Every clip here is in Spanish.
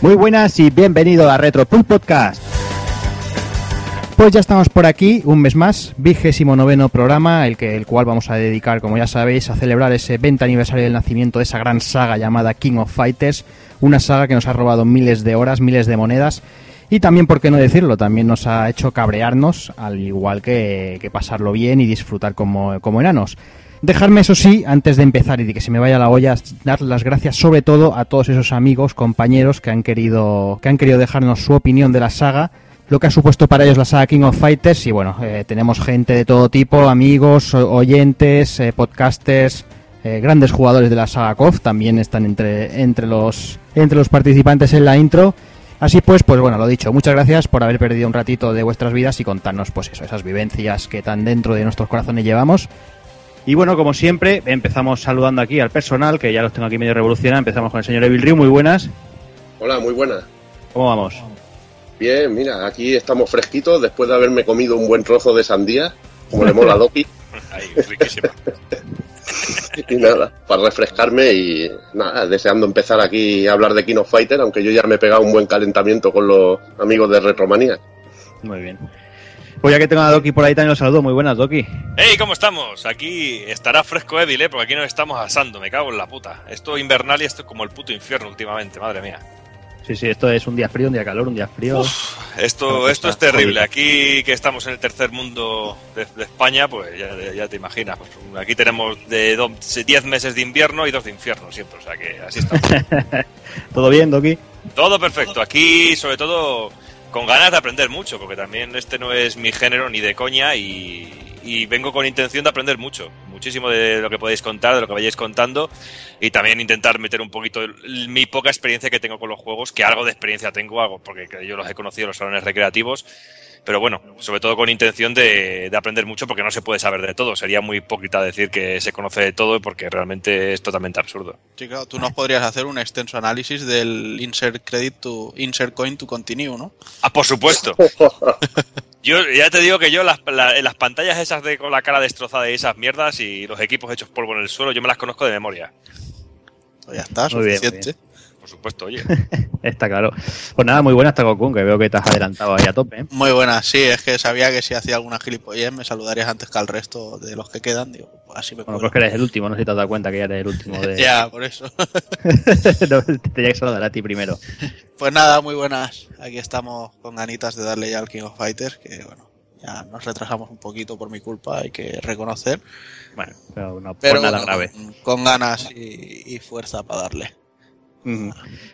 Muy buenas y bienvenido a Retro Podcast. Pues ya estamos por aquí, un mes más, vigésimo noveno programa, el, que, el cual vamos a dedicar, como ya sabéis, a celebrar ese 20 aniversario del nacimiento de esa gran saga llamada King of Fighters, una saga que nos ha robado miles de horas, miles de monedas, y también, por qué no decirlo, también nos ha hecho cabrearnos, al igual que, que pasarlo bien y disfrutar como, como enanos. Dejarme, eso sí, antes de empezar y de que se me vaya la olla, dar las gracias sobre todo a todos esos amigos, compañeros que han querido, que han querido dejarnos su opinión de la saga, lo que ha supuesto para ellos la saga King of Fighters y bueno, eh, tenemos gente de todo tipo, amigos, oyentes, eh, podcasters, eh, grandes jugadores de la saga KOF también están entre, entre, los, entre los participantes en la intro. Así pues, pues bueno, lo dicho, muchas gracias por haber perdido un ratito de vuestras vidas y contarnos pues eso, esas vivencias que tan dentro de nuestros corazones llevamos. Y bueno, como siempre, empezamos saludando aquí al personal, que ya los tengo aquí medio revolucionados. Empezamos con el señor Evil Ryu, muy buenas. Hola, muy buenas. ¿Cómo vamos? Bien, mira, aquí estamos fresquitos después de haberme comido un buen trozo de sandía, como le mola a Doki. Ahí, riquísimo. y nada, para refrescarme y nada, deseando empezar aquí a hablar de King of Fighter, aunque yo ya me he pegado un buen calentamiento con los amigos de Retromanía. Muy bien. Pues ya que tengo a Doki por ahí también los saludo. Muy buenas, Doki. ¡Hey! ¿Cómo estamos? Aquí estará fresco Evil, ¿eh? Porque aquí nos estamos asando, me cago en la puta. Esto invernal y esto es como el puto infierno últimamente, madre mía. Sí, sí, esto es un día frío, un día calor, un día frío. Uf, esto, esto es terrible. Aquí que estamos en el tercer mundo de, de España, pues ya, ya, te imaginas. Pues aquí tenemos de 10 meses de invierno y dos de infierno siempre, o sea que así estamos. ¿Todo bien, Doki? Todo perfecto. Aquí, sobre todo, con ganas de aprender mucho, porque también este no es mi género ni de coña y, y, vengo con intención de aprender mucho, muchísimo de lo que podéis contar, de lo que vayáis contando y también intentar meter un poquito mi poca experiencia que tengo con los juegos, que algo de experiencia tengo, algo porque yo los he conocido los salones recreativos, pero bueno, sobre todo con intención de, de, aprender mucho porque no se puede saber de todo. Sería muy hipócrita decir que se conoce de todo porque realmente es totalmente absurdo. Sí, claro, tú nos podrías hacer un extenso análisis del insert credit to insert coin to continue, ¿no? Ah, por supuesto. Yo ya te digo que yo las, la, las pantallas esas de con la cara destrozada y esas mierdas y los equipos hechos polvo en el suelo, yo me las conozco de memoria. Pues ya está, muy suficiente. Bien, muy bien por supuesto, oye. Está claro. Pues nada, muy buenas, Takokun, que veo que te has adelantado ahí a tope. ¿eh? Muy buenas, sí, es que sabía que si hacía alguna gilipollez me saludarías antes que al resto de los que quedan. Digo, pues así me bueno, pero es que eres el último, no sé si te has dado cuenta que ya eres el último. De... ya, por eso. no, te tenía que saludar a ti primero. Pues nada, muy buenas. Aquí estamos con ganitas de darle ya al King of Fighters, que bueno, ya nos retrasamos un poquito por mi culpa, hay que reconocer. Bueno, pero no pero, nada bueno, grave. Con, con ganas y, y fuerza para darle.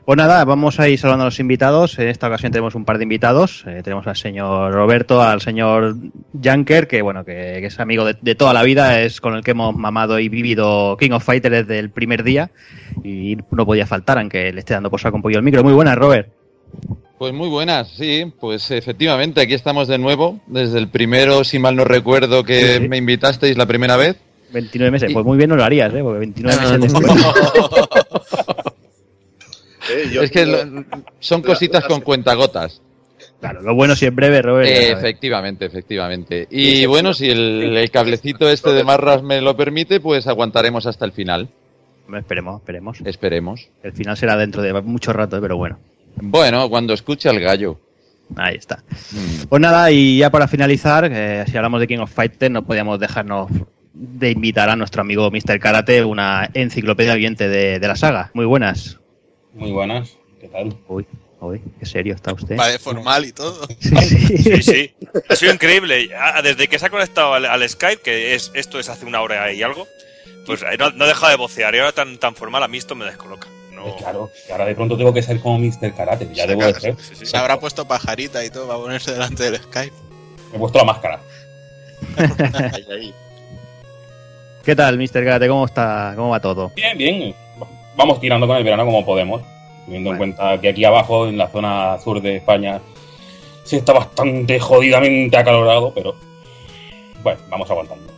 Pues nada, vamos a ir saludando a los invitados. En esta ocasión tenemos un par de invitados. Eh, tenemos al señor Roberto, al señor Junker, que bueno, que, que es amigo de, de, toda la vida, es con el que hemos mamado y vivido King of Fighters desde el primer día. Y no podía faltar, aunque le esté dando por saco un pollo al micro. Muy buenas, Robert. Pues muy buenas, sí, pues efectivamente, aquí estamos de nuevo, desde el primero, si mal no recuerdo, que sí. me invitasteis la primera vez. 29 meses, y... pues muy bien no lo harías, ¿eh? Porque 29 meses después. Eh, yo, es que lo, son cositas con cuentagotas. Claro, lo bueno si es breve, Robert. Eh, efectivamente, efectivamente. Y sí, bueno, si el, el, cablecito este de Marras me lo permite, pues aguantaremos hasta el final. Esperemos, esperemos. Esperemos. El final será dentro de mucho rato, pero bueno. Bueno, cuando escuche al gallo. Ahí está. Mm. Pues nada, y ya para finalizar, eh, si hablamos de King of Fighters, no podíamos dejarnos de invitar a nuestro amigo Mr. Karate, una enciclopedia viviente de, de la saga. Muy buenas. Muy buenas, ¿qué tal? Uy, uy, qué serio está usted. Va de formal y todo. Sí, sí. sí, sí. Ha sido increíble. Desde que se ha conectado al, al, Skype, que es esto es hace una hora y algo, pues no, no deja de vocear. Y ahora tan, tan formal a mí esto me descoloca. No... Eh, claro, que ahora de pronto tengo que ser como Mr. Karate, ya sí, debo claro, de ser. Sí, se habrá puesto pajarita y todo para ponerse delante del Skype. Me he puesto la máscara. ¿Qué tal, Mr. Karate? ¿Cómo está? ¿Cómo va todo? Bien, bien. Vamos tirando con el verano como podemos. Teniendo bueno. en cuenta que aquí abajo, en la zona sur de España, sí está bastante jodidamente acalorado, pero bueno, vamos aguantando.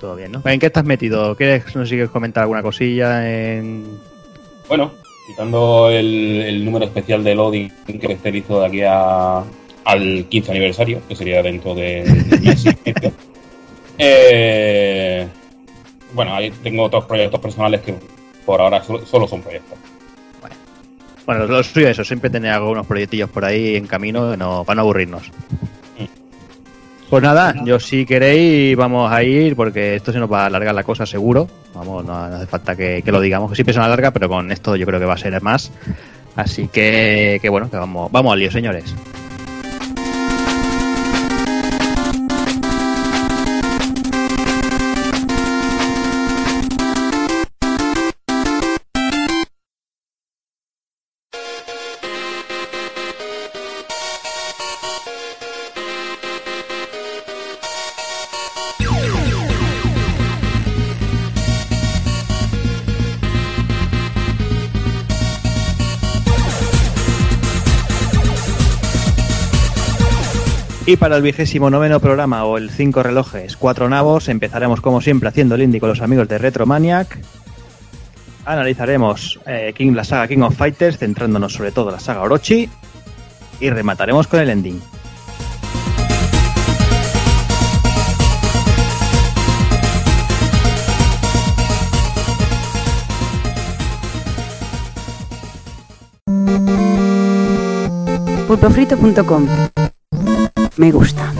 Todo bien, ¿no? ¿En qué estás metido? ¿Quieres, no sé si quieres comentar alguna cosilla? En... Bueno, quitando el, el, número especial de loading que este hizo de aquí a, al 15 aniversario, que sería dentro de, de eh, bueno, ahí tengo otros proyectos personales que por ahora solo, solo son proyectos. Bueno, lo suyo es eso, siempre tener algunos proyectillos por ahí en camino no, para no aburrirnos. Pues nada, yo si queréis vamos a ir porque esto se nos va a alargar la cosa seguro. Vamos, no hace falta que, que lo digamos, que siempre se nos alarga, pero con esto yo creo que va a ser más. Así que, que bueno, que vamos, vamos al lío, señores. Y para el vigésimo noveno programa o el cinco relojes, cuatro navos, empezaremos como siempre haciendo el indie con los amigos de Retromaniac. Analizaremos eh, King, la saga King of Fighters, centrándonos sobre todo en la saga Orochi. Y remataremos con el ending. pulpofrito.com Me gusta.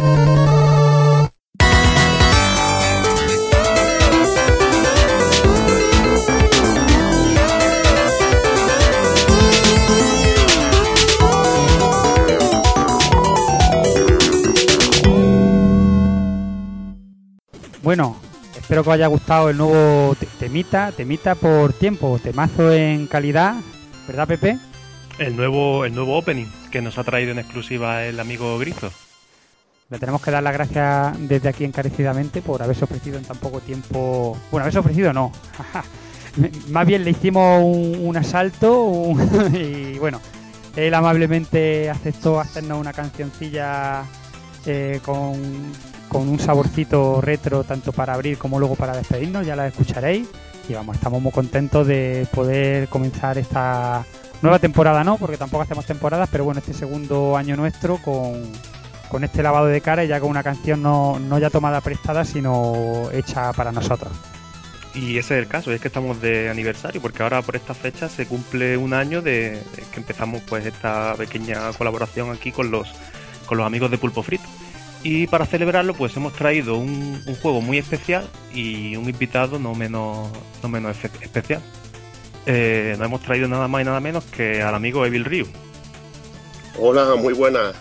Bueno, espero que os haya gustado el nuevo te- temita, temita por tiempo, temazo en calidad, ¿verdad Pepe? El nuevo, el nuevo opening que nos ha traído en exclusiva el amigo Grizo. Le tenemos que dar las gracias desde aquí encarecidamente por haberse ofrecido en tan poco tiempo. Bueno, haberse ofrecido no. Más bien le hicimos un, asalto y bueno, él amablemente aceptó hacernos una cancioncilla eh, con, con un saborcito retro tanto para abrir como luego para despedirnos, ya la escucharéis. Y vamos, estamos muy contentos de poder comenzar esta nueva temporada, ¿no? Porque tampoco hacemos temporadas, pero bueno, este segundo año nuestro con, con este lavado de cara y ya con una canción no, no ya tomada prestada, sino hecha para nosotros. Y ese es el caso, es que estamos de aniversario, porque ahora por esta fecha se cumple un año de, que empezamos pues esta pequeña colaboración aquí con los, con los amigos de Pulpo Frito. Y para celebrarlo pues hemos traído un, un juego muy especial y un invitado no menos, no menos espe- especial. Eh, nos hemos traído nada más y nada menos que al amigo Evil Ryu. Hola, muy buenas.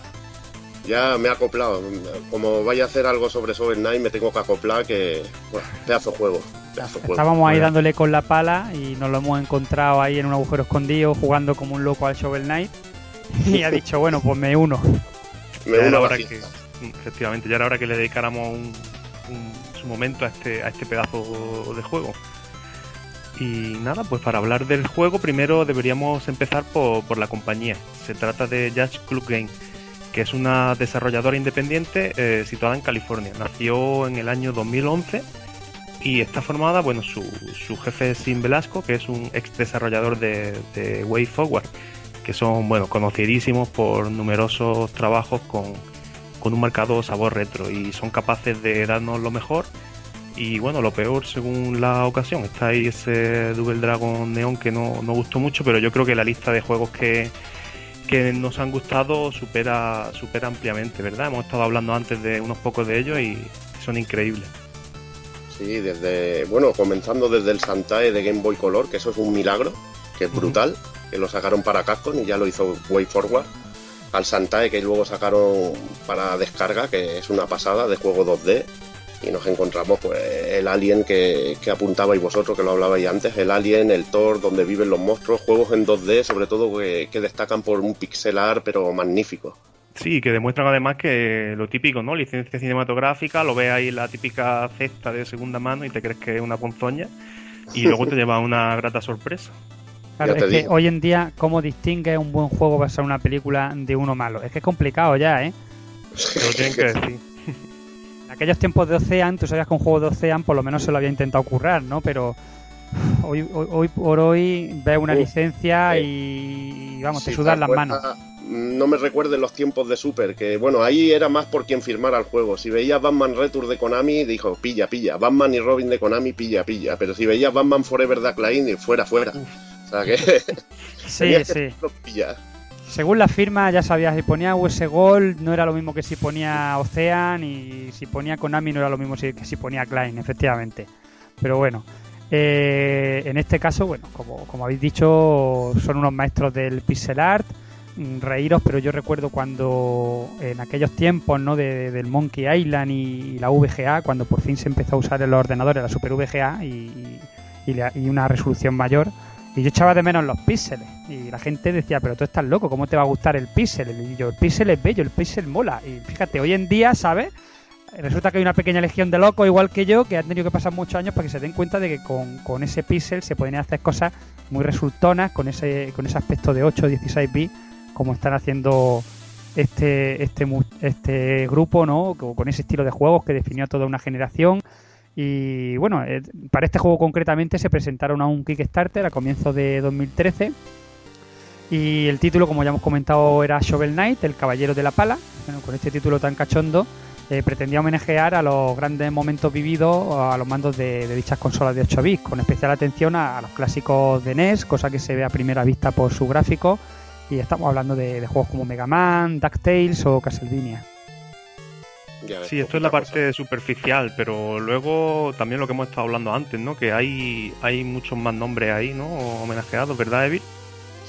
Ya me he acoplado. Como vaya a hacer algo sobre Sober Knight, me tengo que acoplar que. Bueno, pedazo de juego. Pedazo juego. Estábamos ahí dándole con la pala y nos lo hemos encontrado ahí en un agujero escondido jugando como un loco al Shovel Knight. Y ha dicho, bueno, pues me uno. Me Ya era uno a la hora fiesta. que, efectivamente, ya era hora que le dedicáramos un, un- su momento a este, a este pedazo de juego. Y nada, pues para hablar del juego, primero deberíamos empezar por, por la compañía. Se trata de Judge Club Game, que es una desarrolladora independiente eh, situada en California. Nació en el año 2011 y está formada, bueno, su, su jefe es Sim Velasco, que es un ex desarrollador de, de Way Forward, que son, bueno, conocidísimos por numerosos trabajos con, con un marcado sabor retro y son capaces de darnos lo mejor y bueno, lo peor según la ocasión. Está ahí ese Double Dragon Neon que no, no gustó mucho, pero yo creo que la lista de juegos que, que nos han gustado supera, supera ampliamente, ¿verdad? Hemos estado hablando antes de unos pocos de ellos y son increíbles. Sí, desde. Bueno, comenzando desde el Santae de Game Boy Color, que eso es un milagro, que es brutal, que lo sacaron para Capcom y ya lo hizo Way Forward. Al Santae que luego sacaron para descarga, que es una pasada de juego 2D. Y nos encontramos pues el Alien que, que apuntabais vosotros, que lo hablabais antes, el Alien, el Thor, donde viven los monstruos, juegos en 2D, sobre todo que, que destacan por un pixelar pero magnífico. Sí, que demuestran además que lo típico, ¿no? Licencia cinematográfica, lo ves ahí en la típica cesta de segunda mano y te crees que es una ponzoña y luego te lleva una grata sorpresa. Claro, es que hoy en día, ¿cómo distingue un buen juego basado en una película de uno malo? Es que es complicado ya, ¿eh? Te lo tienen que decir. Aquellos tiempos de Ocean, tú sabías que un juego de Ocean por lo menos se lo había intentado currar, ¿no? Pero hoy, hoy, hoy por hoy ves una licencia y vamos, te Si sudan te las manos. No me recuerden los tiempos de Super, que bueno, ahí era más por quien firmara el juego. Si veías Batman Return de Konami, dijo, pilla, pilla. Batman y Robin de Konami, pilla, pilla. Pero si veías Batman Forever Dark Line, fuera, fuera. O sea que. Sí, que sí. Según la firma, ya sabías, si ponía US Gold no era lo mismo que si ponía Ocean y si ponía Konami no era lo mismo que si ponía Klein, efectivamente. Pero bueno, eh, en este caso, bueno, como, como habéis dicho, son unos maestros del pixel art. Mm, Reíros, pero yo recuerdo cuando en aquellos tiempos ¿no? de- del Monkey Island y, la VGA, cuando por fin se empezó a usar en los ordenadores la Super VGA y, y una resolución mayor, y yo echaba de menos los píxeles. Y la gente decía, pero tú estás loco, ¿cómo te va a gustar el píxel? Y yo, el píxel es bello, el píxel mola. Y fíjate, hoy en día, ¿sabes? Resulta que hay una pequeña legión de locos, igual que yo, que han tenido que pasar muchos años para que se den cuenta de que con, con ese píxel se pueden hacer cosas muy resultonas, con ese, con ese aspecto de 8 o 16 bits, como están haciendo este, este, este grupo, ¿no? Con ese estilo de juegos que definió a toda una generación. Y bueno, eh, para este juego concretamente se presentaron a un Kickstarter a comienzos de 2013. Y el título, como ya hemos comentado, era Shovel Knight, el caballero de la pala. Con este título tan cachondo, eh, pretendía homenajear a los grandes momentos vividos a los mandos de, dichas consolas de 8 bits, con especial atención a, a los clásicos de NES, cosa que se ve a primera vista por su gráfico. Y estamos hablando de, de juegos como Mega Man, DuckTales o Castlevania. Ya Sí, esto es la cosa. parte superficial, pero luego también lo que hemos estado hablando antes, ¿no? Que hay, hay muchos más nombres ahí, ¿no? Homenajeados, ¿verdad, Evil?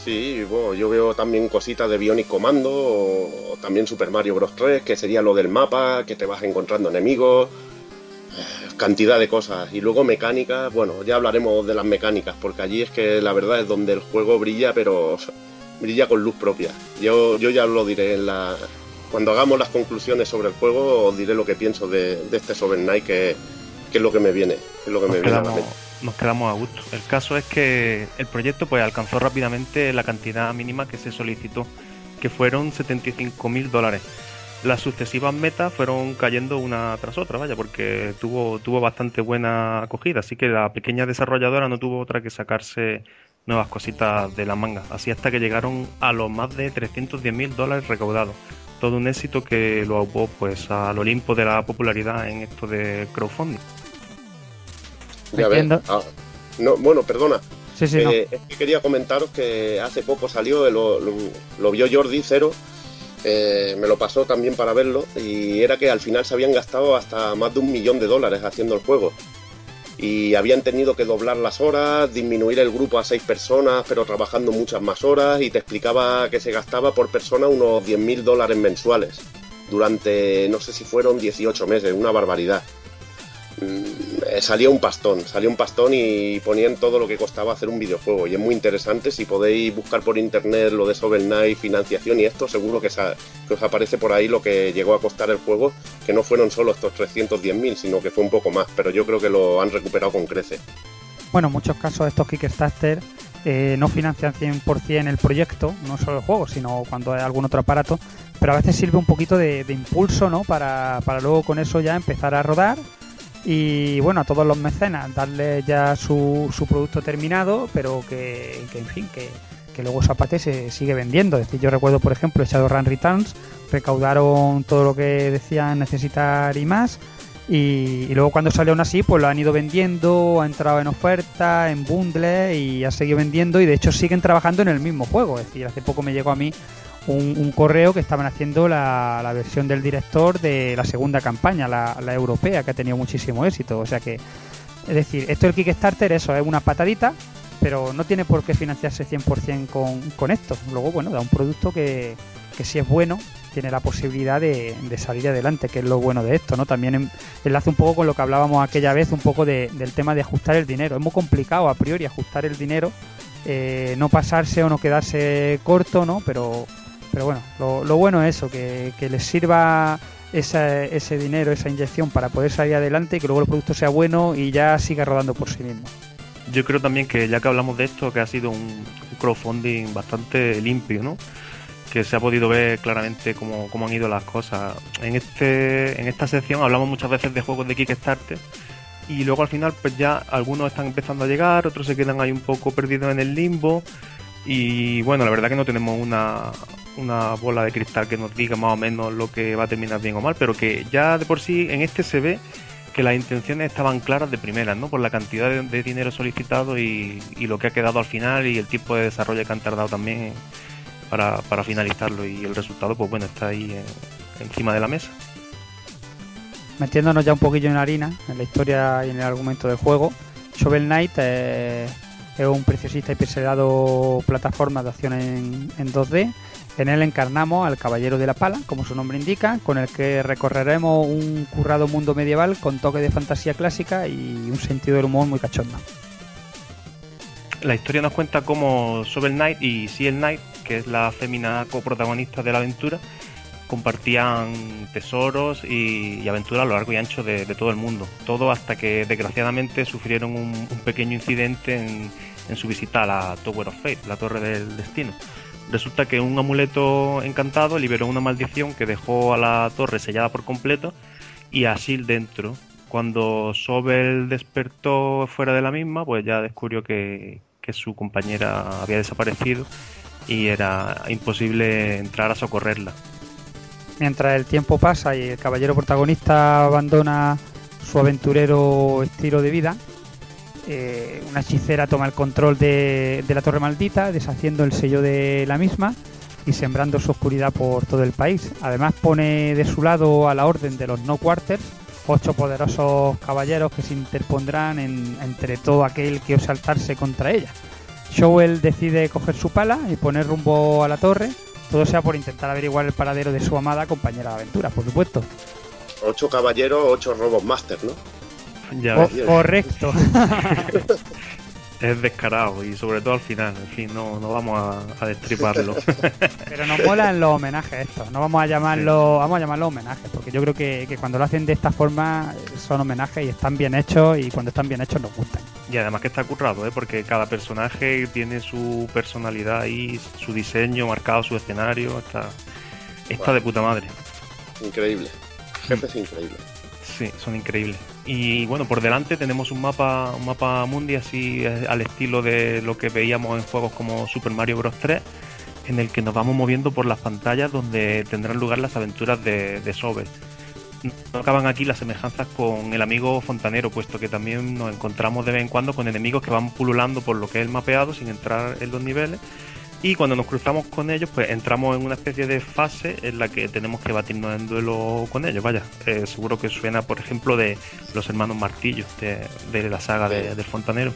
Sí, bueno, yo veo también cositas de Bionic Commando o, o también Super Mario Bros. 3, que sería lo del mapa, que te vas encontrando enemigos, eh, cantidad de cosas. Y luego mecánicas, bueno, ya hablaremos de las mecánicas, porque allí es que la verdad es donde el juego brilla, pero brilla con luz propia. Yo, yo ya lo diré en la... Cuando hagamos las conclusiones sobre el juego, os diré lo que pienso de, de este Sovereign que, que es lo que me viene, que es lo que Nos me viene a la quedamos, nos quedamos a gusto. El caso es que el proyecto pues alcanzó rápidamente la cantidad mínima que se solicitó, que fueron 75 mil dólares. Las sucesivas metas fueron cayendo una tras otra, vaya, porque tuvo, tuvo bastante buena acogida, así que la pequeña desarrolladora no tuvo otra que sacarse nuevas cositas de la manga, así hasta que llegaron a los más de 310 mil dólares recaudados. Todo un éxito que lo aupó pues al Olimpo de la popularidad en esto de crowdfunding. Ya ves. Ah, no, bueno, perdona. Sí, sí, no. Eh, es que quería comentaros que hace poco salió, lo, lo- lo vio Jordi Cero, eh, me lo pasó también para verlo, y era que al final se habían gastado hasta más de un millón de dólares haciendo el juego. Y habían tenido que doblar las horas, disminuir el grupo a seis personas, pero trabajando muchas más horas, y te explicaba que se gastaba por persona unos 10.000 dólares mensuales durante, no sé si fueron 18 meses, una barbaridad. Mm, eh, salía un pastón, salía un pastón y ponían todo lo que costaba hacer un videojuego. Y es muy interesante, si podéis buscar por internet lo de Sovel Knight, financiación y esto, seguro que os aparece por ahí lo que llegó a costar el juego, que no fueron solo estos 310.000, sino que fue un poco más, pero yo creo que lo han recuperado con creces. Bueno, en muchos casos estos Kickstarter eh, no financian 100% el proyecto, no solo el juego, sino cuando hay algún otro aparato, pero a veces sirve un poquito de, de impulso, ¿no? Para, para luego con eso ya empezar a rodar y bueno, a todos los mecenas darle ya su, su producto terminado, pero que, que, en fin, que, que luego esa parte se sigue vendiendo. Es decir, yo recuerdo, por ejemplo, Shadowrun Returns, recaudaron todo lo que decían necesitar y más, y, y luego cuando salió aún así, pues lo han ido vendiendo, ha entrado en oferta, en bundle y ha seguido vendiendo y de hecho siguen trabajando en el mismo juego. Es decir, hace poco me llegó a mí un, correo que estaban haciendo la, la versión del director de la segunda campaña, la, la europea, que ha tenido muchísimo éxito. O sea que, es decir, esto del Kickstarter, eso es una patadita, pero no tiene por qué financiarse 100% con, con esto. Luego, bueno, da un producto que, que si es bueno, tiene la posibilidad de, de salir adelante, que es lo bueno de esto, ¿no? También en- enlace un poco con lo que hablábamos aquella vez, un poco de- del tema de ajustar el dinero. Es muy complicado a priori ajustar el dinero, eh, no pasarse o no quedarse corto, ¿no? Pero, pero bueno, lo, bueno es eso, que, que les sirva esa- ese dinero, esa inyección para poder salir adelante y que luego el producto sea bueno y ya siga rodando por sí mismo. Yo creo también que ya que hablamos de esto, que ha sido un un crowdfunding bastante limpio, ¿no? Que se ha podido ver claramente cómo, cómo han ido las cosas. En este, en esta sección hablamos muchas veces de juegos de Kickstarter y luego al final pues ya algunos están empezando a llegar, otros se quedan ahí un poco perdidos en el limbo y bueno, la verdad que no tenemos una, una bola de cristal que nos diga más o menos lo que va a terminar bien o mal, pero que ya de por sí en este se ve que las intenciones estaban claras de primera, ¿no? Por la cantidad de, dinero solicitado y, y, lo que ha quedado al final y el tipo de desarrollo que han tardado también para, para finalizarlo y el resultado, pues bueno, está ahí eh, encima de la mesa. Metiéndonos ya un poquillo en harina, en la historia y en el argumento del juego, Shovel Knight es un preciosista y pixelado plataforma de acción en, en 2D en él encarnamos al Caballero de la Pala, como su nombre indica, con el que recorreremos un currado mundo medieval con toque de fantasía clásica y un sentido del humor muy cachondo. La historia nos cuenta cómo Shovel Knight y Seal Knight, que es la fémina coprotagonista de la aventura, compartían tesoros y, aventuras a lo largo y ancho de, todo el mundo. Todo hasta que desgraciadamente sufrieron un, pequeño incidente en, en, su visita a la Tower of Fate, la Torre del Destino. Resulta que un amuleto encantado liberó una maldición que dejó a la torre sellada por completo y a Sil dentro. Cuando Sobel despertó fuera de la misma, pues ya descubrió que, que su compañera había desaparecido y era imposible entrar a socorrerla. Mientras el tiempo pasa y el caballero protagonista abandona su aventurero estilo de vida, eh, una hechicera toma el control de, la torre maldita, deshaciendo el sello de la misma y sembrando su oscuridad por todo el país. Además pone de su lado a la orden de los No Quarters ocho poderosos caballeros que se interpondrán en, entre todo aquel que ose alzarse contra ella. Showell decide coger su pala y poner rumbo a la torre, todo sea por intentar averiguar el paradero de su amada compañera de aventura, por supuesto. Ocho caballeros, ocho robot master, ¿no? Ya Co correcto. es descarado y sobre todo al final, en fin, no, no vamos a, a destriparlo. Pero nos molan los homenajes estos, no vamos a llamarlo, vamos a llamarlo homenajes, porque yo creo que, que, cuando lo hacen de esta forma son homenajes y están bien hechos y cuando están bien hechos nos gustan. Y además que está currado, ¿eh? porque cada personaje tiene su personalidad y su diseño marcado, su escenario, está, está wow. de puta madre. Increíble, jefes increíbles. Sí, son increíbles. Y bueno, por delante tenemos un mapa, un mapa mundi así eh, al estilo de lo que veíamos en juegos como Super Mario Bros. 3, en el que nos vamos moviendo por las pantallas donde tendrán lugar las aventuras de, de Sobe. No acaban aquí las semejanzas con el amigo fontanero, puesto que también nos encontramos de vez en cuando con enemigos que van pululando por lo que es el mapeado sin entrar en los niveles y cuando nos cruzamos con ellos pues entramos en una especie de fase en la que tenemos que batirnos en duelo con ellos vaya. Eh, seguro que suena por ejemplo de los hermanos martillos de, de la saga de, del fontanero.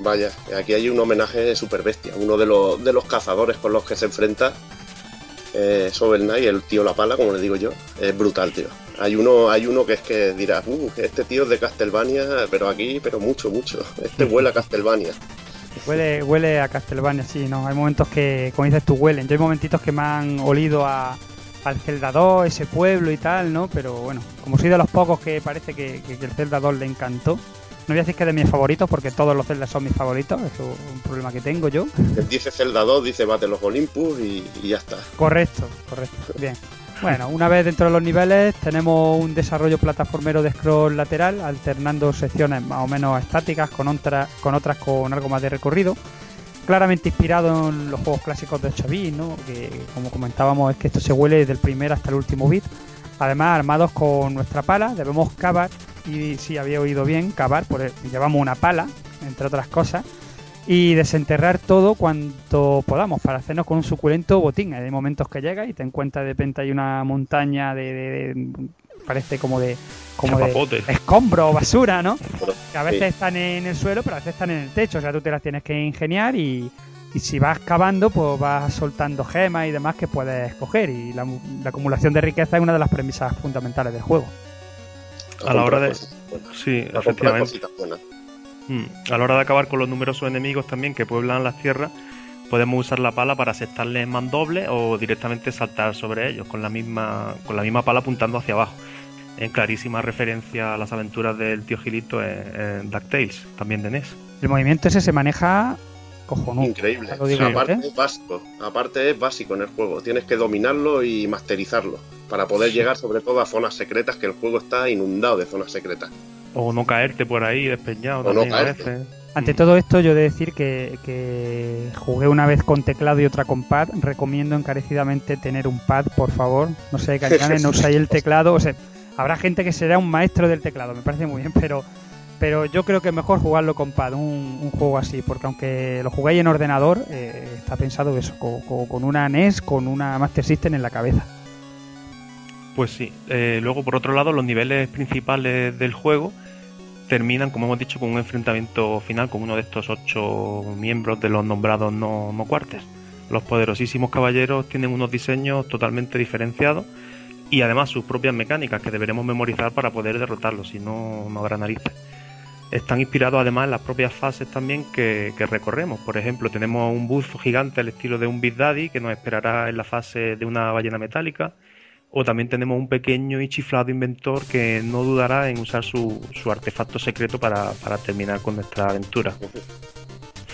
Vaya aquí hay un homenaje super bestia uno de los, de los cazadores con los que se enfrenta eh, Sobel Knight el tío la pala como le digo yo. Es brutal tío. Hay uno hay uno que es que dirás uh, este tío es de Castlevania pero aquí pero mucho mucho. Este huele a Castlevania Huele, huele a Castlevania, sí, ¿no? Hay momentos que, como dices tú, huelen. Yo hay momentitos que me han olido a, al Zelda 2, ese pueblo y tal, ¿no? Pero bueno, como soy de los pocos que parece que, que, que el Zelda 2 le encantó, no voy a decir que es de mis favoritos, porque todos los Zelda son mis favoritos, eso es un problema que tengo yo. Dice Zelda 2, dice Bate los Olympus y, y ya está. Correcto, correcto, bien. Bueno, una vez dentro de los niveles tenemos un desarrollo plataformero de scroll lateral, alternando secciones más o menos estáticas con, otra, con otras con algo más de recorrido. Claramente inspirado en los juegos clásicos de 8 bits, ¿no? que como comentábamos es que esto se huele desde el primer hasta el último bit. Además, armados con nuestra pala, debemos cavar, y si había oído bien, cavar, pues llevamos una pala, entre otras cosas, y desenterrar todo cuanto podamos para hacernos con un suculento botín. Hay momentos que llega y te encuentras de repente hay una montaña de, de, de parece como de como de escombro o basura, ¿no? Que a veces sí. están en el suelo, pero a veces están en el techo, o sea, tú te las tienes que ingeniar y, y si vas cavando, pues vas soltando gemas y demás que puedes coger y la, la acumulación de riqueza es una de las premisas fundamentales del juego. A la hora de sí, efectivamente. Mm. A la hora de acabar con los numerosos enemigos también que pueblan las tierras, podemos usar la pala para asestarles mandoble o directamente saltar sobre ellos con la misma, con la misma pala apuntando hacia abajo. En clarísima referencia a las aventuras del tío Gilito en, en DuckTales, también de NES. El movimiento ese se maneja cojonudo. Increíble. Sí, aparte, ¿eh? es básico, aparte es básico en el juego. Tienes que dominarlo y masterizarlo para poder sí. llegar sobre todo a zonas secretas, que el juego está inundado de zonas secretas. O no caerte por ahí despeñado o también no a veces. Ante todo esto, yo he de decir que, que, jugué una vez con teclado y otra con pad. Recomiendo encarecidamente tener un pad, por favor. No sé, Cañanes, no usáis el teclado. O sea, Habrá gente que será un maestro del teclado, me parece muy bien, pero pero yo creo que es mejor jugarlo con pad, un, un juego así, porque aunque lo jugáis en ordenador, eh, está pensado eso, con, con- con una NES, con una Master System en la cabeza. Pues sí. Eh, luego, por otro lado, los niveles principales del juego terminan, como hemos dicho, con un enfrentamiento final con uno de estos ocho miembros de los nombrados no, no cuartes. Los poderosísimos caballeros tienen unos diseños totalmente diferenciados y además sus propias mecánicas que deberemos memorizar para poder derrotarlos, si no, no habrá narices. Están inspirados además en las propias fases también que, que recorremos. Por ejemplo, tenemos un buzo gigante al estilo de un Big Daddy que nos esperará en la fase de una ballena metálica. O también tenemos un pequeño y chiflado inventor que no dudará en usar su, su artefacto secreto para, para terminar con nuestra aventura.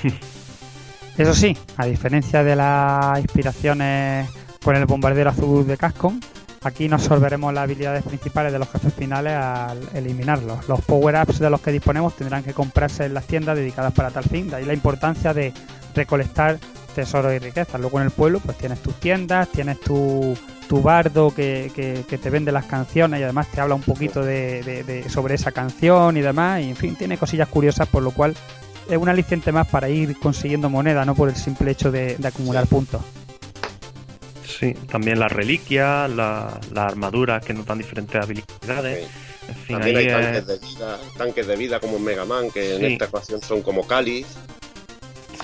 Eso sí, a diferencia de las inspiraciones con el bombardero azul de Cascom, aquí no absorberemos las habilidades principales de los jefes finales al eliminarlos. Los power-ups de los que disponemos tendrán que comprarse en las tiendas dedicadas para tal fin, de ahí la importancia de recolectar tesoros y riquezas. Luego en el pueblo pues tienes tus tiendas, tienes tu, tu bardo que, que- que te vende las canciones y además te habla un poquito de, de- de- sobre esa canción y demás, y en fin, tiene cosillas curiosas por lo cual es un aliciente más para ir consiguiendo moneda, no por el simple hecho de, de acumular puntos. Sí, también las reliquias, la- las armaduras que nos dan diferentes habilidades. En fin, También hay es- tanques de vida, tanques de vida como en Mega Man, que en esta ocasión son como cáliz.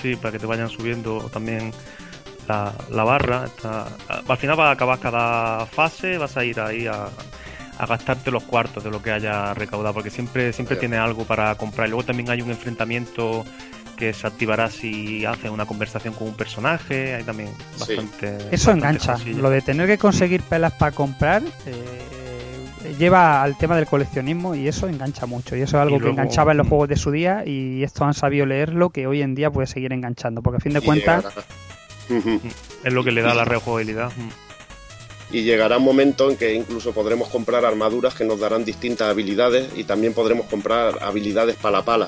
Sí, para que te vayan subiendo también la, la barra. Está- al final vas a acabar cada fase, vas a ir ahí a, a gastarte los cuartos de lo que haya recaudado, porque siempre, siempre Sí. tienes algo para comprar. Y luego también hay un enfrentamiento que se activará si haces una conversación con un personaje. Hay también Sí. bastante. Eso bastante engancha. cosillas. Lo de tener que conseguir pelas para comprar eh, lleva al tema del coleccionismo y eso engancha mucho. Y eso es algo que enganchaba en los juegos de su día y estos han sabido leerlo que hoy en día puede seguir enganchando. Porque a fin de cuentas, Ujú. Es lo que le da la rejugabilidad. Mm. Y llegará un momento en que incluso podremos comprar armaduras que nos darán distintas habilidades y también podremos comprar habilidades pala pala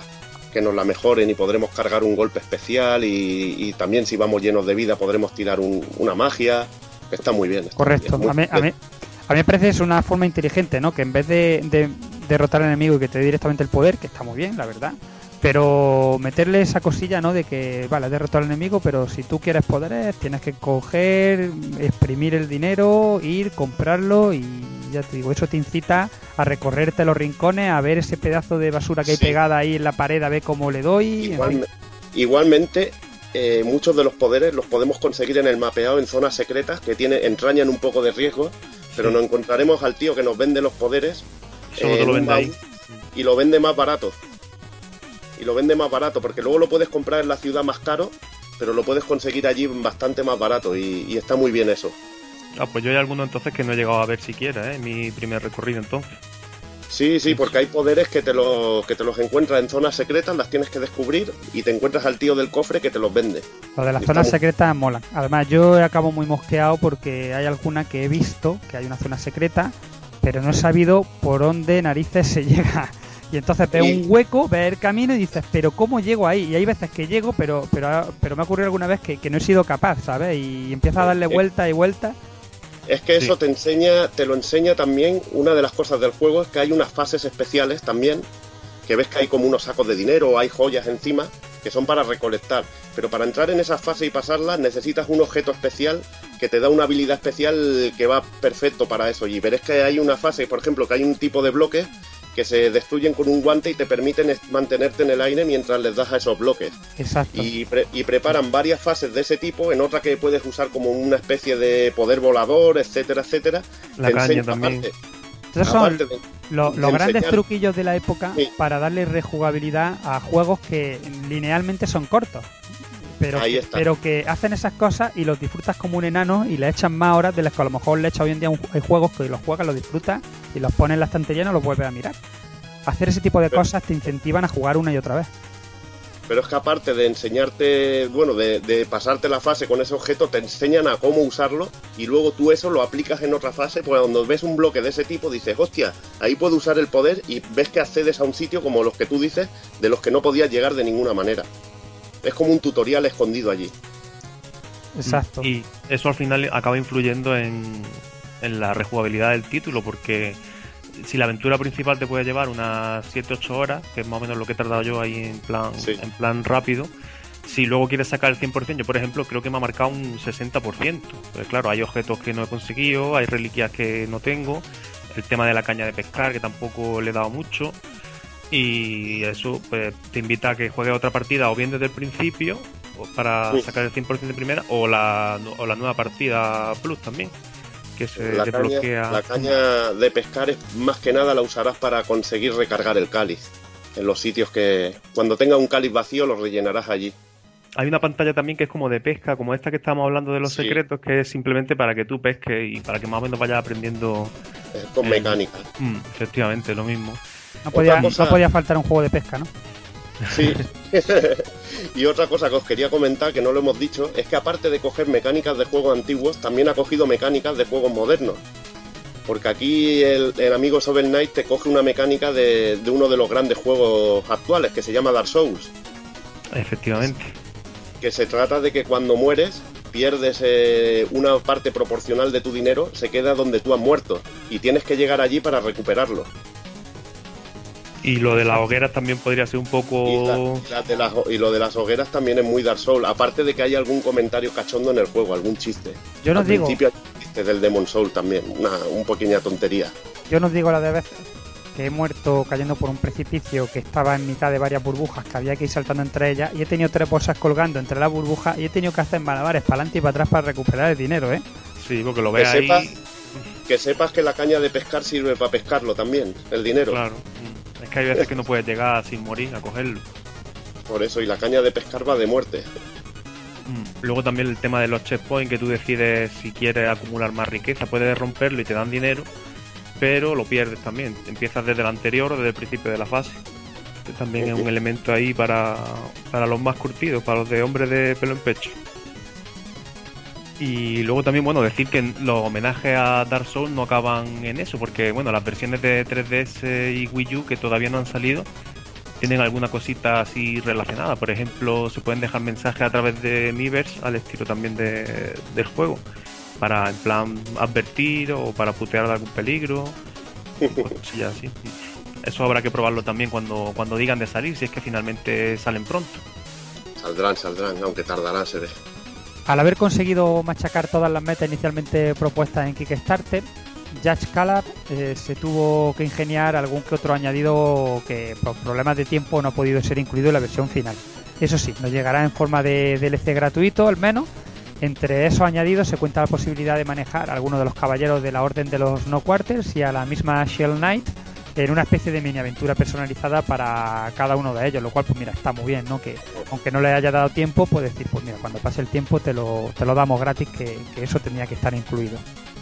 que nos la mejoren y podremos cargar un golpe especial y, y también si vamos llenos de vida podremos tirar un- una magia. que Está muy bien. está correcto. muy A mí, a, mí, a mí me parece es una forma inteligente, ¿no? Que en vez de, de derrotar al enemigo y que te dé directamente el poder, que está muy bien, la verdad. Pero meterle esa cosilla, ¿no? De que, vale, has derrotado al enemigo, pero si tú quieres poderes, tienes que coger, exprimir el dinero, ir, comprarlo y ya te digo, eso te incita a recorrerte los rincones, a ver ese pedazo de basura que hay Sí. pegada ahí en la pared, a ver cómo le doy. en Igual- fin. igualmente, eh, muchos de los poderes los podemos conseguir en el mapeado en zonas secretas que tiene, entrañan un poco de riesgo, pero Sí. nos encontraremos al tío que nos vende los poderes Solo eh, te en lo vende ahí. y lo vende más barato. Y lo vende más barato, porque luego lo puedes comprar en la ciudad más caro, pero lo puedes conseguir allí bastante más barato y, y está muy bien eso. Ah, pues yo hay algunos entonces que no he llegado a ver siquiera, ¿eh? Mi primer recorrido entonces. Sí, sí, porque hay poderes que te, los que te los encuentras en zonas secretas, las tienes que descubrir y te encuentras al tío del cofre que te los vende. Lo de las zonas secretas molan. Además, yo acabo muy mosqueado porque hay alguna que he visto que hay una zona secreta, pero no he sabido por dónde narices se llega. Y entonces ves Y- un hueco, ves el camino y dices, pero ¿cómo llego ahí? Y hay veces que llego, pero pero, pero me ha ocurrido alguna vez que, que no he sido capaz, ¿sabes? Y empieza a darle Eh, vuelta y vuelta. Es que Sí. eso te enseña, te lo enseña también, una de las cosas del juego es que hay unas fases especiales también, que ves que hay como unos sacos de dinero o hay joyas encima, que son para recolectar. Pero para entrar en esa fase y pasarla necesitas un objeto especial que te da una habilidad especial que va perfecto para eso. Y verás que hay una fase, por ejemplo, que hay un tipo de bloques que se destruyen con un guante y te permiten mantenerte en el aire mientras les das a esos bloques. Exacto. Y, pre- y preparan varias fases de ese tipo, en otra que puedes usar como una especie de poder volador, etcétera, etcétera. La caña también. aparte- Entonces son de- los grandes truquillos de la época Sí. para darle rejugabilidad a juegos que linealmente son cortos. Pero, Ahí que- está. pero que hacen esas cosas y los disfrutas como un enano y le echan más horas de las que a lo mejor le echa hoy en día un, hay juegos que los juegas, los disfrutas y los pones en la estantería y no los vuelves a mirar. Hacer ese tipo de Pero- cosas te incentivan a jugar una y otra vez. Pero es que aparte de enseñarte, bueno, de, de pasarte la fase con ese objeto, te enseñan a cómo usarlo y luego tú eso lo aplicas en otra fase, pues cuando ves un bloque de ese tipo dices, hostia, ahí puedo usar el poder y ves que accedes a un sitio como los que tú dices, de los que no podías llegar de ninguna manera. Es como un tutorial escondido allí. Exacto. Y eso al final acaba influyendo en, en la rejugabilidad del título, porque si la aventura principal te puede llevar unas 7-8 horas, que es más o menos lo que he tardado yo ahí en plan, Sí. en plan rápido, si luego quieres sacar el 100%, yo por ejemplo creo que me ha marcado un 60%. Pues claro, hay objetos que no he conseguido, hay reliquias que no tengo, el tema de la caña de pescar que tampoco le he dado mucho. Y eso pues, te invita a que juegues otra partida o bien desde el principio para Sí. sacar el 100% de primera o la, o la nueva partida Plus también, que se La desbloquea. caña, la caña de pescar es más que nada la usarás para conseguir recargar el cáliz. En los sitios que cuando tenga un cáliz vacío lo rellenarás allí. Hay una pantalla también que es como de pesca, como esta que estamos hablando de los Sí. secretos, que es simplemente para que tú pesques y para que más o menos vayas aprendiendo. con Eh, mecánica. Mm, efectivamente, lo mismo. No podía, cosa- no podía faltar un juego de pesca, ¿no? Sí. y otra cosa que os quería comentar, que no lo hemos dicho, es que aparte de coger mecánicas de juegos antiguos, también ha cogido mecánicas de juegos modernos. Porque aquí el, el amigo Sovel Knight te coge una mecánica de, de uno de los grandes juegos actuales, que se llama Dark Souls. Efectivamente. Que se trata de que cuando mueres, pierdes eh, una parte proporcional de tu dinero, se queda donde tú has muerto. Y tienes que llegar allí para recuperarlo. Y lo de las hogueras también podría ser un poco. y la de las- y lo de las hogueras también es muy Dark Souls. Aparte de que hay algún comentario cachondo en el juego, algún chiste. Yo no Al digo, principio hay chiste del Demon Soul también, una, un pequeña tontería. yo nos digo la de veces que he muerto cayendo por un precipicio que estaba en mitad de varias burbujas que había que ir saltando entre ellas y he tenido tres bolsas colgando entre las burbujas y he tenido que hacer malabares para adelante y para atrás para recuperar el dinero, ¿eh? Sí, porque lo Que ves ahí. sepas, que sepas que la caña de pescar sirve para pescarlo también, el dinero. Claro. Es que hay veces que no puedes llegar sin morir a cogerlo. Por eso, y la caña de pescar va de muerte. Mm. Luego también el tema de los checkpoints, que tú decides si quieres acumular más riqueza, puedes romperlo y te dan dinero, pero lo pierdes también. Empiezas desde el anterior o desde el principio de la fase. Que también es un elemento ahí para, para los más curtidos, para los de hombres de pelo en pecho. Y luego también, bueno, decir que los homenajes a Dark Souls no acaban en eso, porque, bueno, las versiones de 3DS y Wii U que todavía no han salido tienen alguna cosita así relacionada. Por ejemplo, se pueden dejar mensajes a través de Miiverse al estilo también de- del juego, para en plan advertir o para putear de algún peligro, cosillas así. Eso habrá que probarlo también cuando, cuando digan de salir, si es que finalmente salen pronto. Saldrán, saldrán, aunque tardarán, se ve. Al haber conseguido machacar todas las metas inicialmente propuestas en Kickstarter, Judge Calab eh, se tuvo que ingeniar algún que otro añadido que por problemas de tiempo no ha podido ser incluido en la versión final. Eso sí, nos llegará en forma de DLC gratuito al menos. Entre esos añadidos se cuenta la posibilidad de manejar a algunos de los caballeros de la Orden de los No Quarters y a la misma Shell Knight en una especie de mini aventura personalizada para cada uno de ellos, lo cual pues mira, está muy bien, ¿no? Que aunque no le haya dado tiempo, puede decir, pues mira, cuando pase el tiempo te lo, te lo damos gratis, que, que eso tenía que estar incluido.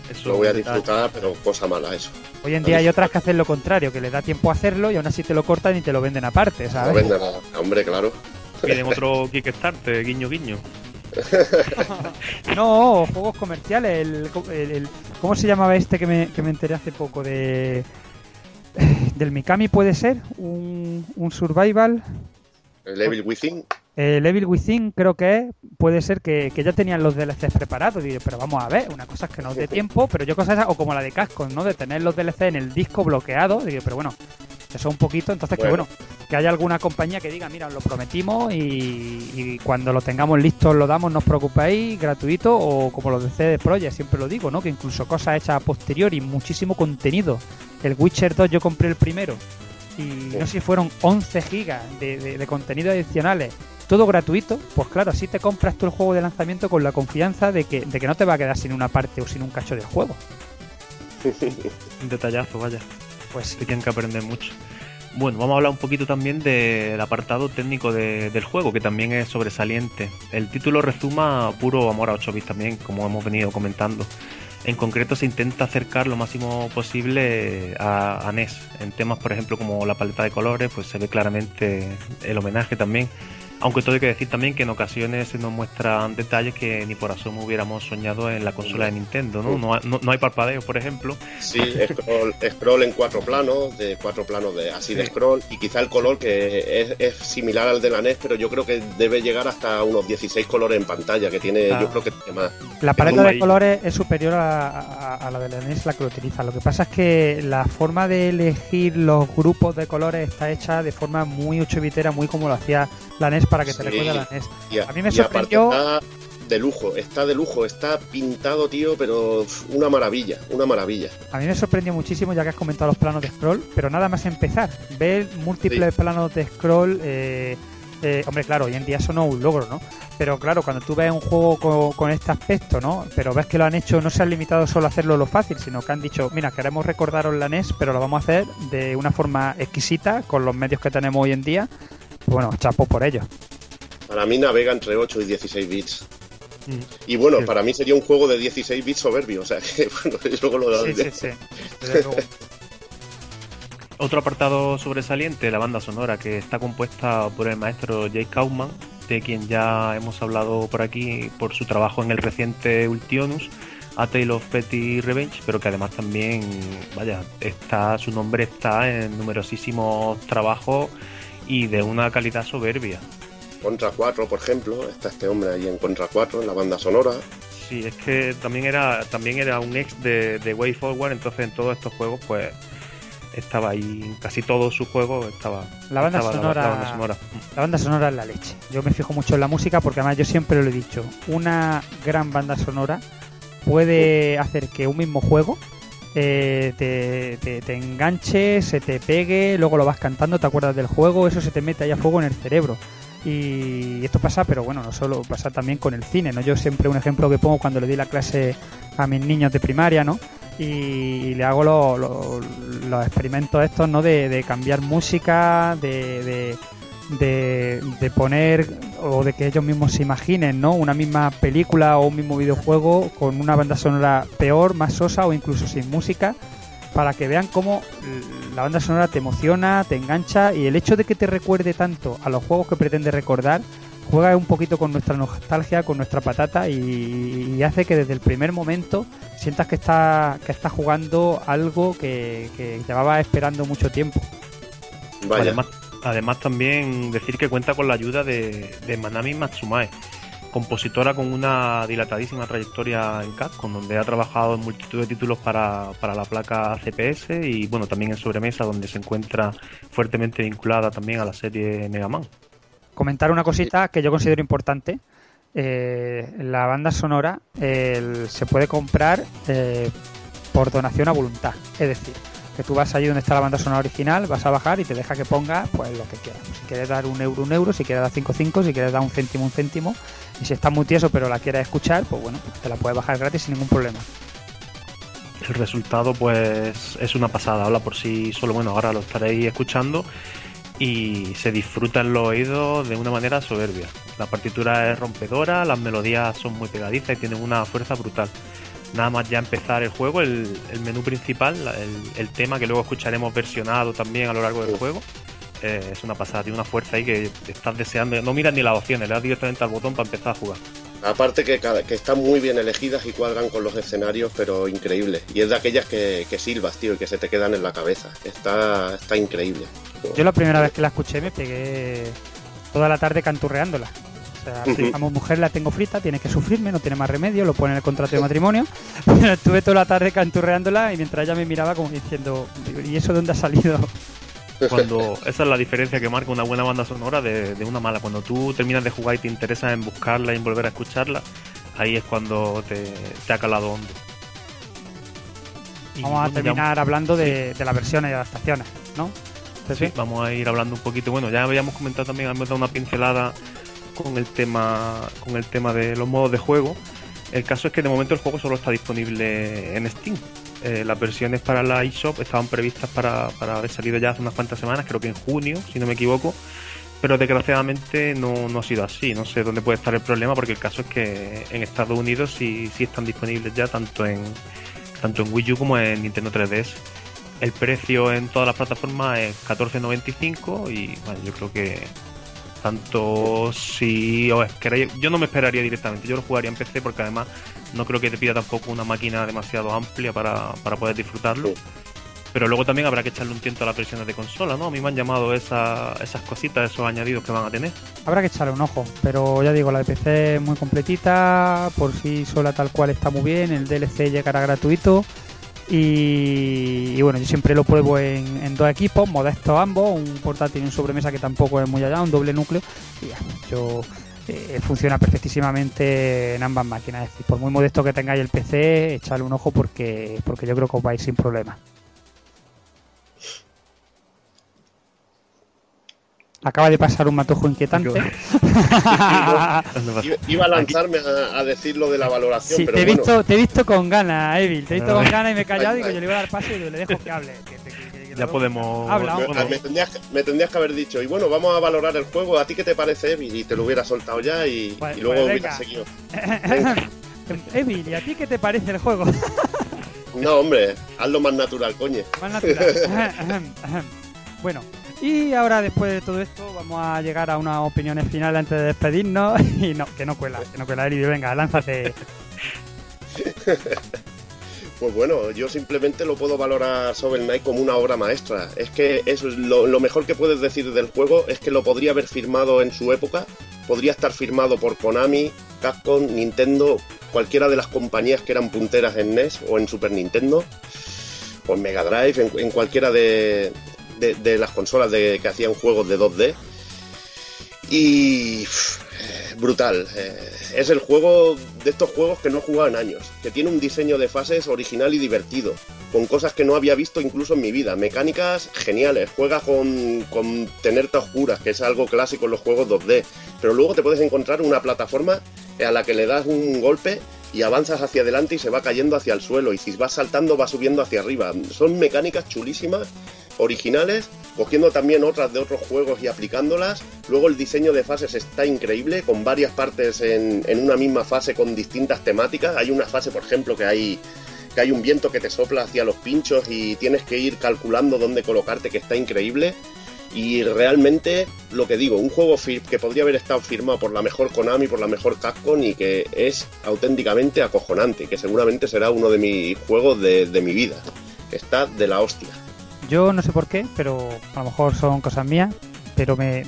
Eso Lo voy a disfrutar, pero cosa mala eso. Hoy en día hay otras que hacen lo contrario, que le da tiempo a hacerlo y aún así te lo cortan y te lo venden aparte, ¿sabes? venda nada. Hombre, claro. Piden otro Kickstarter, guiño guiño. No, juegos comerciales. El, el- el- ¿Cómo se llamaba este que me, que me enteré hace poco? de Del Mikami puede ser, un, un survival. El Evil Within. El Evil Within creo que es, puede ser que, que ya tenían los DLCs preparados. Digo, pero vamos a ver, una cosa es que no dé tiempo, pero yo cosas o como la de Cascos, ¿no? De tener los DLC en el disco bloqueado. Digo, pero bueno, eso un poquito. Entonces, que Bueno. que haya alguna compañía que diga, mira, os lo prometimos y, y cuando lo tengamos listo lo damos, no os preocupéis, gratuito, o como los de CD Projekt, siempre lo digo, ¿no? Que incluso cosas hechas a posteriori, muchísimo contenido. El Witcher 2 yo compré el primero y no sé si fueron 11 gigas de, de, de contenido adicionales, todo gratuito, pues claro, así te compras tú el juego de lanzamiento con la confianza de que, de que no te va a quedar sin una parte o sin un cacho del juego. Un detallazo, vaya. Pues tienen que aprender mucho. Bueno, vamos a hablar un poquito también del apartado técnico de- del juego, que también es sobresaliente. El título rezuma puro amor a 8 bits también, como hemos venido comentando. En concreto se intenta acercar lo máximo posible a, a NES. En temas, por ejemplo, como la paleta de colores, pues se ve claramente el homenaje también. Aunque todo hay que decir también que en ocasiones se nos muestran detalles que ni por asomo hubiéramos soñado en la consola de Nintendo, ¿no? No, no, no hay parpadeo, por ejemplo. Sí, scroll, scroll en cuatro planos, de cuatro planos de así de scroll, y quizá el color que es, es similar al de la NES, pero yo creo que debe llegar hasta unos 16 colores en pantalla, que tiene, Ah. yo creo que tiene más. La paleta de colores es superior a, a- a la de la NES, la que lo utiliza. Lo que pasa es que la forma de elegir los grupos de colores está hecha de forma muy 8 bitera, muy como lo hacía la NES para que te Sí. recuerde a la NES. A mí me sorprendió- Está de lujo, está de lujo, está pintado, tío, pero una maravilla, una maravilla. A mí me sorprendió muchísimo ya que has comentado los planos de scroll, pero nada más empezar. Ver múltiples planos de scroll, eh, eh, hombre, claro, hoy en día eso no es un logro, ¿no? Pero claro, cuando tú ves un juego con, con este aspecto, ¿no? Pero ves que lo han hecho, no se han limitado solo a hacerlo lo fácil, sino que han dicho, mira, queremos recordaros la NES, pero lo vamos a hacer de una forma exquisita, con los medios que tenemos hoy en día. Bueno, chapo por ello. Para mí navega entre 8 y 16 bits. Mm. Y bueno, Sí. para mí sería un juego de 16 bits soberbio, o sea que bueno, luego lo Sí, sí, sí. Otro apartado sobresaliente, la banda sonora, que está compuesta por el maestro Jake Kaufman, de quien ya hemos hablado por aquí por su trabajo en el reciente Ultionus, A Tale of Petty Revenge, pero que además también, vaya, está, su nombre está en numerosísimos trabajos y de una calidad soberbia. Contra 4, por ejemplo, está este hombre ahí en Contra 4, en la banda sonora. Sí, es que también era, también era un ex de, de Way Forward, entonces en todos estos juegos, pues estaba ahí, en casi todos sus juegos estaba La banda estaba sonora- la banda sonora. La banda sonora es la leche. Yo me fijo mucho en la música porque además yo siempre lo he dicho. Una gran banda sonora puede hacer que un mismo juego eh, te, te- enganche, se te pegue, luego lo vas cantando, te acuerdas del juego, eso se te mete ahí a fuego en el cerebro. Y esto pasa, pero bueno, no solo pasa también con el cine, ¿no? Yo siempre un ejemplo que pongo cuando le di la clase a mis niños de primaria, ¿no? Y le hago lo- lo- los experimentos estos, ¿no? De, cambiar música, de, de, de poner o de que ellos mismos se imaginen, ¿no? Una misma película o un mismo videojuego con una banda sonora peor, más sosa o incluso sin música para que vean cómo la banda sonora te emociona, te engancha y el hecho de que te recuerde tanto a los juegos que pretende recordar juega un poquito con nuestra nostalgia, con nuestra patata y, y hace que desde el primer momento sientas que estás que estás jugando algo que, que llevabas esperando mucho tiempo. Vaya. Además, además también decir que cuenta con la ayuda de, de Manami Matsumae, compositora con una dilatadísima trayectoria en Capcom, donde ha trabajado en multitud de títulos para, para la placa CPS y bueno, también en sobremesa, donde se encuentra fuertemente vinculada también a la serie Mega Man. Comentar una cosita que yo considero importante. Eh, la banda sonora el- se puede comprar eh, por donación a voluntad. Es decir, que tú vas allí donde está la banda sonora original, vas a bajar y te deja que ponga pues lo que quieras. Si quieres dar un euro, un euro, si quieres dar cinco, cinco, si quieres dar un céntimo, un céntimo. Y si estás muy tieso pero la quieres escuchar, pues bueno, te la puedes bajar gratis sin ningún problema. El resultado pues es una pasada, habla por sí solo, bueno, ahora lo estaréis escuchando y se disfruta en los oídos de una manera soberbia. La partitura es rompedora, las melodías son muy pegadizas y tienen una fuerza brutal. Nada más ya empezar el juego, el, el menú principal, el, el tema que luego escucharemos versionado también a lo largo del juego, eh, es una pasada, tiene una fuerza ahí que estás deseando. No miras ni las opciones, le das directamente al botón para empezar a jugar. Aparte que, que están muy bien elegidas y cuadran con los escenarios, pero increíble. Y es de aquellas que, que silbas, tío, y que se te quedan en la cabeza. Está, está increíble. Yo la primera vez que la escuché me pegué toda la tarde canturreándola. O sea, mi mujer la tengo frita, tiene que sufrirme, no tiene más remedio, lo pone en el contrato de matrimonio. Estuve toda la tarde canturreándola y mientras ella me miraba como diciendo, ¿y eso de dónde ha salido? Cuando esa es la diferencia que marca una buena banda sonora de, de una mala. Cuando tú terminas de jugar y te interesa en buscarla y en volver a escucharla, ahí es cuando te, te ha calado hondo. Y, Vamos a bueno, ya- terminar hablando de, de las versiones y adaptaciones, ¿no? Sí, vamos a ir hablando un poquito. Bueno, ya habíamos comentado también, hemos dado una pincelada con el tema, con el tema de los modos de juego. El caso es que de momento el juego solo está disponible en Steam. Eh, las versiones para la eShop estaban previstas para, para haber salido ya hace unas cuantas semanas, creo que en junio, si no me equivoco. Pero desgraciadamente no, no ha sido así. No sé dónde puede estar el problema, porque el caso es que en Estados Unidos sí, sí están disponibles ya, tanto en, tanto en Wii U como en Nintendo 3DS. El precio en todas las plataformas es 14.95 y yo creo que tanto, si os queréis, yo no me esperaría directamente, yo lo jugaría en PC porque además no creo que te pida tampoco una máquina demasiado amplia para, para poder disfrutarlo. Pero luego también habrá que echarle un tiento a las versiones de consola, ¿no? A mí me han llamado esa- esas cositas, esos añadidos que van a tener. Habrá que echarle un ojo, pero ya digo, la de PC es muy completita, por sí sola tal cual está muy bien, el DLC llegará gratuito y, bueno, yo siempre lo pruebo en, dos equipos, modestos ambos, un portátil y un sobremesa que tampoco es muy allá, un doble núcleo y ya, yo eh, funciona perfectísimamente en ambas máquinas, es decir, por muy modesto que tengáis el PC, echarle un ojo porque, porque yo creo que os vais sin problema. Acaba de pasar un matojo inquietante. Iba, iba a lanzarme a, a decir lo de la valoración, Sí, pero te, he bueno. visto, te he visto con ganas, Evil. Te he visto Ah. con ganas y me he callado. Ay, Digo, ay. yo le iba a dar paso y le dejo que hable. que- que- que- que Ya podemos. Habla, Me, hombre. me tendrías, que- me tendrías que haber dicho, y bueno, vamos a valorar el juego, ¿a ti qué te parece, Evi? Y te lo hubiera soltado ya y, Pues- y luego pues hubiera seguido. Evil, ¿y a ti qué te parece el juego? No, hombre, hazlo más natural, coño. Más natural. bueno, y ahora después de todo esto vamos a llegar a unas opiniones finales antes de despedirnos. Y no, que no cuela, que no cuela, Evil. Venga, lánzate. Pues bueno, yo simplemente lo puedo valorar Shovel Knight como una obra maestra. Es que eso es lo, mejor que puedes decir del juego es que lo podría haber firmado en su época. Podría estar firmado por Konami, Capcom, Nintendo, cualquiera de las compañías que eran punteras en NES o en Super Nintendo, o en Mega Drive, en cualquiera de, de- las consolas de, que hacían juegos de 2D. Y eh, brutal. eh, es el juego de estos juegos que no he jugado en años, que tiene un diseño de fases original y divertido, con cosas que no había visto incluso en mi vida, mecánicas geniales, juega con, con tenerte a oscuras, que es algo clásico en los juegos 2D, pero luego te puedes encontrar una plataforma a la que le das un golpe y avanzas hacia adelante y se va cayendo hacia el suelo, y si vas saltando va subiendo hacia arriba. Son mecánicas chulísimas originales, cogiendo también otras de otros juegos y aplicándolas. Luego el diseño de fases está increíble, con varias partes en, en una misma fase con distintas temáticas. Hay una fase, por ejemplo, que hay que hay un viento que te sopla hacia los pinchos y tienes que ir calculando dónde colocarte, que está increíble. Y realmente, lo que digo, un juego que podría haber estado firmado por la mejor Konami, por la mejor Capcom y que es auténticamente acojonante, que seguramente será uno de mis juegos de, de mi vida. Está de la hostia. Yo no sé por qué, pero a lo mejor son cosas mías, pero me,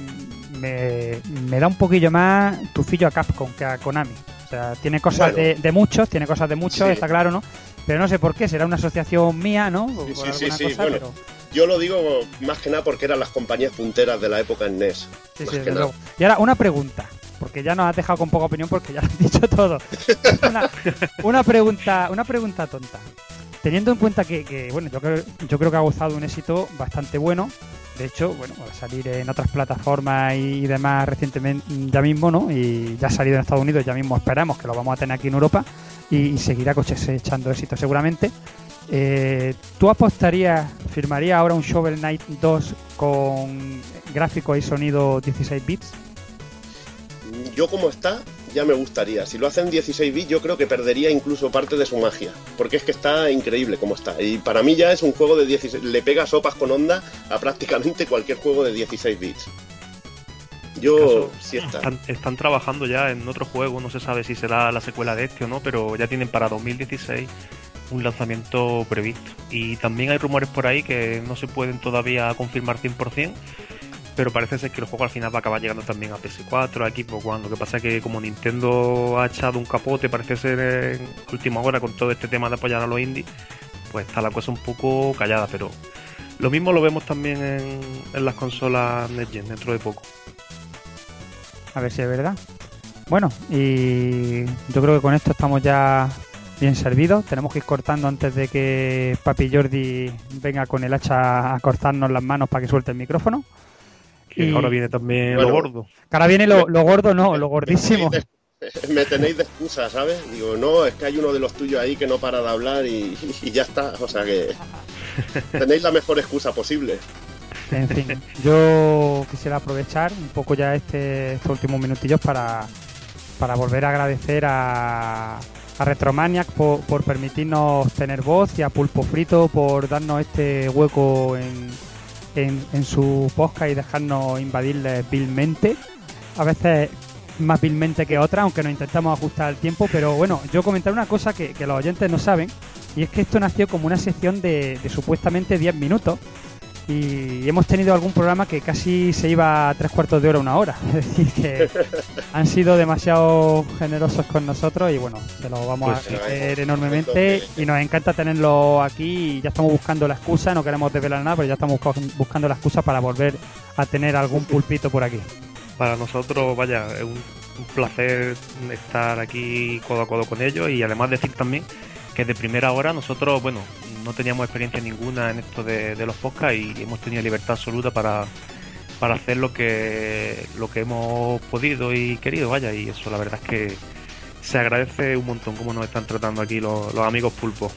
me, me da un poquillo más tufillo a Capcom que a Konami. O sea, tiene cosas Bueno. de, de muchos, tiene cosas de muchos, Sí. está claro, ¿no? Pero no sé por qué, será una asociación mía, ¿no? Sí, por sí, sí, cosa, bueno. pero Yo lo digo más que nada porque eran las compañías punteras de la época en NES. sí, más sí, que nada. Y ahora una pregunta, porque ya nos has dejado con poca opinión porque ya lo has dicho todo. una, pregunta, una pregunta tonta. Teniendo en cuenta que, bueno, yo creo, yo creo que ha gozado un éxito bastante bueno. De hecho, bueno, va a salir en otras plataformas y demás recientemente, ya mismo, ¿no? Y ya ha salido en Estados Unidos, ya mismo esperamos que lo vamos a tener aquí en Europa y, seguirá cosechando éxito seguramente. Eh, ¿Tú apostarías, firmarías ahora un Shovel Knight 2 con gráfico y sonido 16 bits? Yo como está, ya me gustaría. Si lo hacen 16 bits, yo creo que perdería incluso parte de su magia. Porque es que está increíble como está. Y para mí ya es un juego de 16... Le pega sopas con onda a prácticamente cualquier juego de 16 bits. Yo sí está. Están, están trabajando ya en otro juego, no se sabe si será la secuela de este o no, pero ya tienen para 2016 un lanzamiento previsto. Y también hay rumores por ahí que no se pueden todavía confirmar 100%, pero parece ser que el juego al final va a acabar llegando también a PS4, a Xbox One. Lo que pasa es que como Nintendo ha echado un capote, parece ser en última hora con todo este tema de apoyar a los indies, pues está la cosa un poco callada, pero lo mismo lo vemos también en, las consolas Next Gen dentro de poco. A ver si es verdad. Bueno, y yo creo que con esto estamos ya bien servidos. Tenemos que ir cortando antes de que Papi Jordi venga con el hacha a cortarnos las manos para que suelte el micrófono. Que Y- ahora viene también Bueno. lo gordo. Que ahora viene lo, lo gordo, no, lo gordísimo. Me tenéis de excusa, ¿sabes? Digo, no, es que hay uno de los tuyos ahí que no para de hablar y, y ya está. O sea que tenéis la mejor excusa posible. En fin, yo quisiera aprovechar un poco ya este, estos últimos minutillos para, para volver a agradecer a, a Retromaniac por, por permitirnos tener voz y a Pulpo Frito por darnos este hueco en, en, su podcast y dejarnos invadirles vilmente. a veces más vilmente que otras, aunque nos intentamos ajustar al tiempo. Pero bueno, yo comentar una cosa que, que los oyentes no saben, y es que esto nació como una sección de, de supuestamente 10 minutos. Y hemos tenido algún programa que casi se iba a tres cuartos de hora, una hora. Es decir, que han sido demasiado generosos con nosotros y bueno, se lo vamos Pues a agradecer enormemente. Y nos encanta tenerlo aquí. Y ya estamos buscando la excusa, no queremos desvelar nada, pero ya estamos busca- buscando la excusa para volver a tener algún pulpito por aquí. Para nosotros, vaya, es un, un placer estar aquí codo a codo con ellos y además decir también que de primera hora nosotros, bueno, no teníamos experiencia ninguna en esto de, los podcasts y hemos tenido libertad absoluta para, para hacer lo que, lo que hemos podido y querido, vaya, y eso la verdad es que se agradece un montón cómo nos están tratando aquí los, amigos pulpo.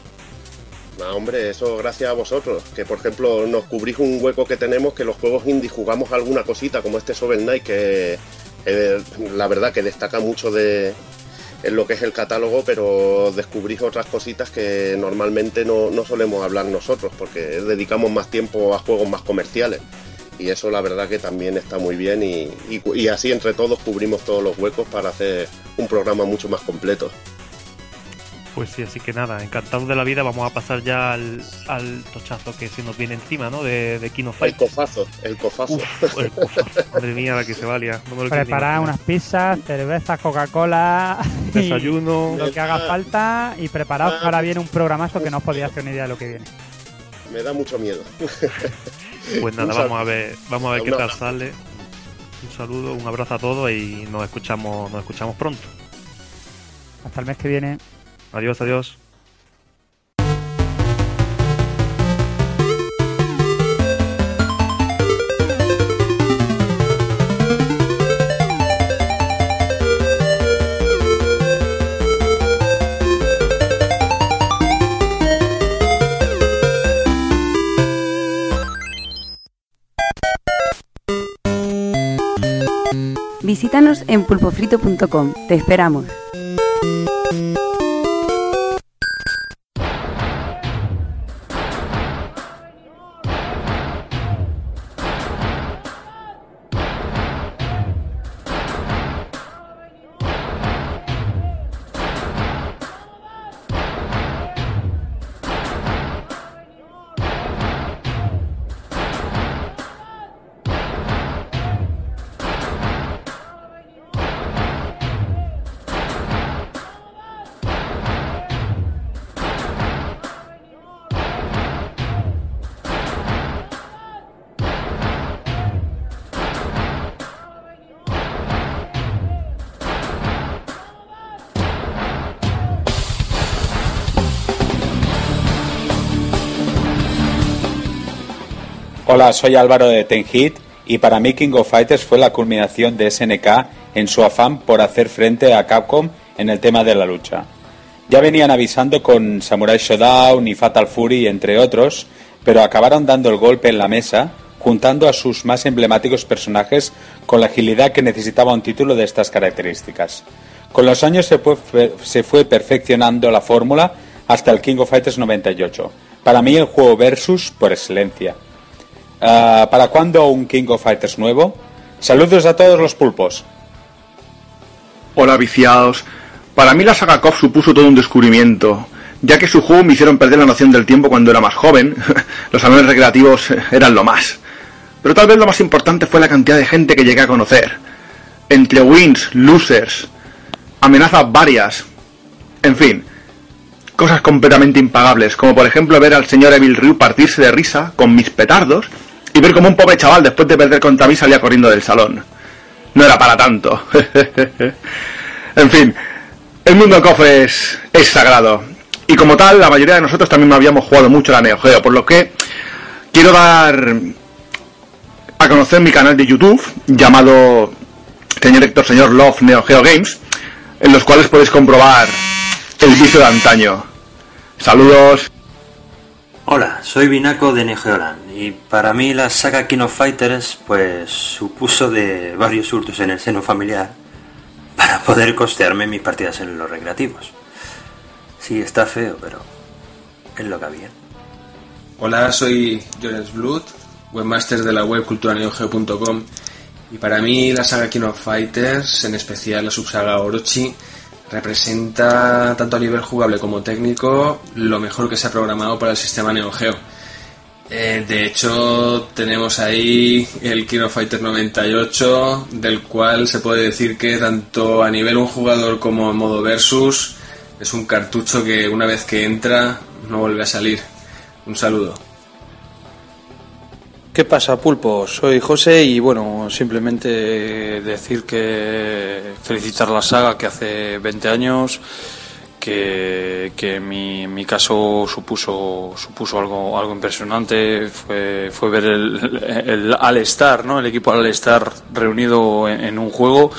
No, hombre, eso gracias a vosotros. Que por ejemplo nos cubrís un hueco que tenemos que los juegos indie jugamos alguna cosita como este Shovel Knight que la verdad que destaca mucho de en lo que es el catálogo, pero descubrís otras cositas que normalmente no, no solemos hablar nosotros porque dedicamos más tiempo a juegos más comerciales. Y eso la verdad que también está muy bien y, y- y así entre todos cubrimos todos los huecos para hacer un programa mucho más completo. Pues sí, así que nada, encantados de la vida, vamos a pasar ya al, al tochazo que se nos viene encima, ¿no? De, de Kino El cofazo, el cofazo. Uf, el cofazo. Madre mía, la que se valía. No Preparar unas pizzas, cervezas, Coca-Cola, Desayuno. lo que haga falta y preparados que ahora viene un programazo que no os podía hacer una idea de lo que viene. Me da mucho miedo. Pues nada, vamos a ver, vamos a ver qué tal sale. Un saludo, un abrazo a todos y nos escuchamos, nos escuchamos pronto. Hasta el mes que viene. Adiós, adiós. Visítanos en pulpofrito.com. Te esperamos. Hola, soy Álvaro de Ten Hit y para mí King of Fighters fue la culminación de SNK en su afán por hacer frente a Capcom en el tema de la lucha. Ya venían avisando con Samurai Shodown y Fatal Fury entre otros, pero acabaron dando el golpe en la mesa, juntando a sus más emblemáticos personajes con la agilidad que necesitaba un título de estas características. Con los años se fue, se fue perfeccionando la fórmula hasta el King of Fighters 98. Para mí el juego versus por excelencia. Ah, ¿Para cuándo un King of Fighters nuevo? Saludos a todos los pulpos. Hola viciados. Para mí la saga KOF supuso todo un descubrimiento, ya que su juego me hicieron perder la noción del tiempo cuando era más joven. Los salones recreativos eran lo más. Pero tal vez lo más importante fue la cantidad de gente que llegué a conocer. Entre wins, losers, amenazas varias. En fin, cosas completamente impagables, como por ejemplo ver al señor Evil Ryu partirse de risa con mis petardos y ver como un pobre chaval después de perder contra mí salía corriendo del salón. No era para tanto. en fin, el mundo KOF es, es sagrado. Y como tal, la mayoría de nosotros también habíamos jugado mucho la Neo Geo, por lo que quiero dar a conocer mi canal de YouTube llamado Señor Héctor Señor Love Neo Geo Games, en los cuales podéis comprobar el vicio de antaño. Saludos. Hola, soy Binaco de Negeoland y para mí la saga King of Fighters pues supuso de varios hurtos en el seno familiar para poder costearme mis partidas en los recreativos. Sí, está feo, pero es lo que había. Hola, soy Jones Blood, webmaster de la web culturaneogeo.com Y para mí la saga King of Fighters, en especial la subsaga Orochi, representa tanto a nivel jugable como técnico lo mejor que se ha programado para el sistema Neo Geo. Eh, de hecho, tenemos ahí el King of Fighters 98, del cual se puede decir que tanto a nivel un jugador como en modo versus es un cartucho que una vez que entra no vuelve a salir. Un saludo. ¿Qué pasa, Pulpo? Soy José y bueno, simplemente decir que felicitar la saga que hace 20 años, que, que en, mi, mi caso supuso, supuso algo, algo impresionante, fue, fue ver el, el All-Star, ¿no? el equipo All-Star reunido en, en un juego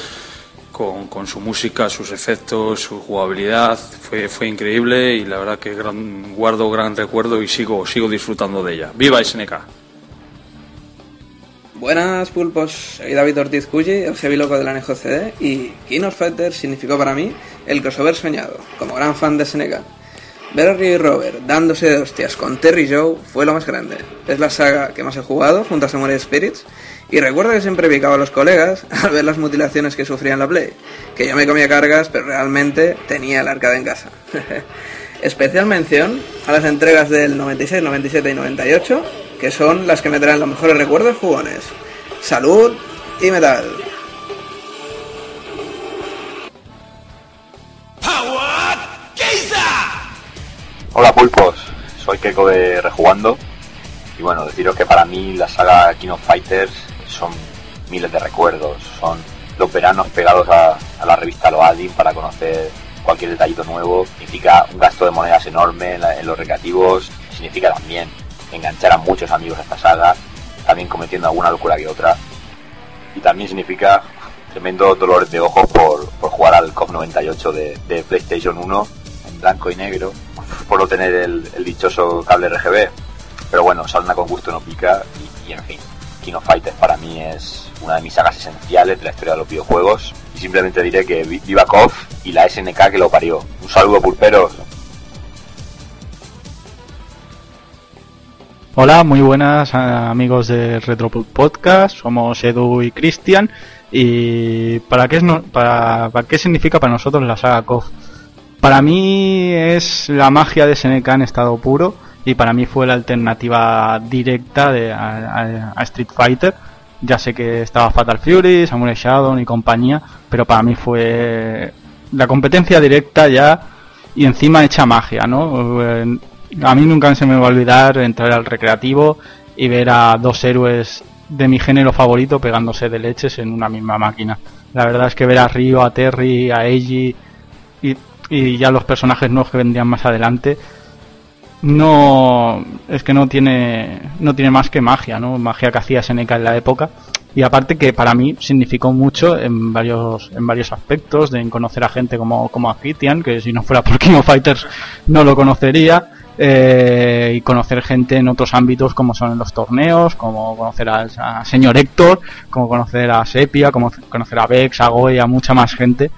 con, con, su música, sus efectos, su jugabilidad, fue, fue increíble y la verdad que gran, guardo gran recuerdo y sigo, sigo disfrutando de ella. ¡Viva SNK! Buenas pulpos, soy David Ortiz Cuyi, el heavy loco de la NGCD y King of Fighters significó para mí el crossover soñado, como gran fan de SNK. Ver a y Robert dándose de hostias con Terry Joe fue lo más grande. Es la saga que más he jugado junto a Samurai Spirits y recuerdo que siempre picaba a los colegas al ver las mutilaciones que sufría en la Play, que yo me comía cargas pero realmente tenía el arcade en casa. Especial mención a las entregas del 96, 97 y 98 que son las que me traen los mejores recuerdos jugones. Salud y metal. Hola pulpos, soy Keiko de Rejugando. Y bueno, deciros que para mí la saga King of Fighters son miles de recuerdos, son los veranos pegados a, a la revista Loading para conocer cualquier detallito nuevo, significa un gasto de monedas enorme en, la, en los recreativos, significa también enganchar a muchos amigos a esta saga, también cometiendo alguna locura que otra. Y también significa tremendo dolor de ojos por, por jugar al COP 98 de, PlayStation 1 en blanco y negro, por no tener el, dichoso cable RGB. Pero bueno, salna con gusto no pica y, en fin. King of Fighters para mí es una de mis sagas esenciales de la historia de los videojuegos. Y simplemente diré que viva KOF y la SNK que lo parió. Un saludo pulperos. Hola, muy buenas amigos de Retropult Podcast, somos Edu y Cristian y ¿para qué, es no, para, para, qué significa para nosotros la saga KOF? Para mí es la magia de SNK en estado puro y para mí fue la alternativa directa de, a, a, Street Fighter. Ya sé que estaba Fatal Fury, Samurai Shadow y compañía, pero para mí fue la competencia directa ya y encima hecha magia, ¿no? A mí nunca se me va a olvidar entrar al recreativo y ver a dos héroes de mi género favorito pegándose de leches en una misma máquina. La verdad es que ver a Ryo, a Terry, a Eiji y, ya los personajes nuevos que vendrían más adelante no es que no tiene no tiene más que magia, ¿no? Magia que hacía Seneca en la época y aparte que para mí significó mucho en varios en varios aspectos de conocer a gente como como a Kitian, que si no fuera por King of Fighters no lo conocería eh, y conocer gente en otros ámbitos como son los torneos, como conocer a señor Héctor, como conocer a Sepia, como conocer a Vex, a Goy, a mucha más gente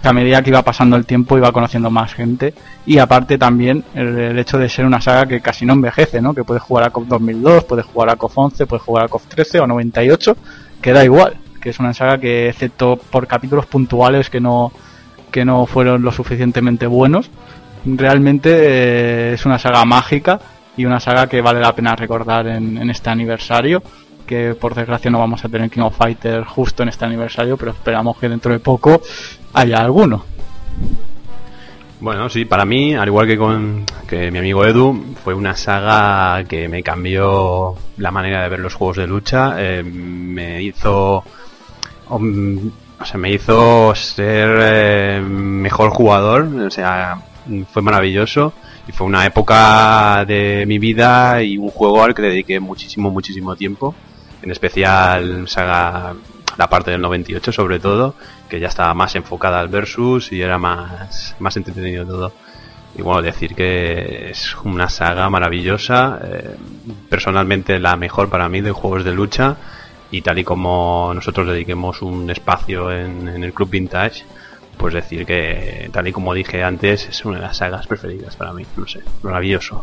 que a medida que iba pasando el tiempo iba conociendo más gente y aparte también el, el, hecho de ser una saga que casi no envejece, ¿no? Que puedes jugar a COF 2002, puedes jugar a COF 11, puedes jugar a COF 13 o 98, que da igual, que es una saga que excepto por capítulos puntuales que no que no fueron lo suficientemente buenos, realmente eh, es una saga mágica y una saga que vale la pena recordar en, este aniversario que por desgracia no vamos a tener King of Fighters justo en este aniversario, pero esperamos que dentro de poco haya alguno. Bueno, sí, para mí, al igual que con que mi amigo Edu, fue una saga que me cambió la manera de ver los juegos de lucha, eh, me hizo o sea, me hizo ser eh, mejor jugador, o sea, fue maravilloso y fue una época de mi vida y un juego al que dediqué muchísimo, muchísimo tiempo en especial saga la parte del 98 sobre todo, que ya estaba más enfocada al versus y era más, más entretenido todo. Y bueno, decir que es una saga maravillosa, eh, personalmente la mejor para mí de juegos de lucha y tal y como nosotros dediquemos un espacio en el Club Vintage, pues decir que tal y como dije antes es una de las sagas preferidas para mí, no sé, maravilloso.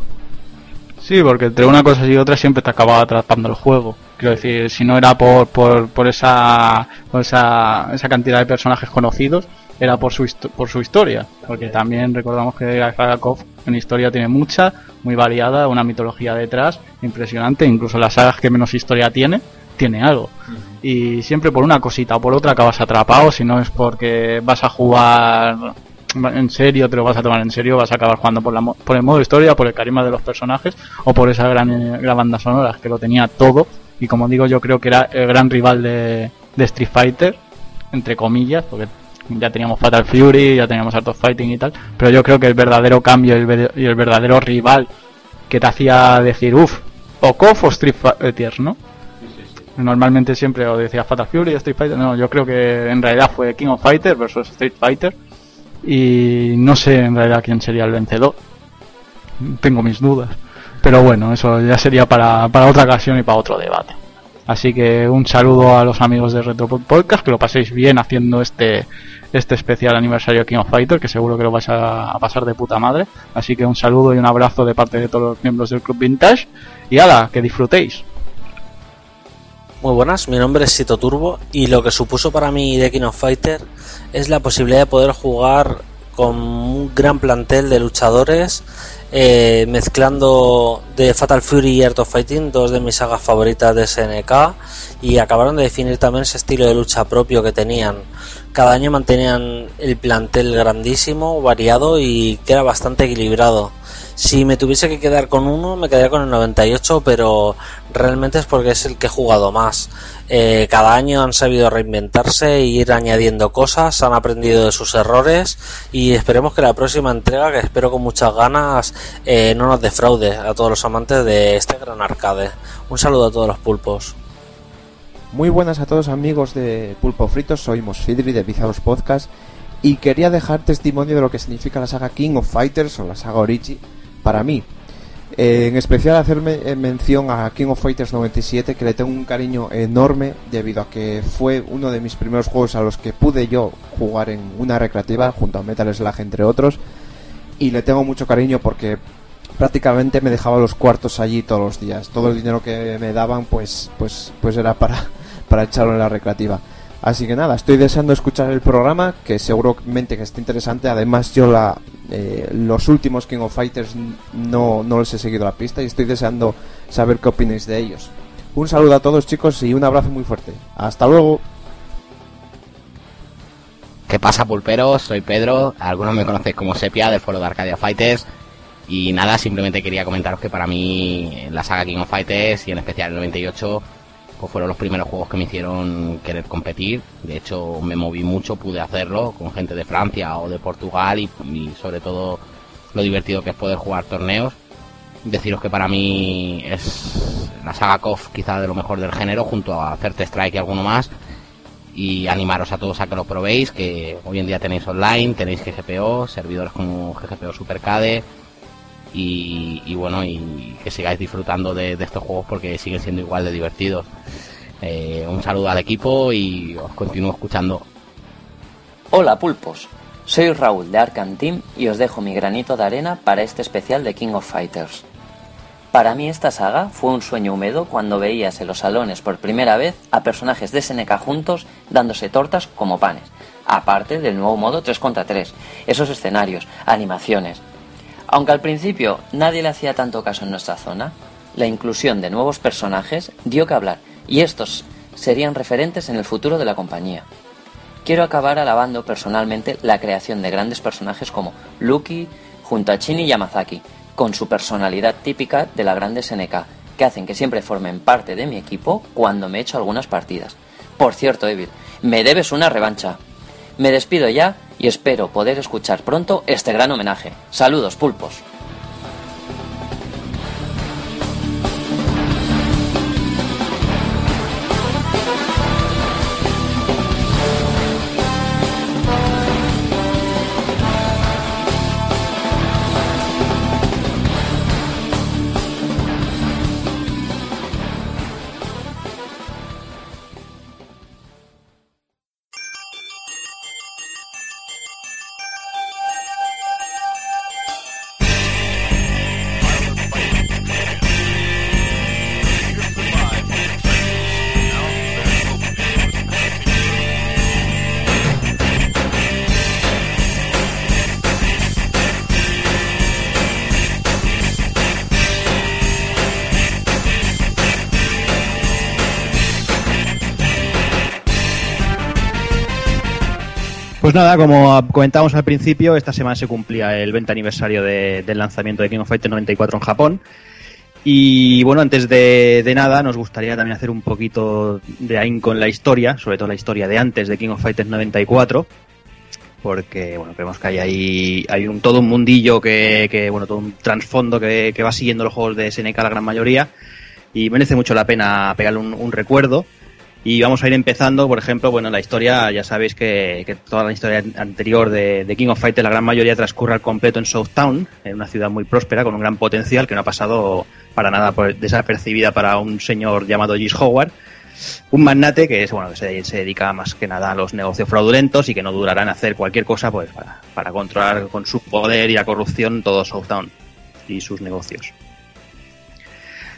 Sí, porque entre una cosa y otra siempre te acababa atrapando el juego. Quiero decir, si no era por, por, por, esa, por esa, esa cantidad de personajes conocidos, era por su, por su historia. Porque también recordamos que KOF en historia tiene mucha, muy variada, una mitología detrás, impresionante. Incluso las sagas que menos historia tiene, tiene algo. Y siempre por una cosita o por otra acabas atrapado, si no es porque vas a jugar en serio, te lo vas a tomar en serio, vas a acabar jugando por, la, por el modo historia, por el carisma de los personajes o por esa gran, eh, banda sonora que lo tenía todo. Y como digo, yo creo que era el gran rival de, Street Fighter, entre comillas, porque ya teníamos Fatal Fury, ya teníamos Art of Fighting y tal, pero yo creo que el verdadero cambio y el, y el verdadero rival que te hacía decir, uff, o KOF o Street Fighter, ¿no? Normalmente siempre o decía Fatal Fury, Street Fighter, no, yo creo que en realidad fue King of Fighter versus Street Fighter y no sé en realidad quién sería el vencedor. Tengo mis dudas. Pero bueno, eso ya sería para, para otra ocasión y para otro debate. Así que un saludo a los amigos de Retropod Podcast, que lo paséis bien haciendo este, este especial aniversario King of Fighter, que seguro que lo vais a, a pasar de puta madre. Así que un saludo y un abrazo de parte de todos los miembros del Club Vintage. Y ala, que disfrutéis. Muy buenas, mi nombre es Sito Turbo y lo que supuso para mí King of Fighter es la posibilidad de poder jugar con un gran plantel de luchadores eh, mezclando de Fatal Fury y Art of Fighting, dos de mis sagas favoritas de SNK y acabaron de definir también ese estilo de lucha propio que tenían. Cada año mantenían el plantel grandísimo, variado y que era bastante equilibrado. Si me tuviese que quedar con uno, me quedaría con el 98, pero realmente es porque es el que he jugado más. Eh, cada año han sabido reinventarse e ir añadiendo cosas, han aprendido de sus errores y esperemos que la próxima entrega, que espero con muchas ganas, eh, no nos defraude a todos los amantes de este gran arcade. Un saludo a todos los pulpos. Muy buenas a todos amigos de Pulpo Fritos, soy Mosfidri de Pizados Podcast y quería dejar testimonio de lo que significa la saga King of Fighters o la saga Origi para mí. Eh, en especial hacerme eh, mención a King of Fighters 97 que le tengo un cariño enorme debido a que fue uno de mis primeros juegos a los que pude yo jugar en una recreativa junto a Metal Slug entre otros y le tengo mucho cariño porque prácticamente me dejaba los cuartos allí todos los días. Todo el dinero que me daban pues pues pues era para para echarlo en la recreativa. Así que nada, estoy deseando escuchar el programa, que seguramente que está interesante. Además, yo la, eh, los últimos King of Fighters no, no les he seguido la pista y estoy deseando saber qué opináis de ellos. Un saludo a todos chicos y un abrazo muy fuerte. Hasta luego. ¿Qué pasa, pulperos? Soy Pedro. Algunos me conocéis como Sepia del foro de Arcadia Fighters. Y nada, simplemente quería comentaros que para mí la saga King of Fighters y en especial el 98 pues fueron los primeros juegos que me hicieron querer competir. De hecho, me moví mucho, pude hacerlo con gente de Francia o de Portugal y, sobre todo lo divertido que es poder jugar torneos. Deciros que para mí es la saga KOF quizá de lo mejor del género junto a Third Strike y alguno más y animaros a todos a que lo probéis, que hoy en día tenéis online, tenéis GGPO, servidores como GGPO Supercade y, bueno, y que sigáis disfrutando de, de estos juegos porque siguen siendo igual de divertidos. Eh, un saludo al equipo y os continúo escuchando. Hola pulpos, soy Raúl de Arkham Team y os dejo mi granito de arena para este especial de King of Fighters. Para mí esta saga fue un sueño húmedo cuando veías en los salones por primera vez a personajes de SNK juntos dándose tortas como panes, aparte del nuevo modo 3 contra 3, esos escenarios, animaciones. Aunque al principio nadie le hacía tanto caso en nuestra zona, la inclusión de nuevos personajes dio que hablar y estos serían referentes en el futuro de la compañía. Quiero acabar alabando personalmente la creación de grandes personajes como Lucky junto a Shin y Yamazaki, con su personalidad típica de la grande SNK, que hacen que siempre formen parte de mi equipo cuando me echo algunas partidas. Por cierto, Evil, me debes una revancha. Me despido ya y espero poder escuchar pronto este gran homenaje. Saludos, pulpos. Pues nada, como comentábamos al principio, esta semana se cumplía el 20 aniversario de- del lanzamiento de King of Fighters 94 en Japón. Y bueno, antes de, nada, nos gustaría también hacer un poquito de ahínco en la historia, sobre todo la historia de antes de King of Fighters 94, porque bueno, vemos que hay ahí hay un, todo un mundillo que, que, bueno, todo un trasfondo que, va siguiendo los juegos de SNK la gran mayoría y merece mucho la pena pegarle un recuerdo. Y vamos a ir empezando, por ejemplo, bueno, la historia, ya sabéis que, que toda la historia anterior de, King of Fighters, la gran mayoría transcurre al completo en Southtown, en una ciudad muy próspera, con un gran potencial, que no ha pasado para nada por- desapercibida para un señor llamado Gis Howard, un magnate que es bueno que se, se dedica más que nada a los negocios fraudulentos y que no durará en hacer cualquier cosa pues para, para controlar con su poder y la corrupción todo Southtown y sus negocios.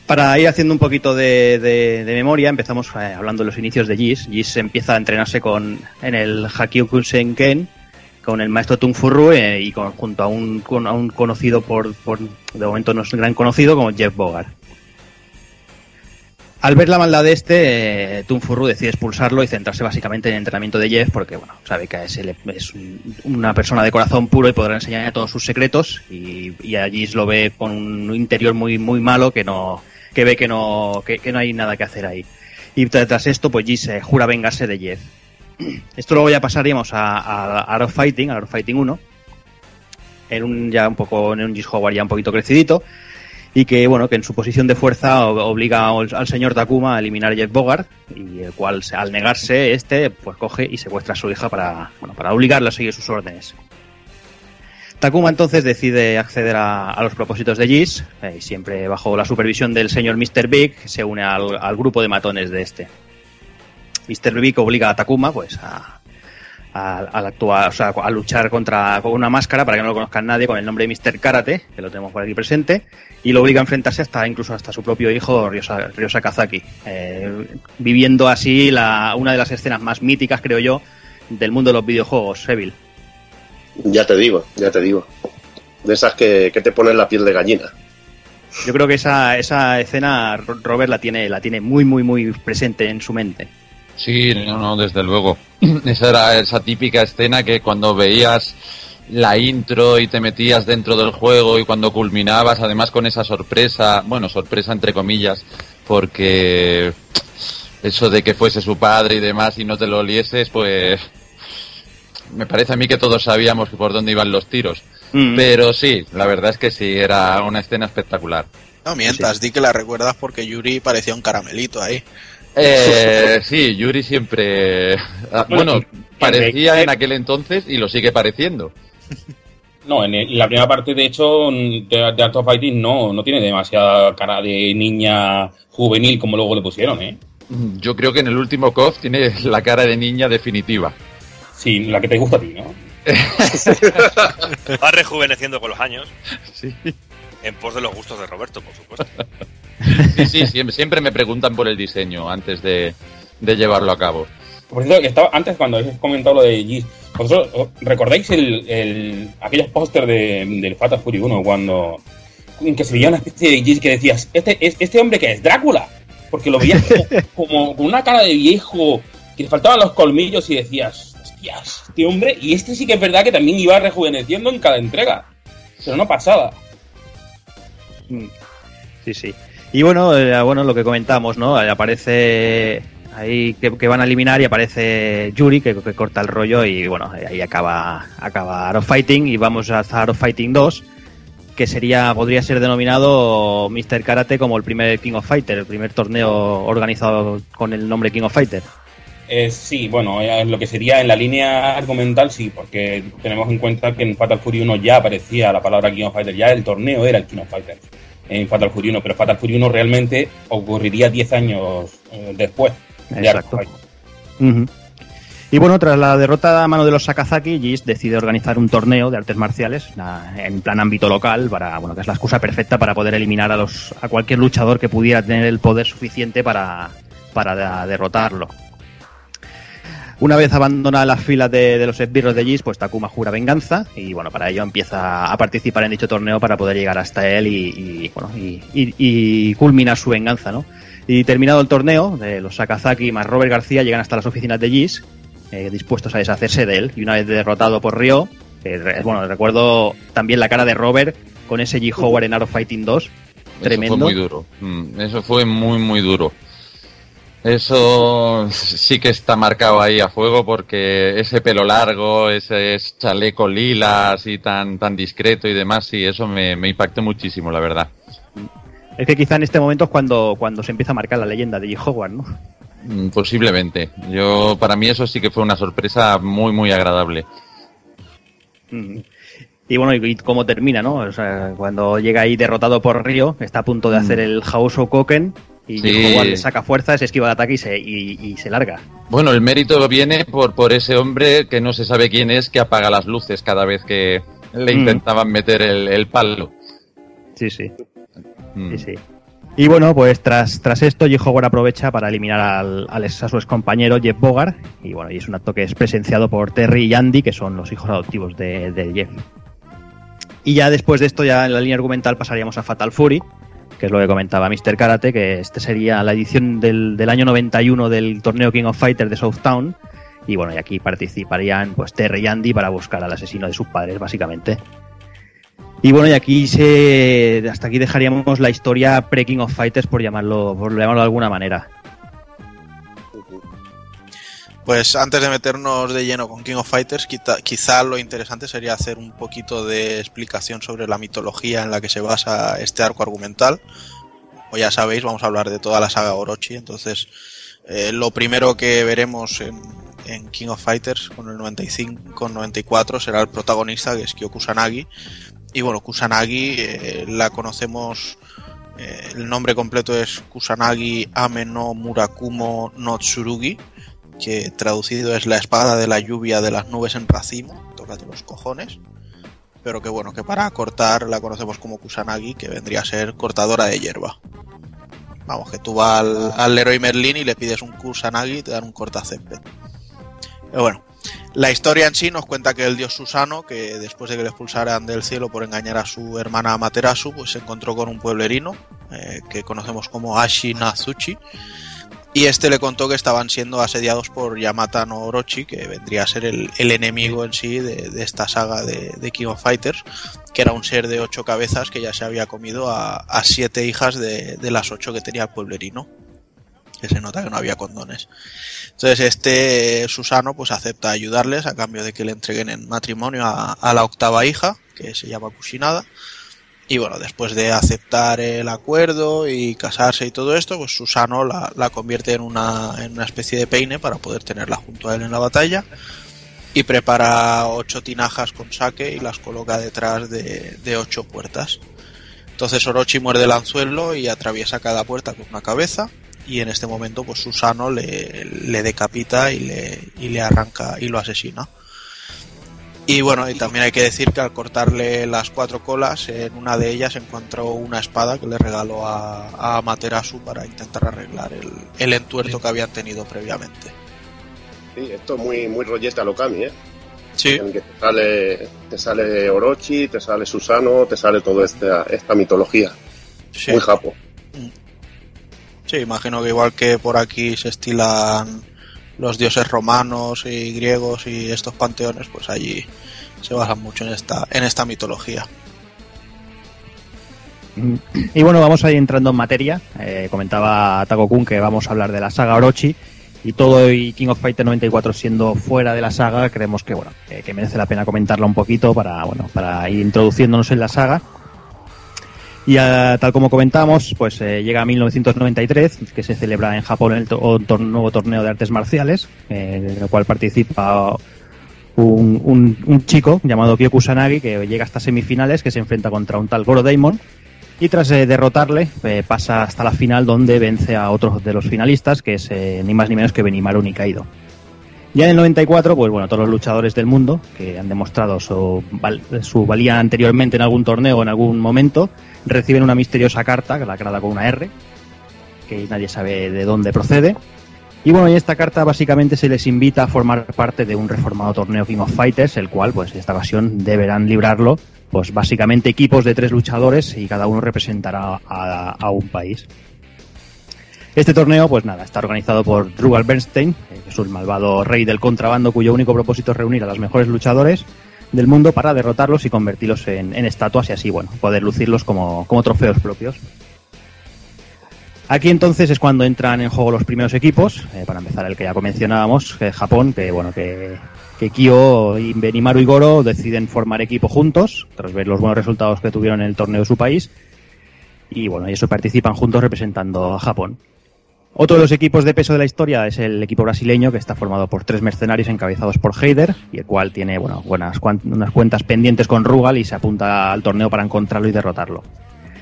Para ir haciendo un poquito de, memoria, empezamos eh, hablando de los inicios de Jis. Jis empieza a entrenarse con, en el Hakyuku Senken con el maestro Tung Furru eh, y con- junto a un, con- a un conocido por, por, de momento no es un gran conocido, como Jeff Bogart. Al ver la maldad de este, eh, Tung Furru decide expulsarlo y centrarse básicamente en el entrenamiento de Jeff porque bueno, sabe que es, es un- una persona de corazón puro y podrá enseñarle todos sus secretos y, y a Jis lo ve con un interior muy muy malo que no que ve que no que, no hay nada que hacer ahí. Y tras esto, pues eh, jura vengarse de Jeff. Esto luego ya pasaríamos a, a, a Art Fighting, a Art Fighting 1, en un ya un poco en un Jis Howard ya un poquito crecidito y que bueno que en su posición de fuerza obliga al, señor Takuma a eliminar a Jeff Bogart y el cual al negarse este pues coge y secuestra a su hija para bueno para obligarla a seguir sus órdenes Takuma entonces decide acceder a, los propósitos de Jis eh, y siempre bajo la supervisión del señor Mr. Big se une al, grupo de matones de este Mr. Big obliga a Takuma pues a a, actuar, o sea, a luchar contra con una máscara para que no lo conozcan nadie con el nombre de Mr. Karate, que lo tenemos por aquí presente, y lo obliga a enfrentarse hasta incluso hasta su propio hijo Ryosa, Ryosa Kazaki, eh, viviendo así una de las escenas más míticas, creo yo, del mundo de los videojuegos, Seville. Ya te digo, ya te digo. De esas que, que te ponen la piel de gallina. Yo creo que esa, esa escena Ro- Robert la tiene, la tiene muy, muy, muy presente en su mente. Sí, no, no, desde luego. Esa era esa típica escena que cuando veías la intro y te metías dentro del juego y cuando culminabas, además con esa sorpresa, bueno, sorpresa entre comillas, porque eso de que fuese su padre y demás y no te lo olieses, pues me parece a mí que todos sabíamos por dónde iban los tiros. Mm. Pero sí, la verdad es que sí, era una escena espectacular. No mientas, di que la recuerdas porque Yuri parecía un caramelito ahí. Eh, sí, Yuri siempre. ah, Bueno, parecía en- aquel entonces y lo sigue pareciendo. No, en, la primera parte, de hecho, de, de Art of Fighting no, no tiene demasiada cara de niña juvenil como luego le pusieron, ¿eh? Yo creo que en el último KOF tiene la cara de niña definitiva. Sí, la que te gusta a ti, ¿no? Va rejuveneciendo con los años. Sí. En pos de los gustos de Roberto, por supuesto. Sí, sí, siempre, siempre me preguntan por el diseño antes de, de llevarlo a cabo. Por cierto, que estaba, antes cuando habéis comentado lo de Gis, ¿vosotros os- recordáis el, el- aquellos pósters de, del Fatal Fury 1 cuando en que se veía una especie de Gis que decías, este, es- este hombre que es Drácula? Porque lo veías como, como con una cara de viejo, que le faltaban los colmillos y decías, hostias, este hombre, y este sí que es verdad que también iba rejuveneciendo en cada entrega. Pero no pasada. Mm. Sí, sí. Y bueno, eh, bueno, lo que comentamos, ¿no? Eh, Aparece ahí que, van a eliminar y aparece Yuri que, corta el rollo y bueno, ahí acaba acaba Art Fighting y vamos a Art of Fighting 2 que sería podría ser denominado Mr. Karate como el primer King of Fighter, el primer torneo organizado con el nombre King of Fighter. Eh, sí, bueno, eh, lo que sería en la línea argumental, sí, porque tenemos en cuenta que en Fatal Fury 1 ya aparecía la palabra King of Fighter, ya el torneo era el King of Fighter en Fatal Fury 1, pero Fatal Fury 1 realmente ocurriría 10 años eh, después de Exacto. Y bueno, tras la derrota a mano de los Sakazaki, Jis decide organizar un torneo de artes marciales en plan ámbito local para, bueno, que es la excusa perfecta para poder eliminar a los a cualquier luchador que pudiera tener el poder suficiente para, para de- derrotarlo. Una vez abandona las filas de, de los esbirros de Jis, pues Takuma jura venganza y bueno, para ello empieza a participar en dicho torneo para poder llegar hasta él y, y, bueno, y, y- y culminar su venganza, ¿no? Y terminado el torneo, de los Sakazaki más Robert García llegan hasta las oficinas de Jis eh, dispuestos a deshacerse de él. Y una vez derrotado por Ryo, eh, bueno, recuerdo también la cara de Robert con ese G. Howard en Arrow Fighting 2. Tremendo. Eso fue muy duro. Mm, Eso fue muy, muy duro. Eso sí que está marcado ahí a fuego porque ese pelo largo, ese chaleco lila así tan, tan discreto y demás, sí, eso me, me impactó muchísimo, la verdad. Es que quizá en este momento es cuando, cuando se empieza a marcar la leyenda de G. Howard, ¿no? Mm, Posiblemente. Yo, para mí eso sí que fue una sorpresa muy, muy agradable. Mm. Y bueno, y, y cómo termina, ¿no? O sea, cuando llega ahí derrotado por Río, está a punto de hacer el Haoso Koken y Sí. Howard le saca fuerzas, esquiva el ataque y se, y, y se larga. Bueno, el mérito viene por, por ese hombre que no se sabe quién es, que apaga las luces cada vez que le Mm. intentaban meter el, el palo. Sí, sí. Mm. Sí, sí. Y bueno, pues tras, tras esto, J. Howard aprovecha para eliminar al, al ex- a su excompañero Jeff Bogart. Y bueno, y es un acto que es presenciado por Terry y Andy, que son los hijos adoptivos de, de Jeff. Y ya después de esto, ya en la línea argumental pasaríamos a Fatal Fury, que es lo que comentaba Mr. Karate, que este sería la edición del, del año 91 del torneo King of Fighters de Southtown. Y bueno, y aquí participarían pues Terry y Andy para buscar al asesino de sus padres, básicamente. Y bueno, y aquí se. Hasta aquí dejaríamos la historia pre-King of Fighters, por llamarlo, por llamarlo de alguna manera. Pues antes de meternos de lleno con King of Fighters, quita- quizá lo interesante sería hacer un poquito de explicación sobre la mitología en la que se basa este arco argumental. Como ya sabéis, vamos a hablar de toda la saga Orochi, entonces eh, lo primero que veremos en, King of Fighters con el 95, con 94 será el protagonista, que es Kyo Kusanagi. Y bueno, Kusanagi eh, la conocemos, eh, el nombre completo es Kusanagi Ame no Murakumo no Tsurugi, que traducido es la espada de la lluvia de las nubes en racimo, tócate los cojones. Pero que bueno, que para cortar la conocemos como Kusanagi, que vendría a ser cortadora de hierba. Vamos, que tú vas al, al Leroy Merlin y le pides un Kusanagi y te dan un cortacésped. Pero bueno, la historia en sí nos cuenta que el dios Susano, que después de que le expulsaran del cielo por engañar a su hermana Amaterasu, pues se encontró con un pueblerino eh, que conocemos como Ashi Nazuchi. Y este le contó que estaban siendo asediados por Yamata no Orochi, que vendría a ser el, el enemigo en sí de, de esta saga de, de King of Fighters, que era un ser de ocho cabezas que ya se había comido a, a siete hijas de, de las ocho que tenía el pueblerino. Que se nota que no había condones. Entonces este Susano pues acepta ayudarles a cambio de que le entreguen en matrimonio a, la octava hija, que se llama Kushinada. Y bueno, después de aceptar el acuerdo y casarse y todo esto, pues Susano la, la convierte en una, en una especie de peine para poder tenerla junto a él en la batalla. Y prepara ocho tinajas con sake y las coloca detrás de, de ocho puertas. Entonces Orochi muerde el anzuelo y atraviesa cada puerta con una cabeza. Y en este momento, pues Susano le, le decapita y le, y le arranca y lo asesina. Y bueno, y también hay que decir que al cortarle las cuatro colas, en una de ellas encontró una espada que le regaló a, a Amaterasu para intentar arreglar el, el entuerto que habían tenido previamente. Sí, esto es muy, muy rollete a Lokami, ¿eh? Sí. En que te sale, te sale Orochi, te sale Susano, te sale toda esta, esta mitología. Sí. Muy japo. Sí, imagino que igual que por aquí se estilan los dioses romanos y griegos y estos panteones, pues allí se basan mucho en esta, en esta mitología. Y bueno, vamos a ir entrando en materia. Eh, comentaba Taco Kun que vamos a hablar de la saga Orochi. Y todo y King of Fighters 94 siendo fuera de la saga, creemos que bueno, que, que merece la pena comentarla un poquito para, bueno, para ir introduciéndonos en la saga. Y tal como comentamos, pues eh, llega 1993, que se celebra en Japón el nuevo torneo de artes marciales, eh, en el cual participa un, un- chico llamado Kyo Kusanagi que llega hasta semifinales, que se enfrenta contra un tal Goro Daimon. Y tras eh, derrotarle, pasa hasta la final donde vence a otros de los finalistas, que es ni más ni menos que Benimaru Nikaido. Ya en el 94, pues bueno, todos los luchadores del mundo que han demostrado su, val- su valía anteriormente en algún torneo o en algún momento, reciben una misteriosa carta, que la creada con una R, que nadie sabe de dónde procede. Y bueno, en esta carta básicamente se les invita a formar parte de un reformado torneo King of Fighters, el cual, pues esta ocasión deberán librarlo, pues básicamente equipos de tres luchadores y cada uno representará a un país. Este torneo, pues nada, está organizado por Drugal Bernstein, eh, que es un malvado rey del contrabando cuyo único propósito es reunir a los mejores luchadores del mundo para derrotarlos y convertirlos en, estatuas y así, bueno, poder lucirlos como, trofeos propios. Aquí entonces es cuando entran en juego los primeros equipos, eh, para empezar el que ya mencionábamos, es Japón, que bueno, que, que Kyo Benimaru y Goro deciden formar equipo juntos, tras ver los buenos resultados que tuvieron en el torneo de su país, y bueno, y eso participan juntos representando a Japón. Otro de los equipos de peso de la historia es el equipo brasileño, que está formado por tres mercenarios encabezados por Heider, y el cual tiene buenas unas cuentas pendientes con Rugal y se apunta al torneo para encontrarlo y derrotarlo.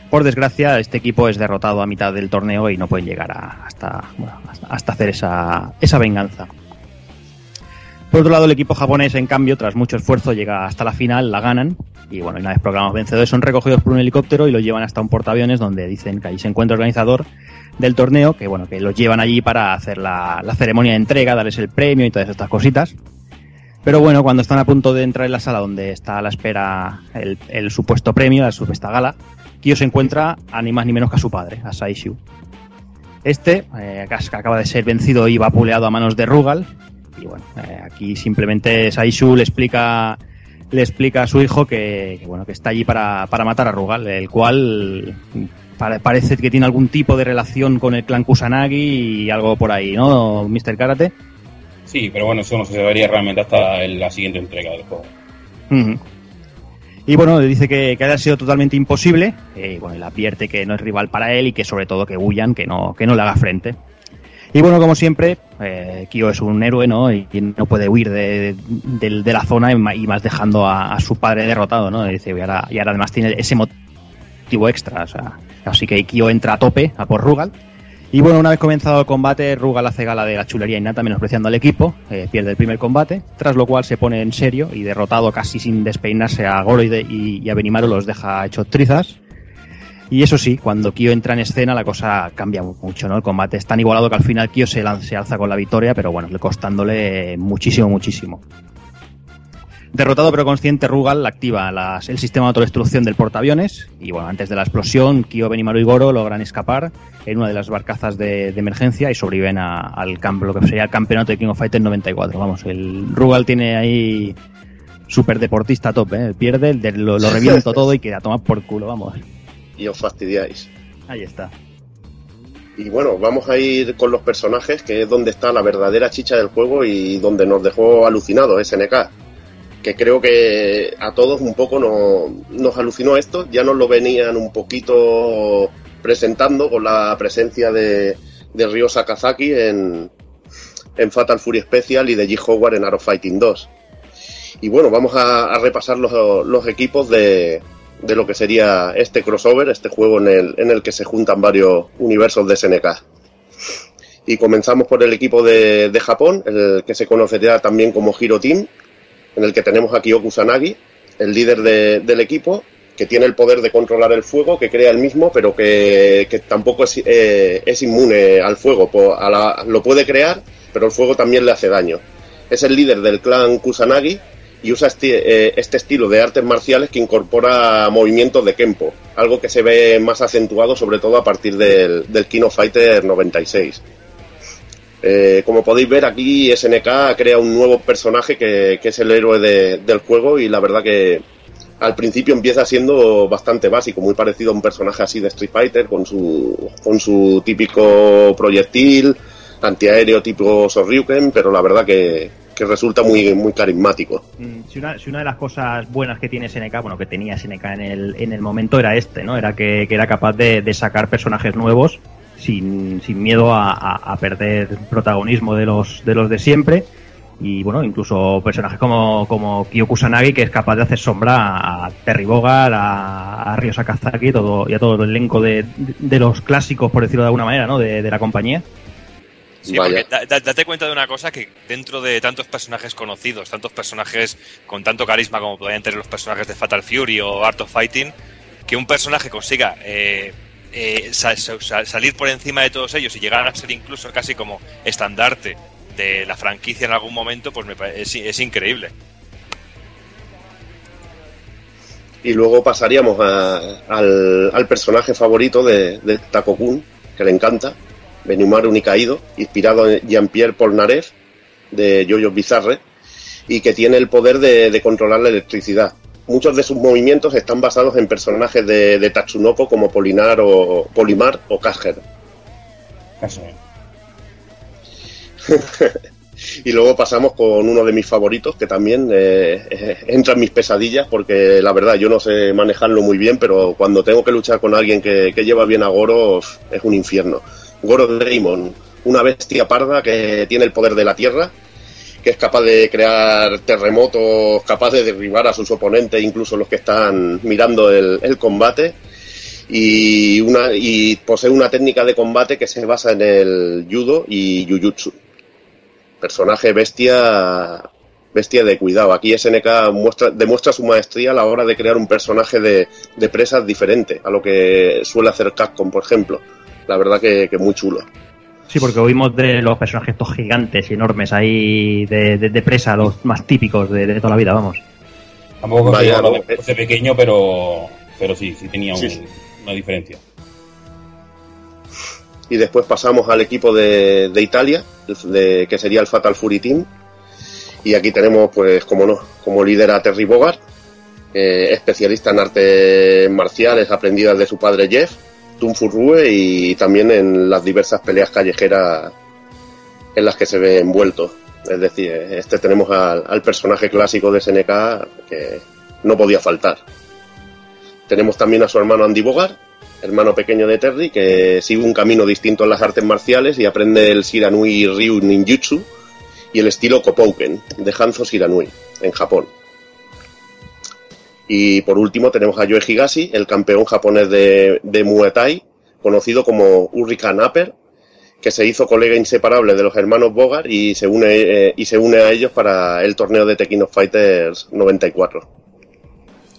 Por desgracia, este equipo es derrotado a mitad del torneo y no pueden llegar a- hasta, hacer esa, venganza. Por otro lado, el equipo japonés, en cambio, tras mucho esfuerzo, llega hasta la final, la ganan. Y bueno, una vez programados vencedores, son recogidos por un helicóptero y los llevan hasta un portaaviones donde dicen que ahí se encuentra el organizador del torneo, que bueno, que los llevan allí para hacer la, la ceremonia de entrega, darles el premio y todas estas cositas. Pero bueno, cuando están a punto de entrar en la sala donde está a la espera el, supuesto premio, la supuesta gala, Kyo se encuentra a ni más ni menos que a su padre, a Saishu. Este, eh, acaba de ser vencido y vapuleado a manos de Rugal, y bueno, eh, aquí simplemente Saishu le explica le explica a su hijo que, que, bueno que está allí para, para matar a Rugal, el cual parece que tiene algún tipo de relación con el clan Kusanagi y algo por ahí, ¿no, Mr. Karate? Sí, pero bueno, eso no se vería realmente hasta la siguiente entrega del juego. Y bueno, dice que, que haya sido totalmente imposible, eh, y bueno, le advierte que no es rival para él y que sobre todo que huyan, que no, que no le haga frente. Y bueno, como siempre, eh, Kyo es un héroe, ¿no? Y y no puede huir de, de- de la zona y más dejando a, a su padre derrotado, ¿no? Y, dice, y, ahora, y ahora además tiene ese motivo extra, o sea, así que Kyo entra a tope a por Rugal. Y bueno, una vez comenzado el combate, Rugal hace gala de la chulería innata menospreciando al equipo, eh, pierde el primer combate, tras lo cual se pone en serio y derrotado casi sin despeinarse a Goro y, a Benimaru los deja hechos trizas. Y eso sí, cuando Kyo entra en escena la cosa cambia mucho, ¿no? El combate es tan igualado que al final Kyo se, se alza con la victoria, pero bueno, le costándole muchísimo, muchísimo. Derrotado pero consciente, Rugal activa las- el sistema de autodestrucción del portaaviones y bueno, antes de la explosión, Kyo, Benimaru y Goro logran escapar en una de las barcazas de, de emergencia y sobreviven a- al campo, lo que sería el campeonato de King of Fighters 94. Vamos, el Rugal tiene ahí super deportista top, ¿eh? Pierde, de- lo, lo reviento todo y queda tomar por culo, vamos. Y os fastidiáis. Ahí está. Y bueno, vamos a ir con los personajes, que es donde está la verdadera chicha del juego y donde nos dejó alucinados SNK. Que creo que a todos un poco no- nos alucinó esto. Ya nos lo venían un poquito presentando con la presencia de, de Ryo Sakazaki en, en Fatal Fury Special y de G. Howard en Arrow Fighting 2. Y bueno, vamos a, repasar los, equipos de, de lo que sería este crossover, este juego en el, en el que se juntan varios universos de SNK. Y comenzamos por el equipo de, de Japón, el que se conocería también como Hero Team, en el que tenemos a Kyoku Sanagi, el líder de- del equipo, que tiene el poder de controlar el fuego, que crea el mismo, pero que, tampoco es, eh, es inmune al fuego. Lo puede crear, pero el fuego también le hace daño. Es el líder del clan Kusanagi y usa este, eh, este estilo de artes marciales que incorpora movimientos de Kempo, algo que se ve más acentuado sobre todo a partir del, del Kino Fighter 96. Eh, como podéis ver aquí SNK crea un nuevo personaje que, es el héroe de- del juego y la verdad que al principio empieza siendo bastante básico, muy parecido a un personaje así de Street Fighter con su, con su típico proyectil, antiaéreo tipo Sorryuken, pero la verdad que, que resulta muy, muy carismático. Mm, Si una, de las cosas buenas que tiene SNK, bueno, que tenía SNK en el, en el momento era este, ¿no? Era que, era capaz de sacar personajes nuevos sin, sin miedo a, a- a perder protagonismo de los, de los de siempre. Y bueno, incluso personajes como, como Kyo Kusanagi, que es capaz de hacer sombra a Terry Bogard, a, a Ryo Sakazaki todo, y a todo el elenco de, de los clásicos, por decirlo de alguna manera, ¿no? De, de la compañía. Sí, porque da- da- date cuenta de una cosa que dentro de tantos personajes conocidos, tantos personajes con tanto carisma como podrían tener los personajes de Fatal Fury o Art of Fighting, que un personaje consiga eh, eh, sa- sa- salir por encima de todos ellos y llegar a ser incluso casi como estandarte de la franquicia en algún momento, pues me es, es increíble. Y luego pasaríamos al, personaje favorito de, de Takokun, que le encanta, Benimaru Nikaido, inspirado en Jean-Pierre Polnareff de Jojo Bizarre, y que tiene el poder de, de controlar la electricidad. Muchos de sus movimientos están basados en personajes de, de Tatsunoko como Polinar o Polimar o Kasher. y luego pasamos con uno de mis favoritos que también eh, eh, entra en mis pesadillas porque la verdad yo no sé manejarlo muy bien, pero cuando tengo que luchar con alguien que, que lleva bien a Goro es un infierno. Goro Daemon, una bestia parda que tiene el poder de la tierra, que es capaz de crear terremotos, capaz de derribar a sus oponentes, incluso los que están mirando el, combate y, una, y posee una técnica de combate que se basa en el judo y jujutsu. Personaje bestia bestia de cuidado. Aquí SNK muestra, demuestra su maestría a la hora de crear un personaje de, de presas diferente a lo que suele hacer Capcom, por ejemplo. La verdad que, que muy chulo. Sí, porque oímos de los personajes estos gigantes y enormes ahí de, de, de presa, los más típicos de, de, toda la vida, vamos. Tampoco Vaya, fuese pequeño, pero, pero sí, sí tenía un- Sí, sí. una diferencia. Y después pasamos al equipo de, de Italia, de, que sería el Fatal Fury Team. Y aquí tenemos, pues, como no, como líder a Terry Bogard, eh, especialista en artes marciales aprendidas de su padre Jeff, Y también en las diversas peleas callejeras en las que se ve envuelto. Es decir, este tenemos al, al personaje clásico de SNK que no podía faltar. Tenemos también a su hermano Andy Bogart, hermano pequeño de Terry, que sigue un camino distinto en las artes marciales y aprende el Shiranui Ryu Ninjutsu y el estilo Kopouken de Hanzo Shiranui en Japón. Y por último tenemos a Yoe Higashi, el campeón japonés de, de Muay Thai, conocido como Hurricane Upper, que se hizo colega inseparable de los hermanos Bogart y se une, eh, y se une a ellos para el torneo de Tekken of Fighters 94.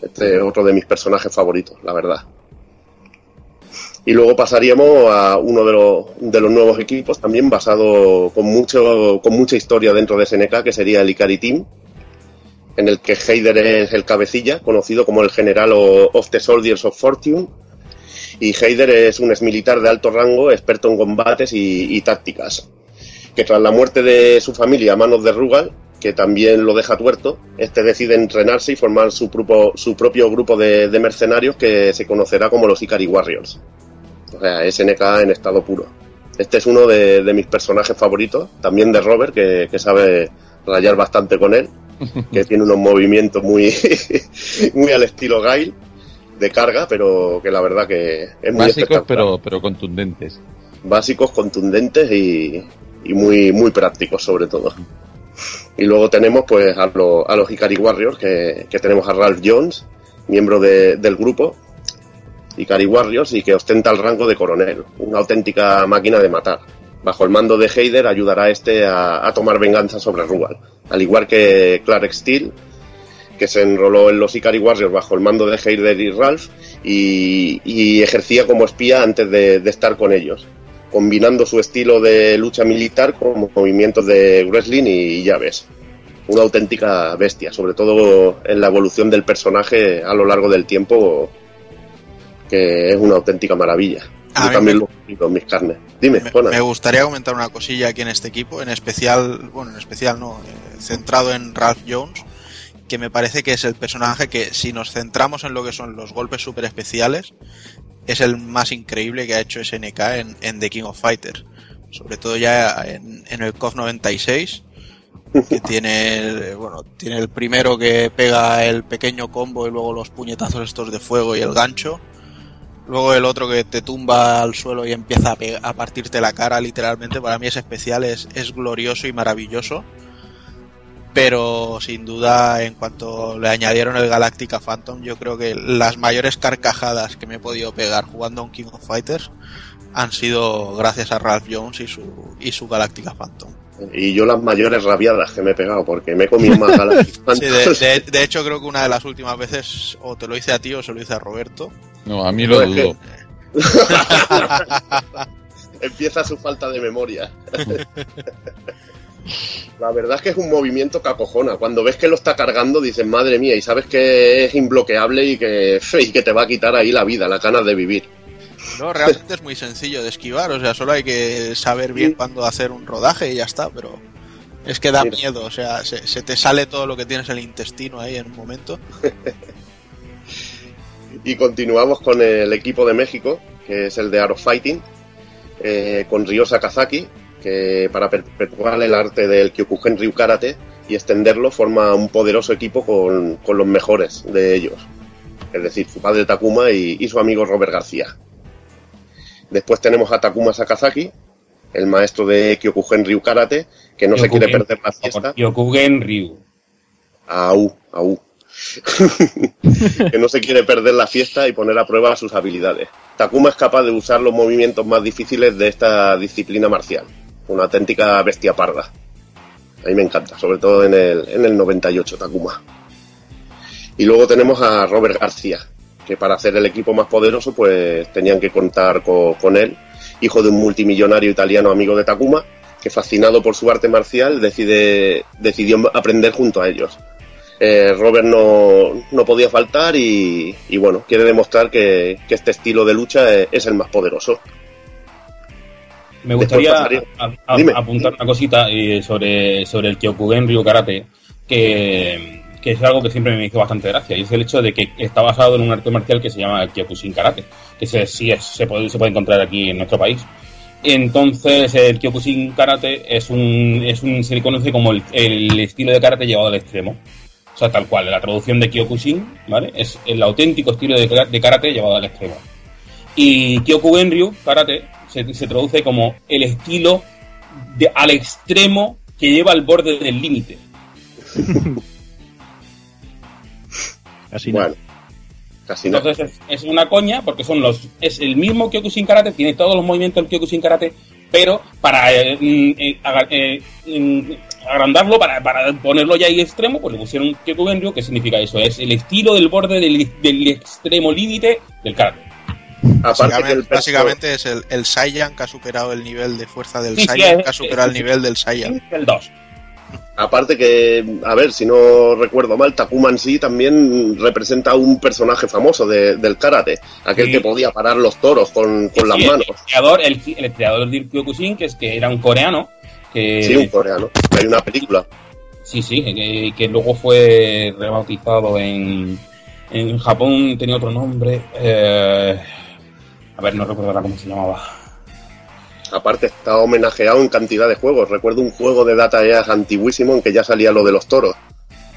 Este es otro de mis personajes favoritos, la verdad. Y luego pasaríamos a uno de los, de los nuevos equipos, también basado con, mucho, con mucha historia dentro de SNK, que sería el Ikari Team, en el que Heider es el cabecilla, conocido como el general of the Soldiers of Fortune. Y Heider es un exmilitar de alto rango, experto en combates y, tácticas, que tras la muerte de su familia a manos de Rugal, que también lo deja tuerto, este decide entrenarse y formar su, grupo, su propio grupo de, mercenarios que se conocerá como los Ikari Warriors. O sea, SNK en estado puro. Este es uno de, mis personajes favoritos, también de Robert, que sabe rayar bastante con él, que tiene unos movimientos muy, muy al estilo Gail, de carga, pero que la verdad que es muy Básicos, pero, pero contundentes. Básicos, contundentes y, y muy, muy prácticos sobre todo. Y luego tenemos pues a, lo- a los Ikari Warriors, que, que tenemos a Ralph Jones, miembro de- del grupo Ikari Warriors y que ostenta el rango de coronel, una auténtica máquina de matar. Bajo el mando de Heider ayudará a este a, tomar venganza sobre Rugal, al igual que Clark Steele, que se enroló en los Ikari Warriors bajo el mando de Heider y Ralph y, y ejercía como espía antes de, de estar con ellos, combinando su estilo de lucha militar con movimientos de wrestling y llaves. Una auténtica bestia, sobre todo en la evolución del personaje a lo largo del tiempo, que es una auténtica maravilla. Yo también me- lo en mis carnes. Dime, Juana. Me gustaría comentar una cosilla aquí en este equipo, en especial, bueno, en especial no, eh, centrado en Ralph Jones, que me parece que es el personaje que si nos centramos en lo que son los golpes super especiales, es el más increíble que ha hecho SNK en, en The King of Fighters. Sobre todo ya en, en el KOF 96, que tiene, bueno, tiene el primero que pega el pequeño combo y luego los puñetazos estos de fuego y el gancho. Luego el otro que te tumba al suelo y empieza a, a partirte la cara, literalmente. Para mí es especial, es, es glorioso y maravilloso. Pero sin duda, en cuanto le añadieron el Galactica Phantom, yo creo que las mayores carcajadas que me he podido pegar jugando a un King of Fighters han sido gracias a Ralph Jones y su, y su Galactica Phantom. Y yo las mayores rabiadas que me he pegado, porque me he comido más Galactic Sí, de, de- de hecho, creo que una de las últimas veces o te lo hice a ti o se lo hice a Roberto. No, a mí lo No, es que- dudo. Empieza su falta de memoria. La verdad es que es un movimiento que acojona. Cuando ves que lo está cargando, dices, madre mía, y sabes que es imbloqueable y que, y que te va a quitar ahí la vida, las ganas de vivir. No, realmente es muy sencillo de esquivar, o sea, solo hay que saber bien cuándo hacer un rodaje y ya está, pero es que da miedo, o sea, se, se te sale todo lo que tienes en el intestino ahí en un momento. Y continuamos con el equipo de México, que es el de Art of Fighting, eh, con Ryo Sakazaki, que para perpetuar el arte del Kyokugen Ryu Karate y extenderlo forma un poderoso equipo con, con los mejores de ellos. Es decir, su padre Takuma y, y su amigo Robert García. Después tenemos a Takuma Sakazaki, el maestro de Kyokugen Ryu Karate, que no se quiere perder la fiesta. Kyokugen Ryu. Au, au. que no se quiere perder la fiesta y poner a prueba sus habilidades. Takuma es capaz de usar los movimientos más difíciles de esta disciplina marcial. Una auténtica bestia parda. A mí me encanta, sobre todo en el, en el 98, Takuma. Y luego tenemos a Robert García, que para hacer el equipo más poderoso, pues tenían que contar co- con él, hijo de un multimillonario italiano amigo de Takuma, que fascinado por su arte marcial decide, decidió aprender junto a ellos. Eh, Robert no, no podía faltar y, y bueno, quiere demostrar que, que este estilo de lucha es, es el más poderoso. Me gustaría pasaría- a- a- Dime. apuntar una cosita eh, sobre, sobre el Kyokugen Ryu Karate, que, que es algo que siempre me hizo bastante gracia, y es el hecho de que está basado en un arte marcial que se llama el Kyokushin Karate, que se, sí es- se, puede, se puede encontrar aquí en nuestro país. Entonces, el Kyokushin Karate es un, es un se le conoce como el, el estilo de karate llevado al extremo. O sea, tal cual, la traducción de Kyokushin, ¿vale? Es el auténtico estilo de, kara- de karate llevado al extremo. Y Kyokugen Ryu, karate, se, se traduce como el estilo de, al extremo que lleva al borde del límite. Así bueno, casi no. Entonces es, es una coña porque son los es el mismo Kyokushin Karate, tiene todos los movimientos del Kyokushin Karate, pero para eh, mm, eh, eh, mm, agrandarlo, para, para ponerlo ya ahí extremo, pues le pusieron Kyokugen Ryu, que significa eso, es el estilo del borde del, del extremo límite del karate. Básicamente, básicamente es el, el Saiyan que ha superado el nivel de fuerza del Sí, sí, Saiyan, es- que ha superado el es- nivel del Saiyan. El 2. Aparte que, a ver, si no recuerdo mal, Takuma en sí también representa un personaje famoso de- del karate, aquel Sí. que podía parar los toros con, con las Sí, manos. El creador, el, el creador del Kyokushin, que es que era un coreano, que Sí, un coreano. Hay una película. Sí, sí, que, que luego fue rebautizado en, en Japón, tenía otro nombre. eh, a ver, no recuerdo ahora cómo se llamaba. Aparte está homenajeado en cantidad de juegos. Recuerdo un juego de Data East antiguísimo en que ya salía lo de los toros.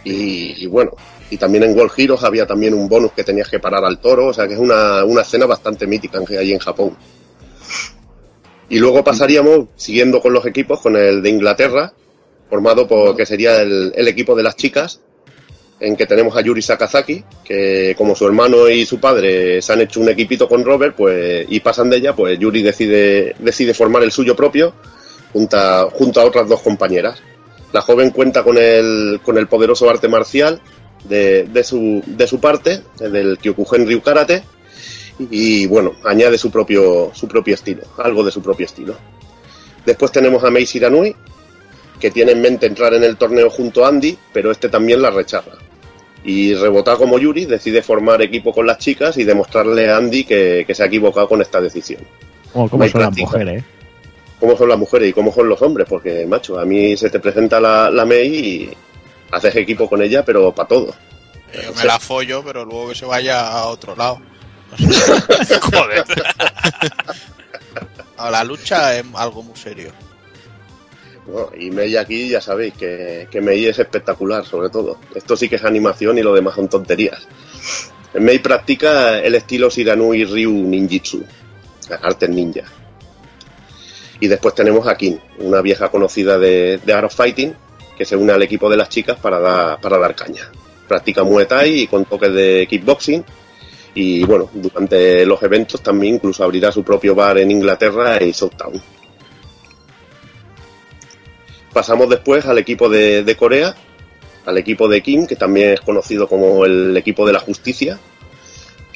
Y, y bueno, y también en World Heroes había también un bonus que tenías que parar al toro. O sea que es una, una escena bastante mítica que hay en Japón. Y luego pasaríamos, siguiendo con los equipos, con el de Inglaterra, formado por que sería el, el equipo de las chicas, en que tenemos a Yuri Sakazaki, que como su hermano y su padre se han hecho un equipito con Robert, pues, y pasan de ella, pues Yuri decide, decide formar el suyo propio junto a, junto a otras dos compañeras. La joven cuenta con el, con el poderoso arte marcial de, de su, de su parte, del Kyokugen Ryu Karate, y bueno, añade su propio, su propio estilo, algo de su propio estilo. Después tenemos a Mei Shiranui, que tiene en mente entrar en el torneo junto a Andy, pero este también la rechaza. Y rebota como Yuri, decide formar equipo con las chicas y demostrarle a Andy que, que se ha equivocado con esta decisión. Oh, ¿Cómo son las mujeres? eh? ¿Cómo son las mujeres y cómo son los hombres? Porque, macho, a mí se te presenta la, la Mei y haces equipo con ella, pero para todo. Yo me la follo, pero luego que se vaya a otro lado. Joder. No, la lucha es algo muy serio. Bueno, y Mei aquí ya sabéis que, que Mei es espectacular, sobre todo. Esto sí que es animación y lo demás son tonterías. Mei practica el estilo Shiranui Ryu Ninjitsu, artes ninja. Y después tenemos a Kin, una vieja conocida de, de Art of Fighting, que se une al equipo de las chicas para dar, para dar caña. Practica Muay Thai y con toques de kickboxing. Y bueno, durante los eventos también incluso abrirá su propio bar en Inglaterra y Southtown. Pasamos después al equipo de, Corea, al equipo de Kim, que también es conocido como el equipo de la justicia,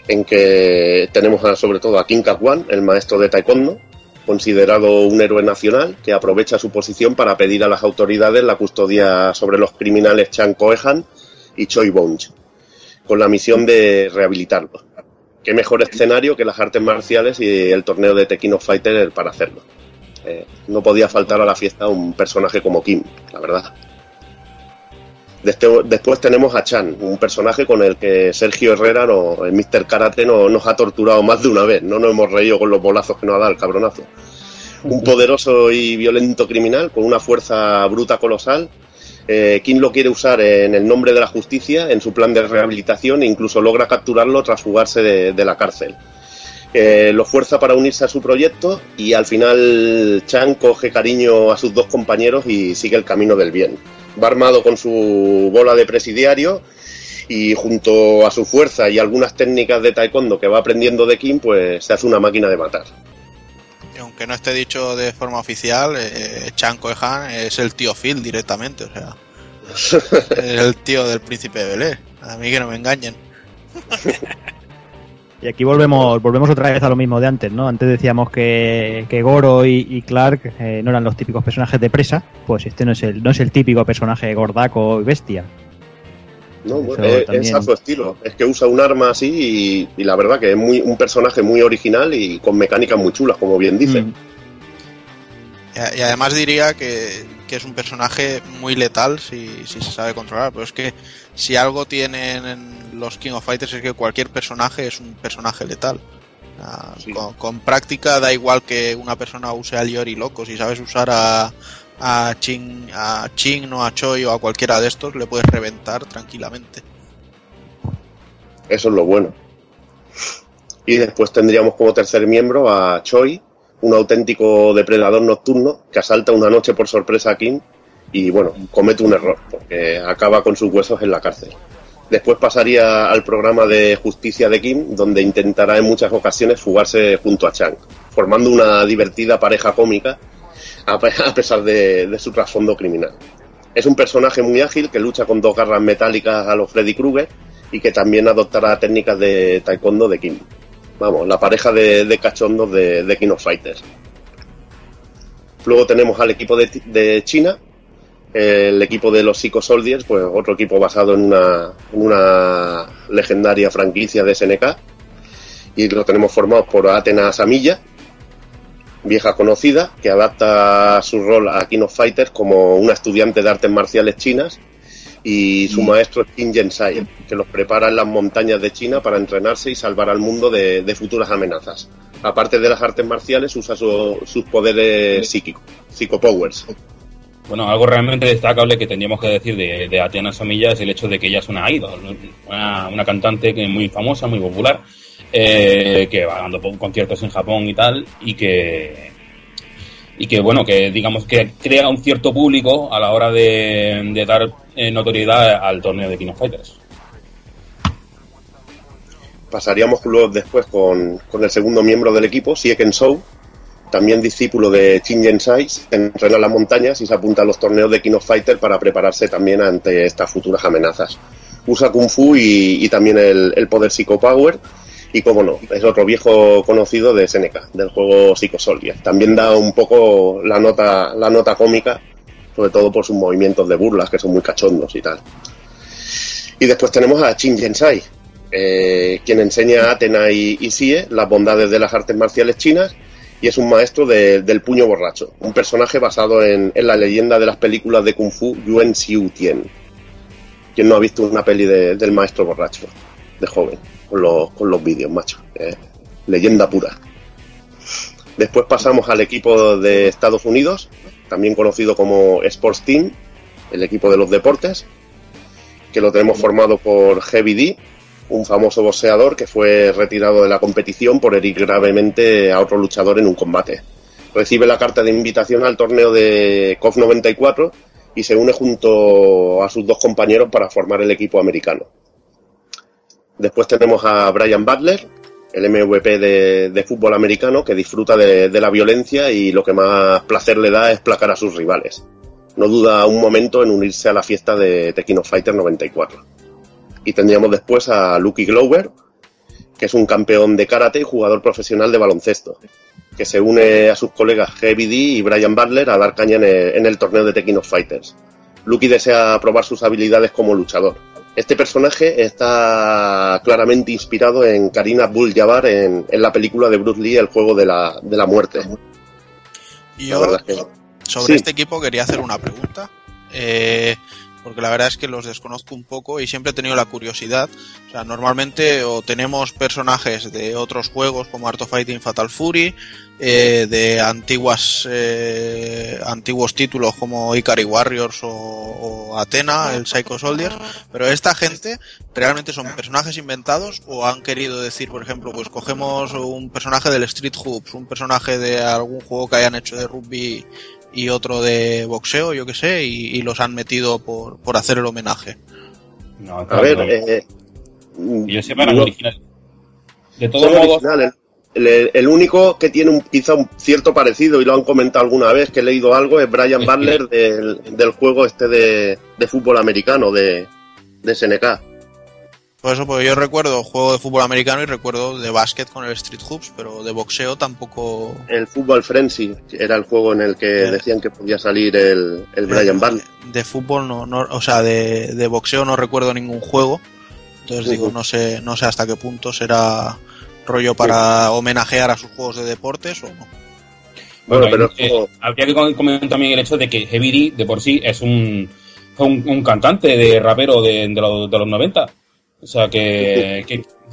en que tenemos sobre todo a Kim Kak-wan, el maestro de Taekwondo, considerado un héroe nacional que aprovecha su posición para pedir a las autoridades la custodia sobre los criminales Chan Koehan y Choi Bong, con la misión de rehabilitarlos. Qué mejor escenario que las artes marciales y el torneo de Tekken of Fighter para hacerlo. Eh, no podía faltar a la fiesta un personaje como Kim, la verdad. Después tenemos a Chan, un personaje con el que Sergio Herrera, no, el Mr. Karate, no, nos ha torturado más de una vez. No nos hemos reído con los bolazos que nos ha dado el cabronazo. Un poderoso y violento criminal con una fuerza bruta colosal. Eh, Kim lo quiere usar en el nombre de la justicia, en su plan de rehabilitación e incluso logra capturarlo tras fugarse de, la cárcel. Eh, lo fuerza para unirse a su proyecto y al final Chan coge cariño a sus dos compañeros y sigue el camino del bien va armado con su bola de presidiario y junto a su fuerza y algunas técnicas de taekwondo que va aprendiendo de Kim, pues se hace una máquina de matar. Aunque no esté dicho de forma oficial, eh, Chan Koehan es el tío Phil directamente, o sea, es el tío del príncipe de Belé. A mí que no me engañen. Y aquí volvemos volvemos otra vez a lo mismo de antes, ¿no? Antes decíamos que, que Goro y, Clark eh, no eran los típicos personajes de presa, pues este no es el no es el típico personaje gordaco y bestia. No, es, a su estilo. Es que usa un arma así y, la verdad que es muy un personaje muy original y con mecánicas muy chulas, como bien dice. Mm. Y, además diría que, es un personaje muy letal si, si se sabe controlar, pero es que si algo tienen los King of Fighters es que cualquier personaje es un personaje letal. con, práctica da igual que una persona use a Liori loco, si sabes usar a, a Ching, a Ching, no a Choi o a cualquiera de estos, le puedes reventar tranquilamente. Eso es lo bueno. Y después tendríamos como tercer miembro a Choi, un auténtico depredador nocturno que asalta una noche por sorpresa a King y bueno, comete un error, porque acaba con sus huesos en la cárcel. Después pasaría al programa de justicia de Kim, donde intentará en muchas ocasiones fugarse junto a Chang, formando una divertida pareja cómica a pesar de, su trasfondo criminal. Es un personaje muy ágil que lucha con dos garras metálicas a los Freddy Krueger y que también adoptará técnicas de taekwondo de Kim. Vamos, la pareja de, cachondos de, de King Fighters. Luego tenemos al equipo de China, el equipo de los Psycho Soldiers, pues otro equipo basado en una, una legendaria franquicia de SNK. Y lo tenemos formado por Athena Samilla, vieja conocida, que adapta su rol a King of Fighters como una estudiante de artes marciales chinas. Y su maestro es Qin Jensai, que los prepara en las montañas de China para entrenarse y salvar al mundo de, futuras amenazas. Aparte de las artes marciales, usa sus poderes psíquicos, psicopowers. Bueno, algo realmente destacable que tendríamos que decir de, de Atenas Samilla es el hecho de que ella es una idol, una, cantante que muy famosa, muy popular, eh, que va dando conciertos en Japón y tal, y que y que bueno, que digamos que crea un cierto público a la hora de, dar eh, notoriedad al torneo de King of Fighters. Pasaríamos luego después con, con el segundo miembro del equipo, Sieken Show, también discípulo de Chin Jensai, entrena las montañas y se apunta a los torneos de King of Fighter para prepararse también ante estas futuras amenazas. Usa Kung Fu y, también el, poder Psycho Power. Y como no, es otro viejo conocido de SNK, del juego Psycho Soldier. También da un poco la nota, la nota cómica, sobre todo por sus movimientos de burlas, que son muy cachondos y tal. Y después tenemos a Chin Jensai, eh, quien enseña a Atena y, Sie las bondades de las artes marciales chinas y es un maestro del puño borracho, un personaje basado en, la leyenda de las películas de Kung Fu Yuan Xiu Tien. ¿Quién no ha visto una peli del maestro borracho de joven? Con los, con los vídeos, macho. leyenda pura. Después pasamos al equipo de Estados Unidos, también conocido como Sports Team, el equipo de los deportes, que lo tenemos formado por Heavy D, un famoso boxeador que fue retirado de la competición por herir gravemente a otro luchador en un combate. Recibe la carta de invitación al torneo de COF 94 y se une junto a sus dos compañeros para formar el equipo americano. Después tenemos a Brian Butler, el MVP de, fútbol americano, que disfruta de, la violencia y lo que más placer le da es placar a sus rivales. No duda un momento en unirse a la fiesta de Tekken Fighter 94. Y tendríamos después a Lucky Glover, que es un campeón de karate y jugador profesional de baloncesto, que se une a sus colegas Heavy D y Brian Butler a dar caña en el, torneo de Tekken of Fighters. Lucky desea probar sus habilidades como luchador, Este personaje está claramente inspirado en Karina Abdul-Jabbar en, en, la película de Bruce Lee, El juego de la, de la muerte. Y yo, que... sobre sí. este equipo, quería hacer una pregunta. Eh, porque la verdad es que los desconozco un poco y siempre he tenido la curiosidad. O sea, normalmente o tenemos personajes de otros juegos como Art of Fighting Fatal Fury, eh, de antiguas eh, antiguos títulos como Ikari Warriors o, o, Athena, el Psycho Soldier, pero esta gente realmente son personajes inventados o han querido decir, por ejemplo, pues cogemos un personaje del Street Hoops, un personaje de algún juego que hayan hecho de rugby y otro de boxeo, yo que sé, y, y, los han metido por, por hacer el homenaje. No, a ver, eh, yo sepa, eran originales. De todos modos. El, el, único que tiene un, quizá un cierto parecido, y lo han comentado alguna vez, que he leído algo, es Brian Butler del, del, juego este de, de fútbol americano de, de SNK. Por eso, porque yo recuerdo juego de fútbol americano y recuerdo de básquet con el Street Hoops, pero de boxeo tampoco. El Fútbol Frenzy era el juego en el que eh, decían que podía salir el, el Brian eh, Butler. De fútbol no, no, o sea, de, de boxeo no recuerdo ningún juego. Entonces uh -huh. digo, no sé, no sé hasta qué punto será rollo para sí. homenajear a sus juegos de deportes o no. Bueno, bueno pero eh, habría que comentar también el hecho de que Heavy D de por sí es un, un, un cantante de rapero de, de, los, de los 90. O sea, que,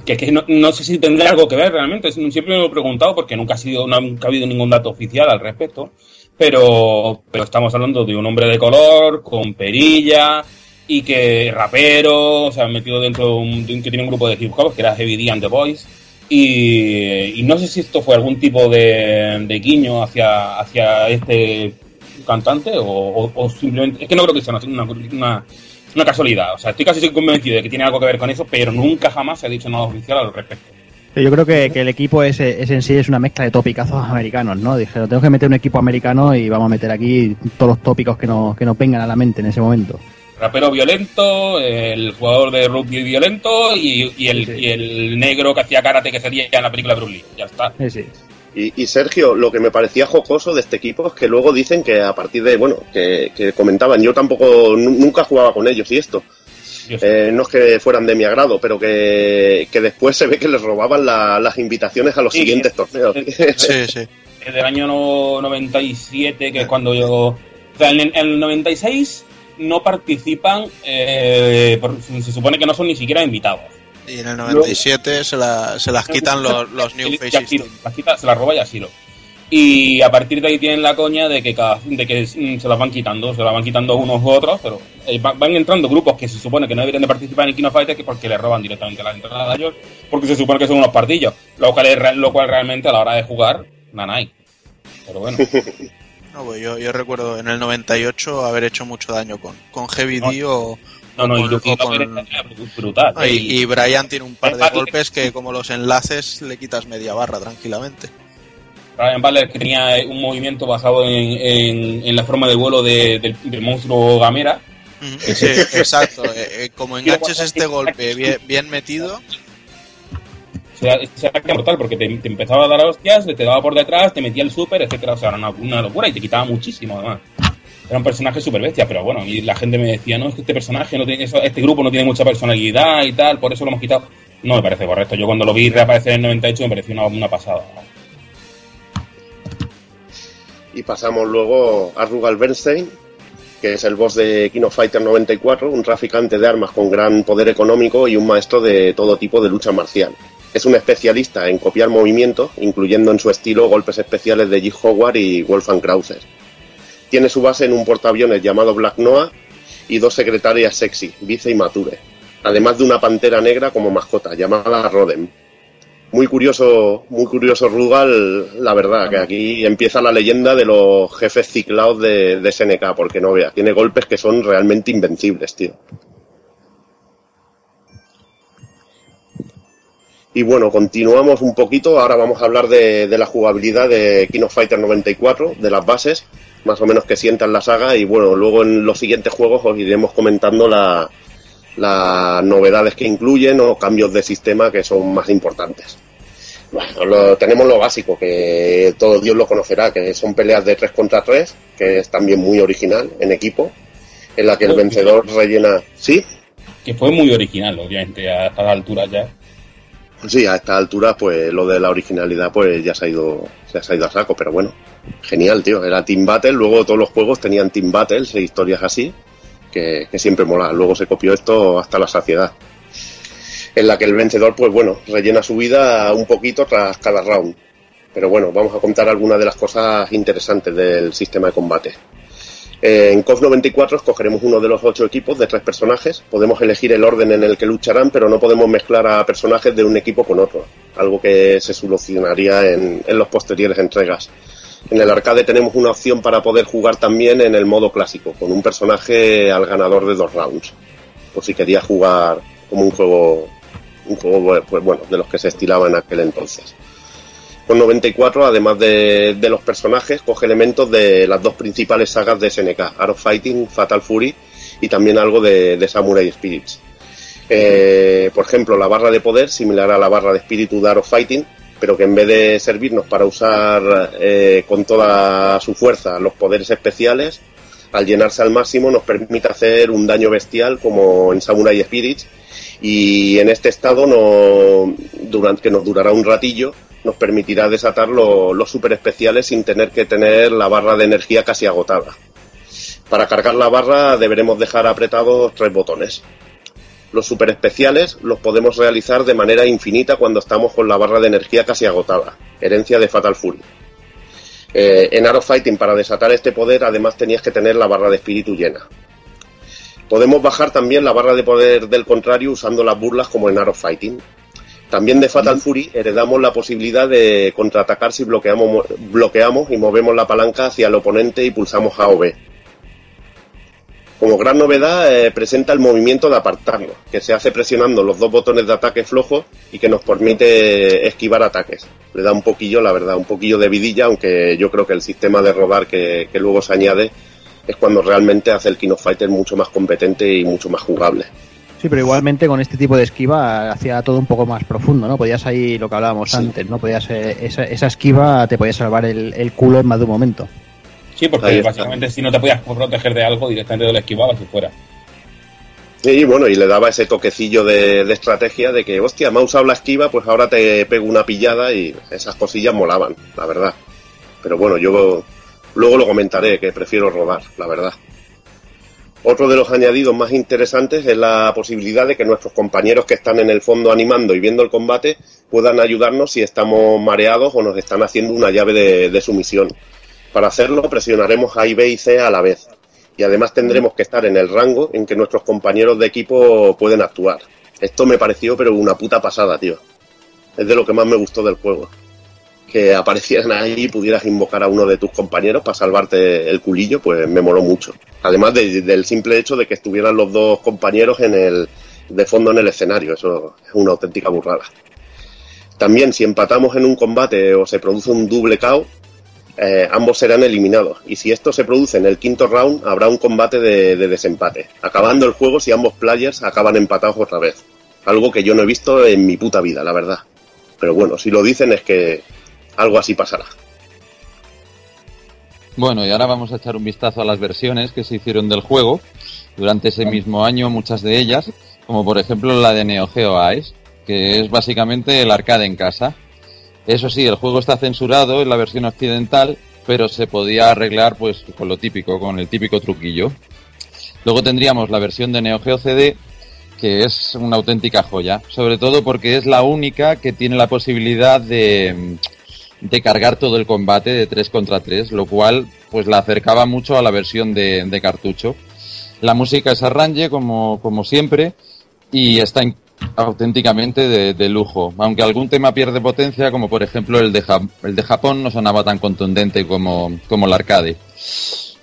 que, que, no, no, sé si tendrá algo que ver realmente. Siempre me lo he preguntado porque nunca ha, sido, nunca ha habido ningún dato oficial al respecto. Pero, pero estamos hablando de un hombre de color, con perilla, y que rapero, o sea, metido dentro de un, que tiene un grupo de hip que era Heavy D and the Boys. Y, no sé si esto fue algún tipo de, de guiño hacia, hacia este cantante o, o, o, simplemente. Es que no creo que sea una, una, una casualidad. O sea, estoy casi convencido de que tiene algo que ver con eso, pero nunca jamás se ha dicho nada oficial al respecto. Yo creo que, que el equipo es, es, en sí es una mezcla de topicazos americanos, ¿no? Dijeron, tenemos que meter un equipo americano y vamos a meter aquí todos los tópicos que nos, que nos vengan a la mente en ese momento. Rapero violento, el jugador de rugby violento y, y, el, sí, sí. y el, negro que hacía karate que sería en la película Bruce Lee. Ya está. Sí, y, y, Sergio, lo que me parecía jocoso de este equipo es que luego dicen que a partir de, bueno, que, que comentaban, yo tampoco, nunca jugaba con ellos y esto. Eh, no es que fueran de mi agrado, pero que, que después se ve que les robaban la, las invitaciones a los sí, siguientes torneos. Sí, sí. Desde el año 97, que es cuando yo. O sea, en, en el 96 no participan, eh, por, se supone que no son ni siquiera invitados. Y en el 97 Luego, se, la, se, las quitan los, los New Faces. Las se las roba Yashiro. Y a partir de ahí tienen la coña de que, cada, de que se las van quitando, se las van quitando unos u otros, pero eh, van entrando grupos que se supone que no deberían de participar en Kino Fighter porque le roban directamente la entrada a ellos, porque se supone que son unos pardillos, lo cual, es, lo cual realmente a la hora de jugar, nanay. Pero bueno. No, pues yo, yo recuerdo en el 98 haber hecho mucho daño con, con Heavy no, D o, no, no, y, con... brutal. Ah, y, y, Brian tiene un par de golpes que como los enlaces le quitas media barra tranquilamente. Brian Butler que tenía un movimiento basado en, en, en la forma de vuelo de, del, del, monstruo Gamera. Sí, exacto. Eh, como enganches este golpe bien, bien metido, se era mortal porque te, te, empezaba a dar hostias, te daba por detrás, te metía el super, etcétera, o sea, era una, una locura y te quitaba muchísimo además. Era un personaje súper bestia, pero bueno, y la gente me decía, no, es que este personaje, no tiene, este grupo no tiene mucha personalidad y tal, por eso lo hemos quitado. No me parece correcto. Yo cuando lo vi reaparecer en el 98 me pareció una, una pasada. Y pasamos luego a Rugal Bernstein, que es el boss de Kino Fighter 94, un traficante de armas con gran poder económico y un maestro de todo tipo de lucha marcial. Es un especialista en copiar movimientos, incluyendo en su estilo golpes especiales de G. Howard y Wolfgang Krauser. Tiene su base en un portaaviones llamado Black Noah y dos secretarias sexy, Vice y Mature, además de una pantera negra como mascota, llamada Rodem. Muy curioso, muy curioso Rugal, la verdad, que aquí empieza la leyenda de los jefes ciclados de, SNK, porque no veas, tiene golpes que son realmente invencibles, tío. Y bueno, continuamos un poquito. Ahora vamos a hablar de, de la jugabilidad de King of Fighter 94, de las bases, más o menos que sientan la saga. Y bueno, luego en los siguientes juegos os iremos comentando la, las novedades que incluyen o cambios de sistema que son más importantes. Bueno, lo, tenemos lo básico, que todo Dios lo conocerá, que son peleas de 3 contra 3, que es también muy original en equipo, en la que el vencedor rellena. ¿Sí? que fue muy original, obviamente, a estas alturas ya. Sí, a estas alturas, pues lo de la originalidad, pues ya se ha ido, se ha ido a saco, pero bueno, genial, tío. Era Team Battle, luego todos los juegos tenían Team Battles e historias así, que, siempre mola. Luego se copió esto hasta la saciedad. En la que el vencedor, pues bueno, rellena su vida un poquito tras cada round. Pero bueno, vamos a contar algunas de las cosas interesantes del sistema de combate. En COF 94 escogeremos uno de los ocho equipos de tres personajes. Podemos elegir el orden en el que lucharán, pero no podemos mezclar a personajes de un equipo con otro, algo que se solucionaría en, en posteriores entregas. En el arcade tenemos una opción para poder jugar también en el modo clásico, con un personaje al ganador de dos rounds, por si quería jugar como un juego, un juego pues, bueno, de los que se estilaba en aquel entonces. Con 94, además de, los personajes, coge elementos de las dos principales sagas de SNK, Art of Fighting, Fatal Fury y también algo de, de Samurai Spirits. Eh, por ejemplo, la barra de poder, similar a la barra de espíritu de Art of Fighting, pero que en vez de servirnos para usar eh, con toda su fuerza los poderes especiales, al llenarse al máximo nos permite hacer un daño bestial como en Samurai Spirits y en este estado no, durante que nos durará un ratillo nos permitirá desatar lo, los super especiales sin tener que tener la barra de energía casi agotada. Para cargar la barra deberemos dejar apretados tres botones. Los super especiales los podemos realizar de manera infinita cuando estamos con la barra de energía casi agotada, herencia de Fatal Fury. Eh, en Arrow Fighting para desatar este poder además tenías que tener la barra de espíritu llena. Podemos bajar también la barra de poder del contrario usando las burlas como en Arrow Fighting. También de Fatal Fury heredamos la posibilidad de contraatacar si bloqueamos, bloqueamos y movemos la palanca hacia el oponente y pulsamos A o B. Como gran novedad eh, presenta el movimiento de apartarlo, que se hace presionando los dos botones de ataque flojos y que nos permite esquivar ataques. Le da un poquillo, la verdad, un poquillo de vidilla, aunque yo creo que el sistema de rodar que, que luego se añade es cuando realmente hace el Kino Fighter mucho más competente y mucho más jugable. Sí, pero igualmente con este tipo de esquiva hacía todo un poco más profundo, ¿no? Podías ahí lo que hablábamos sí. antes, ¿no? Podías eh, esa, esa, esquiva te podía salvar el, el, culo en más de un momento. Sí, porque básicamente si no te podías proteger de algo, directamente lo esquivabas y fuera. Sí, bueno, y le daba ese toquecillo de, de, estrategia de que, hostia, me ha usado la esquiva, pues ahora te pego una pillada y esas cosillas molaban, la verdad. Pero bueno, yo luego lo comentaré, que prefiero rodar, la verdad. Otro de los añadidos más interesantes es la posibilidad de que nuestros compañeros que están en el fondo animando y viendo el combate puedan ayudarnos si estamos mareados o nos están haciendo una llave de, de sumisión. Para hacerlo presionaremos A B y C a la vez. Y además tendremos que estar en el rango en que nuestros compañeros de equipo pueden actuar. Esto me pareció pero una puta pasada, tío. Es de lo que más me gustó del juego. Que aparecieran ahí y pudieras invocar a uno de tus compañeros para salvarte el culillo, pues me moló mucho. Además de, del simple hecho de que estuvieran los dos compañeros en el, de fondo en el escenario. Eso es una auténtica burrada. También, si empatamos en un combate o se produce un doble KO, eh, ambos serán eliminados. Y si esto se produce en el quinto round, habrá un combate de, de, desempate, acabando el juego si ambos players acaban empatados otra vez. Algo que yo no he visto en mi puta vida, la verdad. Pero bueno, si lo dicen es que algo así pasará. Bueno, y ahora vamos a echar un vistazo a las versiones que se hicieron del juego durante ese mismo año, muchas de ellas, como por ejemplo la de Neo Geo Ice, que es básicamente el arcade en casa. Eso sí, el juego está censurado en la versión occidental, pero se podía arreglar pues con lo típico, con el típico truquillo. Luego tendríamos la versión de Neo Geo CD, que es una auténtica joya, sobre todo porque es la única que tiene la posibilidad de de cargar todo el combate de 3 contra 3, lo cual pues la acercaba mucho a la versión de, de cartucho. La música es arrange como, como siempre y está auténticamente de, de, lujo, aunque algún tema pierde potencia como por ejemplo el de, el de Japón no sonaba tan contundente como, como el arcade.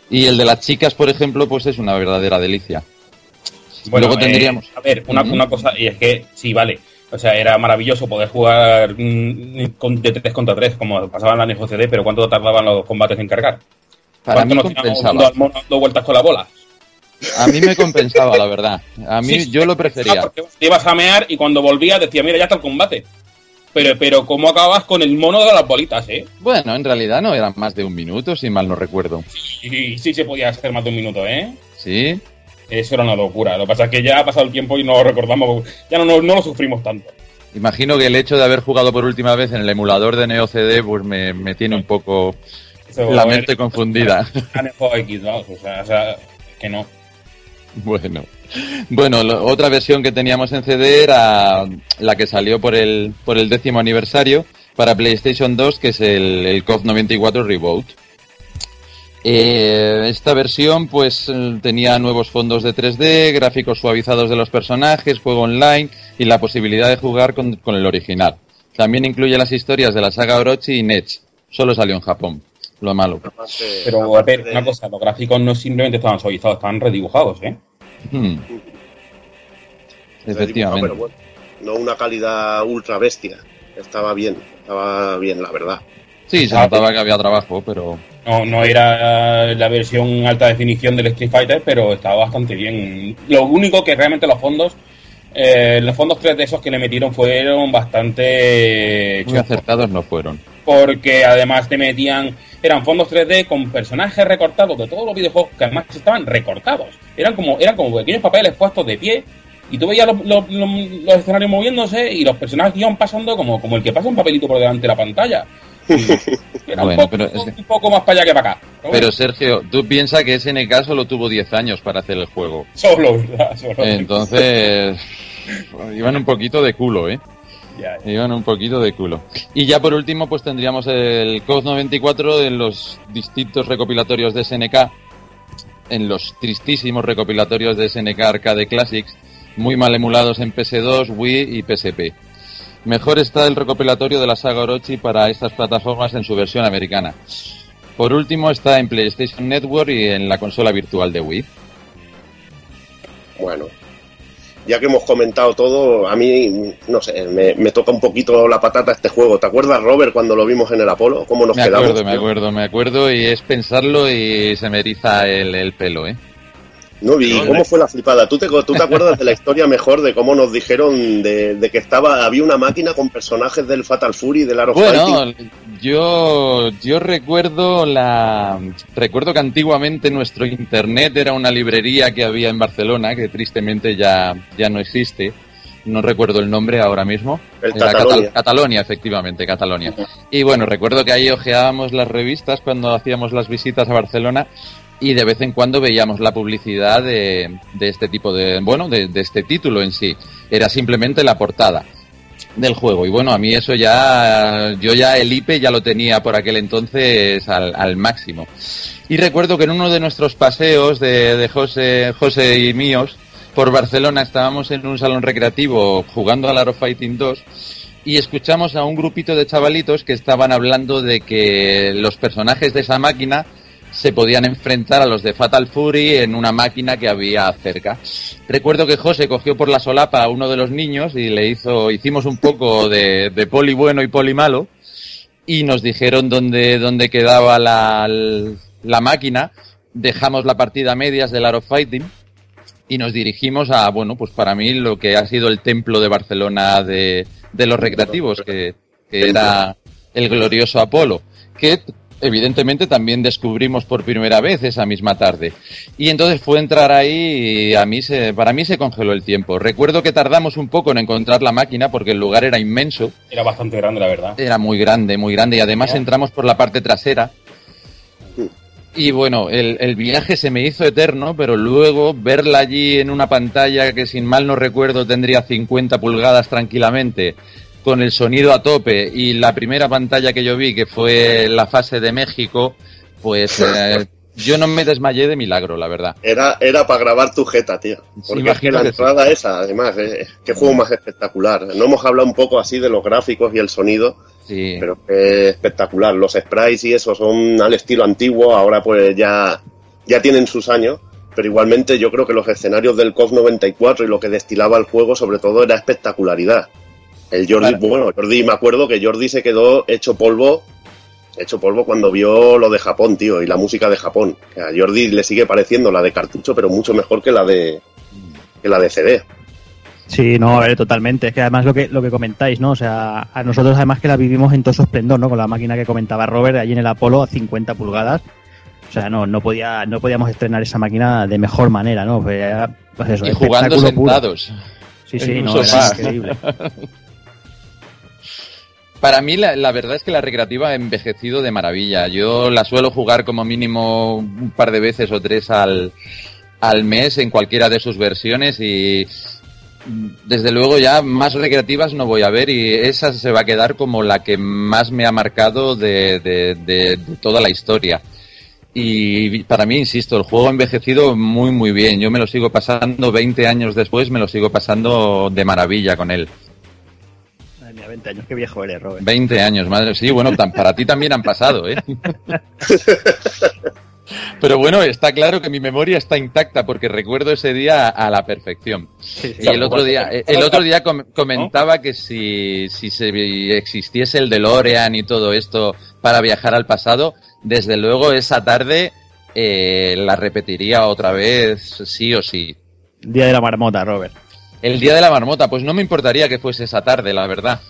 Y el de las chicas, por ejemplo, pues es una verdadera delicia. Bueno, Luego tendríamos... Eh, a ver, una, una cosa, y es que sí, vale, o sea, era maravilloso poder jugar mm, de 3 contra 3 como pasaba en la Neo CD, pero ¿cuánto tardaban los combates en cargar? Para ¿Cuánto mí nos compensaba. dando vueltas con la bola? A mí me compensaba, la verdad. A mí sí, yo lo prefería. Te ibas a mear y cuando volvías decía, mira, ya está el combate. Pero, pero ¿cómo acabas con el mono de las bolitas, eh? Bueno, en realidad no eran más de un minuto, si mal no recuerdo. Sí, sí se podía hacer más de un minuto, ¿eh? Sí. Eso era una locura. Lo que pasa es que ya ha pasado el tiempo y no lo recordamos, ya no, no, no lo sufrimos tanto. Imagino que el hecho de haber jugado por última vez en el emulador de Neo CD pues me, me tiene un poco Eso, la ver, mente confundida. X. O sea, o sea, que no. Bueno, bueno, otra versión que teníamos en CD era la que salió por el, por el décimo aniversario para PlayStation 2, que es el, el COF 94 Reboot. Eh, esta versión pues tenía nuevos fondos de 3D, gráficos suavizados de los personajes, juego online y la posibilidad de jugar con, con el original. También incluye las historias de la saga Orochi y Nech. Solo salió en Japón. Lo malo. Pero, a ver, una cosa, los gráficos no simplemente estaban suavizados, estaban redibujados, ¿eh? Hmm. Efectivamente. Pero bueno, no una calidad ultra bestia. Estaba bien, estaba bien, la verdad. Sí, se notaba que había trabajo, pero... No, no era la versión alta definición del Street Fighter, pero estaba bastante bien. Lo único que realmente los fondos, eh, los fondos 3 de esos que le metieron fueron bastante Muy acertados no fueron. Porque además te metían eran fondos 3D con personajes recortados de todos los videojuegos que además estaban recortados eran como eran como pequeños papeles puestos de pie y tú veías los, los- los- los escenarios moviéndose y los personajes iban pasando como, como el que pasa un papelito por delante de la pantalla era un, poco, pero un poco más para allá que para acá Pero Pero bueno, Sergio, tú piensas que SNK solo tuvo 10 años para hacer el juego. solo, ¿verdad? Solo. Entonces, iban un poquito de culo, ¿eh? Ya, Iban un poquito de culo. Y ya por último, pues tendríamos el COD 94 en los distintos recopilatorios de SNK, en los tristísimos recopilatorios de SNK Arcade Classics, muy mal emulados en PS2, Wii y PSP. Mejor está el recopilatorio de la saga Orochi para estas plataformas en su versión americana. Por último está en PlayStation Network y en la consola virtual de Wii. Bueno, ya que hemos comentado todo, a mí, no sé, me, me toca un poquito la patata este juego. ¿Te acuerdas, Robert, cuando lo vimos en el Apolo? ¿Cómo nos Me quedamos? acuerdo, me acuerdo, me acuerdo y es pensarlo y se me eriza el, el pelo, ¿eh? No, ¿y cómo fue la flipada? ¿Tú te, ¿Tú te acuerdas de la historia mejor de cómo nos dijeron de, de que estaba había una máquina con personajes del Fatal Fury, del Arrow Bueno, Fighting? yo, yo recuerdo la recuerdo que antiguamente nuestro internet era una librería que había en Barcelona, que tristemente ya, ya no existe. No recuerdo el nombre ahora mismo. El Era Catalonia. Catal- Catalonia, efectivamente, Catalonia. Y bueno, recuerdo que ahí ojeábamos las revistas cuando hacíamos las visitas a Barcelona y de vez en cuando veíamos la publicidad de, de este tipo de, bueno, de, este título en sí. Era simplemente la portada del juego. Y bueno, a mí eso ya, yo ya el IP ya lo tenía por aquel entonces al, al máximo. Y recuerdo que en uno de nuestros paseos de, de José, José y míos por Barcelona estábamos en un salón recreativo jugando al Aro Fighting 2 y escuchamos a un grupito de chavalitos que estaban hablando de que los personajes de esa máquina se podían enfrentar a los de Fatal Fury en una máquina que había cerca. Recuerdo que José cogió por la solapa a uno de los niños y le hizo, hicimos un poco de, poli bueno y poli malo y nos dijeron dónde, dónde quedaba la, la máquina. Dejamos la partida a medias del Art of Fighting y nos dirigimos a, bueno, pues para mí lo que ha sido el templo de Barcelona de, de los recreativos, que, que era el glorioso Apolo, que evidentemente también descubrimos por primera vez esa misma tarde. Y entonces fue entrar ahí y a mí se, para mí se congeló el tiempo. Recuerdo que tardamos un poco en encontrar la máquina porque el lugar era inmenso. Era bastante grande, la verdad. Era muy grande, muy grande y además entramos por la parte trasera. Y bueno, el, el viaje se me hizo eterno, pero luego verla allí en una pantalla que sin mal no recuerdo tendría 50 pulgadas tranquilamente, con el sonido a tope y la primera pantalla que yo vi, que fue la fase de México, pues eh, yo no me desmayé de milagro, la verdad. Era, era para grabar tu jeta, tío. Porque es que la entrada esa, además, eh, qué juego más espectacular. No hemos hablado un poco así de los gráficos y el sonido, Sí. pero que espectacular. Los sprites y eso son al estilo antiguo, ahora pues ya, ya tienen sus años, pero igualmente yo creo que los escenarios del COF 94 y lo que destilaba el juego sobre todo era espectacularidad. El Jordi, Claro. bueno, Jordi, me acuerdo que Jordi se quedó hecho polvo, hecho polvo cuando vio lo de Japón, tío, y la música de Japón. A Jordi le sigue pareciendo la de cartucho, pero mucho mejor que la de, que la de CD. Sí, no, a ver, totalmente. Es que además lo que, lo que comentáis, ¿no? O sea, a nosotros además que la vivimos en todo su esplendor, ¿no? Con la máquina que comentaba Robert allí en el Apolo a 50 pulgadas. O sea, no, no podía, no podíamos estrenar esa máquina de mejor manera, ¿no? Pues pues eso, y jugando puro. sentados. Sí, sí, no, era increíble. Para mí la, la verdad es que la recreativa ha envejecido de maravilla. Yo la suelo jugar como mínimo un par de veces o tres al, al mes en cualquiera de sus versiones y mm, desde luego ya más recreativas no voy a ver y esa se va a quedar como la que más me ha marcado de, de- de- toda la historia. Y para mí, insisto, el juego ha envejecido muy muy bien. Yo me lo sigo pasando 20 años después, me lo sigo pasando de maravilla con él. Madre mía, 20 años, qué viejo eres, Robert. 20 años, madre. Sí, bueno, tan- para ti también han pasado, ¿eh? Pero bueno, está claro que mi memoria está intacta porque recuerdo ese día a la perfección. y el otro día, el otro día com- comentaba que si, si se existiese el DeLorean y todo esto para viajar al pasado, desde luego esa tarde eh, la repetiría otra vez sí o sí. Día de la marmota, Robert. El día de la marmota, pues no me importaría que fuese esa tarde, la verdad.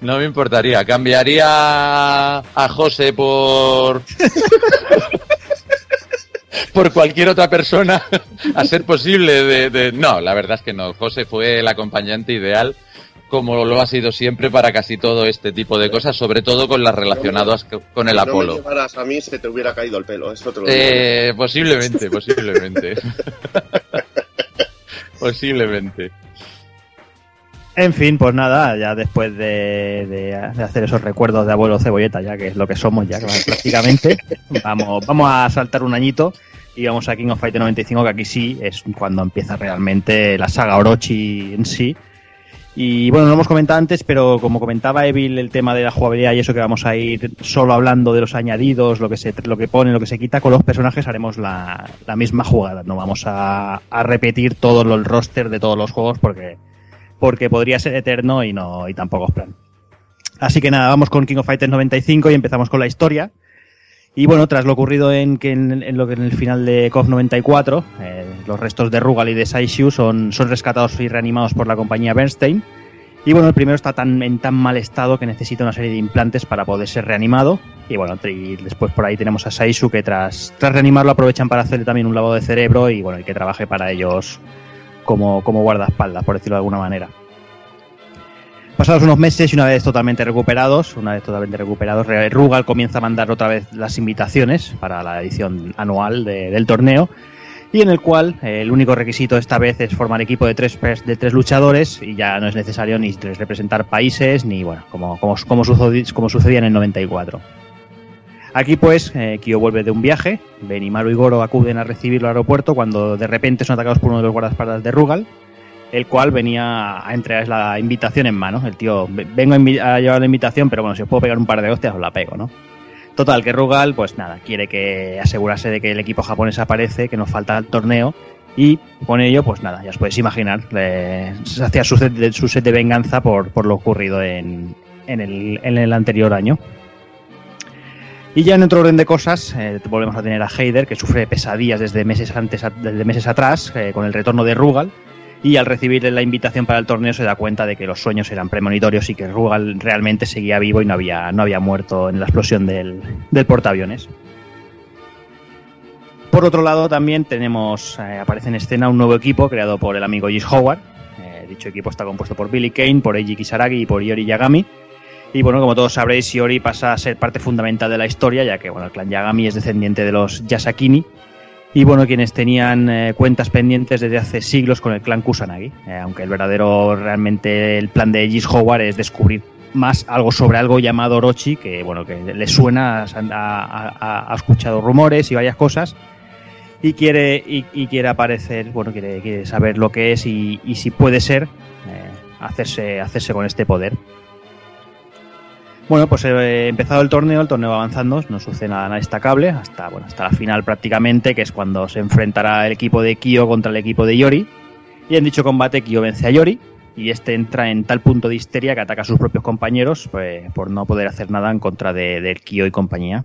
No me importaría. Cambiaría a José por. por cualquier otra persona, a ser posible. De, de- No, la verdad es que no. José fue el acompañante ideal, como lo ha sido siempre para casi todo este tipo de cosas, sobre todo con las relacionadas co- con el Si no me Apolo. llevaras a mí, se te hubiera caído el pelo. Eso te lo digo. Eh, posiblemente, posiblemente. posiblemente. En fin, pues nada, ya después de, de- de hacer esos recuerdos de abuelo cebolleta, ya que es lo que somos ya prácticamente, vamos, vamos a saltar un añito y vamos a King of Fighter 95, que aquí sí es cuando empieza realmente la saga Orochi en sí. Y bueno, no lo hemos comentado antes, pero como comentaba Evil, el tema de la jugabilidad y eso que vamos a ir solo hablando de los añadidos, lo que se lo que pone, lo que se quita, con los personajes haremos la, la misma jugada. No vamos a, a repetir todo el roster de todos los juegos porque porque podría ser eterno y no y tampoco es plan. Así que nada, vamos con King of Fighters 95 y empezamos con la historia. Y bueno, tras lo ocurrido en, que en, lo que en el final de KOF 94, eh, los restos de Rugal y de Saishu son, son rescatados y reanimados por la compañía Bernstein. Y bueno, el primero está tan, en tan mal estado que necesita una serie de implantes para poder ser reanimado. Y bueno, y después por ahí tenemos a Saishu que tras, tras reanimarlo aprovechan para hacerle también un lavado de cerebro y bueno, y que trabaje para ellos como, como guardaespaldas, por decirlo de alguna manera. Pasados unos meses y una vez totalmente recuperados, una vez totalmente recuperados, Re- Rugal comienza a mandar otra vez las invitaciones para la edición anual de- del torneo y en el cual eh, el único requisito esta vez es formar equipo de tres, de tres luchadores y ya no es necesario ni representar países ni bueno, como, como, como, sucedi- como sucedía en el 94. Aquí pues, eh, Kyo vuelve de un viaje, Benimaru y Goro acuden a recibirlo al aeropuerto cuando de repente son atacados por uno de los guardaespaldas de Rugal, el cual venía a entregar la invitación en mano. El tío, "Ve- vengo a, llevar la invitación, pero bueno, si os puedo pegar un par de hostias os la pego, ¿no? Total, que Rugal, pues nada, quiere que asegurarse de que el equipo japonés aparece, que nos falta el torneo, y con ello, pues nada, ya os podéis imaginar, se hacía su sed de, su de venganza por, por lo ocurrido en, en el anterior año. Y ya en otro orden de cosas, eh, volvemos a tener a Heider, que sufre pesadillas desde meses, antes, desde meses atrás, eh, con el retorno de Rugal, y al recibir la invitación para el torneo se da cuenta de que los sueños eran premonitorios y que Rugal realmente seguía vivo y no había, no había muerto en la explosión del, del portaaviones. Por otro lado, también tenemos, eh, aparece en escena un nuevo equipo creado por el amigo Gis Howard. Dicho equipo está compuesto por Billy Kane, por Eiji Kisaragi y por Yori Yagami. Y bueno, como todos sabréis, Yori pasa a ser parte fundamental de la historia, ya que bueno, el clan Yagami es descendiente de los Yasakini. Y bueno, quienes tenían eh, cuentas pendientes desde hace siglos con el clan Kusanagi. Eh, aunque el verdadero, realmente, el plan de Gis Howard es descubrir más algo sobre algo llamado Orochi, que bueno, que le suena, ha, ha- ha escuchado rumores y varias cosas. Y quiere, y, quiere aparecer, bueno, quiere, saber lo que es y, y si puede ser, eh, hacerse, hacerse con este poder. Bueno, pues eh, empezado el torneo, el torneo va avanzando, no sucede nada, destacable, hasta, bueno, hasta la final prácticamente, que es cuando se enfrentará el equipo de Kyo contra el equipo de Yori. Y en dicho combate Kyo vence a Yori, y este entra en tal punto de histeria que ataca a sus propios compañeros pues, por no poder hacer nada en contra de, de Kyo y compañía.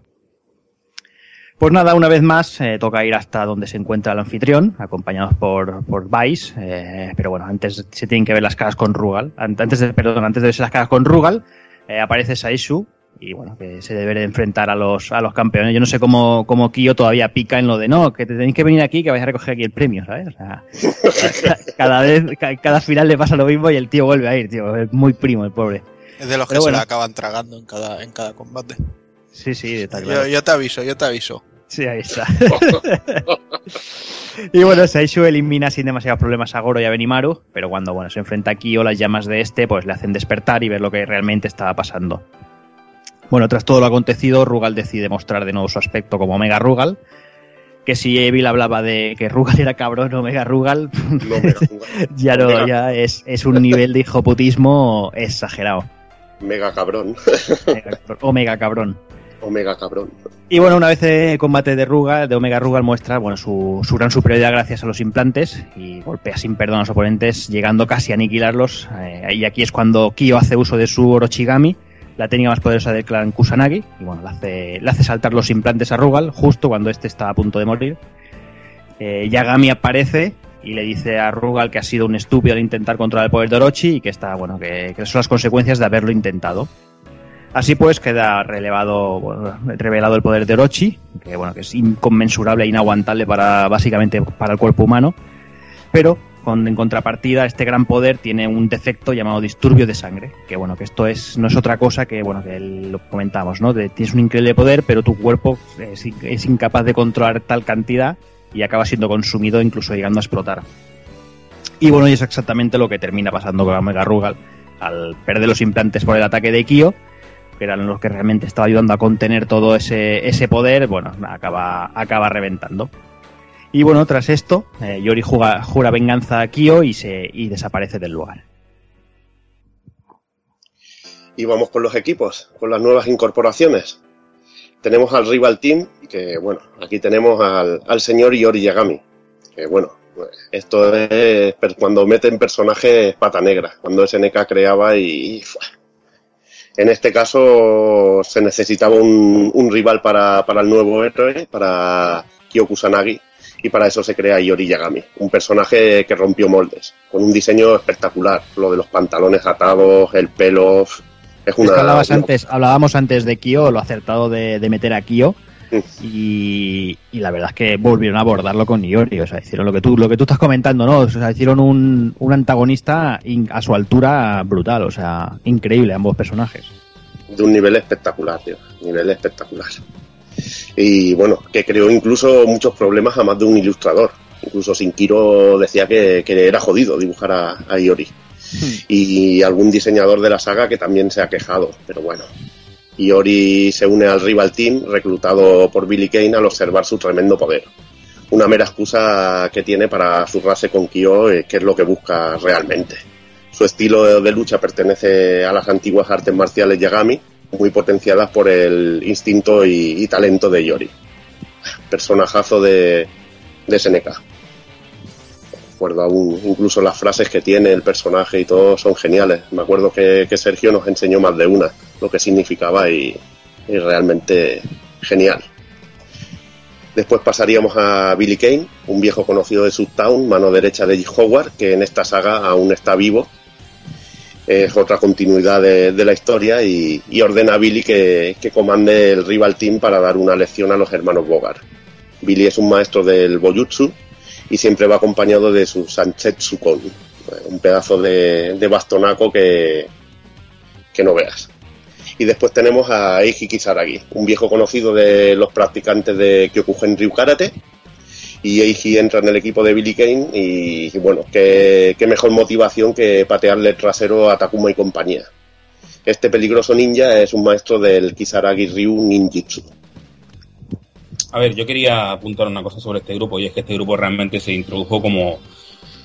Pues nada, una vez más eh, toca ir hasta donde se encuentra el anfitrión, acompañados por, por Vice, eh, pero bueno, antes se tienen que ver las caras con Rugal. An- Antes de, perdón, antes de verse las caras con Rugal, eh, aparece Saishu y bueno, que se debe de enfrentar a los, a los campeones. Yo no sé cómo, cómo Kyo todavía pica en lo de no, que te tenéis que venir aquí que vais a recoger aquí el premio, ¿sabes? O sea, cada vez, cada final le pasa lo mismo y el tío vuelve a ir, tío. Es muy primo el pobre. Es de los que se la acaban tragando en cada, en cada combate. Sí, sí, está claro. Yo, yo te aviso, yo te aviso. Sí, ahí está. y bueno, Saishu elimina sin demasiados problemas a Goro y a Benimaru, pero cuando bueno, se enfrenta a Kyo, las llamas de este pues le hacen despertar y ver lo que realmente estaba pasando. Bueno, tras todo lo acontecido, Rugal decide mostrar de nuevo su aspecto como Omega Rugal. Que si Evil hablaba de que Rugal era cabrón, Omega Rugal, ya no, ya es, es un nivel de hijoputismo exagerado. Mega cabrón. Omega cabrón. Omega cabrón. Y bueno, una vez el combate de Rugal, de Omega Rugal muestra bueno, su, gran superioridad gracias a los implantes y golpea sin perdón a los oponentes, llegando casi a aniquilarlos. Eh, y aquí es cuando Kyo hace uso de su Orochigami, la técnica más poderosa del clan Kusanagi, y bueno, le hace, hace saltar los implantes a Rugal justo cuando este está a punto de morir. Eh, Yagami aparece y le dice a Rugal que ha sido un estúpido al intentar controlar el poder de Orochi y que está, bueno, que, que son las consecuencias de haberlo intentado. Así pues queda revelado el poder de Orochi, que bueno, que es inconmensurable e inaguantable para básicamente para el cuerpo humano, pero en contrapartida este gran poder tiene un defecto llamado disturbio de sangre, que bueno, que esto es no es otra cosa que bueno, que lo comentamos, ¿no? Tienes un increíble poder, pero tu cuerpo es, es incapaz de controlar tal cantidad y acaba siendo consumido incluso llegando a explotar. Y bueno, y es exactamente lo que termina pasando con Omega Rugal al perder los implantes por el ataque de Kyo que eran los que realmente estaba ayudando a contener todo ese, ese poder, bueno, acaba, acaba reventando. Y bueno, tras esto, eh, Yori jura venganza a Kyo y, se, y desaparece del lugar. Y vamos con los equipos, con las nuevas incorporaciones. Tenemos al Rival Team, que bueno, aquí tenemos al, al señor Yori Yagami. Que bueno, esto es cuando meten personajes pata negra, cuando SNK creaba y en este caso se necesitaba un, rival para, el nuevo héroe, para Kyo Kusanagi, y para eso se crea Iori Yagami, un personaje que rompió moldes, con un diseño espectacular, lo de los pantalones atados, el pelo, es una... hablabas antes, hablábamos antes de Kyo, lo acertado de, meter a Kyo, y, la verdad es que volvieron a abordarlo con Iori, o sea, hicieron lo que tú, lo que tú estás comentando, ¿no? O sea, hicieron un, un antagonista a su altura brutal, o sea, increíble ambos personajes. De un nivel espectacular, tío, nivel espectacular. Y bueno, que creó incluso muchos problemas a más de un ilustrador. Incluso Sinkiro decía que, era jodido dibujar a, Iori. Hmm. Y algún diseñador de la saga que también se ha quejado, pero bueno, y Ori se une al rival team reclutado por Billy Kane al observar su tremendo poder. Una mera excusa que tiene para zurrarse con Kyo, eh, que es lo que busca realmente. Su estilo de lucha pertenece a las antiguas artes marciales Yagami, muy potenciadas por el instinto y, talento de Yori. Personajazo de, de SNK recuerdo aún, incluso las frases que tiene el personaje y todo son geniales. Me acuerdo que, Sergio nos enseñó más de una lo que significaba y, realmente genial. Después pasaríamos a Billy Kane, un viejo conocido de Subtown, mano derecha de. Howard, que en esta saga aún está vivo. Es otra continuidad de, la historia y, ordena a Billy que, que, comande el rival team para dar una lección a los hermanos Bogart. Billy es un maestro del Boyutsu y siempre va acompañado de su Sanchetsu Kon, un pedazo de, bastonaco que, que no veas. Y después tenemos a Eiji Kisaragi, un viejo conocido de los practicantes de Kyokugen Ryu Karate. Y Eiji entra en el equipo de Billy Kane y, bueno, qué, qué, mejor motivación que patearle el trasero a Takuma y compañía. Este peligroso ninja es un maestro del Kisaragi Ryu Ninjitsu. A ver, yo quería apuntar una cosa sobre este grupo y es que este grupo realmente se introdujo como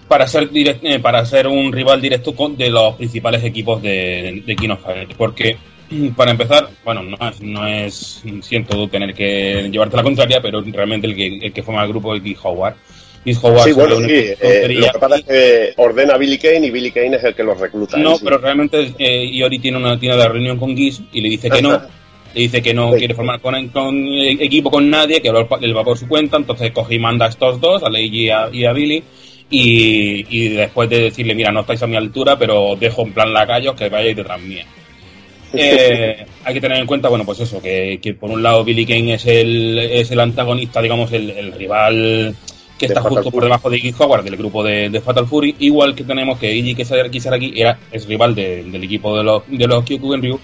para ser eh, para ser un rival directo de los principales equipos de, de King of Porque, para empezar, bueno, no es, no es siento tener que llevarte la contraria, pero realmente el que, el que forma el grupo es Keith Howard. Howard sí, bueno, sí. Eh, lo que pasa es que ordena a Billy Kane y Billy Kane es el que los recluta. No, pero realmente eh, Iori tiene una, tiene la reunión con Giz y le dice que no. Le dice que no quiere formar con, equipo con nadie, que él va por su cuenta, entonces coge y manda a estos dos, a Leiji y a, Billy, y, después de decirle, mira, no estáis a mi altura, pero dejo en plan lacayos que vayáis detrás mía. Eh, hay que tener en cuenta, bueno, pues eso, que, que por un lado Billy Kane es el, es el antagonista, digamos, el, el rival que está Fatal justo por debajo de Iggy Howard del grupo de, de Fatal Fury, igual que tenemos que Iggy Kisaragi era, es rival de- del equipo de los, de los Kyokugen Ryu,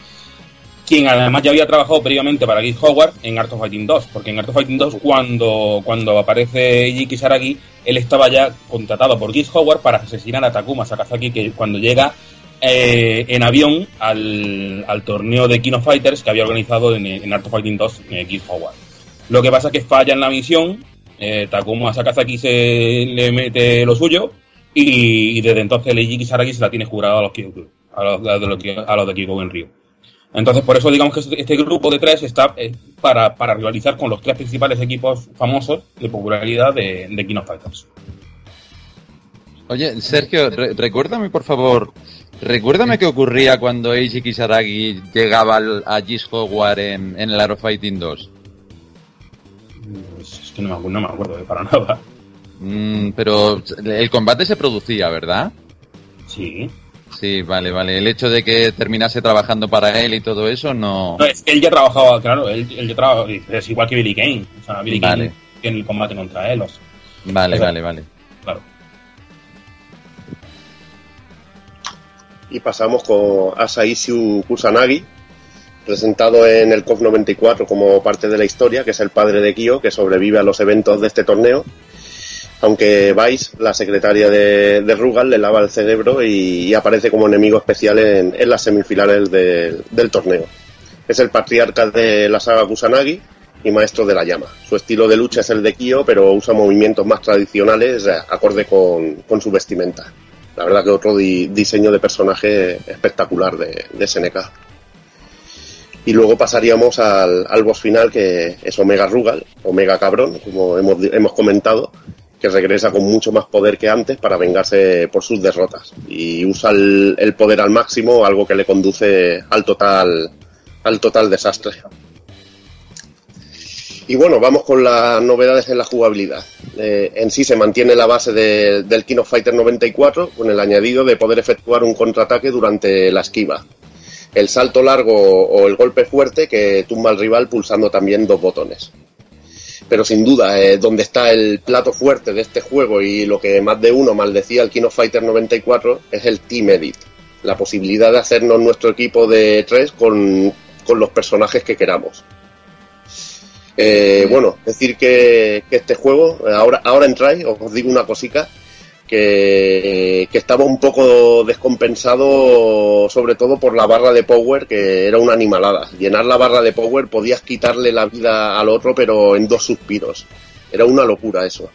quien además ya había trabajado previamente para Iggy Howard en Art of Fighting 2, porque en Art of Fighting 2 cuando, cuando aparece Iggy Kisaragi, él estaba ya contratado por Iggy Howard para asesinar a Takuma Sakazaki, que cuando llega eh, en avión al, al torneo de Kino Fighters que había organizado en, en Art of Fighting 2 eh, Keith Howard. Lo que pasa es que falla en la misión, eh, Takuma Sakazaki se le mete lo suyo y, desde entonces Leiji Kisaragi se la tiene jurado a los a los, a los, a los de Kyokugen Ryu. Entonces, por eso digamos que este, este grupo de tres está eh, para, para rivalizar con los tres principales equipos famosos de popularidad de, de Kino Fighters. Oye, Sergio, re- recuérdame por favor, recuérdame qué ocurría cuando Eiji Kisaragi llegaba al- a Gis Howard en, en el Aero Fighting 2. Es que no me, no me acuerdo de para nada. Mm, pero el combate se producía, ¿verdad? Sí. Sí, vale, vale. El hecho de que terminase trabajando para él y todo eso no... No, es que él ya trabajaba, claro, él, él ya trabajaba, es igual que Billy Kane. O sea, Billy Vale. Kane tiene el combate contra él. o sea, Vale, o sea, vale, vale. Claro. Y pasamos con Asaishu Kusanagi, presentado en el COF 94 como parte de la historia, que es el padre de Kyo, que sobrevive a los eventos de este torneo. Aunque Vice, la secretaria de, Rugal, le lava el cerebro y, aparece como enemigo especial en, las semifinales del- torneo. Es el patriarca de la saga Kusanagi y maestro de la llama. Su estilo de lucha es el de Kyo, pero usa movimientos más tradicionales eh, acorde con, su vestimenta. La verdad que otro di- diseño de personaje espectacular de, de SNK. Y luego pasaríamos al, al boss final que es Omega Rugal, Omega Cabrón, como hemos, hemos comentado, que regresa con mucho más poder que antes para vengarse por sus derrotas. Y usa el, poder al máximo, algo que le conduce al total, al total desastre. Y bueno, vamos con las novedades en la jugabilidad. Eh, en sí se mantiene la base de- del King of Fighter 94 con el añadido de poder efectuar un contraataque durante la esquiva. El salto largo o el golpe fuerte que tumba al rival pulsando también dos botones. Pero sin duda, eh, donde está el plato fuerte de este juego y lo que más de uno maldecía al King of Fighter 94 es el Team Edit. La posibilidad de hacernos nuestro equipo de tres con, con los personajes que queramos. Eh, bueno, decir que, que este juego, eh, ahora, ahora entráis, os digo una cosica, que, estaba un poco descompensado sobre todo por la barra de power, que era una animalada. Llenar la barra de power podías quitarle la vida al otro, pero en dos suspiros. Era una locura eso.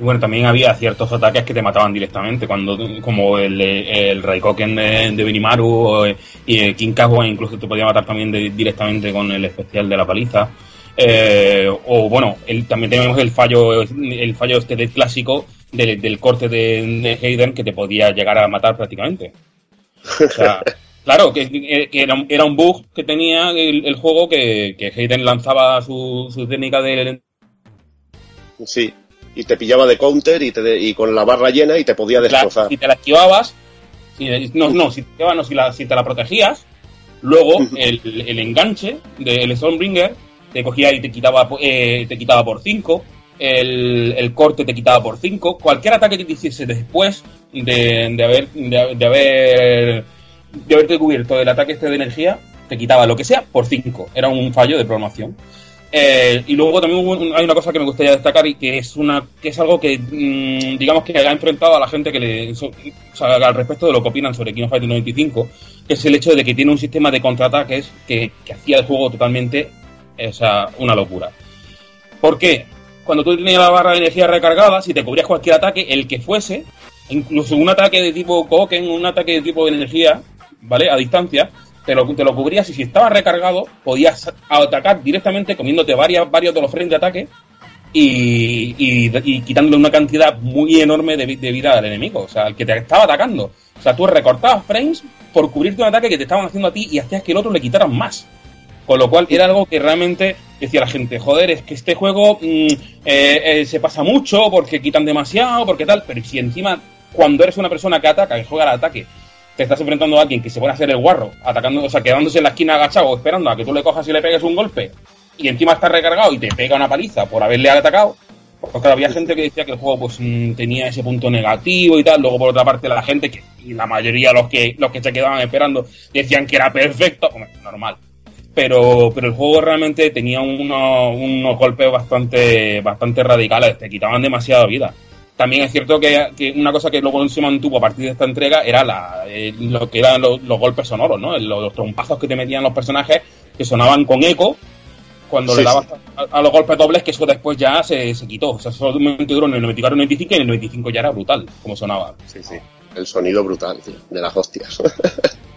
Bueno, también había ciertos ataques que te mataban directamente, cuando como el, el Raikoken de, de Benimaru eh, y el King Kawa incluso te podía matar también directamente con el especial de la paliza. Eh, o bueno, el- también tenemos el fallo el fallo este del clásico del, del corte de, de Hayden que te podía llegar a matar prácticamente. O sea, claro, que, era, un- era un bug que tenía el, el juego que, que Hayden lanzaba su, su técnica de, Sí. Y te pillaba de counter y, te de- y con la barra llena y te podía destrozar. si te la esquivabas, si- no, no, si te, esquivabas, no, si, la- si te la protegías, luego el, el enganche del Stormbringer te cogía y te quitaba, eh, te quitaba por 5, el, el corte te quitaba por 5, cualquier ataque que te hiciese después de, de haber, de, haber de haberte cubierto el ataque este de energía, te quitaba lo que sea por 5. Era un fallo de programación. Eh, y luego también hay una cosa que me gustaría destacar y que es una que es algo que mm, digamos que ha enfrentado a la gente que le al respecto de lo que opinan sobre King of Fighters 95 que es el hecho de que tiene un sistema de contraataques que, que hacía el juego totalmente o sea, una locura ¿por qué? cuando tú tenías la barra de energía recargada si te cubrías cualquier ataque el que fuese incluso un ataque de tipo Koken un ataque de tipo de energía ¿vale? a distancia te lo, te lo cubrías y si estaba recargado podías atacar directamente comiéndote varias, varios de los frames de ataque y, quitándole una cantidad muy enorme de, de vida al enemigo, o sea, al que te estaba atacando. O sea, tú recortabas frames por cubrirte un ataque que te estaban haciendo a ti y hacías que el otro le quitaran más. Con lo cual era algo que realmente decía la gente, joder, es que este juego mm, eh, eh, se pasa mucho porque quitan demasiado, porque tal, pero si encima cuando eres una persona que ataca, que juega al ataque, te estás enfrentando a alguien que se pone a hacer el guarro, atacando, o sea, quedándose en la esquina agachado, esperando a que tú le cojas y le pegues un golpe, y encima está recargado y te pega una paliza por haberle atacado. Porque había gente que decía que el juego pues mm, tenía ese punto negativo y tal. Luego por otra parte la gente que y la mayoría los que los que se quedaban esperando decían que era perfecto, normal. Pero pero el juego realmente tenía unos, unos golpes bastante bastante radicales, te quitaban demasiada vida. También es cierto que, que una cosa que luego se mantuvo a partir de esta entrega era la, eh, lo que eran los, los golpes sonoros, ¿no? Los, los trompazos que te metían los personajes que sonaban con eco cuando Sí, le dabas a, a los golpes dobles, que eso después ya se, se quitó. O sea, solamente duró en el 94 y el 95 y en el 95 ya era brutal, como sonaba. Sí, sí. El sonido brutal, tío, de las hostias.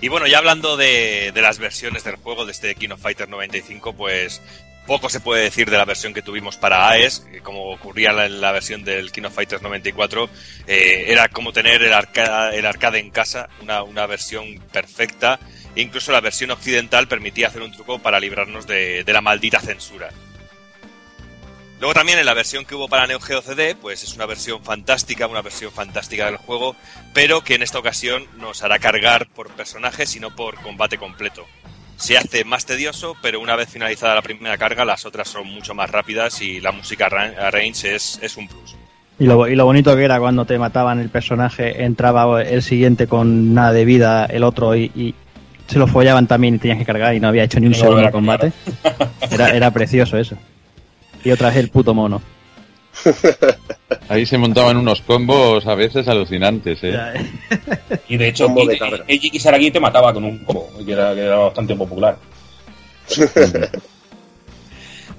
Y bueno, ya hablando de, las versiones del juego de este King of Fighters 95, pues poco se puede decir de la versión que tuvimos para AES, como ocurría en la, versión del King of Fighters 94, eh, era como tener el, arca- el arcade en casa, una, versión perfecta. E incluso la versión occidental permitía hacer un truco para librarnos de la maldita censura. Luego también en la versión que hubo para Neo Geo CD, pues es una versión fantástica, una versión fantástica del juego, pero que en esta ocasión nos hará cargar por personajes y no por combate completo. Se hace más tedioso, pero una vez finalizada la primera carga, las otras son mucho más rápidas y la música arrange es, es un plus. Y lo, y lo bonito que era cuando te mataban el personaje, entraba el siguiente con nada de vida, el otro y, y se lo follaban también y tenías que cargar y no había hecho ni un No segundo a combate. Era, era precioso eso. Y otra vez el puto mono. Ahí se montaban unos combos a veces alucinantes, ¿eh? Y de hecho. Eiji Kisaragi te mataba con un combo, que era, que era bastante popular.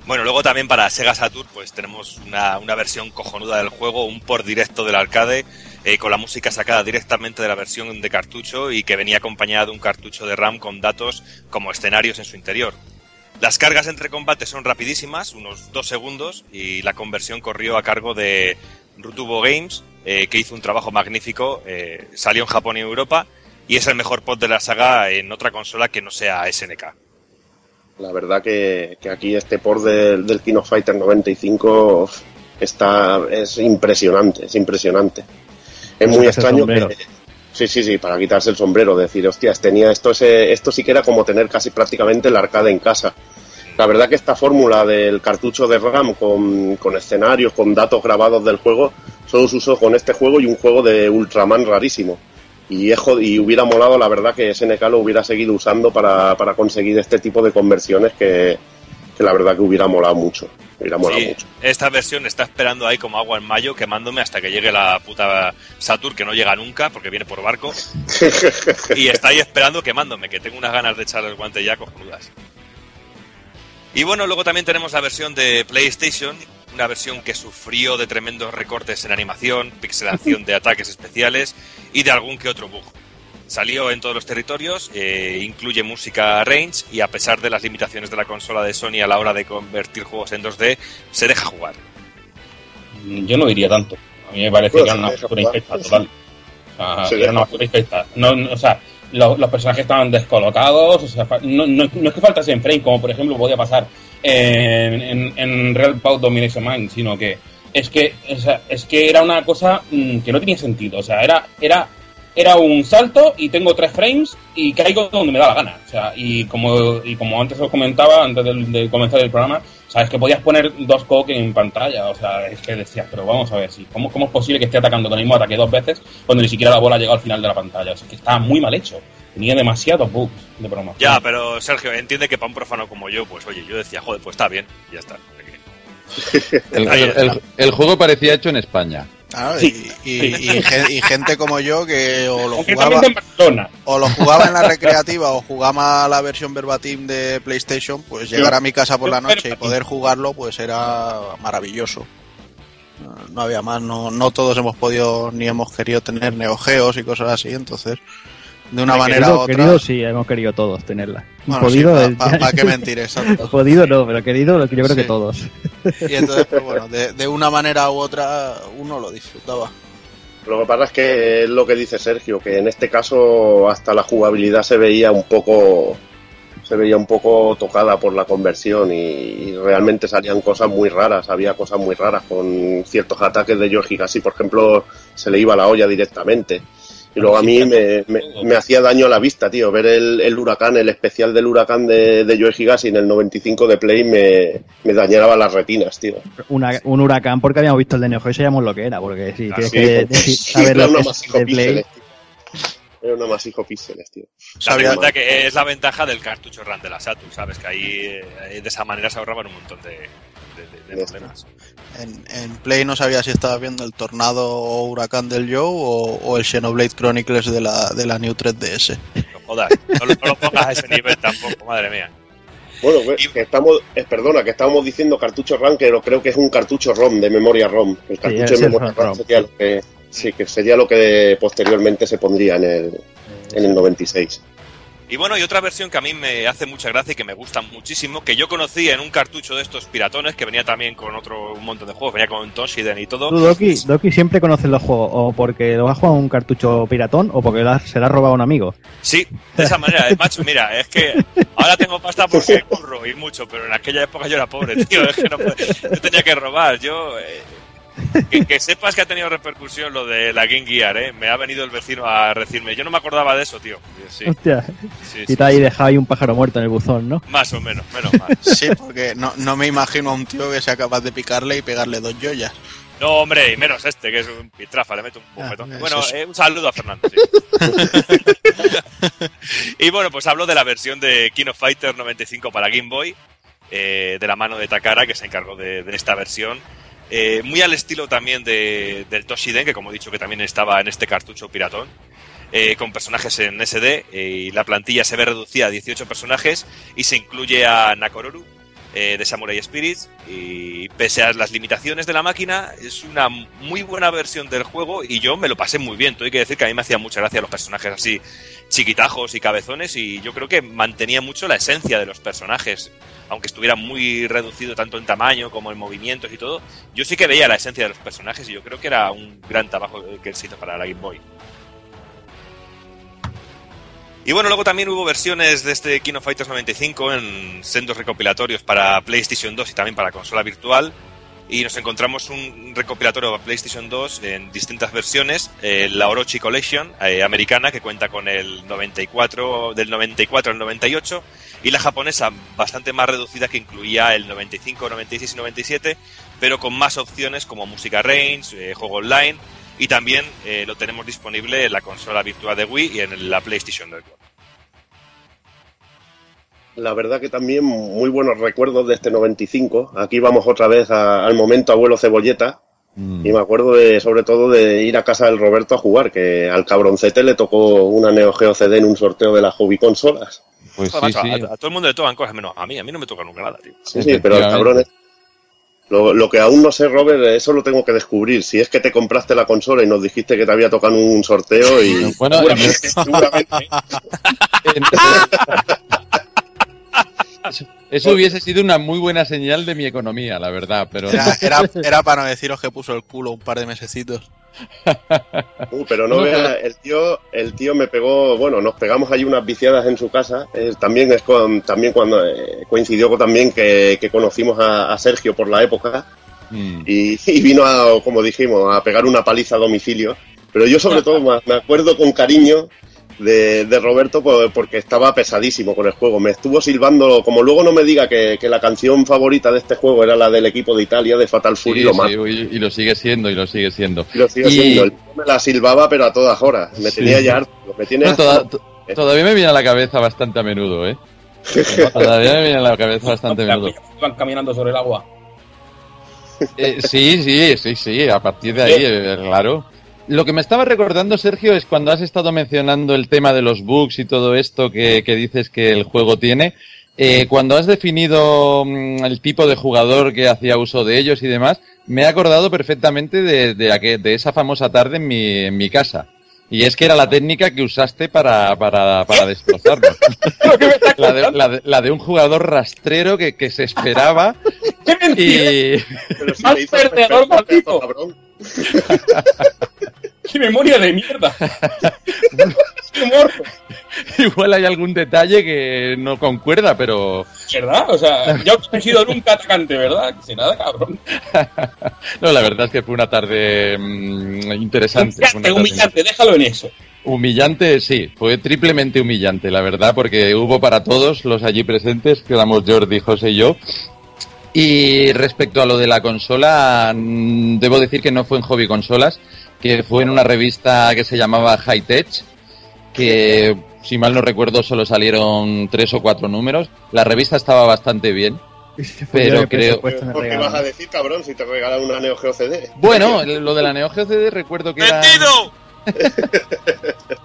Bueno, luego también para Sega Saturn, pues tenemos una, una versión cojonuda del juego, un por directo del arcade, eh, con la música sacada directamente de la versión de cartucho y que venía acompañada de un cartucho de RAM con datos como escenarios en su interior. Las cargas entre combates son rapidísimas, unos dos segundos, y la conversión corrió a cargo de Rutubo Games, eh, que hizo un trabajo magnífico, eh, salió en Japón y Europa, y es el mejor pod de la saga en otra consola que no sea SNK. La verdad que, que aquí este port del, del King of Fighter 95 está, es impresionante, es impresionante. Es muy Quitarse el extraño que... Sí, sí, sí, para quitarse el sombrero, decir, hostias, tenía esto, ese, esto sí que era como tener casi prácticamente el arcade en casa. La verdad que esta fórmula del cartucho de RAM con, con escenarios, con datos grabados del juego, solo se usó con este juego y un juego de Ultraman rarísimo. Y, es y hubiera molado, la verdad, que SNK lo hubiera seguido usando para, para conseguir este tipo de conversiones que, que la verdad que hubiera molado mucho. Hubiera molado Sí, mucho. esta versión está esperando ahí como agua en mayo, quemándome hasta que llegue la puta Saturn, que no llega nunca porque viene por barco. y está ahí esperando quemándome, que tengo unas ganas de echarle el guante ya cojonudas. Y bueno, luego también tenemos la versión de PlayStation, una versión que sufrió de tremendos recortes en animación, pixelación de ataques especiales y de algún que otro bug. Salió en todos los territorios, eh, incluye música range y a pesar de las limitaciones de la consola de Sony a la hora de convertir juegos en 2D, se deja jugar. Yo no diría tanto. A mí me parece Pues, que era una infecta total. O sea, Se era una basura infecta. No, no, o sea, lo- los personajes estaban descolocados. O sea, no, no, no es que faltase en frame, como por ejemplo podía pasar en, en, en Real Power Domination Mind, sino que es que, o sea, es que era una cosa mm, que no tenía sentido. O sea, era, era, era un salto y tengo tres frames y caigo donde me da la gana. O sea, y como, y como antes os comentaba, antes del- de, comenzar el programa, sabes que podías poner dos coques en pantalla. O sea, es que decías, pero vamos a ver, si ¿cómo, ¿cómo es posible que esté atacando con el mismo ataque dos veces cuando ni siquiera la bola ha llegado al final de la pantalla? O sea, que estaba muy mal hecho. Tenía demasiados bugs de broma. Ya, pero Sergio, entiende que para un profano como yo, pues oye, yo decía, joder, pues está bien, ya está. El, el- el- el juego parecía hecho en España. Claro, Sí, y, y- sí. y gen- y gente como yo que o lo jugaba o lo jugaba en la recreativa o jugaba la versión verbatim de PlayStation, pues llegar a mi casa por la noche y poder jugarlo, pues era maravilloso. No- No había más, no, no todos hemos podido ni hemos querido tener neogeos y cosas así, entonces de una manera querido, u otra. querido, sí, hemos querido todos tenerla. Bueno, podido, sí, eh, pa- pa- pa' qué mentir, exacto. podido no, pero querido, yo creo que Sí. todos. Y entonces, pues bueno, de, de una manera u otra uno lo disfrutaba. Lo que pasa es que es lo que dice Sergio, que en este caso hasta la jugabilidad se veía un poco... Se veía un poco tocada por la conversión y, realmente salían cosas muy raras, había cosas muy raras con ciertos ataques de Yoshi Higashi, por ejemplo, se le iba la olla directamente. Y luego a mí me, me, hacía daño a la vista, tío, ver el, el huracán, el especial del huracán de, de Joe Higashi en el 95 de Play me, me dañaba las retinas, tío. un huracán porque habíamos visto el de Neo Geo y sabíamos lo que era, porque si tienes sí, que decir, saber lo que es de Play... Píxeles, era una masijo píxeles, tío. La verdad que es la ventaja del cartucho RAM de la Saturn, ¿sabes? Que ahí eh, de esa manera se ahorraban un montón de, de, de problemas. En, en, Play no sabía si estabas viendo el Tornado o Huracán del Joe o, o, el Xenoblade Chronicles de la, de la New 3DS. No jodas, no, no lo pongas a ese nivel tampoco, madre mía. Bueno, pues, que estamos, eh, perdona, que estábamos diciendo cartucho RAM, que creo que es un cartucho ROM de memoria ROM. El cartucho sí, de memoria ROM sería lo que, sí, que sería lo que posteriormente se pondría en el, en el 96. Y bueno, y otra versión que a mí me hace mucha gracia y que me gusta muchísimo, que yo conocí en un cartucho de estos piratones, que venía también con otro un montón de juegos, venía con Toshiden y todo. Tú, Doki, Doki siempre conoces los juegos, o porque lo has jugado un cartucho piratón, o porque se lo ha robado a un amigo. Sí, de esa manera, macho, mira, es que ahora tengo pasta porque curro y mucho, pero en aquella época yo era pobre, tío, es que no, yo tenía que robar, yo... Eh, que, que, sepas que ha tenido repercusión lo de la Game Gear, ¿eh? Me ha venido el vecino a decirme. Yo no me acordaba de eso, tío. Sí. Hostia. Sí, y sí, te ahí dejado ahí un pájaro muerto en el buzón, ¿no? Más o menos, menos mal. Sí, porque no, no me imagino a un tío que sea capaz de picarle y pegarle dos joyas. No, hombre, y menos este, que es un pitrafa, le meto un bofetón. Ah, bueno, eso sí. eh, un saludo a Fernando. Sí. y bueno, pues hablo de la versión de King of Fighter 95 para Game Boy, eh, de la mano de Takara, que se encargó de, de esta versión. Eh, muy al estilo también de, del Toshiden, que como he dicho que también estaba en este cartucho piratón, eh, con personajes en SD, eh, y la plantilla se ve reducida a 18 personajes y se incluye a Nakororu, eh, de Samurai Spirits y pese a las limitaciones de la máquina es una muy buena versión del juego y yo me lo pasé muy bien. Tengo que decir que a mí me hacía mucha gracia los personajes así chiquitajos y cabezones y yo creo que mantenía mucho la esencia de los personajes. Aunque estuviera muy reducido tanto en tamaño como en movimientos y todo, yo sí que veía la esencia de los personajes y yo creo que era un gran trabajo que se hizo para la Game Boy. Y bueno, luego también hubo versiones de este King of Fighters 95 en sendos recopilatorios para PlayStation 2 y también para consola virtual. Y nos encontramos un recopilatorio para PlayStation 2 en distintas versiones. Eh, la Orochi Collection eh, americana, que cuenta con el 94, del 94 al 98. Y la japonesa, bastante más reducida, que incluía el 95, 96 y 97, pero con más opciones como música range, eh, juego online y también eh, lo tenemos disponible en la consola virtual de Wii y en la PlayStation Network. La verdad que también muy buenos recuerdos de este 95. Aquí vamos otra vez a, al momento abuelo cebolleta. Mm. Y me acuerdo de, sobre todo de ir a casa del Roberto a jugar, que al cabroncete le tocó una Neo Geo CD en un sorteo de las hobby consolas. Pues sí, sí. A, a, todo el mundo le tocan cosas, menos a mí, a mí no me toca nunca nada, tío. Sí, sí, pero el cabrón es, lo, lo, que aún no sé, Robert, eso lo tengo que descubrir. Si es que te compraste la consola y nos dijiste que te había tocado un sorteo y... Bueno, seguramente, seguramente. Eso, eso, hubiese sido una muy buena señal de mi economía, la verdad, pero... Era, era, era para no deciros que puso el culo un par de mesecitos. Uh, pero no, no vea, el tío, el tío me pegó, bueno, nos pegamos ahí unas viciadas en su casa. Eh, también es con, también cuando eh, coincidió con, también que, que conocimos a, a, Sergio por la época mm. y, y, vino a, como dijimos, a pegar una paliza a domicilio. Pero yo sobre todo me, me acuerdo con cariño de, de, Roberto porque estaba pesadísimo con el juego. Me estuvo silbando, como luego no me diga que, que, la canción favorita de este juego era la del equipo de Italia, de Fatal Fury, sí, lo sí, y, y, lo sigue siendo, y lo sigue siendo. Y lo sigue y... siendo. El me la silbaba, pero a todas horas. Me sí. tenía ya harto. Me tiene no, toda, todavía me viene a la cabeza bastante a menudo, ¿eh? todavía me viene a la cabeza bastante a menudo. Van caminando sobre el agua. Eh, sí, sí, sí, sí, a partir de ahí, eh, claro. Lo que me estaba recordando, Sergio, es cuando has estado mencionando el tema de los bugs y todo esto que, que dices que el juego tiene. Eh, cuando has definido mmm, el tipo de jugador que hacía uso de ellos y demás, me he acordado perfectamente de, de, de esa famosa tarde en mi, en mi casa. Y es que era la técnica que usaste para, para, para destrozarnos. la, de, la, de, la, de, un jugador rastrero que, que se esperaba. ¡Qué y... Si ¡Más perdedor, maldito! ¡Qué memoria de mierda! igual hay algún detalle que no concuerda, pero. ¿Verdad? O sea, no he sido nunca atacante, ¿verdad? Que si nada, cabrón. no, la verdad es que fue una tarde mm, interesante. Humillante, una tarde- humillante, déjalo en eso. Humillante, sí, fue triplemente humillante, la verdad, porque hubo para todos los allí presentes, que éramos Jordi, José y yo. Y respecto a lo de la consola, mm, debo decir que no fue en Hobby Consolas, que fue en una revista que se llamaba High Tech, que si mal no recuerdo solo salieron tres o cuatro números. La revista estaba bastante bien, pero creo... ¿Por qué vas a decir, cabrón, si te regalan una Neo Geo CD? Bueno, lo de la Neo Geo CD recuerdo que era...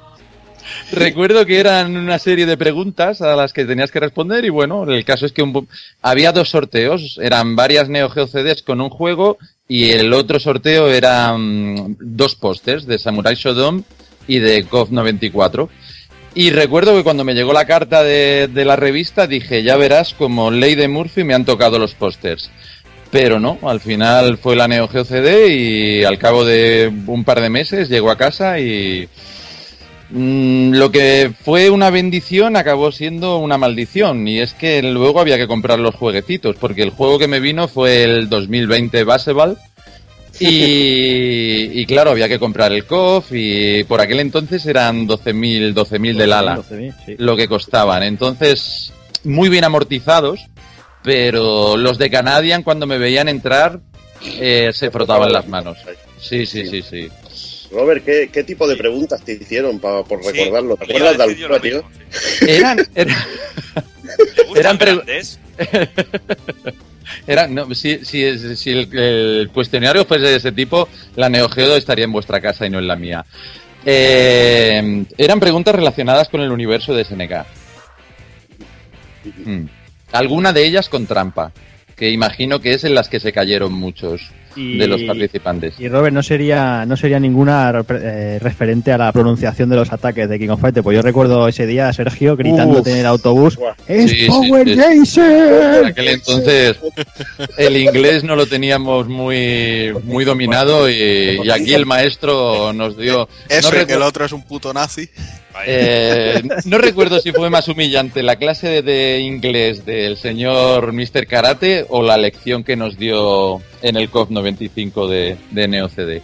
Recuerdo que eran una serie de preguntas a las que tenías que responder y bueno, el caso es que un- había dos sorteos, eran varias Neo Geo con un juego y el otro sorteo eran dos pósters de Samurai Shodown y de KOF 94. Y recuerdo que cuando me llegó la carta de, de la revista dije, ya verás, como ley de Murphy me han tocado los pósters. Pero no, al final fue la Neo Geo y al cabo de un par de meses llegó a casa y mm, lo que fue una bendición acabó siendo una maldición y es que luego había que comprar los jueguecitos porque el juego que me vino fue el 2020 Baseball y, y claro, había que comprar el COF y por aquel entonces eran 12.000 12.000 del ala 12.000, sí. lo que costaban. Entonces, muy bien amortizados, pero los de Canadian cuando me veían entrar eh, se frotaban las manos. Sí, sí, sí, sí. Robert, ¿qué, qué tipo de preguntas te hicieron pa- por Sí, recordarlo? ¿Te acuerdas de alguna, tío? Eran, eran, eran pre- grandes? Era, no, si, si, si el, el cuestionario fuese de ese tipo, la Neo Geo estaría en vuestra casa y no en la mía. Eh, eran preguntas relacionadas con el universo de SNK. Mm. Alguna de ellas con trampa, que imagino que es en las que se cayeron muchos Y- de los participantes. Y Robert, no sería, no sería ninguna eh, referente a la pronunciación de los ataques de King of Fighters. Pues yo recuerdo ese día a Sergio gritándote Uf. en el autobús: ¡Es Sí, sí, Power sí. Jason! En aquel entonces el inglés no lo teníamos muy, muy dominado y, y aquí el maestro nos dio... Eso no y que el otro es un puto nazi. Eh, no recuerdo si fue más humillante la clase de, de inglés del señor Mr. Karate o la lección que nos dio en el COF 95 de, de Neo CD.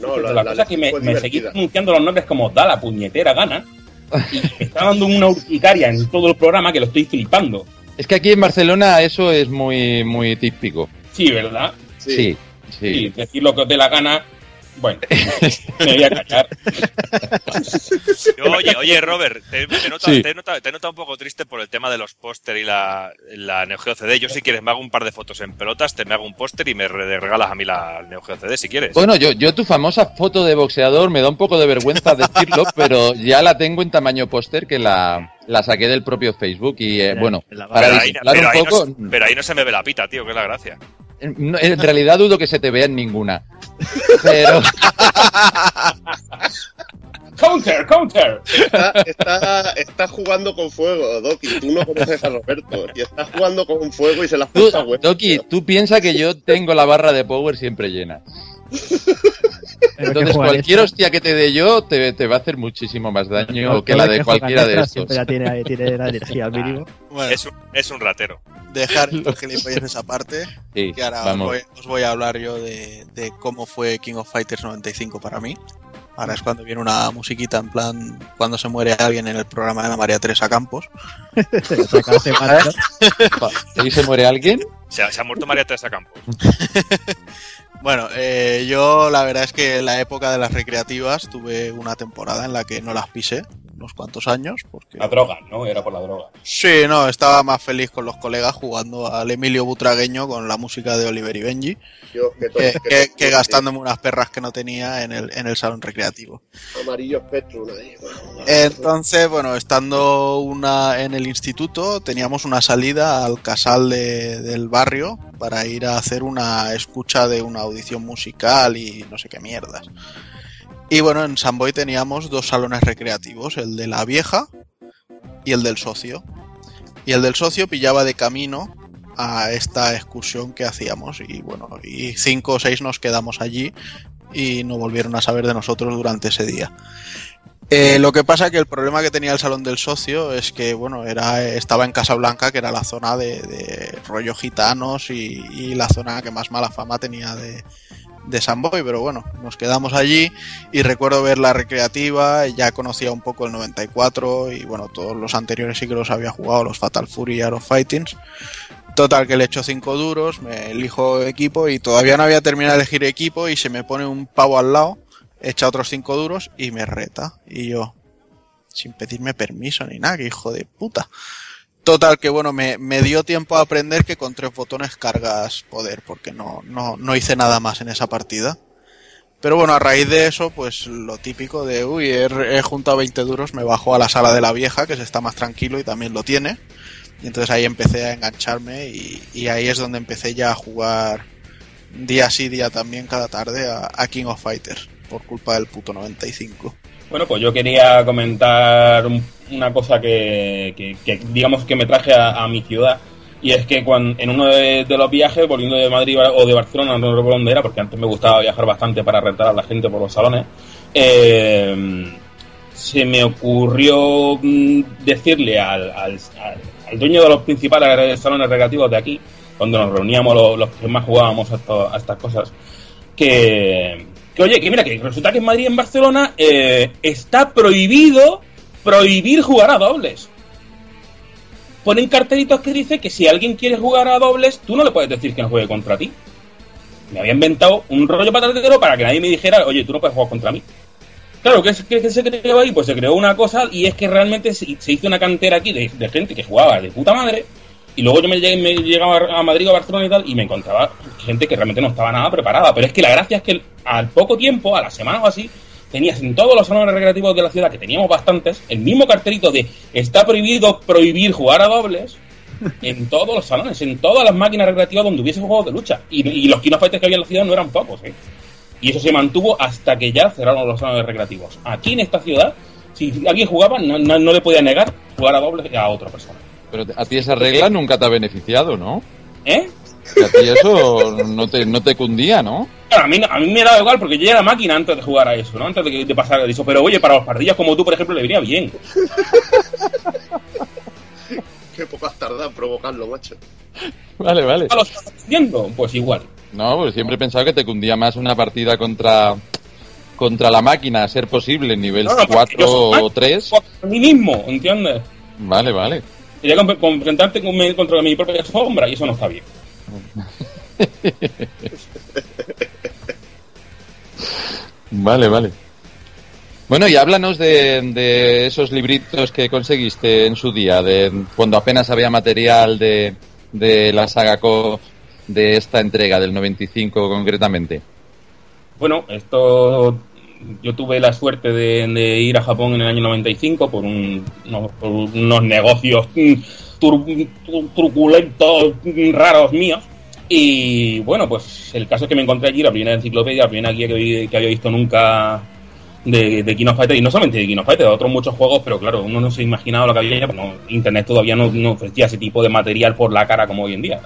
No, la, la- cosa la es que me, me seguís divertida. pronunciando los nombres como da la puñetera gana. Y me está dando una urticaria en todo el programa que lo estoy flipando. Es que aquí en Barcelona eso es muy, muy típico. Sí, ¿verdad? Sí, sí. Sí, decir lo que os dé la gana. Bueno, me voy a callar. Oye, oye, Robert, te, te nota, Sí. te nota- te nota un poco triste por el tema de los póster y la, la Neo Geo CD. Yo, si quieres, me hago un par de fotos en pelotas, te me hago un póster y me re- regalas a mí la Neo Geo CD, si quieres. Bueno, yo, yo tu famosa foto de boxeador me da un poco de vergüenza decirlo, pero ya la tengo en tamaño póster que la, la saqué del propio Facebook y eh, bueno, para pero, ahí, disimular pero un ahí poco, no, se- pero ahí no se me ve la pita, tío, que es la gracia. No, en realidad dudo que se te vea en ninguna. Pero ¡Counter, counter! Está, está, está jugando con fuego, Doki. Tú no conoces a Roberto. Y está jugando con fuego y se la tú, puso a. Doki, tú piensas que yo tengo la barra de power siempre llena. Entonces cualquier hostia que te dé yo te, te va a hacer muchísimo más daño que la de que cualquiera de estos. Siempre la tiene, tiene la energía al mínimo. Bueno, Es un, es un ratero. dejar los gilipollas aparte. Sí, que ahora os voy, os voy a hablar yo de, de cómo fue King of Fighters 95 para mí. Ahora es cuando viene una musiquita en plan cuando se muere alguien en el programa de María Teresa Campos. ¿Ahí se muere alguien? Se, ha- se ha muerto María Teresa Campos. Bueno, eh, yo la verdad es que en la época de las recreativas tuve una temporada en la que no las pisé, unos cuantos años, porque... La droga, ¿no? Era por la droga. Sí, no, estaba más feliz con los colegas jugando al Emilio Butragueño con la música de Oliver y Benji to- que, qué que- to- que gastándome unas perras que no tenía en el, en el salón recreativo. Amarillo Spectrum ahí. Entonces, bueno, estando una en el instituto, teníamos una salida al casal de- del barrio para ir a hacer una escucha de una audición musical y no sé qué mierdas. Y bueno, en San Boy teníamos dos salones recreativos, el de la vieja y el del socio. Y el del socio pillaba de camino a esta excursión que hacíamos. Y bueno, y cinco o seis nos quedamos allí y no volvieron a saber de nosotros durante ese día. Eh, lo que pasa que el problema que tenía el salón del socio es que bueno era estaba en Casablanca que era la zona de, de rollo gitanos y la zona que más mala fama tenía de, de Samboy, pero bueno, nos quedamos allí y recuerdo ver la recreativa, ya conocía un poco el 94 y bueno, todos los anteriores sí que los había jugado, los Fatal Fury y Arrow Fightings. Total, que le echo 5 duros, me elijo equipo y todavía no había terminado de elegir equipo y se me pone un pavo al lado, echa otros 5 duros y me reta. Y yo, sin pedirme permiso ni nada, que hijo de puta. Total, que bueno, me, me, dio tiempo a aprender que con tres botones cargas poder, porque no, no, no hice nada más en esa partida. Pero bueno, a raíz de eso, pues lo típico de, uy, he, he juntado 20 duros, me bajo a la sala de la vieja, que se está más tranquilo y también lo tiene. Y entonces ahí empecé a engancharme y, y ahí es donde empecé ya a jugar día sí, día también, cada tarde a, King of Fighters, por culpa del puto 95. Bueno, pues yo quería comentar una cosa que, digamos que me traje a, mi ciudad. Y es que cuando, en uno de, los viajes, volviendo de Madrid o de Barcelona, no recuerdo dónde era, porque antes me gustaba viajar bastante para rentar a la gente por los salones, eh, se me ocurrió mm, decirle al, al, dueño de los principales salones recreativos de aquí, cuando nos reuníamos los, los que más jugábamos a, esto, a estas cosas, que, que oye, que mira, que resulta que en Madrid y en Barcelona eh, está prohibido prohibir jugar a dobles. Ponen cartelitos que dice que si alguien quiere jugar a dobles, tú no le puedes decir que no juegue contra ti. Me había inventado un rollo patatero para que nadie me dijera, oye, tú no puedes jugar contra mí. Claro, ¿qué, qué, qué se creó ahí? Pues se creó una cosa y es que realmente se, hizo una cantera aquí de, gente que jugaba de puta madre. Y luego yo me, llegué, me llegaba a Madrid o a Barcelona y tal y me encontraba gente que realmente no estaba nada preparada. Pero es que la gracia es que al poco tiempo, a la semana o así, tenías en todos los salones recreativos de la ciudad, que teníamos bastantes, el mismo cartelito de está prohibido prohibir jugar a dobles en todos los salones, en todas las máquinas recreativas donde hubiese juegos de lucha. Y, y los Kino Fighters que había en la ciudad no eran pocos, ¿eh? Y eso se mantuvo hasta que ya cerraron los salones recreativos. Aquí en esta ciudad, si alguien jugaba, no, no, no le podía negar jugar a dobles a otra persona. Pero a ti esa regla nunca te ha beneficiado, ¿no? ¿Eh? Que a ti eso no te, no te cundía, ¿no? A mí, a mí me da igual porque yo era máquina antes de jugar a eso, ¿no? Antes de, de pasar a eso. Pero oye, para los pardillas como tú, por ejemplo, le venía bien. Qué poco has tardado en provocarlo, macho. Vale, vale. ¿A lo estás haciendo? Pues igual. No, pues siempre he pensado que te cundía más una partida contra contra la máquina, a ser posible, nivel no, no, 4 o 3. A mí mismo, ¿entiendes? Vale, vale. Quería enfrentarte contra mi propia sombra y eso no está bien. vale, vale. Bueno, y háblanos de, de, esos libritos que conseguiste en su día, de cuando apenas había material de, de la saga KOF de esta entrega del 95 concretamente. Bueno, esto yo tuve la suerte de, ir a Japón en el año 95 por, un, por unos negocios tur, tur, truculentos, raros míos. Y bueno, pues el caso es que me encontré allí la primera enciclopedia, la primera guía que, había visto nunca de, de King of Fighters, y no solamente de King of Fighters, de otros muchos juegos, pero claro, uno no se imaginaba lo que había, no, Internet todavía no ofrecía ese tipo de material por la cara como hoy en día.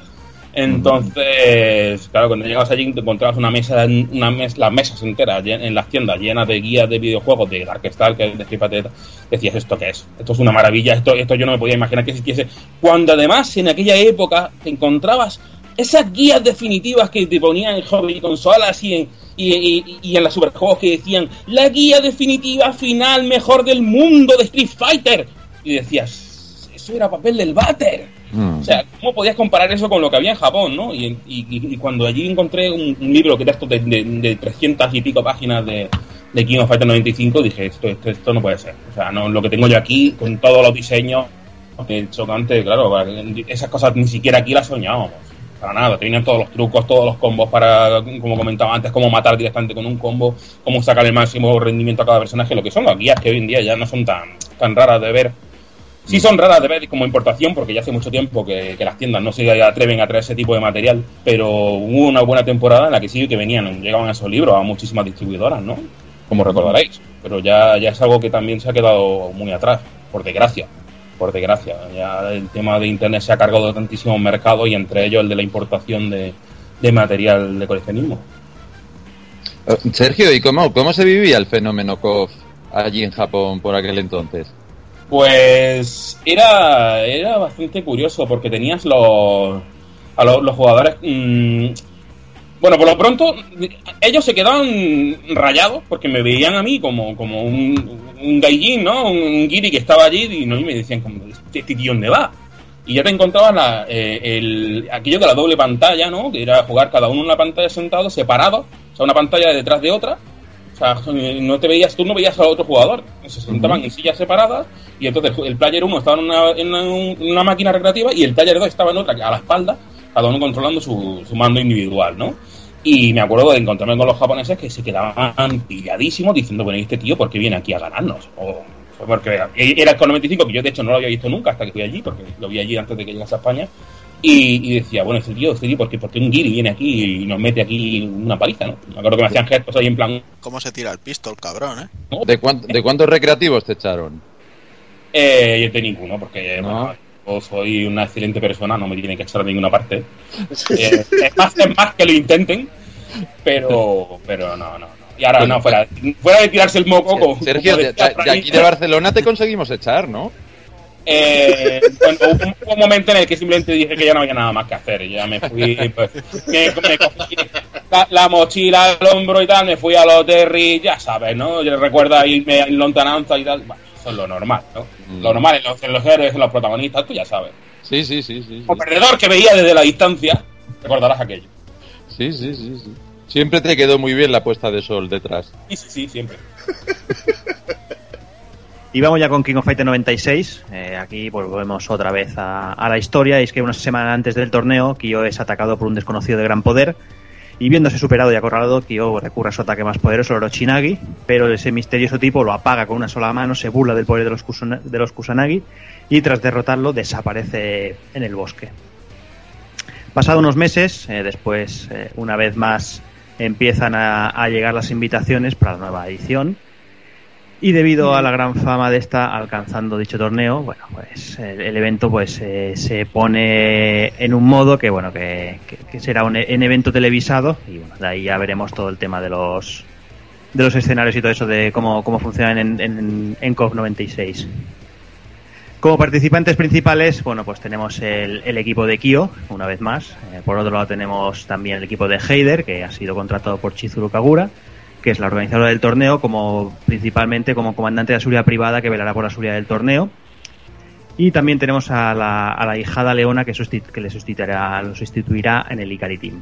Entonces, claro, cuando llegabas allí encontrabas una mesa, una mes, las mesas enteras en las tiendas llenas de guías de videojuegos de Darkstar, que de decías, ¿esto qué es? Esto es una maravilla, esto, esto yo no me podía imaginar que existiese. Cuando además en aquella época te encontrabas esas guías definitivas que te ponían en hobby consolas y en, y, y, y en las superjuegos que decían, la guía definitiva final mejor del mundo de Street Fighter. Y decías, eso era papel del váter. Mm. O sea, ¿cómo podías comparar eso con lo que había en Japón, no? Y, y, y cuando allí encontré un, un, libro que era esto de, de, de 300 y pico páginas de, de King of Fighters 95, dije, esto, esto, esto, no puede ser. O sea, no, lo que tengo yo aquí, con todos los diseños, que chocante, claro, esas cosas ni siquiera aquí las soñábamos. Para nada, tenían todos los trucos, todos los combos para, como comentaba antes, cómo matar directamente con un combo, cómo sacar el máximo rendimiento a cada personaje, lo que son las guías que hoy en día ya no son tan, tan raras de ver Sí son raras de ver como importación, porque ya hace mucho tiempo que, las tiendas no se atreven a traer ese tipo de material, pero hubo una buena temporada en la que sí que venían, llegaban esos libros a muchísimas distribuidoras, ¿no? Como recordaréis. Pero ya, ya es algo que también se ha quedado muy atrás, por desgracia. Por desgracia. Ya el tema de Internet se ha cargado de tantísimos mercados y entre ellos el de la importación de, de material de coleccionismo. Sergio, ¿y cómo, cómo se vivía el fenómeno KOF allí en Japón por aquel entonces? Pues era, era bastante curioso porque tenías los, a los, jugadores... mm, bueno, por lo pronto, ellos se quedaban rayados porque me veían a mí como, como un, un gaijin, ¿no? Un, un guiri que estaba allí y, ¿no? y me decían, como, ¿este tío dónde va? Y ya te encontrabas la, eh, el, aquello de la doble pantalla, ¿no? Que era jugar cada uno en una pantalla sentado, separado, o sea, una pantalla detrás de otra. O sea, no te veías, tú no veías al otro jugador. Se sentaban en sillas separadas y entonces el player 1 estaba en una, en una, en una máquina recreativa y el player 2 estaba en otra, a la espalda, cada uno controlando su, su mando individual, ¿no? Y me acuerdo de encontrarme con los japoneses que se quedaban pilladísimos diciendo, bueno, ¿y este tío por qué viene aquí a ganarnos? O porque era el con 95, que yo de hecho no lo había visto nunca hasta que fui allí, porque lo vi allí antes de que llegase a España. Y, y decía, bueno, este tío, este tío, ¿por qué, por qué un guiri viene aquí y nos mete aquí una paliza, no? Me acuerdo que me hacían gestos ahí en plan... ¿Cómo se tira el pistol, cabrón, eh? ¿De, cuán- ¿De cuántos recreativos te echaron? Eh, yo de ninguno, porque bueno, yo soy una excelente persona, no me tienen que echar a ninguna parte. Eh, es, más, es más que lo intenten, pero, pero no, no, no. Y ahora no, fuera, fuera de tirarse el moco. Sergio, de, de aquí de Barcelona te conseguimos echar, ¿no? Eh, bueno, hubo un, hubo un momento en el que simplemente dije que ya no había nada más que hacer. y Ya me fui, pues, me, me cogí la, la mochila al hombro y tal, me fui a los Terry, ya sabes, ¿no? Yo recuerda irme en lontananza y tal. Bueno, eso es lo normal, ¿no? Lo normal en los, en los héroes, en los protagonistas, tú ya sabes. Sí, sí, sí, sí. Como perdedor que veía desde la distancia, recordarás aquello. Sí, sí, sí, sí. Siempre te quedó muy bien la puesta de sol detrás. Sí, sí, sí, siempre. Y vamos ya con King of Fighter 96. Eh, aquí pues volvemos otra vez a, la historia. Y es que una semana antes del torneo, Kyo es atacado por un desconocido de gran poder. Y viéndose superado y acorralado, Kyo recurre a su ataque más poderoso, el Orochignagi, pero ese misterioso tipo lo apaga con una sola mano, se burla del poder de los, de los Kusanagi y tras derrotarlo desaparece en el bosque. Pasado unos meses, eh, después, eh, una vez más, empiezan a llegar las invitaciones para la nueva edición. Y debido a la gran fama de esta alcanzando dicho torneo, bueno, pues el, el evento pues eh, se pone en un modo que bueno que, que- que será un, e- un evento televisado y bueno, de ahí ya veremos todo el tema de los de los escenarios y todo eso de cómo, cómo funcionan en, en, en COP 96. Como participantes principales, bueno, pues tenemos el, el equipo de Kyo, una vez más. Eh, por otro lado tenemos también el equipo de Heider, que ha sido contratado por Chizuru Kagura, que es la organizadora del torneo, como principalmente como comandante de la seguridad privada que velará por la seguridad del torneo. Y también tenemos a la, a la hijada Leona que, le sustituirá, lo sustituirá en el Ikari Team.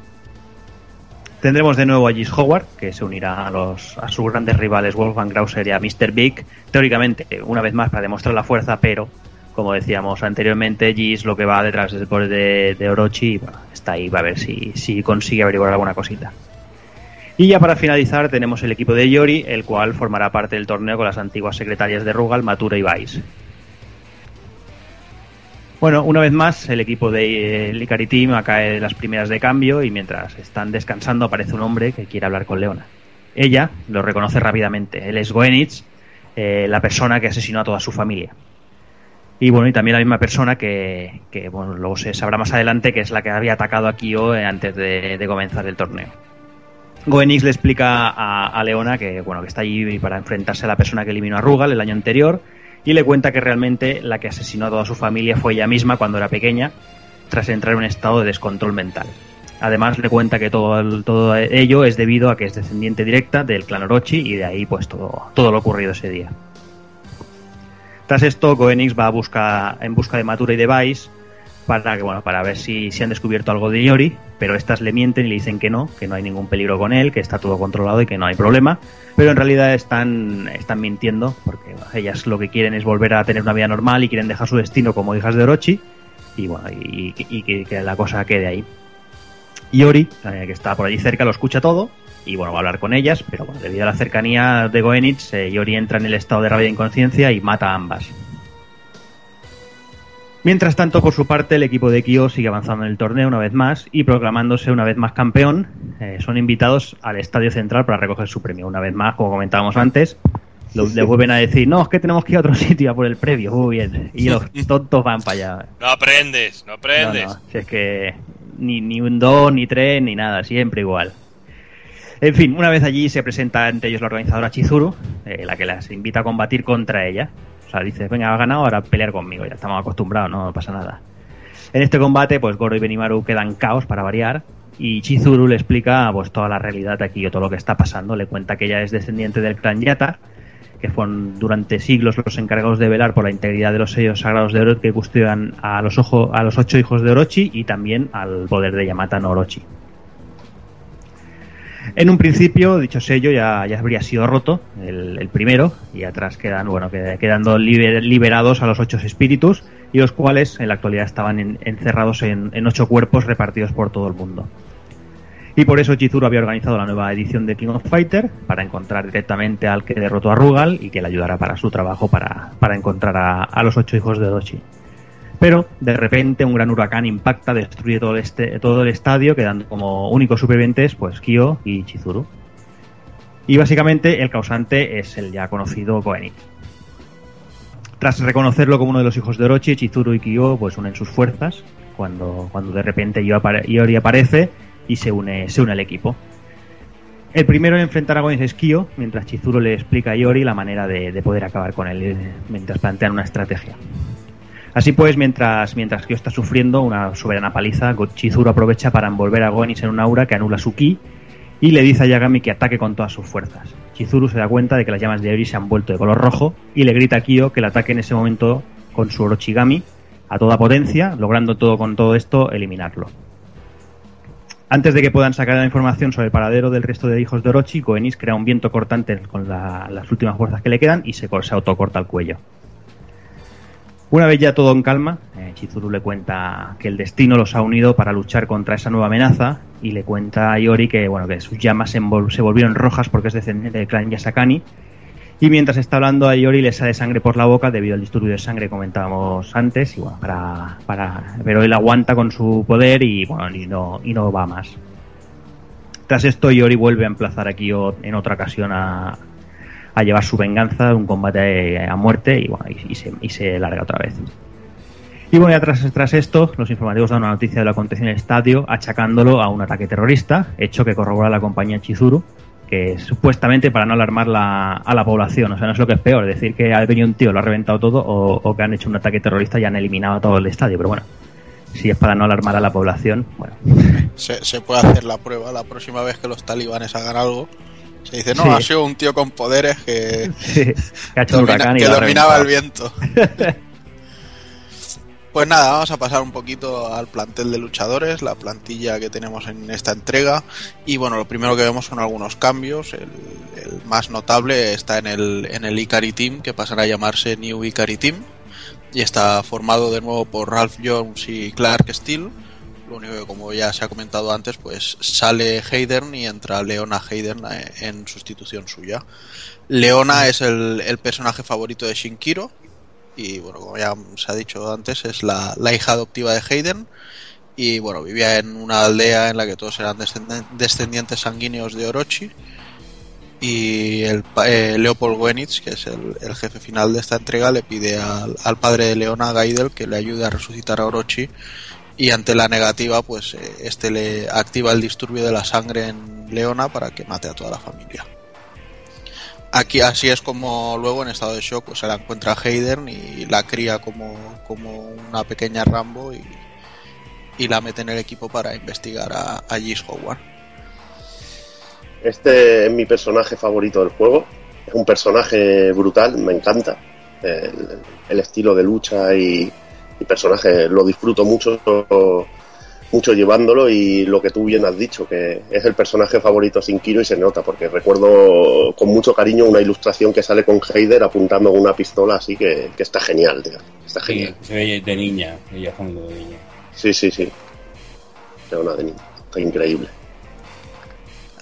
Tendremos de nuevo a Gis Howard, que se unirá a, los, a sus grandes rivales Wolfgang Grauser y a Mr. Big, teóricamente, una vez más, para demostrar la fuerza, pero, como decíamos anteriormente, Gis lo que va detrás es el poder de, Orochi, bueno, está ahí, va a ver si, si consigue averiguar alguna cosita. Y ya para finalizar tenemos el equipo de Yori, el cual formará parte del torneo con las antiguas secretarias de Rugal, Matura y Vice. Bueno, una vez más, el equipo de eh, Ikari Team cae de las primeras de cambio y mientras están descansando aparece un hombre que quiere hablar con Leona. Ella lo reconoce rápidamente. Él es Goenitz, eh, la persona que asesinó a toda su familia. Y bueno, y también la misma persona que, que, bueno, luego se sabrá más adelante que es la que había atacado a Kyo antes de comenzar el torneo. Goenix le explica a, Leona que bueno que está allí para enfrentarse a la persona que eliminó a Rugal el año anterior y le cuenta que realmente la que asesinó a toda su familia fue ella misma cuando era pequeña tras entrar en un estado de descontrol mental. Además le cuenta que todo, todo ello es debido a que es descendiente directa del clan Orochi y de ahí pues todo, todo lo ocurrido ese día. Tras esto, Goenix va a en busca de Matura y de Vice para, bueno, para ver si, si han descubierto algo de Yori, pero estas le mienten y le dicen que no, que no hay ningún peligro con él, que está todo controlado y que no hay problema, pero en realidad están, están mintiendo porque ellas lo que quieren es volver a tener una vida normal y quieren dejar su destino como hijas de Orochi y bueno, y, que, la cosa quede ahí. Yori, eh, que está por allí cerca, lo escucha todo y bueno, va a hablar con ellas, pero bueno, debido a la cercanía de Goenitz, eh, Yori entra en el estado de rabia e inconsciencia y mata a ambas. Mientras tanto, por su parte, el equipo de Kyo sigue avanzando en el torneo una vez más y proclamándose una vez más campeón. eh, son invitados al estadio central para recoger su premio. Una vez más, como comentábamos antes, lo- le vuelven a decir, no, es que tenemos que ir a otro sitio a por el premio. Muy bien. Y los tontos van para allá. No aprendes, no aprendes. No, no, si es que ni, ni un 2, ni 3, ni nada, siempre igual. En fin, una vez allí se presenta ante ellos la organizadora Chizuru, eh, la que las invita a combatir contra ella. O sea, dice, venga, ha ganado, ahora pelear conmigo, ya estamos acostumbrados, no pasa nada. En este combate, pues Goro y Benimaru quedan caos para variar, y Chizuru le explica pues toda la realidad aquí o todo lo que está pasando. Le cuenta que ella es descendiente del clan Yata, que fueron durante siglos los encargados de velar por la integridad de los sellos sagrados de Orochi que custodian a los, ojo, a los ocho hijos de Orochi y también al poder de Yamata no Orochi. En un principio, dicho sello ya, ya habría sido roto, el, primero, y atrás quedan, bueno, quedando liber, liberados a los ocho espíritus, y los cuales en la actualidad estaban en, encerrados en, en ocho cuerpos repartidos por todo el mundo. Y por eso Chizuru había organizado la nueva edición de King of Fighter para encontrar directamente al que derrotó a Rugal y que le ayudara para su trabajo para, para encontrar a, a, los ocho hijos de Dochi. Pero de repente un gran huracán impacta, destruye todo el, este, todo el estadio, quedando como únicos supervivientes pues Kyo y Chizuru. Y básicamente el causante es el ya conocido Koenit. Tras reconocerlo como uno de los hijos de Orochi, Chizuru y Kyo pues unen sus fuerzas cuando, cuando de repente Iori aparece y se une, se une al equipo. El primero en enfrentar a Goins es Kyo, mientras Chizuru le explica a Iori la manera de, de poder acabar con él, mientras plantean una estrategia. Así pues, mientras, mientras Kyo está sufriendo una soberana paliza, Chizuru aprovecha para envolver a Gonis en un aura que anula su ki y le dice a Yagami que ataque con todas sus fuerzas. Chizuru se da cuenta de que las llamas de Iori se han vuelto de color rojo y le grita a Kyo que le ataque en ese momento con su Orochigami a toda potencia, logrando todo con todo esto eliminarlo. Antes de que puedan sacar la información sobre el paradero del resto de hijos de Orochi, Goenis crea un viento cortante con la, las últimas fuerzas que le quedan y se, se autocorta el cuello. Una vez ya todo en calma, eh, Chizuru le cuenta que el destino los ha unido para luchar contra esa nueva amenaza y le cuenta a Iori que, bueno, que sus llamas se, se volvieron rojas porque es descendiente del clan Yasakani y mientras está hablando a Iori le sale sangre por la boca debido al disturbio de sangre que comentábamos antes. Y bueno, para, para, pero él aguanta con su poder y bueno, y no, y no va más. Tras esto, Iori vuelve a emplazar aquí en otra ocasión a, a llevar su venganza, un combate a muerte y, bueno, y, se, y se larga otra vez. Y bueno, ya tras, tras esto, los informativos dan una noticia de lo acontecido en el estadio, achacándolo a un ataque terrorista, hecho que corrobora la compañía Chizuru, que supuestamente para no alarmar la, a la población, o sea, no es lo que es peor, decir que ha venido un tío, lo ha reventado todo, o, o, que han hecho un ataque terrorista y han eliminado todo el estadio, pero bueno, si es para no alarmar a la población, bueno. Se puede hacer la prueba la próxima vez que los talibanes hagan algo. Se dice, no, sí. ha sido un tío con poderes que, sí, que, domina, dominaba el viento. Pues nada, vamos a pasar un poquito al plantel de luchadores, la plantilla que tenemos en esta entrega. Y bueno, lo primero que vemos son algunos cambios. El, el más notable está en el, en el Ikari Team, que pasará a llamarse New Ikari Team. Y está formado de nuevo por Ralph Jones y Clark Steele. Lo único que, como ya se ha comentado antes, pues sale Hayden y entra Leona Hayden en sustitución suya. Leona es el, el personaje favorito de Shinkiro, y bueno, como ya se ha dicho antes, es la, la, hija adoptiva de Hayden. Y bueno, vivía en una aldea en la que todos eran descendientes sanguíneos de Orochi. Y el eh, Leopold Wenitz, que es el, el, jefe final de esta entrega, le pide al, al, padre de Leona, Gaidel, que le ayude a resucitar a Orochi y ante la negativa, pues eh, este le activa el disturbio de la sangre en Leona para que mate a toda la familia. Aquí así es como luego en estado de shock pues, se la encuentra Hayden y la cría como, como una pequeña Rambo y, y, la mete en el equipo para investigar a, a Howard. Este es mi personaje favorito del juego. Es un personaje brutal, me encanta. El estilo de lucha y, y, personaje lo disfruto mucho mucho llevándolo y lo que tú bien has dicho, que es el personaje favorito sin Kiro y se nota, porque recuerdo con mucho cariño una ilustración que sale con Heider apuntando con una pistola, así que, que está genial, tío. Está genial. Sí, se ve de niña, ella de niña. Sí, sí, sí. Leona de niña, está increíble.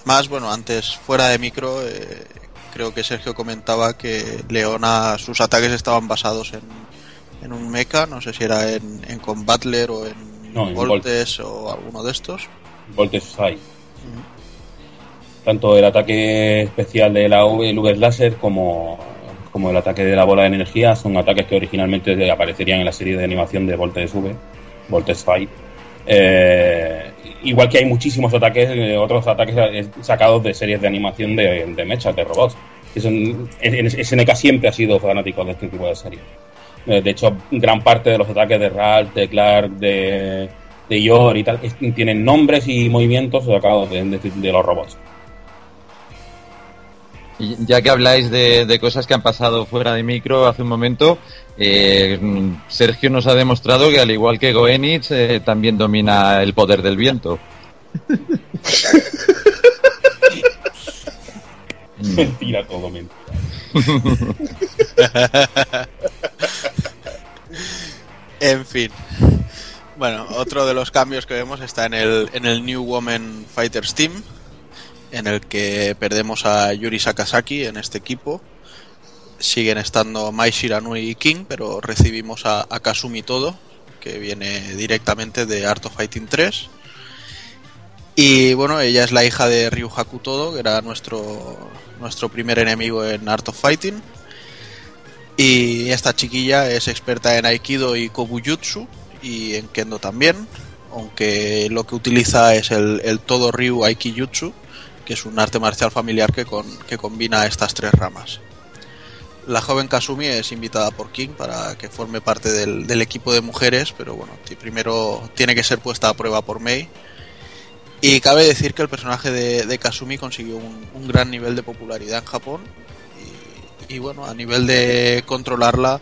Más, bueno, antes, fuera de micro, eh, creo que Sergio comentaba que Leona, sus ataques estaban basados en, en un mecha, no sé si era en, en Combatler o en no, Voltes o alguno de estos. Voltes hay. Mm. Tanto el ataque especial de la Luger Laser como, como el ataque de la bola de energía son ataques que originalmente aparecerían en la serie de animación de Voltes V, Voltes Fight. Eh, igual que hay muchísimos ataques, eh, otros ataques eh, sacados de series de animación de, de mechas, de robots. Es un- es- SNK siempre ha sido fanático de este tipo de series. Eh, De hecho, gran parte de los ataques de Ralph, de Clark, de, de Yor y tal, tienen nombres y movimientos sacados de, de- de los robots. Y ya que habláis de, de cosas que han pasado fuera de micro hace un momento, eh, Sergio nos ha demostrado que al igual que Goenitz eh, también domina el poder del viento. Mentira, todo mentira. En fin. Bueno, otro de los cambios que vemos está en el, en el New Woman Fighters Team, en el que perdemos a Yuri Sakazaki en este equipo. Siguen estando Mai Shiranui y King, pero recibimos a, a Kasumi Todo, que viene directamente de Art of Fighting 3. Y bueno, ella es la hija de Ryu Haku Todo, que era nuestro, nuestro primer enemigo en Art of Fighting. Y esta chiquilla es experta en Aikido y Kobujutsu y en Kendo también, aunque lo que utiliza es el, Todo Ryu Aikijutsu, que es un arte marcial familiar que, con- que combina estas tres ramas. La joven Kasumi es invitada por King para que forme parte del, del equipo de mujeres, pero bueno, primero tiene que ser puesta a prueba por Mei. Y cabe decir que el personaje de, de Kasumi consiguió un, gran nivel de popularidad en Japón y bueno, a nivel de controlarla,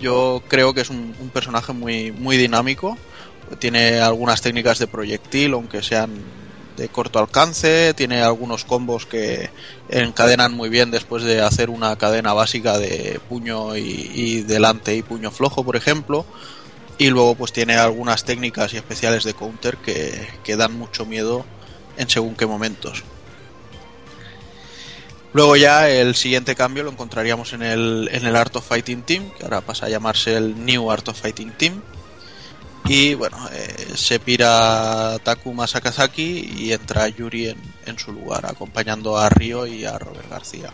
yo creo que es un, personaje muy, muy dinámico. Tiene algunas técnicas de proyectil, aunque sean de corto alcance. Tiene algunos combos que encadenan muy bien después de hacer una cadena básica de puño y delante y puño flojo, por ejemplo. Y luego pues tiene algunas técnicas y especiales de counter que, que dan mucho miedo en según qué momentos. Luego ya el siguiente cambio lo encontraríamos en el, en el Art of Fighting Team, que ahora pasa a llamarse el New Art of Fighting Team. Y bueno, eh, se pira Takuma Sakazaki y entra Yuri en, en su lugar, acompañando a Ryo y a Robert García.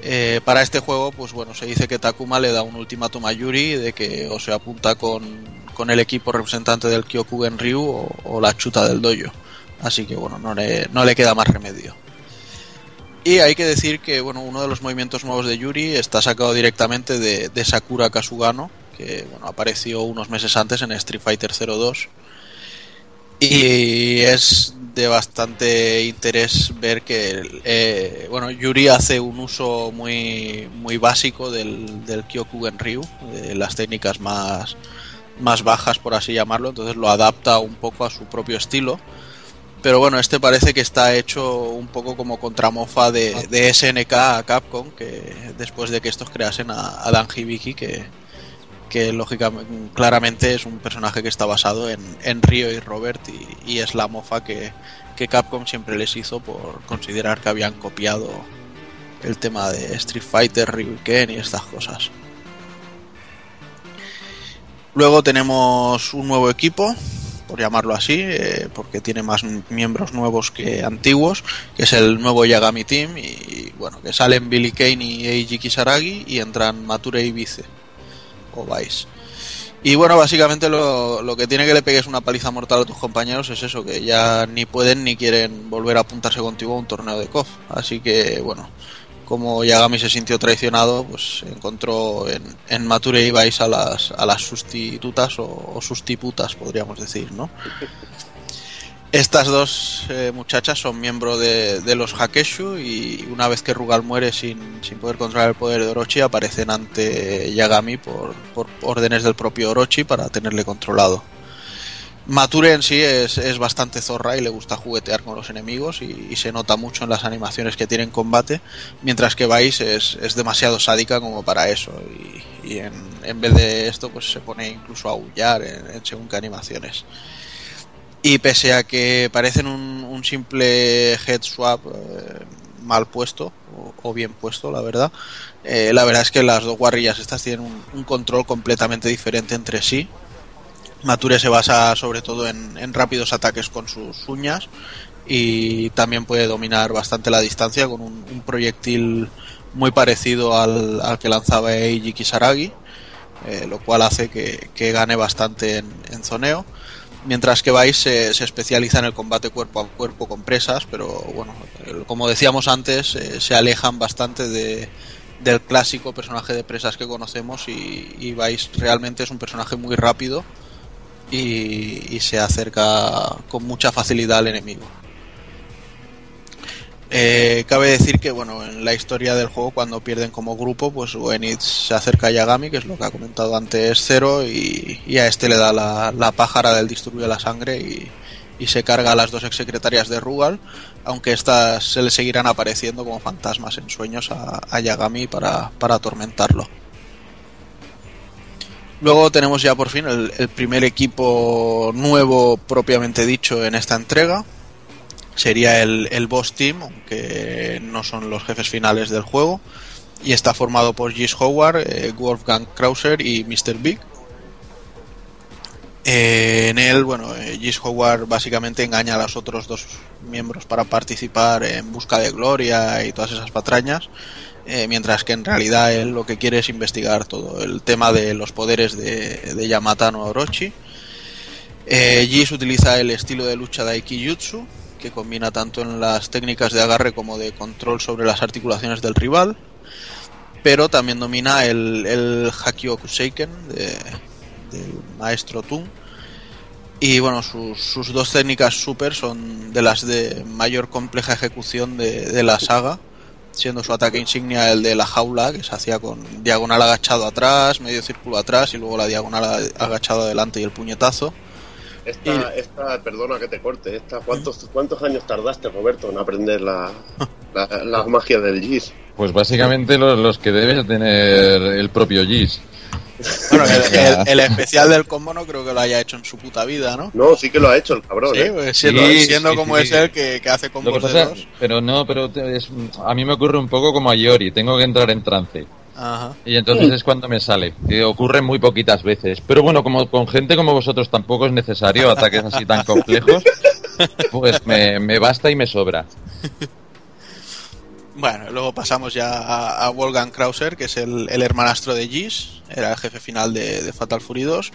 Eh, para este juego, pues bueno, se dice que Takuma le da un ultimátum a Yuri de que o se apunta con, con el equipo representante del Kyokugen Ryu o, la chuta del dojo. Así que bueno, no le, no le queda más remedio. Y hay que decir que bueno, uno de los movimientos nuevos de Yuri está sacado directamente de, de Sakura Kasugano, que bueno, apareció unos meses antes en Street Fighter 02. Y es de bastante interés ver que eh, bueno, Yuri hace un uso muy, muy básico del, del Kyokugen Ryu, de las técnicas más, más bajas, por así llamarlo, entonces lo adapta un poco a su propio estilo. Pero bueno, este parece que está hecho un poco como contramofa de, de SNK a Capcom, que después de que estos creasen a, a Dan Hibiki, que, que lógicamente, claramente es un personaje que está basado en, en y Robert y, y es la mofa que, que Capcom siempre les hizo por considerar que habían copiado el tema de Street Fighter, Ryuken y estas cosas. Luego tenemos un nuevo equipo, por llamarlo así, eh, porque tiene más miembros nuevos que antiguos, que es el nuevo Yagami Team, y bueno, que salen Billy Kane y Eiji Kisaragi y entran Mature y Vice, o Vice. Y bueno, básicamente lo, lo que tiene que le pegues una paliza mortal a tus compañeros es eso, que ya ni pueden ni quieren volver a apuntarse contigo a un torneo de KOF. Así que bueno, como Yagami se sintió traicionado, pues encontró en, en Mature y Vice a las, a las sustitutas o, o sustiputas, podríamos decir, ¿no? Estas dos eh, muchachas son miembros de, los Hakeshu y una vez que Rugal muere sin, sin poder controlar el poder de Orochi aparecen ante Yagami por, por órdenes del propio Orochi para tenerle controlado. Mature en sí es, es bastante zorra y le gusta juguetear con los enemigos y, se nota mucho en las animaciones que tiene en combate, mientras que Vice es, es demasiado sádica como para eso y, y en, en, vez de esto pues se pone incluso a aullar en, en según qué animaciones. Y pese a que parecen un, simple head swap eh, mal puesto, o, bien puesto, la verdad, eh, la verdad es que las dos guarrillas estas tienen un, control completamente diferente entre sí. Mature se basa sobre todo en, rápidos ataques con sus uñas y también puede dominar bastante la distancia con un, proyectil muy parecido al, al, que lanzaba Eiji Kisaragi, eh, lo cual hace que, que gane bastante en zoneo mientras que Vice se, especializa en el combate cuerpo a cuerpo con presas, pero bueno, como decíamos antes, eh, se alejan bastante de, del clásico personaje de presas que conocemos y, y realmente es un personaje muy rápido y, se acerca con mucha facilidad al enemigo. Eh, cabe decir que bueno en la historia del juego cuando pierden como grupo pues Wenitz se acerca a Yagami que es lo que ha comentado antes Zero y, a este le da la, pájara del distribuye la sangre y, se carga a las dos exsecretarias de Rugal aunque estas se le seguirán apareciendo como fantasmas en sueños a, Yagami para, para atormentarlo Luego tenemos ya por fin el, primer equipo nuevo propiamente dicho en esta entrega. Sería el, Boss Team, aunque no son los jefes finales del juego. Y está formado por Gis Howard, eh, Wolfgang Krauser y Mr. Big. Eh, en él, bueno, eh, Gis Howard básicamente engaña a los otros dos miembros para participar en busca de gloria y todas esas patrañas eh, mientras que en realidad él lo que quiere es investigar todo el tema de los poderes de, de no Orochi. Eh, Jis utiliza el estilo de lucha de Aikijutsu, que combina tanto en las técnicas de agarre como de control sobre las articulaciones del rival, pero también domina el, el Seiken del maestro Tun. Y bueno, sus, dos técnicas super son de las de mayor compleja ejecución de la saga siendo su ataque insignia el de la jaula, que se hacía con diagonal agachado atrás, medio círculo atrás y luego la diagonal agachado adelante y el puñetazo. Esta, esta perdona que te corte, esta, ¿cuántos, ¿cuántos años tardaste, Roberto, en aprender la, la, magia del GIS? Pues básicamente los, los que debe tener el propio GIS. Bueno, el, especial del combo no creo que lo haya hecho en su puta vida, ¿no? No, sí que lo ha hecho el cabrón. Sí, ¿eh? pues, siendo, como es él que, hace combos de dos. Pero no, pero a mí me ocurre un poco como a Yori, tengo que entrar en trance. Ajá. Y entonces es cuando me sale. Que ocurre muy poquitas veces. Pero bueno, como con gente como vosotros tampoco es necesario ataques así tan complejos, pues me, me basta y me sobra. Bueno, luego pasamos ya a, Wolfgang Krauser, que es el, hermanastro de Gis, era el jefe final de, Fatal Fury 2.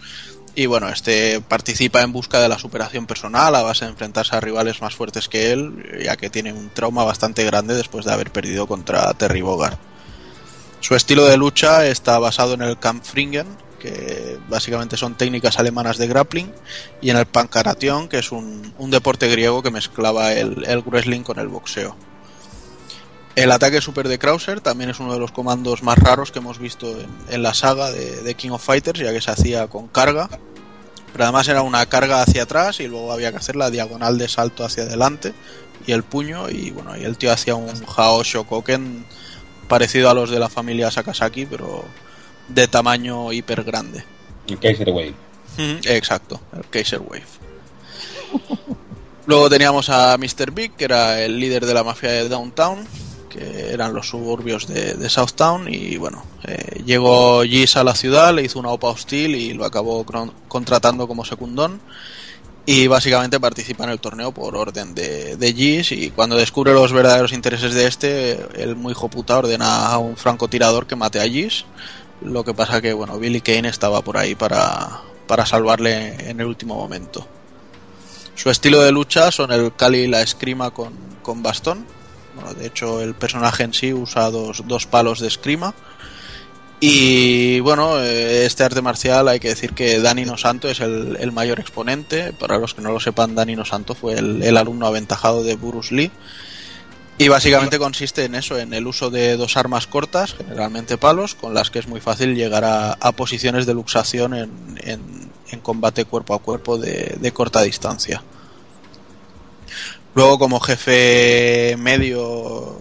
Y bueno, este participa en busca de la superación personal a base de enfrentarse a rivales más fuertes que él, ya que tiene un trauma bastante grande después de haber perdido contra Terry Bogard. Su estilo de lucha está basado en el Kampfringen, que básicamente son técnicas alemanas de grappling, y en el Pankaration, que es un, deporte griego que mezclaba el, el wrestling con el boxeo. El ataque super de Krauser también es uno de los comandos más raros que hemos visto en, la saga de, King of Fighters, ya que se hacía con carga. Pero además era una carga hacia atrás y luego había que hacer la diagonal de salto hacia adelante y el puño. Y bueno, y el tío hacía un Hao Shokoken parecido a los de la familia Sakasaki, pero de tamaño hiper grande. El Kaiser Wave. Exacto, el Kaiser Wave. Luego teníamos a Mr. Big, que era el líder de la mafia de Downtown, que eran los suburbios de, Southtown y bueno, eh, llegó Gis a la ciudad, le hizo una OPA hostil y lo acabó contratando como secundón y básicamente participa en el torneo por orden de, de y cuando descubre los verdaderos intereses de este, el muy hijo puta ordena a un francotirador que mate a Gis, lo que pasa que bueno, Billy Kane estaba por ahí para, para salvarle en el último momento. Su estilo de lucha son el Cali y la escrima con, con bastón, de hecho, el personaje en sí usa dos, palos de escrima. Y bueno, eh, este arte marcial hay que decir que Danino Santo es el, mayor exponente. Para los que no lo sepan, Danino Santo fue el, alumno aventajado de Bruce Lee. Y básicamente consiste en eso, en el uso de dos armas cortas, generalmente palos, con las que es muy fácil llegar a, posiciones de luxación en, combate cuerpo a cuerpo de corta distancia. Luego como jefe medio,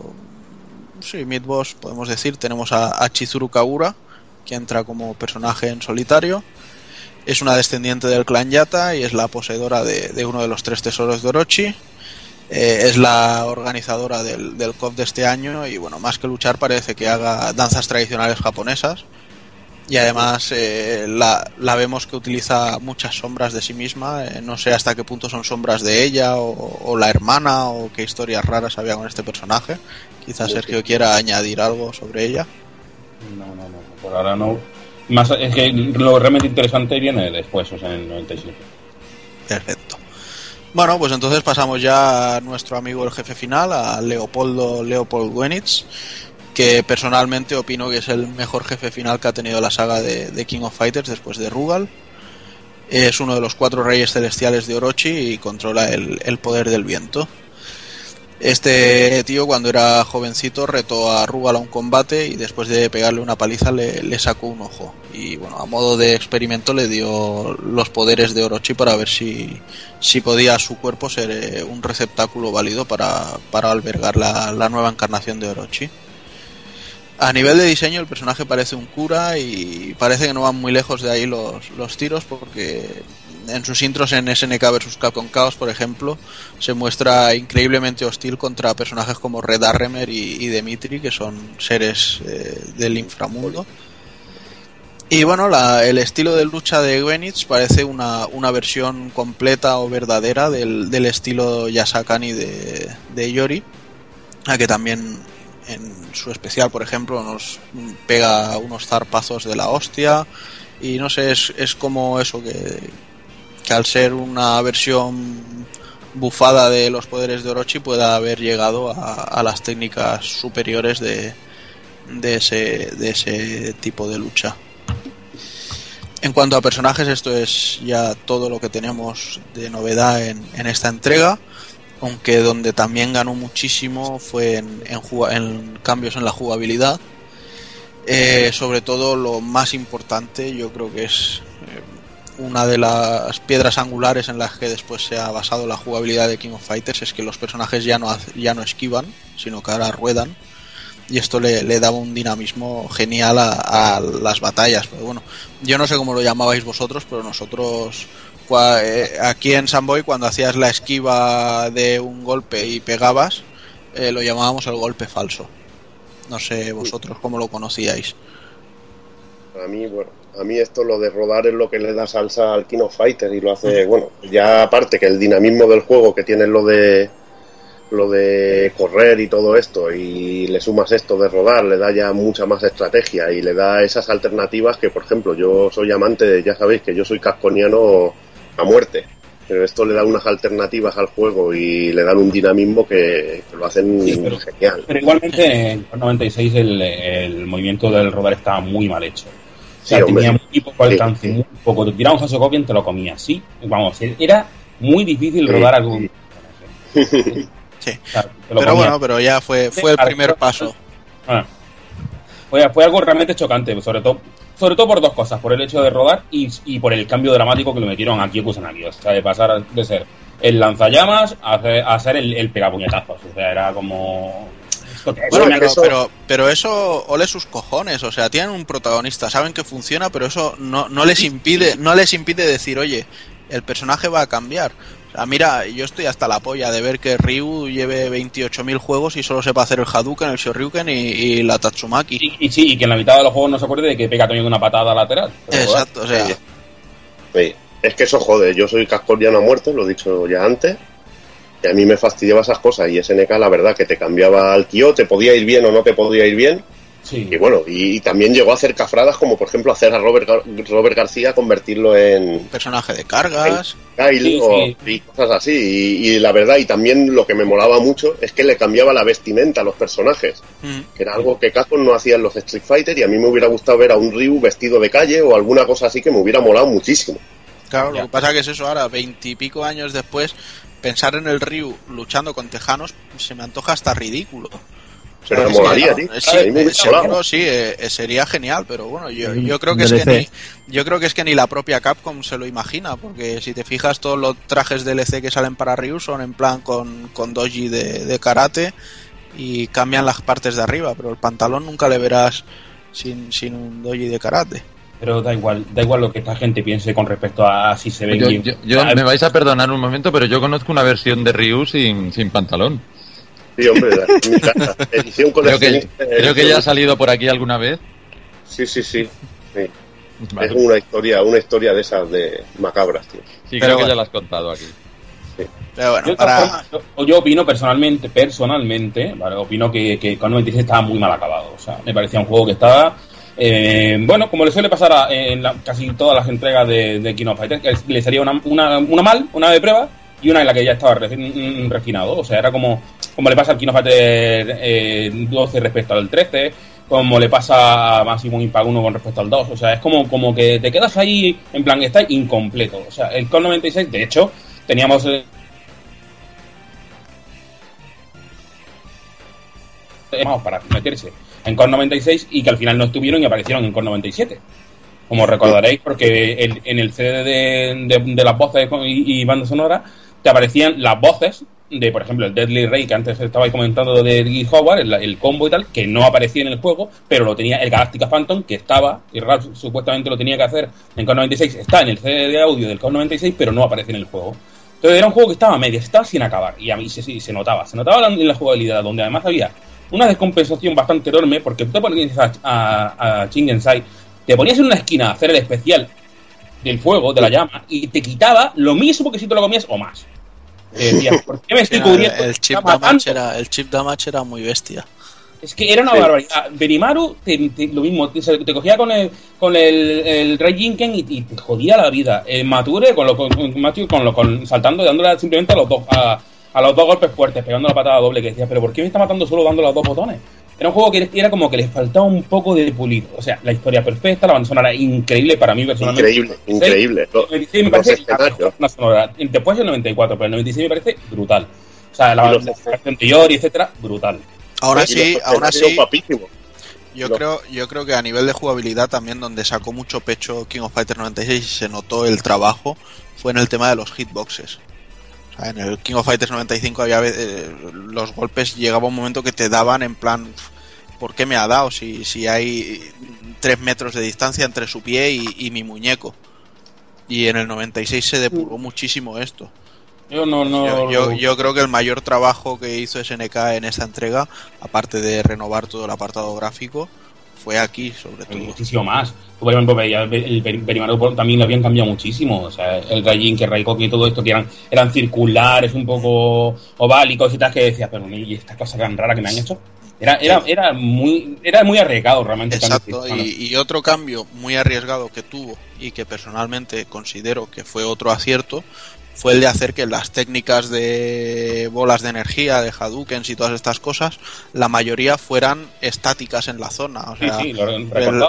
sí, mid-boss podemos decir, tenemos a, Chizuru Kagura, que entra como personaje en solitario. Es una descendiente del clan Yata y es la poseedora de, uno de los tres tesoros de Orochi. Eh, es la organizadora del, del COP de este año y bueno, más que luchar parece que haga danzas tradicionales japonesas y además eh, la, la, vemos que utiliza muchas sombras de sí misma. Eh, no sé hasta qué punto son sombras de ella o, la hermana o qué historias raras había con este personaje. Quizás Sergio quiera añadir algo sobre ella. No, no, no, por ahora no. Más, es que lo realmente interesante viene después, o sea, en el 97. Perfecto. Bueno, pues entonces pasamos ya a nuestro amigo el jefe final, a Leopoldo Leopold Wenitz, que personalmente opino que es el mejor jefe final que ha tenido la saga de, King of Fighters después de Rugal. Es uno de los cuatro reyes celestiales de Orochi y controla el, el poder del viento. Este tío cuando era jovencito retó a Rugal a un combate y después de pegarle una paliza le, le, sacó un ojo. Y bueno, a modo de experimento le dio los poderes de Orochi para ver si, si podía su cuerpo ser eh, un receptáculo válido para, para albergar la, la, nueva encarnación de Orochi. A nivel de diseño el personaje parece un cura y parece que no van muy lejos de ahí los, los tiros porque en sus intros en SNK vs Capcom Chaos, por ejemplo, se muestra increíblemente hostil contra personajes como Red Arremer y, y Dimitri, que son seres eh, del inframundo. Y bueno, el estilo de lucha de Gwenitz parece una, una versión completa o verdadera del, del estilo Yasakani de, de Yori, a que también en su especial, por ejemplo, nos pega unos zarpazos de la hostia. Y no sé, es, es como eso que, que al ser una versión bufada de los poderes de Orochi pueda haber llegado a, a las técnicas superiores de, de, ese, de ese tipo de lucha. En cuanto a personajes, esto es ya todo lo que tenemos de novedad en, en esta entrega, aunque donde también ganó muchísimo fue en, en, cambios en la jugabilidad. Eh, sobre todo lo más importante yo creo que es una de las piedras angulares en las que después se ha basado la jugabilidad de King of Fighters es que los personajes ya no, ya no esquivan, sino que ahora ruedan. Y esto le, le daba un dinamismo genial a, a, las batallas. Pero bueno, yo no sé cómo lo llamabais vosotros, pero nosotros eh, aquí en Samboy cuando hacías la esquiva de un golpe y pegabas, eh, lo llamábamos el golpe falso. No sé vosotros cómo lo conocíais. A mí, bueno, a mí esto lo de rodar es lo que le da salsa al King of Fighter y lo hace, bueno, ya aparte que el dinamismo del juego que tiene lo de lo de correr y todo esto y le sumas esto de rodar, le da ya mucha más estrategia y le da esas alternativas que, por ejemplo, yo soy amante, de, ya sabéis que yo soy casconiano a muerte, pero esto le da unas alternativas al juego y le dan un dinamismo que, que lo hacen sí, pero, genial. Pero igualmente en 96 el, el movimiento del rodar estaba muy mal hecho. O sea, sí, tenía muy poco alcance, sí, muy poco. Te tiraba un falso copy y te lo comías, sí. Vamos, era muy difícil rodar algún. Sí. Pero bueno, pero ya fue, fue el primer paso. Ah. Fue, fue, algo realmente chocante, sobre todo, sobre todo por dos cosas, por el hecho de rodar y, y por el cambio dramático que lo metieron aquí Kusanagi. O sea, de pasar de ser el lanzallamas a, hacer, a ser el, el pegapuñetazos. O sea, era como bueno, pero, eso... pero, pero eso ole sus cojones, o sea, tienen un protagonista, saben que funciona, pero eso no, no les impide, no les impide decir, oye, el personaje va a cambiar. Sea, mira, yo estoy hasta la polla de ver que Ryu lleve 28.000 juegos y solo sepa hacer el Hadouken, el Shoryuken y, y la Tatsumaki. Y, y, sí, y que en la mitad de los juegos no se acuerde de que pega también una patada lateral. Exacto, o sea... Sí. Es que eso jode, yo soy cascordiano a muerte, lo he dicho ya antes, y a mí me fastidiaba esas cosas y SNK la verdad que te cambiaba al Kyo, te podía ir bien o no te podía ir bien. Sí. Y bueno, y, y, también llegó a hacer cafradas como por ejemplo hacer a Robert, Robert García convertirlo en personaje de cargas, Kyle sí, o sí. y cosas así. Y, y, la verdad, y también lo que me molaba mucho es que le cambiaba la vestimenta a los personajes, mm. que era algo que Capcom no hacía en los Street Fighter y a mí me hubiera gustado ver a un Ryu vestido de calle o alguna cosa así que me hubiera molado muchísimo. Claro, ya. lo que pasa que es eso ahora, veintipico años después, pensar en el Ryu luchando con tejanos se me antoja hasta ridículo. Pero me molaría, tío. Sí, seguro, sí eh, sería genial, pero bueno, yo, yo creo que es que ni, yo creo que es que ni la propia Capcom se lo imagina, porque si te fijas todos los trajes DLC que salen para Ryu son en plan con, con doji de, de karate y cambian las partes de arriba, pero el pantalón nunca le verás sin, sin un doji de karate pero da igual, da igual lo que esta gente piense con respecto a si se ve yo, yo, yo, me vais a perdonar un momento, pero yo conozco una versión de Ryu sin, sin pantalón. Sí, hombre, edición creo que, creo que ya ha salido por aquí alguna vez. Sí, sí, sí. sí. Vale. Es una historia, una historia de esas de macabras, tío. Sí, pero creo bueno. que ya la has contado aquí. Sí. Pero bueno, yo, para... yo, yo, opino personalmente, personalmente, ¿vale? opino que, que con 96 estaba muy mal acabado. O sea, me parecía un juego que estaba Eh, bueno, como le suele pasar a, en la- casi todas las entregas de, de King of Fighters, que le salía una, una, una mal, una de prueba, y una en la que ya estaba reci- mm, refinado. O sea, era como, como le pasa al King of Fighters eh, 12 respecto al 13, como le pasa a Maximum Impact 1 con respecto al 2. O sea, es como, como que te quedas ahí, en plan, está incompleto. O sea, el CON 96, de hecho, teníamos... eh, para meterse en CON 96 y que al final no estuvieron y aparecieron en CON 97. Como recordaréis, porque en el CD de, de- de las voces y, y banda sonora te aparecían las voces de, por ejemplo, el Deadly Ray que antes estaba comentando de Guy Howard, el, combo y tal, que no aparecía en el juego, pero lo tenía el Galactica Phantom, que estaba, y Ralph supuestamente lo tenía que hacer en CON 96, está en el CD de audio del CON 96, pero no aparece en el juego. Entonces era un juego que estaba a media, sin acabar, y a mí se, se notaba, se notaba en la jugabilidad, donde además había una descompensación bastante enorme, porque tú te ponías a, a Chingensai, te ponías en una esquina a hacer el especial del fuego, de la llama, y te quitaba lo mismo que si te lo comías o más. Te decías, ¿por qué me estoy cubriendo? el, chip damage era, el chip damage era muy bestia. Es que era una Sí. barbaridad. Benimaru, te, te- lo mismo, te, cogía con el, con el, el Ray Jinken y, y te jodía la vida. Eh, Mature, con lo, con, con lo, con, saltando y dándole simplemente a los dos, a, a los dos golpes fuertes, pegando la patada doble, que decía, pero ¿por qué me está matando solo dando los dos botones? Era un juego que era como que les faltaba un poco de pulido. O sea, la historia perfecta, la banda sonora increíble para mí personalmente. Increíble, increíble. El 96 me parece la mejor banda sonora. Después el 94, pero el 96 me parece brutal. O sea, la canción de Yori, etcétera, brutal. Aún escenarios así, guapísimos. yo creo, yo creo que a nivel de jugabilidad también donde sacó mucho pecho King of Fighters 96 y se notó el trabajo fue en el tema de los hitboxes. O sea, en el King of Fighters 95 había eh, los golpes llegaba un momento que te daban en plan ¿por qué me ha dado? Si, si hay tres metros de distancia entre su pie y, y mi muñeco. Y en el 96 se depuró muchísimo esto. Yo no, no. Yo, yo- yo creo que el mayor trabajo que hizo SNK en esta entrega, aparte de renovar todo el apartado gráfico, fue aquí, sobre todo. muchísimo más. Por ejemplo, el, el Beri- Berimaru también lo habían cambiado muchísimo. O sea, el Rayin, que Raikoki y todo esto, que eran, eran circulares, un poco oválicos y tal, que decías, pero ¿y esta cosa tan rara que me han hecho? Era, era, era muy era muy arriesgado realmente. Exacto, y, y otro cambio muy arriesgado que tuvo y que personalmente considero que fue otro acierto fue el de hacer que las técnicas de bolas de energía, de Hadoukens y todas estas cosas, la mayoría fueran estáticas en la zona. O sea, sí,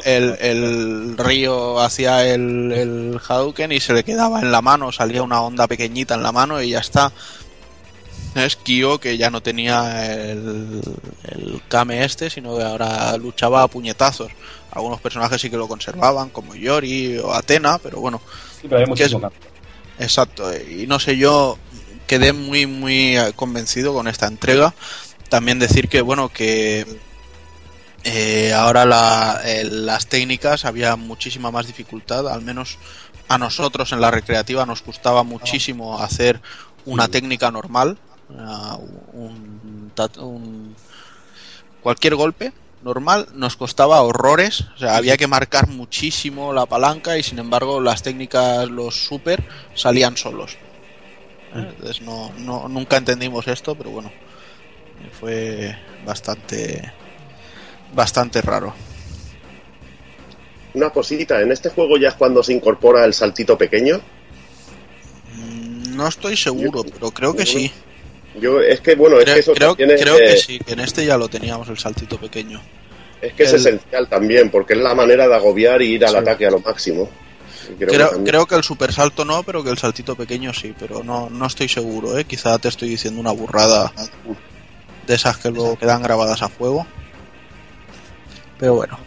el- el río hacía el, el Hadouken y se le quedaba en la mano, salía una onda pequeñita en la mano y ya está. Es Kyo que ya no tenía el, el Kame este, sino que ahora luchaba a puñetazos. Algunos personajes sí que lo conservaban, como Yori o Atena, pero bueno. Sí, pero hay que es-. Exacto, y no sé, yo quedé muy, muy convencido con esta entrega. También decir que, bueno, que eh, ahora la- eh, las técnicas había muchísima más dificultad, al menos a nosotros en la recreativa nos costaba muchísimo hacer una técnica normal, una- un, cualquier golpe normal nos costaba horrores, o sea, había que marcar muchísimo la palanca y sin embargo las técnicas, los super, salían solos. Entonces no, no, nunca entendimos esto, pero bueno, fue bastante, bastante raro. Una cosita, en este juego ya es cuando se incorpora el saltito pequeño. No estoy seguro, pero creo que sí. Yo, es que, bueno, es Creo, que eso creo, también es, creo que eh, sí, que en este ya lo teníamos el saltito pequeño. es que es esencial también, porque es la manera de agobiar y ir al Sí. ataque a lo máximo. Y creo que Creo, creo que el super salto no, pero que el saltito pequeño sí, pero no, no estoy seguro, ¿eh? Quizá te estoy diciendo una burrada de esas que luego quedan grabadas a fuego. Pero bueno.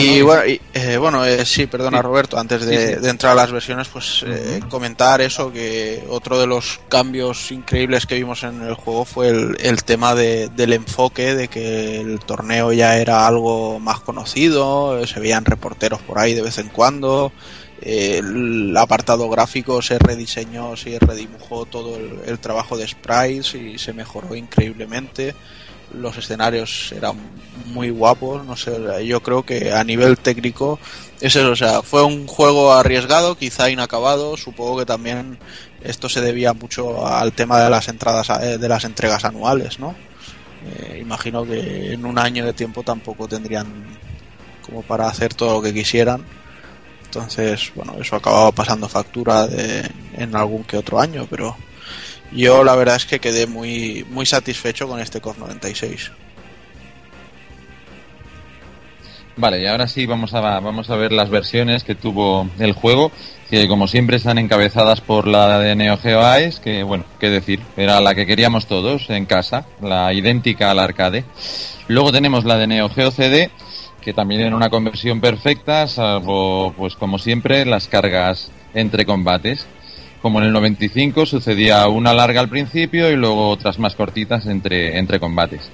Y bueno, y, eh, bueno eh, sí, perdona Sí. Roberto, antes de, Sí, sí. de entrar a las versiones, pues eh, comentar eso, que otro de los cambios increíbles que vimos en el juego fue el, el tema de- del enfoque, de que el torneo ya era algo más conocido, eh, se veían reporteros por ahí de vez en cuando, eh, el apartado gráfico se rediseñó, se redibujó todo el, el trabajo de sprites y se mejoró increíblemente los escenarios eran muy guapos, no sé, yo creo que a nivel técnico es eso, o sea, fue un juego arriesgado, quizá inacabado, supongo que también esto se debía mucho al tema de las entradas eh, de las entregas anuales, ¿no? Eh, imagino que en un año de tiempo tampoco tendrían como para hacer todo lo que quisieran. Entonces, bueno, eso acababa pasando factura de- en algún que otro año, pero yo la verdad es que quedé muy, muy satisfecho con este Core 96. Vale, y ahora sí vamos a, vamos a ver las versiones que tuvo el juego, que como siempre están encabezadas por la de Neo Geo Ice, que bueno, qué decir, era la que queríamos todos en casa, la idéntica al arcade. Luego tenemos la de Neo Geo CD, que también era una conversión perfecta, salvo, pues como siempre, las cargas entre combates. Como en el 95 sucedía una larga al principio y luego otras más cortitas entre, entre combates.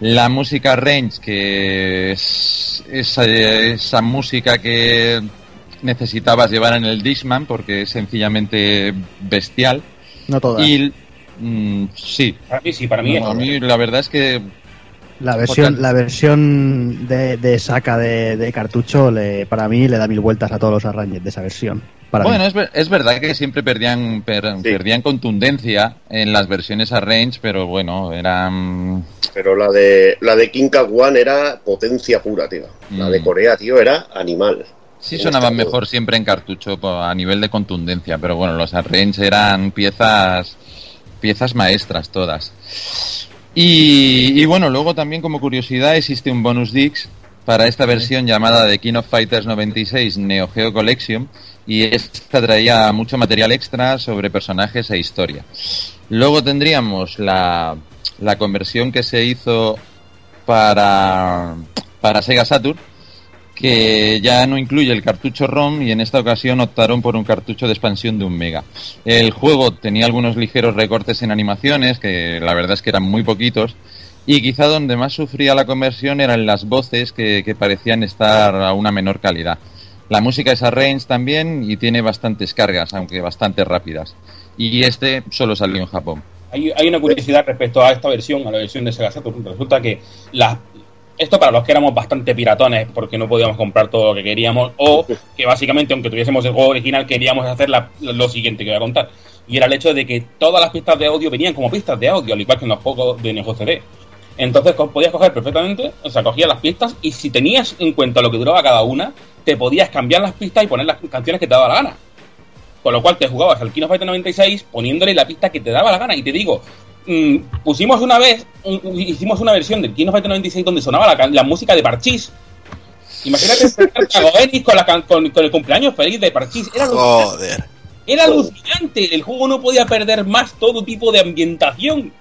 La música range, que es esa, esa música que necesitabas llevar en el Dishman porque es sencillamente bestial. No todas. Y mm, sí. Para mí sí, para mí No, es- a mí la verdad es que La versión, la versión de, de saca de, de cartucho le, para mí le da mil vueltas a todos los arranges de esa versión. Para bueno, es, ver- es verdad que siempre perdían per- perdían contundencia en las versiones a range, pero bueno, eran Pero la de la de King Cat One era potencia pura, tío. La de Mm. Corea, tío, era animal. Sí sonaban este mejor siempre en cartucho a nivel de contundencia, pero bueno, los arrange eran piezas piezas maestras todas. Y, y bueno, luego también como curiosidad existe un bonus disc para esta versión llamada de King of Fighters 96 Neo Geo Collection y esta traía mucho material extra sobre personajes e historia. Luego tendríamos la, la conversión que se hizo para, para Sega Saturn, que ya no incluye el cartucho ROM y en esta ocasión optaron por un cartucho de expansión de un mega. El juego tenía algunos ligeros recortes en animaciones, que la verdad es que eran muy poquitos, y quizá donde más sufría la conversión eran las voces que, parecían estar a una menor calidad. La música es a range también y tiene bastantes cargas, aunque bastante rápidas. Y este solo salió en Japón. Hay, hay una curiosidad respecto a esta versión, a la versión de Sega Saturn. Resulta que las esto para los que éramos bastante piratones porque no podíamos comprar todo lo que queríamos o que básicamente aunque tuviésemos el juego original queríamos hacer la- lo siguiente que voy a contar. Y era el hecho de que todas las pistas de audio venían como pistas de audio al igual que en los juegos de Neo CD entonces podías coger perfectamente o sea cogías las pistas y si tenías en cuenta lo que duraba cada una te podías cambiar las pistas y poner las canciones que te daba la gana. Con lo cual te jugabas al Kino Fighter 96 poniéndole la pista que te daba la gana. Y te digo, mm, pusimos una vez, un- hicimos una versión del Kino Fighter 96 donde sonaba la, música de Parchís. Imagínate Goenis con, la con, con el cumpleaños feliz de Parchís. Era alucinante. Joder. Era alucinante. El juego no podía perder más todo tipo de ambientación.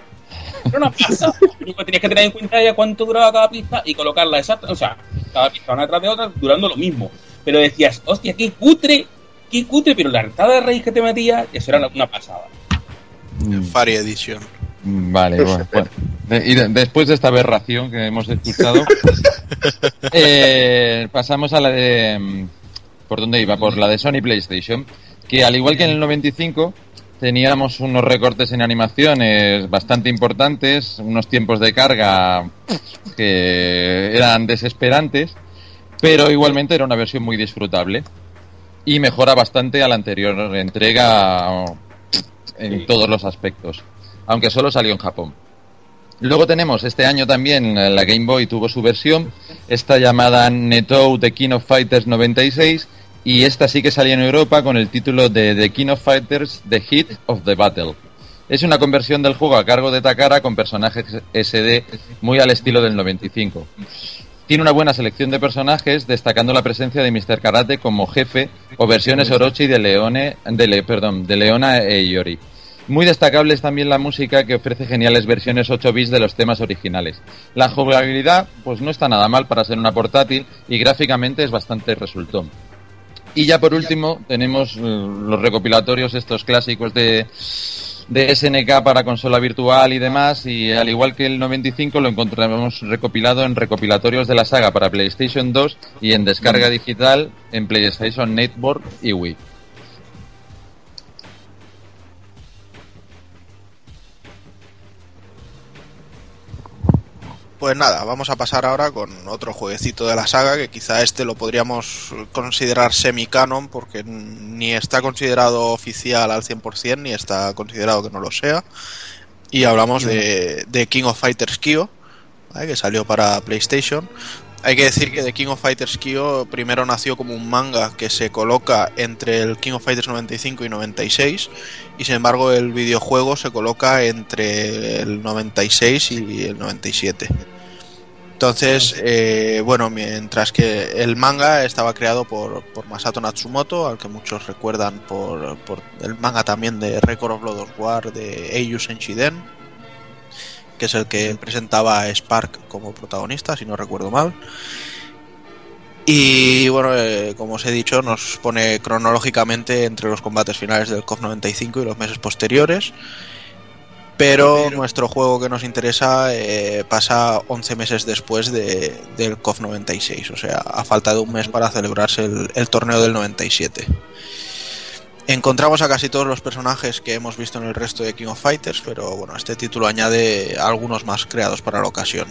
Era una pasada. Lo que tenías que tener en cuenta era cuánto duraba cada pista y colocarla exacta. O sea, cada pista una detrás de otra durando lo mismo. Pero decías, hostia, qué cutre, qué cutre, pero la hartada de raíz que te metía, eso era una pasada. Fari Edition. Vale, bueno. y de- después de esta aberración que hemos escuchado, eh, pasamos a la de... ¿Por dónde iba? Por la de Sony PlayStation, que al igual que en el 95 teníamos unos recortes en animaciones bastante importantes, unos tiempos de carga que eran desesperantes, pero igualmente era una versión muy disfrutable y mejora bastante a la anterior entrega en todos los aspectos, aunque solo salió en Japón. Luego tenemos este año también eh, la Game Boy tuvo su versión, esta llamada Netou The King of Fighters 96 y esta sí que salió en Europa con el título de The King of Fighters The Hit of the Battle. Es una conversión del juego a cargo de Takara con personajes SD muy al estilo del 95. Tiene una buena selección de personajes, destacando la presencia de Mr. Karate como jefe o versiones Orochi de Leone, de Le- perdón, de Leona e Iori. Muy destacable es también la música que ofrece geniales versiones 8 bits de los temas originales. La jugabilidad pues no está nada mal para ser una portátil y gráficamente es bastante resultón. Y ya por último tenemos eh, los recopilatorios estos clásicos de, de SNK para consola virtual y demás y al igual que el 95 lo encontramos recopilado en recopilatorios de la saga para PlayStation 2 y en descarga digital en PlayStation Network y Wii. Pues nada, vamos a pasar ahora con otro jueguecito de la saga que quizá este lo podríamos considerar semi-canon porque ni está considerado oficial al 100% ni está considerado que no lo sea. Y hablamos de, de King of Fighters Kyo, que salió para PlayStation. Hay que decir que The King of Fighters Kyo primero nació como un manga que se coloca entre el King of Fighters 95 y 96 y sin embargo el videojuego se coloca entre el 96 y el 97. Entonces, eh, bueno, mientras que el manga estaba creado por, por, Masato Natsumoto, al que muchos recuerdan por, por el manga también de Record of Blood of War de Eiyu Senshiden, que es el que presentaba a Spark como protagonista, si no recuerdo mal. Y bueno, eh, como os he dicho, nos pone cronológicamente entre los combates finales del COF 95 y los meses posteriores. Pero nuestro juego que nos interesa eh, pasa 11 meses después de, del COF 96, o sea, a falta de un mes para celebrarse el, el torneo del 97. Encontramos a casi todos los personajes que hemos visto en el resto de King of Fighters, pero bueno, este título añade algunos más creados para la ocasión.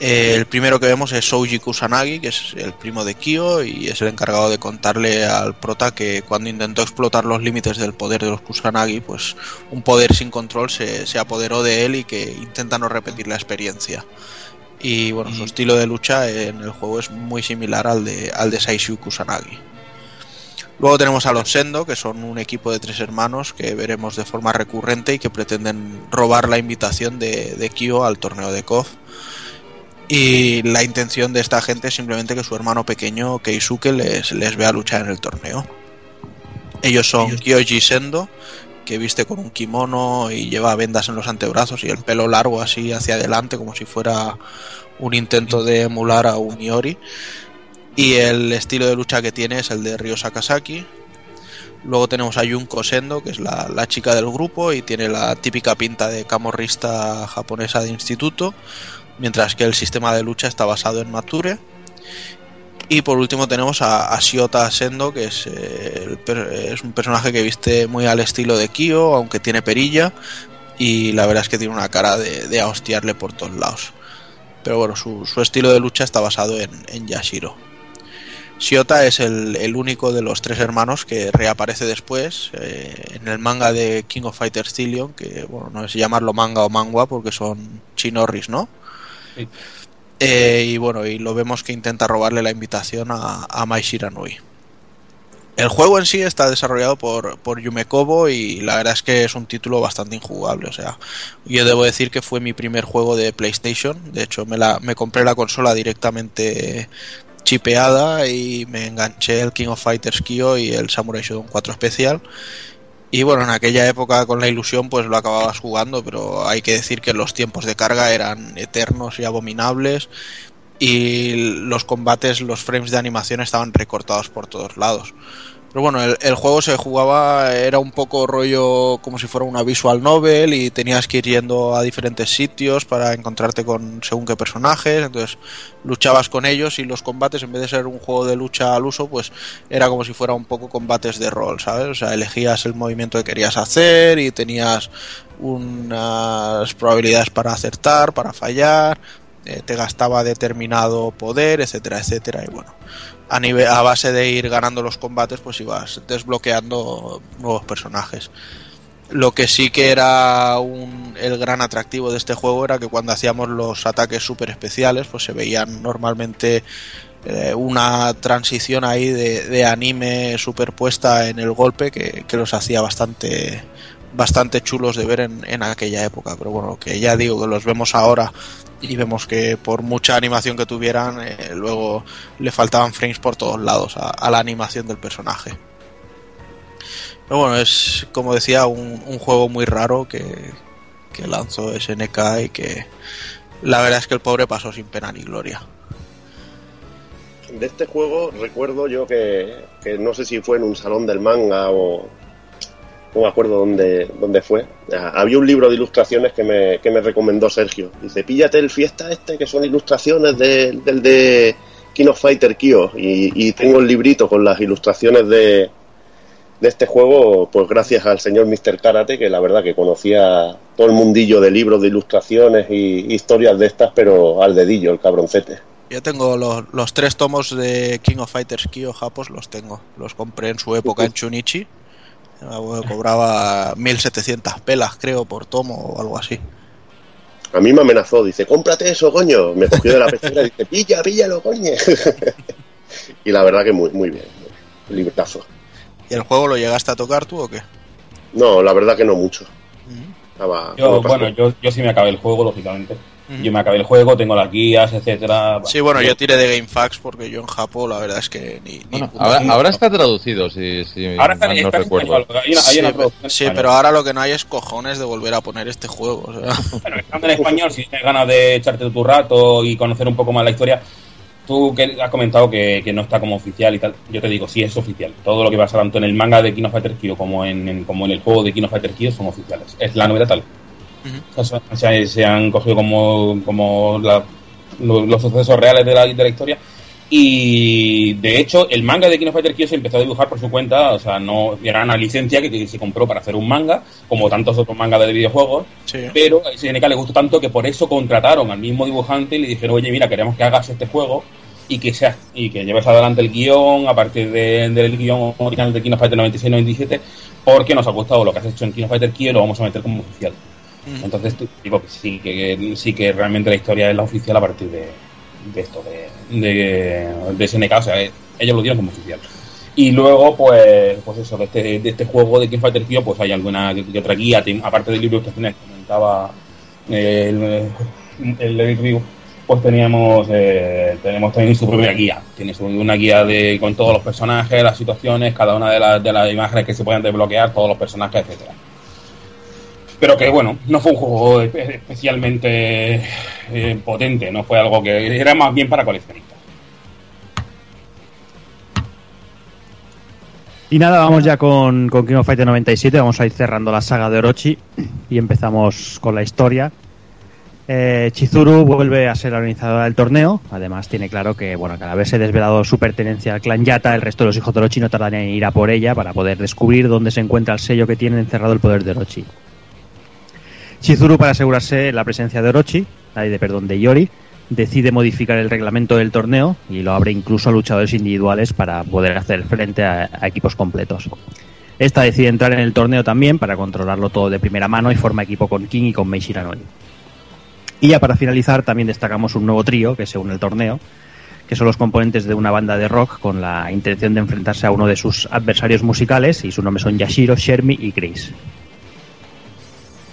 El primero que vemos es Souji Kusanagi, que es el primo de Kyo y es el encargado de contarle al prota que cuando intentó explotar los límites del poder de los Kusanagi, pues un poder sin control se, se apoderó de él y que intenta no repetir la experiencia. Y bueno, su estilo de lucha en el juego es muy similar al de, al de Saishu Kusanagi. Luego tenemos a los Sendo, que son un equipo de tres hermanos que veremos de forma recurrente y que pretenden robar la invitación de, de Kyo al torneo de KOF. Y la intención de esta gente es simplemente que su hermano pequeño, Keisuke, les, les vea luchar en el torneo. Ellos son Kyoji Sendo, que viste con un kimono y lleva vendas en los antebrazos y el pelo largo así hacia adelante, como si fuera un intento de emular a un Iori. Y el estilo de lucha que tiene es el de Ryo Sakazaki. Luego tenemos a Junko Sendo, que es la, la, chica del grupo y tiene la típica pinta de camorrista japonesa de instituto, mientras que el sistema de lucha está basado en Mature. Y por último tenemos a, a Shiota Sendo, que es, eh, es, un personaje que viste muy al estilo de Kyo, aunque tiene perilla, y la verdad es que tiene una cara de, de a hostiarle por todos lados. Pero bueno, su, su estilo de lucha está basado en, en Yashiro. Shiota es el, el, único de los tres hermanos que reaparece después eh, en el manga de King of Fighters Zillion, que bueno, no sé llamarlo manga o mangua porque son chinorris, ¿no? Sí. Eh, y bueno, y lo vemos que intenta robarle la invitación a, a Mai Shiranui. El juego en sí está desarrollado por, por Yume Kobo y la verdad es que es un título bastante injugable. O sea, yo debo decir que fue mi primer juego de PlayStation. De hecho, me, la, me compré la consola directamente chipeada y me enganché el King of Fighters Kyo y el Samurai Shodown 4 especial. Y bueno, en aquella época con la ilusión pues lo acababas jugando, pero hay que decir que los tiempos de carga eran eternos y abominables y los combates, los frames de animación estaban recortados por todos lados. Pero bueno, el, el, juego se jugaba, era un poco rollo como si fuera una visual novel y tenías que ir yendo a diferentes sitios para encontrarte con según qué personajes, entonces luchabas con ellos y los combates en vez de ser un juego de lucha al uso, pues era como si fuera un poco combates de rol, ¿sabes? O sea, elegías el movimiento que querías hacer y tenías unas probabilidades para acertar, para fallar, eh, te gastaba determinado poder, etcétera, etcétera, y bueno a, nivel, a base de ir ganando los combates, pues ibas desbloqueando nuevos personajes. Lo que sí que era un, el gran atractivo de este juego era que cuando hacíamos los ataques super especiales, pues se veían normalmente eh, una transición ahí de, de, anime superpuesta en el golpe que, que los hacía bastante bastante chulos de ver en, en, aquella época. Pero bueno, que ya digo que los vemos ahora y vemos que por mucha animación que tuvieran, eh, luego le faltaban frames por todos lados a, la animación del personaje. Pero bueno, es como decía, un, un juego muy raro que, que, lanzó SNK y que la verdad es que el pobre pasó sin pena ni gloria. De este juego recuerdo yo que, que no sé si fue en un salón del manga o, no me acuerdo dónde, dónde fue. Había un libro de ilustraciones que me, que me recomendó Sergio. Dice, píllate el fiesta este, que son ilustraciones de, del de King of Fighter Kyo. Y, y, tengo el librito con las ilustraciones de, de este juego, pues gracias al señor Mr. Karate, que la verdad que conocía todo el mundillo de libros de ilustraciones y historias de estas, pero al dedillo, el cabroncete. Yo tengo los, los tres tomos de King of Fighters Kyo Japos, los tengo. Los compré en su época en Chunichi cobraba 1700 pelas, creo, por tomo o algo así. A mí me amenazó, dice, cómprate eso, coño. Me cogió de la pecera y dice, pilla, píllalo, coño. y la verdad que muy, muy bien. Libretazo. ¿Y el juego lo llegaste a tocar tú o qué? No, la verdad que no mucho. Estaba, yo, bueno, yo, yo sí me acabé el juego, lógicamente. Yo me acabé el juego, tengo las guías, etcétera. Sí, bueno, yo tiré de GameFAQs porque yo en Japón la verdad es que ni. Bueno, ahora, ahora, está traducido, si, si ahora está, no recuerdo. Hay una, hay una sí, sí pero ahora lo que no hay es cojones de volver a poner este juego. O sea. Bueno, estando en español, si tienes ganas de echarte tu rato y conocer un poco más la historia, tú que has comentado que, que, no está como oficial y tal, yo te digo, sí es oficial. Todo lo que pasa tanto en el manga de King of Fighters Kyo como en, en, como en el juego de King of Fighters Kyo son oficiales. Es la novedad tal. Uh -huh. o sea, se han cogido como, como la, los, los, sucesos reales de la, de la, historia. Y de hecho, el manga de King of Fighters se empezó a dibujar por su cuenta. O sea, no era una licencia que, que se compró para hacer un manga, como tantos otros mangas de videojuegos. Sí. Pero a SNK le gustó tanto que por eso contrataron al mismo dibujante y le dijeron, oye, mira, queremos que hagas este juego y que seas y que lleves adelante el guion a partir de, del guion original de King of Fighters 96-97 porque nos ha gustado lo que has hecho en King of Fighters y lo vamos a meter como oficial. Entonces digo que sí, que sí que realmente la historia es la oficial a partir de, esto, de, de, de SNK, o sea, ellos lo dieron como oficial. Y luego, pues, pues eso, de este, de este juego de King Fighter Kyo, pues hay alguna otra guía, aparte del libro que comentaba eh, el, el, el pues teníamos eh, tenemos también su propia guía. Tiene su, una guía de con todos los personajes, las situaciones, cada una de, las de las imágenes que se pueden desbloquear, todos los personajes, etcétera pero que bueno, no fue un juego especialmente eh, potente, no fue algo que era más bien para coleccionistas. Y nada, vamos ya con, con King of Fighter 97, vamos a ir cerrando la saga de Orochi y empezamos con la historia. Eh, Chizuru vuelve a ser la organizadora del torneo, además tiene claro que, bueno, que al haberse desvelado su pertenencia al clan Yata, el resto de los hijos de Orochi no tardan en ir a por ella para poder descubrir dónde se encuentra el sello que tiene encerrado el poder de Orochi. Chizuru, para asegurarse la presencia de Orochi, de, perdón, de Yori, decide modificar el reglamento del torneo y lo abre incluso a luchadores individuales para poder hacer frente a, equipos completos. Esta decide entrar en el torneo también para controlarlo todo de primera mano y forma equipo con King y con Mei Shiranori. Y ya para finalizar también destacamos un nuevo trío que se une al torneo, que son los componentes de una banda de rock con la intención de enfrentarse a uno de sus adversarios musicales y su nombre son Yashiro, Shermi y Chris.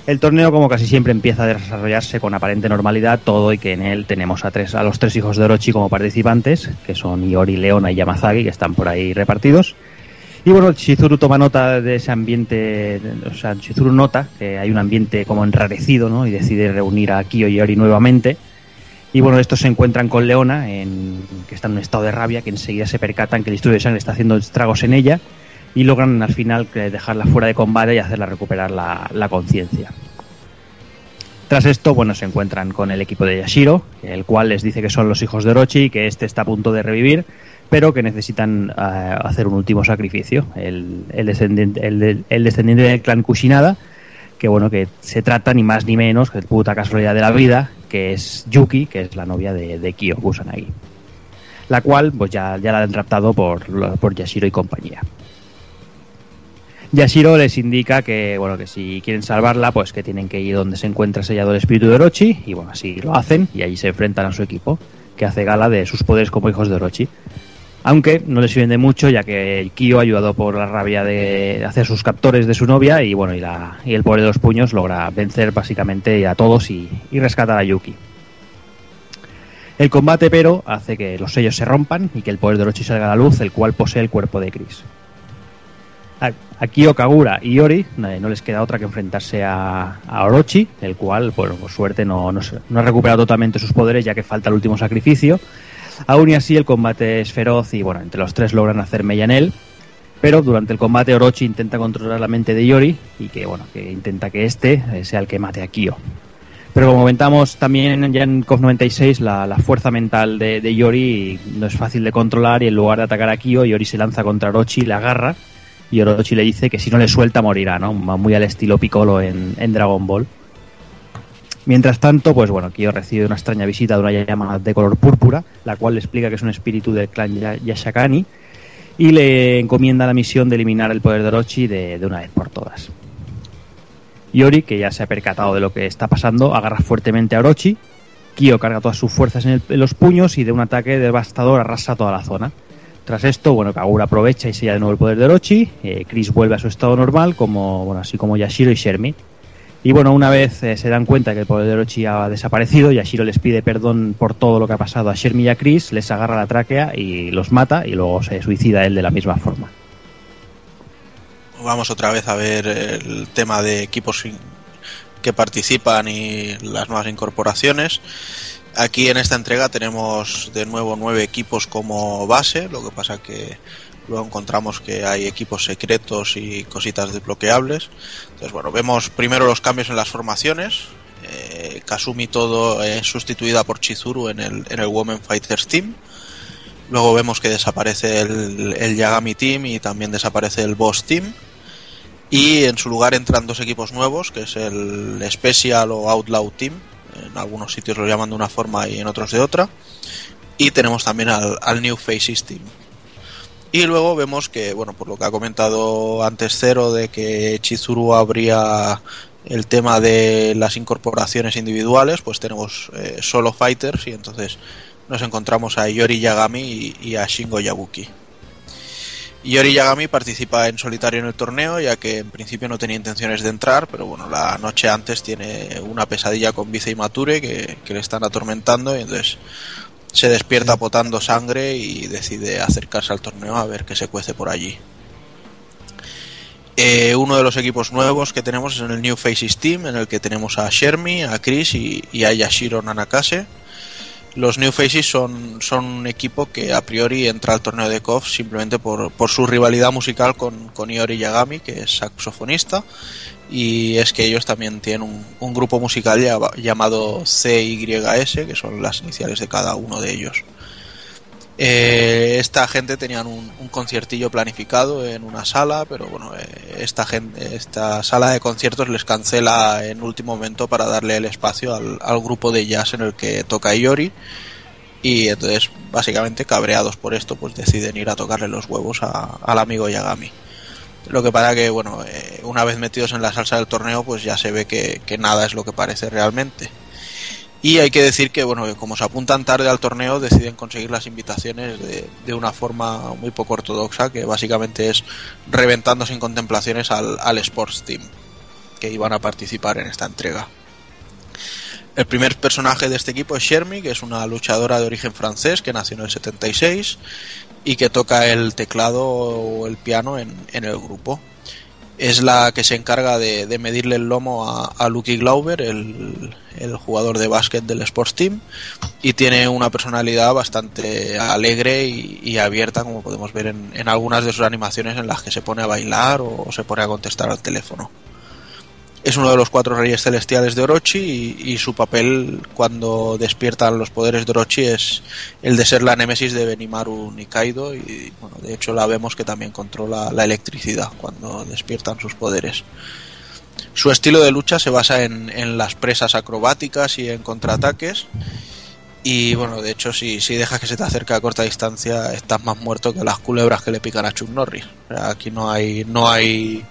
El torneo, como casi siempre, empieza a desarrollarse con aparente normalidad, todo y que en él tenemos a, tres, a los tres hijos de Orochi como participantes, que son Iori, Leona y Yamazaki, que están por ahí repartidos. Y bueno, Chizuru toma nota de ese ambiente, o sea, Chizuru nota que hay un ambiente como enrarecido, ¿no? Y decide reunir a Kyo y Iori nuevamente. Y bueno, estos se encuentran con Leona, en, que está en un estado de rabia, que enseguida se percatan que el estudio de sangre está haciendo estragos en ella y logran al final dejarla fuera de combate y hacerla recuperar la, conciencia. Tras esto, bueno, se encuentran con el equipo de Yashiro, el cual les dice que son los hijos de Orochi y que este está a punto de revivir, pero que necesitan uh, hacer un último sacrificio. El, descendiente, el, descendiente del clan Kushinada, que bueno, que se trata ni más ni menos que puta casualidad de la vida, que es Yuki, que es la novia de, de Kyo Kusanagi. La cual, pues ya, ya la han raptado por, por Yashiro y compañía. Yashiro les indica que, bueno, que si quieren salvarla, pues que tienen que ir donde se encuentra sellado el espíritu de Orochi, y bueno, así lo hacen, y allí se enfrentan a su equipo, que hace gala de sus poderes como hijos de Orochi. Aunque no les sirven de mucho, ya que Kyo, ayudado por la rabia de hacer sus captores de su novia, y bueno, y, la, y el poder de los puños, logra vencer básicamente a todos y, y rescatar a Yuki. El combate, pero, hace que los sellos se rompan y que el poder de Orochi salga a la luz, el cual posee el cuerpo de Chris. Aquí Okagura y Ori no les queda otra que enfrentarse a, Orochi, el cual, bueno, por suerte no, ha recuperado totalmente sus poderes ya que falta el último sacrificio. Aún y así el combate es feroz y bueno, entre los tres logran hacer mella en él. Pero durante el combate Orochi intenta controlar la mente de Yori y que bueno, que intenta que este sea el que mate a Kyo. Pero como comentamos también ya en COF 96, la, la fuerza mental de, Yori no es fácil de controlar y en lugar de atacar a Kyo, Yori se lanza contra Orochi, le agarra y Orochi le dice que si no le suelta morirá, ¿no? Muy al estilo Piccolo en, Dragon Ball. Mientras tanto, pues bueno, Kyo recibe una extraña visita de una llama de color púrpura, la cual le explica que es un espíritu del clan Yashakani y le encomienda la misión de eliminar el poder de Orochi de, de una vez por todas. Yori, que ya se ha percatado de lo que está pasando, agarra fuertemente a Orochi. Kyo carga todas sus fuerzas en, en los puños y de un ataque devastador arrasa toda la zona. Tras esto, bueno, Kagura aprovecha y sella de nuevo el poder de Orochi. eh, Chris vuelve a su estado normal, como, bueno, así como Yashiro y Shermie. Y bueno, una vez eh, se dan cuenta que el poder de Orochi ha desaparecido, Yashiro les pide perdón por todo lo que ha pasado a Shermie y a Chris, les agarra la tráquea y los mata y luego se suicida él de la misma forma. Vamos otra vez a ver el tema de equipos que participan y las nuevas incorporaciones. Aquí en esta entrega tenemos de nuevo nueve equipos como base, lo que pasa que luego encontramos que hay equipos secretos y cositas desbloqueables. Entonces, bueno, vemos primero los cambios en las formaciones. Eh, Kasumi todo es sustituida por Chizuru en el, en el Women Fighters Team. Luego vemos que desaparece el, el Yagami Team y también desaparece el Boss Team. Y en su lugar entran dos equipos nuevos, que es el Special o Outlaw Team. En algunos sitios lo llaman de una forma y en otros de otra. Y tenemos también al, New Faces Team. Y luego vemos que, bueno, por lo que ha comentado antes Cero, de que Chizuru habría el tema de las incorporaciones individuales, pues tenemos eh, solo fighters y entonces nos encontramos a Yori Yagami y a Shingo Yabuki. Yori Yagami participa en solitario en el torneo, ya que en principio no tenía intenciones de entrar, pero bueno, la noche antes tiene una pesadilla con Vice y Mature que, que le están atormentando y entonces se despierta potando sangre y decide acercarse al torneo a ver qué se cuece por allí. Eh, uno de los equipos nuevos que tenemos es en el New Faces Team, en el que tenemos a Shermie, a Chris y, y a Yashiro Nanakase. Los New Faces son, son un equipo que a priori entra al torneo de KOF simplemente por, por su rivalidad musical con, con Iori Yagami, que es saxofonista, y es que ellos también tienen un, grupo musical llama- llamado CYS, que son las iniciales de cada uno de ellos. Eh, esta gente tenían un, conciertillo planificado en una sala, pero bueno, eh, esta, sala de conciertos les cancela en último momento para darle el espacio al, grupo de jazz en el que toca Iori. Y entonces, básicamente, cabreados por esto, pues deciden ir a tocarle los huevos al amigo Yagami. Lo que pasa que, bueno, eh, una vez metidos en la salsa del torneo, pues ya se ve que nada es lo que parece realmente. Y hay que decir que, bueno, como se apuntan tarde al torneo, deciden conseguir las invitaciones de, de una forma muy poco ortodoxa, que básicamente es reventando sin contemplaciones al, al Sports Team, que iban a participar en esta entrega. El primer personaje de este equipo es Shermie, que es una luchadora de origen francés que nació en el 76 y que toca el teclado o el piano en, en el grupo. Es la que se encarga de, de medirle el lomo a, a Lucky Glauber, el, el jugador de básquet del Sports Team, y tiene una personalidad bastante alegre y, y abierta, como podemos ver en, en algunas de sus animaciones en las que se pone a bailar o, o se pone a contestar al teléfono. Es uno de los cuatro reyes celestiales de Orochi y, su papel cuando despiertan los poderes de Orochi es el de ser la némesis de Benimaru Nikaido y bueno, de hecho la vemos que también controla la electricidad cuando despiertan sus poderes. Su estilo de lucha se basa en, en las presas acrobáticas y en contraataques y bueno, de hecho si, si dejas que se te acerque a corta distancia estás más muerto que las culebras que le pican a Chuck Norris. Aquí no hay, no hay,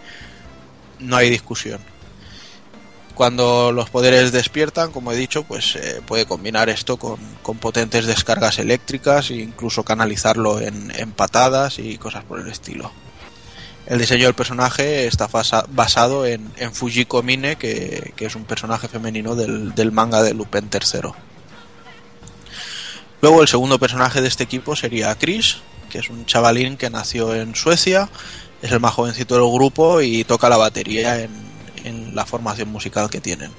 no hay discusión cuando los poderes despiertan, como he dicho, pues eh, puede combinar esto con, potentes descargas eléctricas e incluso canalizarlo en, patadas y cosas por el estilo. El diseño del personaje está basa, basado en, Fujiko Mine, que, que, es un personaje femenino del, del manga de Lupin III. Luego el segundo personaje de este equipo sería Chris, que es un chavalín que nació en Suecia, es el más jovencito del grupo y toca la batería en, en la formación musical que tienen.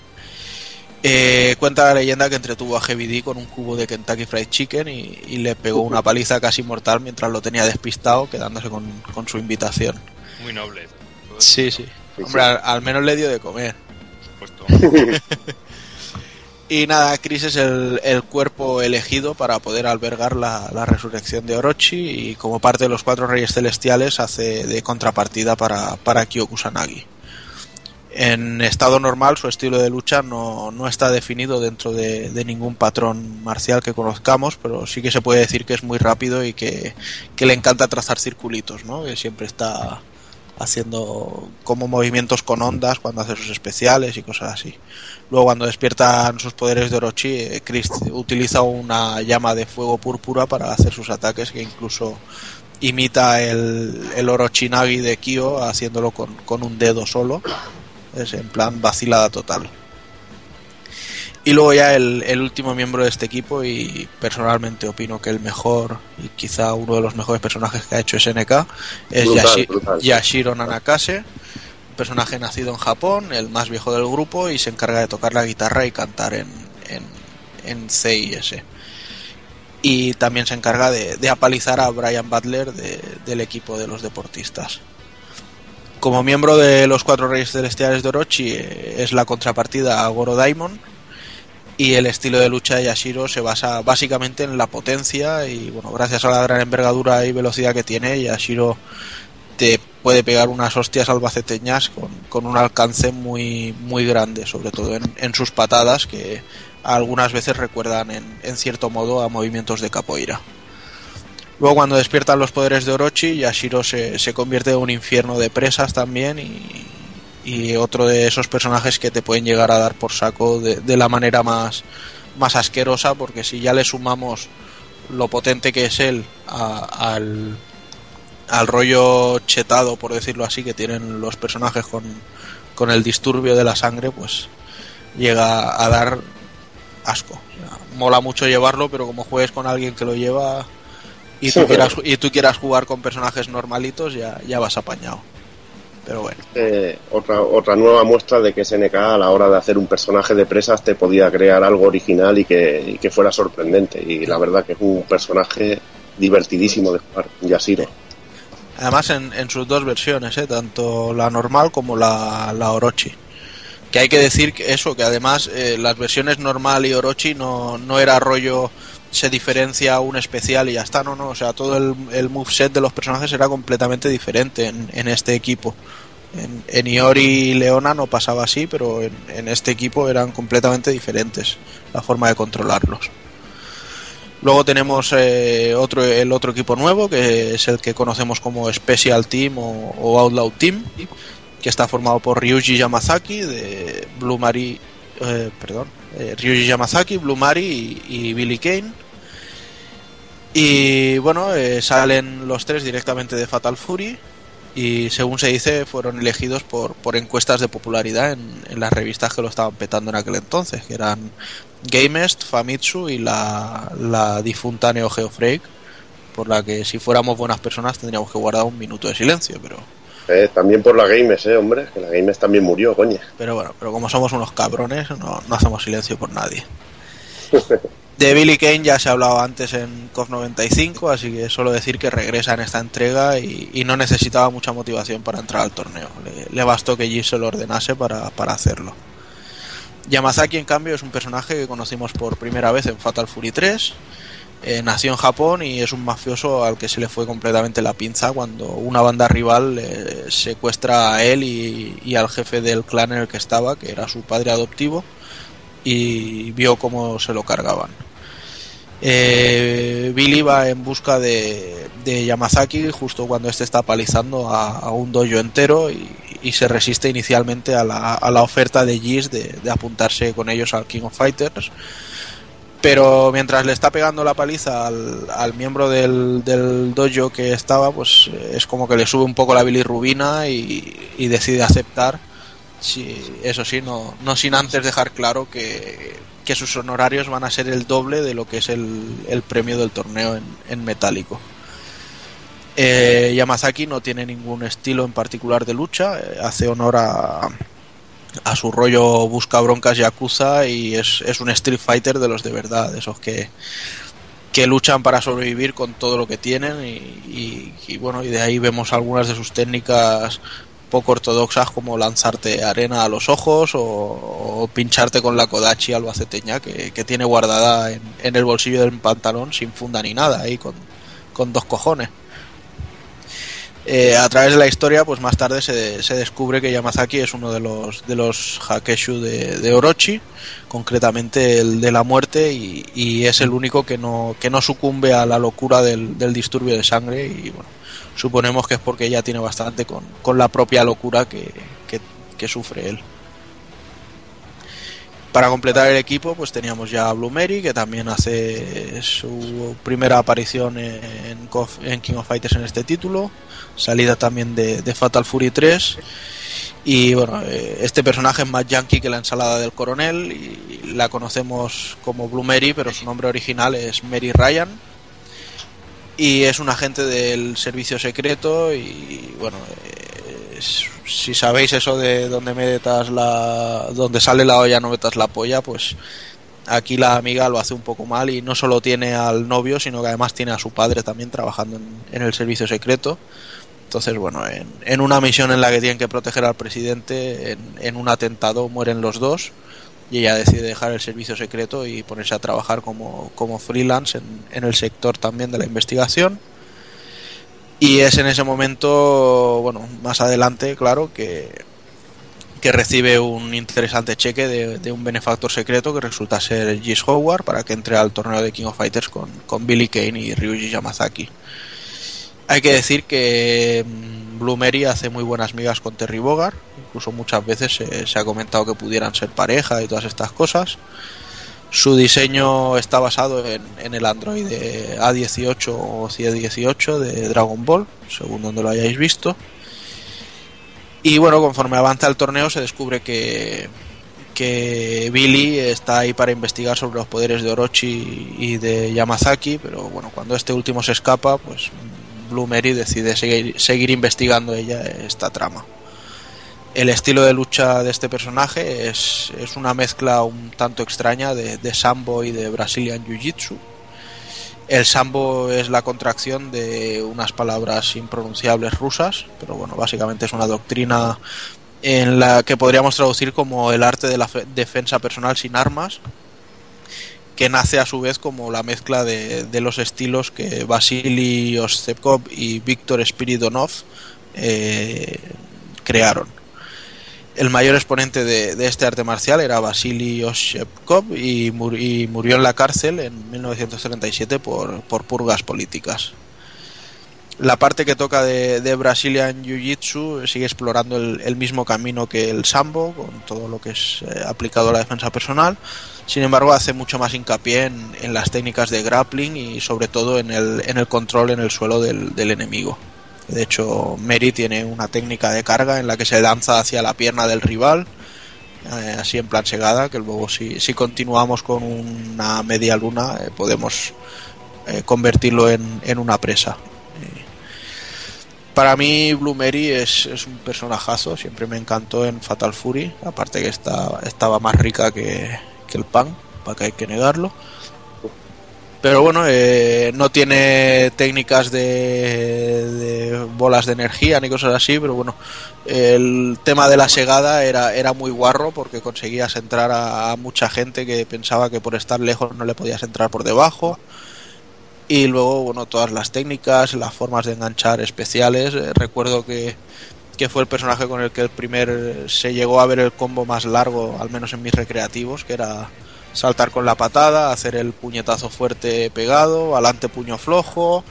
Eh, cuenta la leyenda que entretuvo a Heavy D con un cubo de Kentucky Fried Chicken y, y, le pegó una paliza casi mortal mientras lo tenía despistado, quedándose con, con su invitación. Muy noble. Sí, sí. Hombre, al, al, menos le dio de comer. y nada, Chris es el, el, cuerpo elegido para poder albergar la, la, resurrección de Orochi y como parte de los cuatro reyes celestiales hace de contrapartida para, para Kyo Kusanagi. En estado normal su estilo de lucha no, no está definido dentro de, ningún patrón marcial que conozcamos, pero sí que se puede decir que es muy rápido y que, que le encanta trazar circulitos, ¿no? que siempre está haciendo como movimientos con ondas cuando hace sus especiales y cosas así. Luego cuando despiertan sus poderes de Orochi, eh, Chris utiliza una llama de fuego púrpura para hacer sus ataques que incluso imita el, el Orochinagi de Kyo haciéndolo con, con un dedo solo. Es en plan vacilada total. Y luego ya el, el, último miembro de este equipo y personalmente opino que el mejor y quizá uno de los mejores personajes que ha hecho SNK es Brutal, Yashi- brutal. Yashiro Nanakase, un personaje nacido en Japón, el más viejo del grupo y se encarga de tocar la guitarra y cantar en, en, en C y también se encarga de, de apalizar a Brian Butler de- del equipo de los deportistas. Como miembro de los Cuatro Reyes Celestiales de Orochi eh, es la contrapartida a Goro Daimon, y el estilo de lucha de Yashiro se basa básicamente en la potencia y bueno, gracias a la gran envergadura y velocidad que tiene, Yashiro te puede pegar unas hostias albaceteñas con, un alcance muy muy grande, sobre todo en, en sus patadas que algunas veces recuerdan en, en cierto modo a movimientos de capoeira. Luego cuando despiertan los poderes de Orochi, Yashiro se, se convierte en un infierno de presas también y, y otro de esos personajes que te pueden llegar a dar por saco de, de la manera más, más asquerosa, porque si ya le sumamos lo potente que es él a- al, al rollo chetado, por decirlo así, que tienen los personajes con, con el disturbio de la sangre, pues llega a dar asco. Mola mucho llevarlo, pero como juegues con alguien que lo lleva y tú quieras, y tú quieras jugar con personajes normalitos, ya, ya vas apañado. Pero bueno. Eh, otra, otra nueva muestra de que SNK a la hora de hacer un personaje de presas te podía crear algo original y que, y que fuera sorprendente. Y la verdad que es un personaje divertidísimo de jugar, Yashiro. Además en, en sus dos versiones, ¿eh? tanto la normal como la, la Orochi. Que hay que decir que eso, que además eh, las versiones normal y Orochi no, no era rollo se diferencia un especial y ya está, no, no, o sea, todo el, el moveset de los personajes era completamente diferente en, en este equipo. En, en Iori y Leona no pasaba así, pero en, en este equipo eran completamente diferentes la forma de controlarlos. Luego tenemos eh, otro, el otro equipo nuevo, que es el que conocemos como Special Team o, o Outlaw Team, que está formado por Ryuji Yamazaki de Blue Mari, eh, perdón, eh, Ryuji Yamazaki, Blue Mari y, Billy Kane. Y bueno, eh, salen los tres directamente de Fatal Fury y según se dice fueron elegidos por, por encuestas de popularidad en, en las revistas que lo estaban petando en aquel entonces, que eran Gamest, Famitsu y la, la difunta Neo Geo Freak, por la que si fuéramos buenas personas tendríamos que guardar un minuto de silencio, pero Eh, también por la Games, eh, hombre, que la Games también murió, coño. pero bueno, pero como somos unos cabrones no, hacemos silencio por nadie. De Billy Kane ya se ha hablado antes en COF 95, así que solo decir que regresa en esta entrega y, no necesitaba mucha motivación para entrar al torneo. Le, le bastó que G se lo ordenase para, para hacerlo. Yamazaki, en cambio, es un personaje que conocimos por primera vez en Fatal Fury 3. Eh, nació en Japón y es un mafioso al que se le fue completamente la pinza cuando una banda rival secuestra a él y, al jefe del clan en el que estaba, que era su padre adoptivo, y vio cómo se lo cargaban. Eh, Billy va en busca de, de Yamazaki justo cuando este está palizando a, un dojo entero y, y se resiste inicialmente a la, a la oferta de Giz de, de apuntarse con ellos al King of Fighters. Pero mientras le está pegando la paliza al, al miembro del, del dojo que estaba, pues eh, es como que le sube un poco la bilirrubina y, y decide aceptar. Sí, eso sí, no, no sin antes dejar claro que, que sus honorarios van a ser el doble de lo que es el, el premio del torneo en, en metálico. Eh, Yamazaki no tiene ningún estilo en particular de lucha, eh, hace honor a, a su rollo busca broncas yakuza y es, es un Street Fighter de los de verdad, esos que, que luchan para sobrevivir con todo lo que tienen y, y- y bueno, y de ahí vemos algunas de sus técnicas poco ortodoxas como lanzarte arena a los ojos o, o pincharte con la Kodachi albaceteña que, que tiene guardada en, en el bolsillo del pantalón sin funda ni nada ahí con, con dos cojones. Eh, a través de la historia, pues más tarde se, se, descubre que Yamazaki es uno de los de los Hakeshu de, de Orochi, concretamente el de la muerte, y, y, es el único que no, que no sucumbe a la locura del, del disturbio de sangre. Y bueno, suponemos que es porque ya tiene bastante con, con la propia locura que, que, que sufre él. Para completar el equipo, pues teníamos ya a Blue Mary, que también hace su primera aparición en, King of Fighters en este título, salida también de, de Fatal Fury 3. Y bueno, eh, este personaje es más yankee que la ensalada del coronel y la conocemos como Blue Mary, pero su nombre original es Mary Ryan. Y es un agente del servicio secreto y bueno, eh, si sabéis eso de donde metas la donde sale la olla no metas la polla, pues aquí la amiga lo hace un poco mal y no solo tiene al novio, sino que además tiene a su padre también trabajando en, el servicio secreto. Entonces, bueno, en, en, una misión en la que tienen que proteger al presidente, en, en, un atentado mueren los dos y ella decide dejar el servicio secreto y ponerse a trabajar como, como freelance en el sector también de la investigación. Y es en ese momento, bueno, más adelante, claro, que, que recibe un interesante cheque de, de, un benefactor secreto que resulta ser Gis Howard para que entre al torneo de King of Fighters con, con Billy Kane y Ryuji Yamazaki. Hay que decir que Blue Mary hace muy buenas migas con Terry Bogard, incluso muchas veces se, se, ha comentado que pudieran ser pareja y todas estas cosas. Su diseño está basado en, el Android A18 o C18 de Dragon Ball, según donde lo hayáis visto. Y bueno, conforme avanza el torneo se descubre que, que Billy está ahí para investigar sobre los poderes de Orochi y de Yamazaki, pero bueno, cuando este último se escapa, pues Blue Mary decide seguir, seguir investigando ella esta trama. El estilo de lucha de este personaje es, es una mezcla un tanto extraña de, de Sambo y de Brazilian Jiu-Jitsu. El Sambo es la contracción de unas palabras impronunciables rusas, pero bueno, básicamente es una doctrina en la que podríamos traducir como el arte de la defensa personal sin armas, que nace a su vez como la mezcla de, de los estilos que Vasily Ostepkov y Víctor Spiridonov eh, crearon. El mayor exponente de, este arte marcial era Vasily Ostepkov y, mur y, murió en la cárcel en 1937 por, por purgas políticas. La parte que toca de, de Brazilian Jiu-Jitsu sigue explorando el, mismo camino que el Sambo, con todo lo que es eh, aplicado a la defensa personal, sin embargo, hace mucho más hincapié en, las técnicas de grappling y sobre todo en el, control en el suelo del, enemigo. De hecho, Mary tiene una técnica de carga en la que se lanza hacia la pierna del rival, eh, así en plan segada, que luego si, si continuamos con una media luna eh, podemos eh, convertirlo en, en, una presa. Para mí Blue Mary es, es, un personajazo, siempre me encantó en Fatal Fury, aparte que está, estaba más rica que, que el pan, para que hay que negarlo. Pero bueno, eh, no tiene técnicas de, bolas de energía ni cosas así, pero bueno, el tema de la segada era, era muy guarro porque conseguías entrar a, a, mucha gente que pensaba que por estar lejos no le podías entrar por debajo. Y luego, bueno, todas las técnicas, las formas de enganchar especiales. Eh, recuerdo que, que fue el personaje con el que el primer se llegó a ver el combo más largo, al menos en mis recreativos, que era saltar con la patada, hacer el puñetazo fuerte pegado, adelante puño flojo,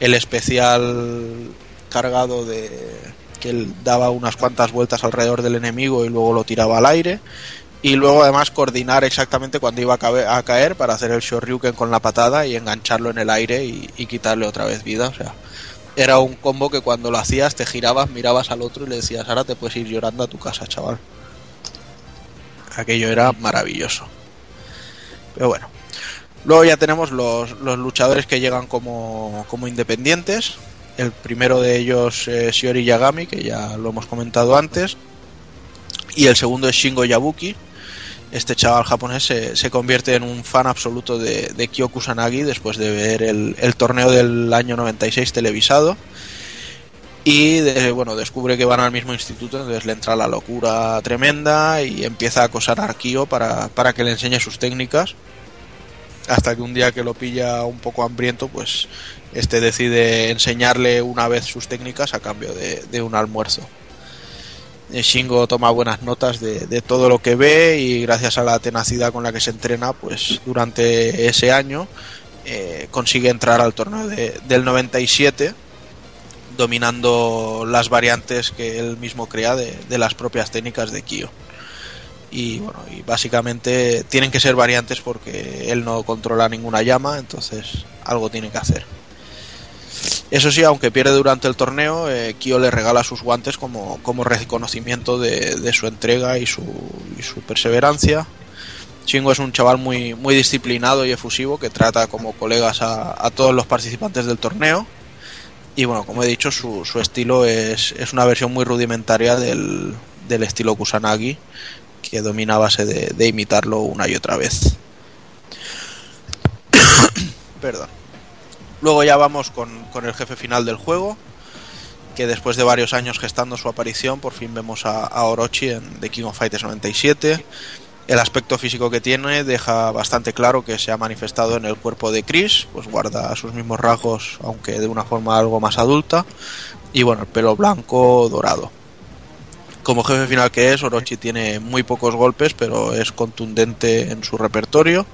el especial cargado de que él daba unas cuantas vueltas alrededor del enemigo y luego lo tiraba al aire. Y luego además coordinar exactamente cuando iba a, a caer para hacer el shoryuken con la patada y engancharlo en el aire y, y quitarle otra vez vida. O sea, era un combo que cuando lo hacías te girabas, mirabas al otro y le decías, ahora te puedes ir llorando a tu casa, chaval. Aquello era maravilloso. Pero bueno. Luego ya tenemos los, los luchadores que llegan como, como, independientes. El primero de ellos es Shiori Yagami, que ya lo hemos comentado antes. Y el segundo es Shingo Yabuki. Este chaval japonés se, se convierte en un fan absoluto de, de Kyoku Sanagi después de ver el, el, torneo del año 96 televisado. Y de, bueno, descubre que van al mismo instituto, entonces le entra la locura tremenda y empieza a acosar a Kyo para, para que le enseñe sus técnicas hasta que un día que lo pilla un poco hambriento, pues este decide enseñarle una vez sus técnicas a cambio de, de un almuerzo. Eh, Shingo toma buenas notas de, de, todo lo que ve y gracias a la tenacidad con la que se entrena, pues durante ese año eh, consigue entrar al torneo de, del 97 dominando las variantes que él mismo crea de, las propias técnicas de Kyo y bueno y básicamente tienen que ser variantes porque él no controla ninguna llama entonces algo tiene que hacer eso sí, aunque pierde durante el torneo, eh, Kyo le regala sus guantes como, como reconocimiento de, su entrega y su, perseverancia. Shingo es un chaval muy, muy disciplinado y efusivo que trata como colegas a todos los participantes del torneo. Y bueno, como he dicho, su, su estilo es, es, una versión muy rudimentaria del, del estilo Kusanagi, que domina a base de, imitarlo una y otra vez. Perdón. Luego ya vamos con, con, el jefe final del juego, que después de varios años gestando su aparición, por fin vemos a, a Orochi en The King of Fighters 97. El aspecto físico que tiene deja bastante claro que se ha manifestado en el cuerpo de Chris, pues guarda sus mismos rasgos, aunque de una forma algo más adulta, y bueno, el pelo blanco dorado. Como jefe final que es, Orochi tiene muy pocos golpes, pero es contundente en su repertorio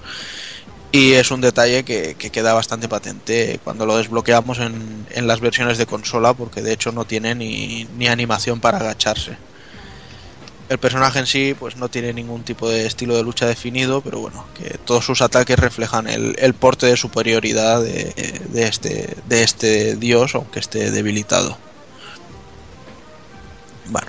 y es un detalle que, que, queda bastante patente cuando lo desbloqueamos en, en, las versiones de consola, porque de hecho no tiene ni, ni, animación para agacharse. El personaje en sí pues no tiene ningún tipo de estilo de lucha definido, pero bueno, que todos sus ataques reflejan el, porte de superioridad de, este, de este dios, aunque esté debilitado. Bueno,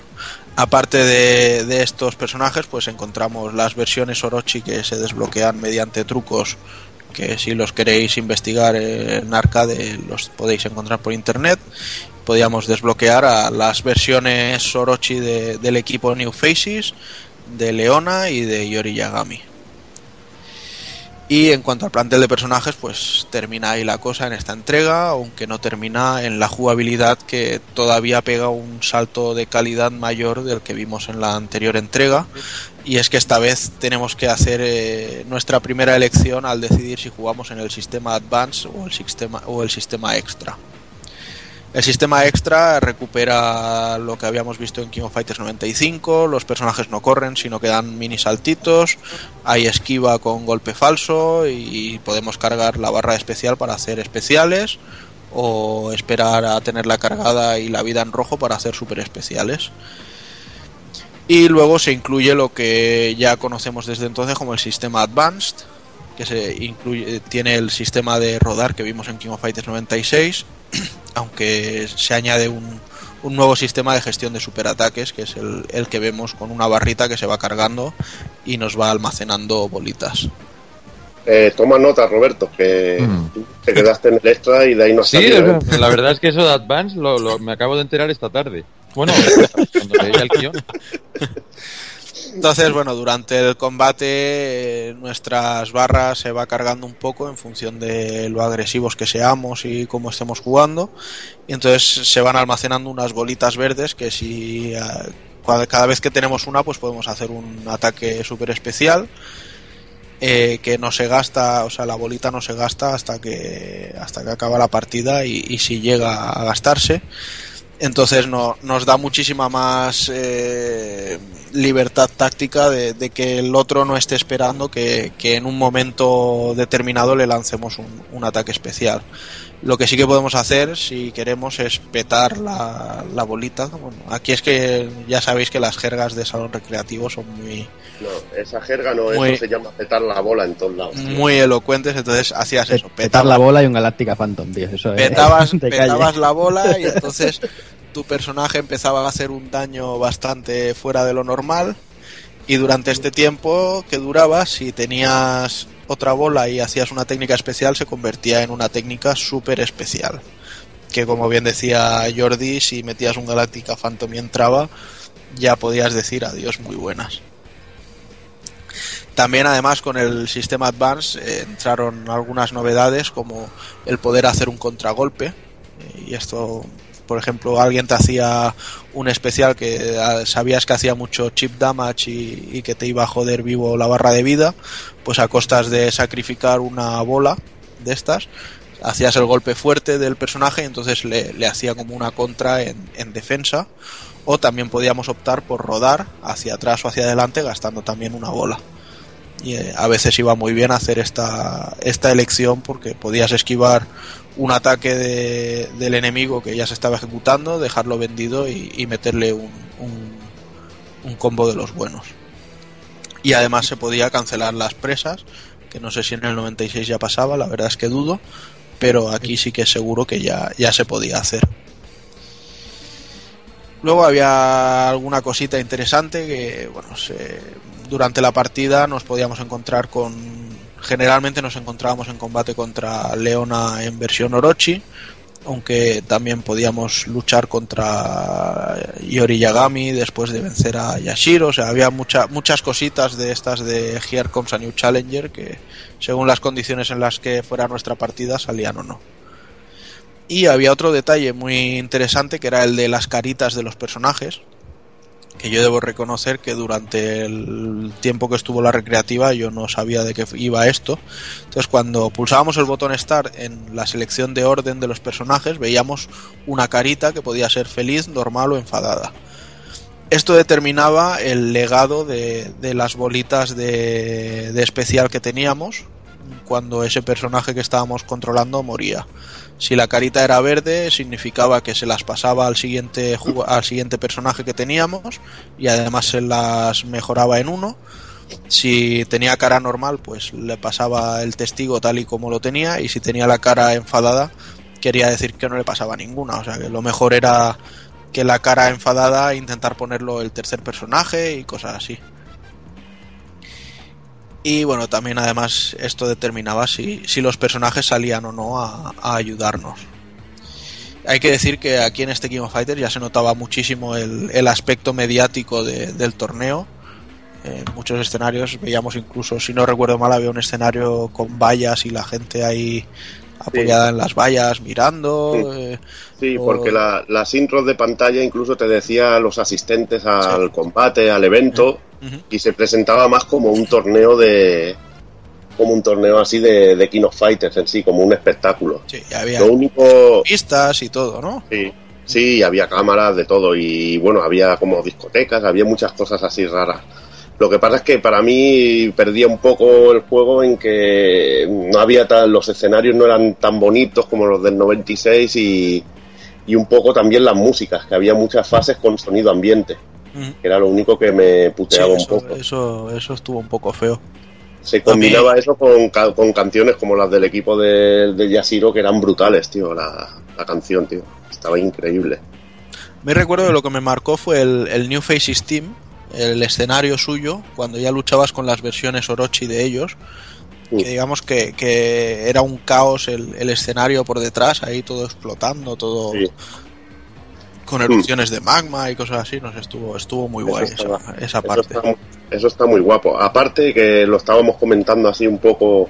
Aparte de, de, estos personajes, pues encontramos las versiones Orochi que se desbloquean mediante trucos que si los queréis investigar en arcade los podéis encontrar por internet. Podíamos desbloquear a las versiones Orochi de, del equipo New Faces, de Leona y de Yori Yagami. Y en cuanto al plantel de personajes, pues termina ahí la cosa en esta entrega, aunque no termina en la jugabilidad que todavía pega un salto de calidad mayor del que vimos en la anterior entrega. Y es que esta vez tenemos que hacer eh, nuestra primera elección al decidir si jugamos en el sistema Advance o el sistema, o el sistema Extra. El sistema extra recupera lo que habíamos visto en King of Fighters 95, los personajes no corren, sino que dan mini saltitos, hay esquiva con golpe falso y podemos cargar la barra especial para hacer especiales o esperar a tenerla cargada y la vida en rojo para hacer super especiales. Y luego se incluye lo que ya conocemos desde entonces como el sistema Advanced, que se incluye, tiene el sistema de rodar que vimos en King of Fighters 96 aunque se añade un, un, nuevo sistema de gestión de superataques, que es el, el, que vemos con una barrita que se va cargando y nos va almacenando bolitas. Eh, toma nota, Roberto, que mm. te quedaste en el extra y de ahí no Sí, salido, ¿eh? la verdad es que eso de Advance lo, lo, me acabo de enterar esta tarde. Bueno, cuando leía el guion. Entonces, bueno, durante el combate eh, nuestras barras se va cargando un poco en función de lo agresivos que seamos y cómo estemos jugando. Y entonces se van almacenando unas bolitas verdes que si eh, cada vez que tenemos una pues podemos hacer un ataque súper especial. Eh, que no se gasta, o sea, la bolita no se gasta hasta que hasta que acaba la partida y, y si llega a gastarse entonces no, nos da muchísima más eh, libertad táctica de, que el otro no esté esperando que, en un momento determinado le lancemos un, ataque especial. Lo que sí que podemos hacer, si queremos, es petar la, la bolita. Bueno, aquí es que ya sabéis que las jergas de salón recreativo son muy... No, esa jerga no, muy, eso se llama petar la bola en todos lados. Tío. Muy elocuentes, entonces hacías eso. Petar la bola y un Galáctica Phantom, tío. Eso petabas, es petabas la bola y entonces tu personaje empezaba a hacer un daño bastante fuera de lo normal y durante este tiempo que duraba, si tenías otra bola y hacías una técnica especial, se convertía en una técnica súper especial. Que como bien decía Jordi, si metías un Galáctica Phantom y entraba, ya podías decir adiós muy buenas. También además con el sistema Advance eh, entraron algunas novedades como el poder hacer un contragolpe, y esto por ejemplo, alguien te hacía un especial que ah, sabías que hacía mucho chip damage y, y que te iba a joder vivo la barra de vida, pues a costas de sacrificar una bola de estas, hacías el golpe fuerte del personaje y entonces le, hacía como una contra en, en defensa. O también podíamos optar por rodar hacia atrás o hacia adelante gastando también una bola. Y eh, a veces iba muy bien hacer esta, esta elección porque podías esquivar un ataque de- del enemigo que ya se estaba ejecutando, dejarlo vendido y, meterle un, un, combo de los buenos. Y además se podía cancelar las presas, que no sé si en el 96 ya pasaba, la verdad es que dudo, pero aquí sí que es seguro que ya, ya se podía hacer. Luego había alguna cosita interesante que, bueno, durante la partida nos podíamos encontrar con... Generalmente nos encontrábamos en combate contra Leona en versión Orochi, aunque también podíamos luchar contra Yori Yagami después de vencer a Yashiro. O sea, había mucha, muchas cositas de estas de Here Comes a New Challenger que, según las condiciones en las que fuera nuestra partida, salían o no. Y había otro detalle muy interesante que era el de las caritas de los personajes. Que yo debo reconocer que durante el tiempo que estuvo la recreativa yo no sabía de qué iba esto. Entonces cuando pulsábamos el botón Start en la selección de orden de los personajes veíamos una carita que podía ser feliz, normal o enfadada. Esto determinaba el legado de, de las bolitas de, de especial que teníamos cuando ese personaje que estábamos controlando moría. Si la carita era verde, significaba que se las pasaba al siguiente, al siguiente personaje que teníamos y además se las mejoraba en uno. Si tenía cara normal, pues le pasaba el testigo tal y como lo tenía y si tenía la cara enfadada, quería decir que no le pasaba ninguna. O sea que lo mejor era que la cara enfadada intentar ponerlo el tercer personaje y cosas así. Y bueno, también además esto determinaba si, si los personajes salían o no a, ayudarnos. Hay que decir que aquí en este King of Fighters ya se notaba muchísimo el, el aspecto mediático de- del torneo. En muchos escenarios veíamos incluso, si no recuerdo mal, había un escenario con vallas y la gente ahí apoyada en las vallas mirando. eh, Sí, o- porque la- las intros de pantalla incluso te decía a los asistentes al combate, al evento, y se presentaba más como un torneo de. como un torneo así de, de King of Fighters en sí, como un espectáculo. Sí, había Lo único. pistas y todo, ¿no? Sí, sí, había cámaras de todo, y bueno, había como discotecas, había muchas cosas así raras. Lo que pasa es que para mí perdía un poco el juego en que no había tal, los escenarios no eran tan bonitos como los del 96 y, y un poco también las músicas, que había muchas fases con sonido ambiente, que era lo único que me Sí, puteaba un poco. eso, eso estuvo un poco feo. Se combinaba eso con, con canciones como las del equipo de, de Yashiro, que eran brutales, tío, la, la canción, tío. Estaba increíble. Me recuerdo de lo que me marcó fue el, el New Faces Team, el escenario suyo, cuando ya luchabas con las versiones Orochi de ellos. Que digamos que, que era un caos el, el escenario por detrás, ahí todo explotando, todo con erupciones de magma y cosas así. Nos estuvo, estuvo muy guay Eso esa, está- esa parte. está Eso está muy guapo. Aparte que lo estábamos comentando así un poco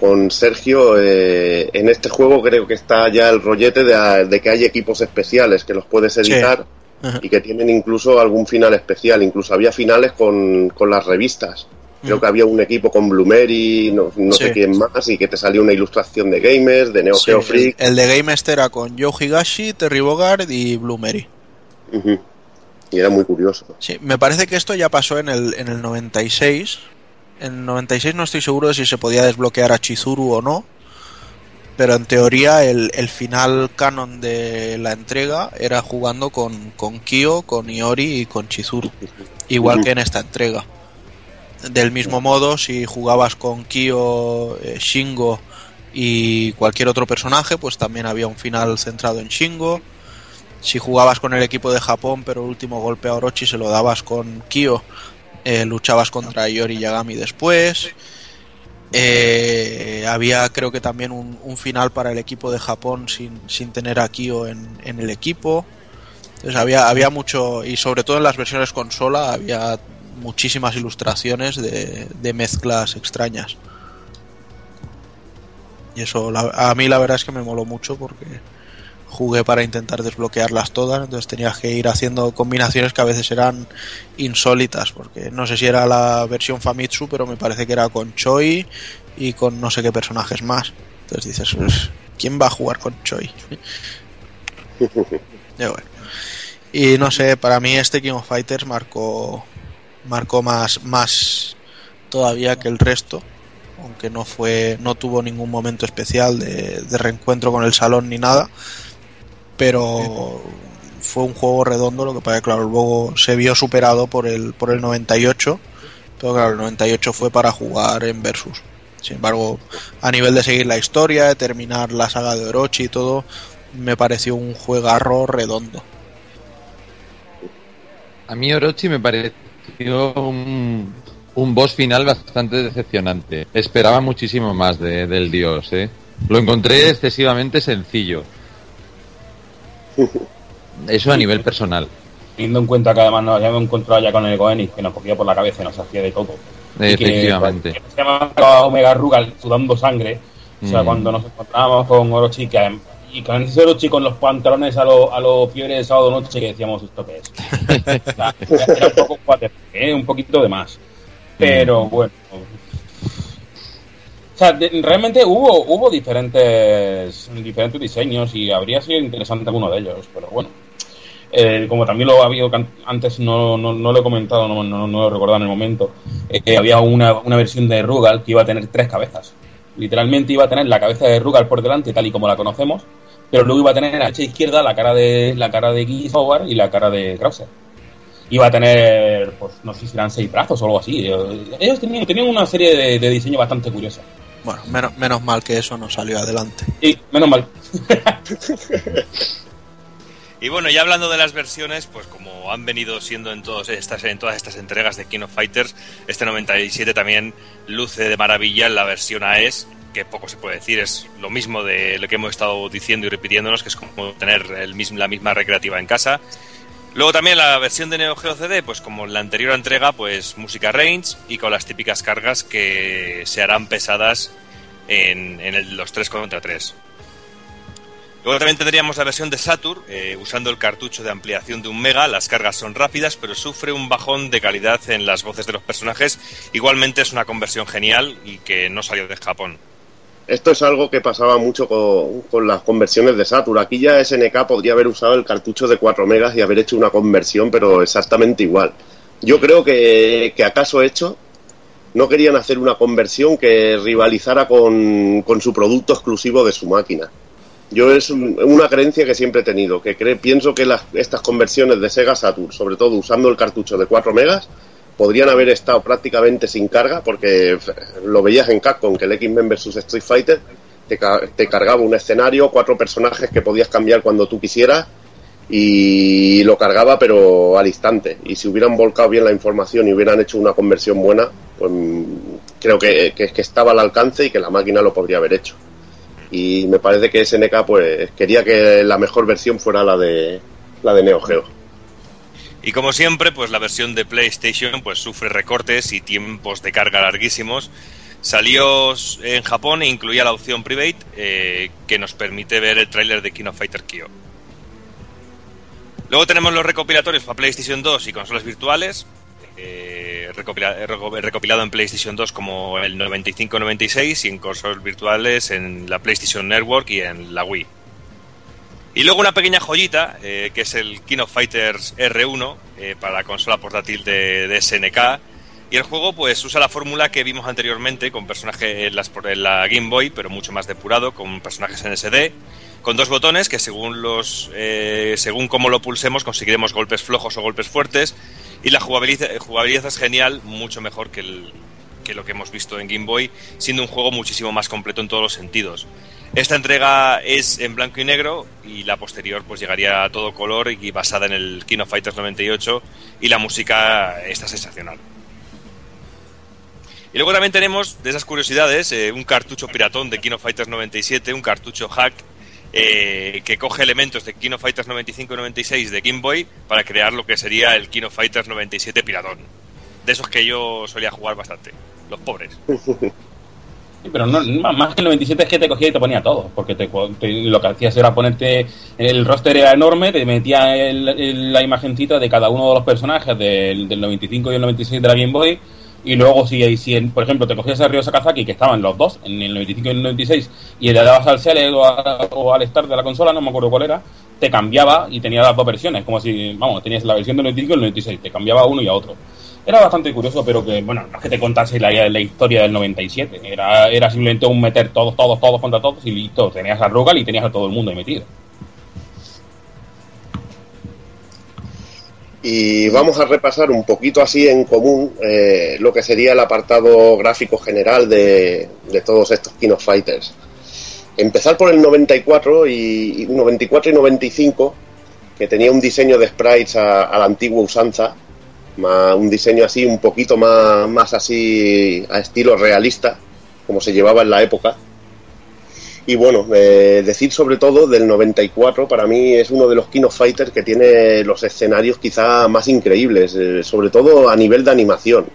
con Sergio, eh, en este juego creo que está ya el rollete de, de que hay equipos especiales que los puedes editar Ajá. y que tienen incluso algún final especial. Incluso había finales con, con las revistas. Creo que había un equipo con Blumeri, no, no sé quién más, y que te salía una ilustración de gamers, de Neo Sí, Geo Freak. el de Game Master era con Joe Higashi, Terry Bogard y Bloomery. Ujú. Y era muy curioso. Sí, me parece que esto ya pasó en el, en el 96. En el 96 no estoy seguro de si se podía desbloquear a Chizuru o no. Pero en teoría el, el final canon de la entrega era jugando con, con Kyo, con Iori y con Chizuru. Igual que en esta entrega. Del mismo modo, si jugabas con Kyo, eh, Shingo y cualquier otro personaje, pues también había un final centrado en Shingo. Si jugabas con el equipo de Japón, pero el último golpe a Orochi se lo dabas con Kyo, eh, luchabas contra Yori Yagami después. Eh, había creo que también un, final para el equipo de Japón sin, sin tener a Kyo en, en el equipo. Entonces había, había mucho, y sobre todo en las versiones consola, había muchísimas ilustraciones de, de mezclas extrañas. Y eso la- a mí la verdad es que me moló mucho porque jugué para intentar desbloquearlas todas, entonces tenías que ir haciendo combinaciones que a veces eran insólitas, porque no sé si era la versión Famitsu, pero me parece que era con Choi y con no sé qué personajes más. Entonces dices, "Pues, ¿quién va a jugar con Choi? Bueno. Y no sé, para mí este King of Fighters marcó marcó más más todavía que el resto, aunque no fue no tuvo ningún momento especial de, de reencuentro con el salón ni nada, pero fue un juego redondo, lo que pasa que claro, luego se vio superado por el por el 98, pero claro, el 98 fue para jugar en versus. Sin embargo, a nivel de seguir la historia, de terminar la saga de Orochi y todo, me pareció un juegarro redondo. A mí Orochi me pareció un, un boss final bastante decepcionante. Esperaba muchísimo más de- del dios, ¿eh? Lo encontré excesivamente sencillo. Eso a nivel personal. Teniendo en cuenta que además nos habíamos encontrado ya con el Goenix, que nos cogía por la cabeza y nos hacía de todo. Y que- Efectivamente. que se llama Omega Rugal sudando sangre. O sea, Mm. cuando nos encontrábamos con Orochi, que, y con ese Orochi con los pantalones a los a lo fiebre de sábado noche, que decíamos, ¿esto qué es? O sea, era, era un poco ¿eh? un poquito de más. Pero bueno. O sea, realmente hubo, hubo diferentes, diferentes diseños y habría sido interesante alguno de ellos, pero bueno. Eh, como también lo había antes no, no, no lo he comentado, no, no, no lo he recordado en el momento, había una, una versión de Rugal que iba a tener tres cabezas. Literalmente iba a tener la cabeza de Rugal por delante, tal y como la conocemos, pero luego iba a tener a la e izquierda la cara de la cara de Guy Howard y la cara de Krauser. Iba a tener, pues no sé si eran seis brazos o algo así. Ellos tenían, tenían una serie de, de diseño bastante curiosa. Bueno, menos, menos mal que eso no salió adelante. Y menos mal. Y bueno, ya hablando de las versiones, pues como han venido siendo en, todos estas, en todas estas entregas de King of Fighters, este 97 también luce de maravilla en la versión AES, que poco se puede decir, es lo mismo de lo que hemos estado diciendo y repitiéndonos, que es como tener el mismo, la misma recreativa en casa. Luego también la versión de Neo Geo CD, pues como en la anterior entrega, pues música range y con las típicas cargas que se harán pesadas en, los 3 contra 3. Luego también tendríamos la versión de Saturn, eh, usando el cartucho de ampliación de un mega. Las cargas son rápidas, pero sufre un bajón de calidad en las voces de los personajes. Igualmente es una conversión genial y que no salió de Japón. Esto es algo que pasaba mucho con, las conversiones de Saturn. Aquí ya SNK podría haber usado el cartucho de 4 megas y haber hecho una conversión, pero exactamente igual. Yo creo que, acaso hecho no querían hacer una conversión que rivalizara con, con su producto exclusivo de su máquina. Yo es un- una creencia que siempre he tenido, que cre- pienso que las- estas conversiones de Sega Saturn, sobre todo usando el cartucho de 4 megas, podrían haber estado prácticamente sin carga, porque f- lo veías en Capcom, que el X-Men vs Street Fighter te, te cargaba un escenario, cuatro personajes que podías cambiar cuando tú quisieras, y lo cargaba pero al instante. Y si hubieran volcado bien la información y hubieran hecho una conversión buena, pues mm, creo que, que, que estaba al alcance y que la máquina lo podría haber hecho. Y me parece que SNK pues quería que la mejor versión fuera la de la de Neo Geo. Y como siempre, pues la versión de PlayStation pues sufre recortes y tiempos de carga larguísimos. Salió en Japón e incluía la opción Private eh, que nos permite ver el tráiler de King of Fighter Kyo. Luego tenemos los recopilatorios para PlayStation 2 y consolas virtuales. eh, recopila- eh, reco- recopilado en PlayStation 2 como el 95-96 y en consolas virtuales en la PlayStation Network y en la Wii. Y luego una pequeña joyita, eh, que es el King of Fighters R1 eh, para la consola portátil de, de SNK. Y el juego pues usa la fórmula que vimos anteriormente con personajes en, en la Game Boy, pero mucho más depurado, con personajes en SD, con dos botones que según los eh, según cómo lo pulsemos conseguiremos golpes flojos o golpes fuertes. Y la jugabilidad, jugabilidad es genial, mucho mejor que, el- que lo que hemos visto en Game Boy, siendo un juego muchísimo más completo en todos los sentidos. Esta entrega es en blanco y negro y la posterior pues llegaría a todo color y basada en el King of Fighters 98 y la música está sensacional. Y luego también tenemos, de esas curiosidades, eh, un cartucho piratón de King of Fighters 97, un cartucho hack eh, que coge elementos de King of Fighters 95 y 96 de Game Boy para crear lo que sería el King of Fighters 97 piratón. De esos que yo solía jugar bastante, los pobres. pero no, más que el 97 es que te cogía y te ponía todo, porque te, lo que hacías era ponerte, el roster era enorme, te metía la imagencita de cada uno de los personajes del, del 95 y el 96 de la Game Boy, y luego si, si por ejemplo, te cogías a Ryo Sakazaki, que estaban los dos, en el 95 y el 96, y le dabas al Select o, al Start de la consola, no me acuerdo cuál era, te cambiaba y tenía las dos versiones, como si, vamos, tenías la versión del 95 y el 96, te cambiaba uno y a otro. Era bastante curioso, pero que, bueno, no es que te contase la, historia del 97, era, era simplemente un meter todos, todos, todos contra todos y listo, tenías a Rugal y tenías a todo el mundo metido. y vamos a repasar un poquito así en común eh, lo que sería el apartado gráfico general de, todos estos Kino Fighters. Empezar por el 94 y, 94 y 95, que tenía un diseño de sprites a, la antigua usanza, un diseño así un poquito más, más así a estilo realista, como se llevaba en la época y bueno, eh, decir sobre todo del 94, para mí es uno de los Kino Fighters que tiene los escenarios quizá más increíbles, eh, sobre todo a nivel de animación.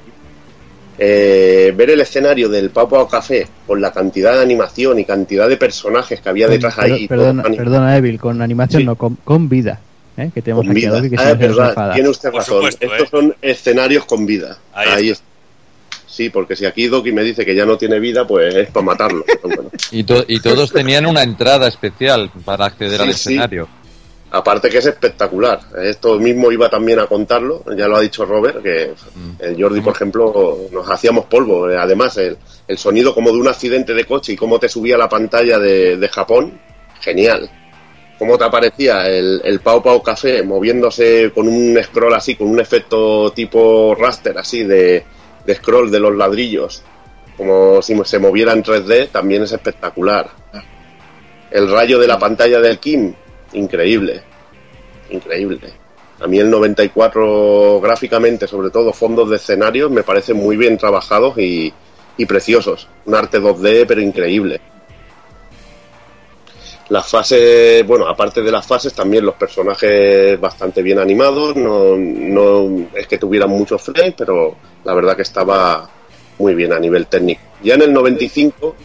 Eh, ver el escenario del Papa Café con la cantidad de animación y cantidad de personajes que había detrás ahí. Perdona, perdona, Evil, con animación no, con, vida. Que tenemos aquí vida. que ah, verdad, tiene usted razón. Estos son escenarios con vida. Ahí, está. Sí, porque si aquí Doki me dice que ya no tiene vida, pues es para matarlo. y, y, todos tenían una entrada especial para acceder al escenario. Aparte que es espectacular. Esto mismo iba también a contarlo, ya lo ha dicho Robert, que mm. el Jordi, por ejemplo, nos hacíamos polvo. Además, el, sonido como de un accidente de coche y cómo te subía la pantalla de, Japón, genial. Cómo te aparecía el, Pau Pau Café moviéndose con un scroll así, con un efecto tipo raster así de, de scroll de los ladrillos, como si se moviera en 3D, también es espectacular. El rayo de la pantalla del Kim, increíble, increíble. A mí el 94 gráficamente, sobre todo fondos de escenarios, me parecen muy bien trabajados y, y preciosos. Un arte 2D, pero increíble. Las fases, bueno, aparte de las fases, también los personajes bastante bien animados. No, no es que tuvieran muchos frames, pero la verdad que estaba muy bien a nivel técnico. Ya en el 95,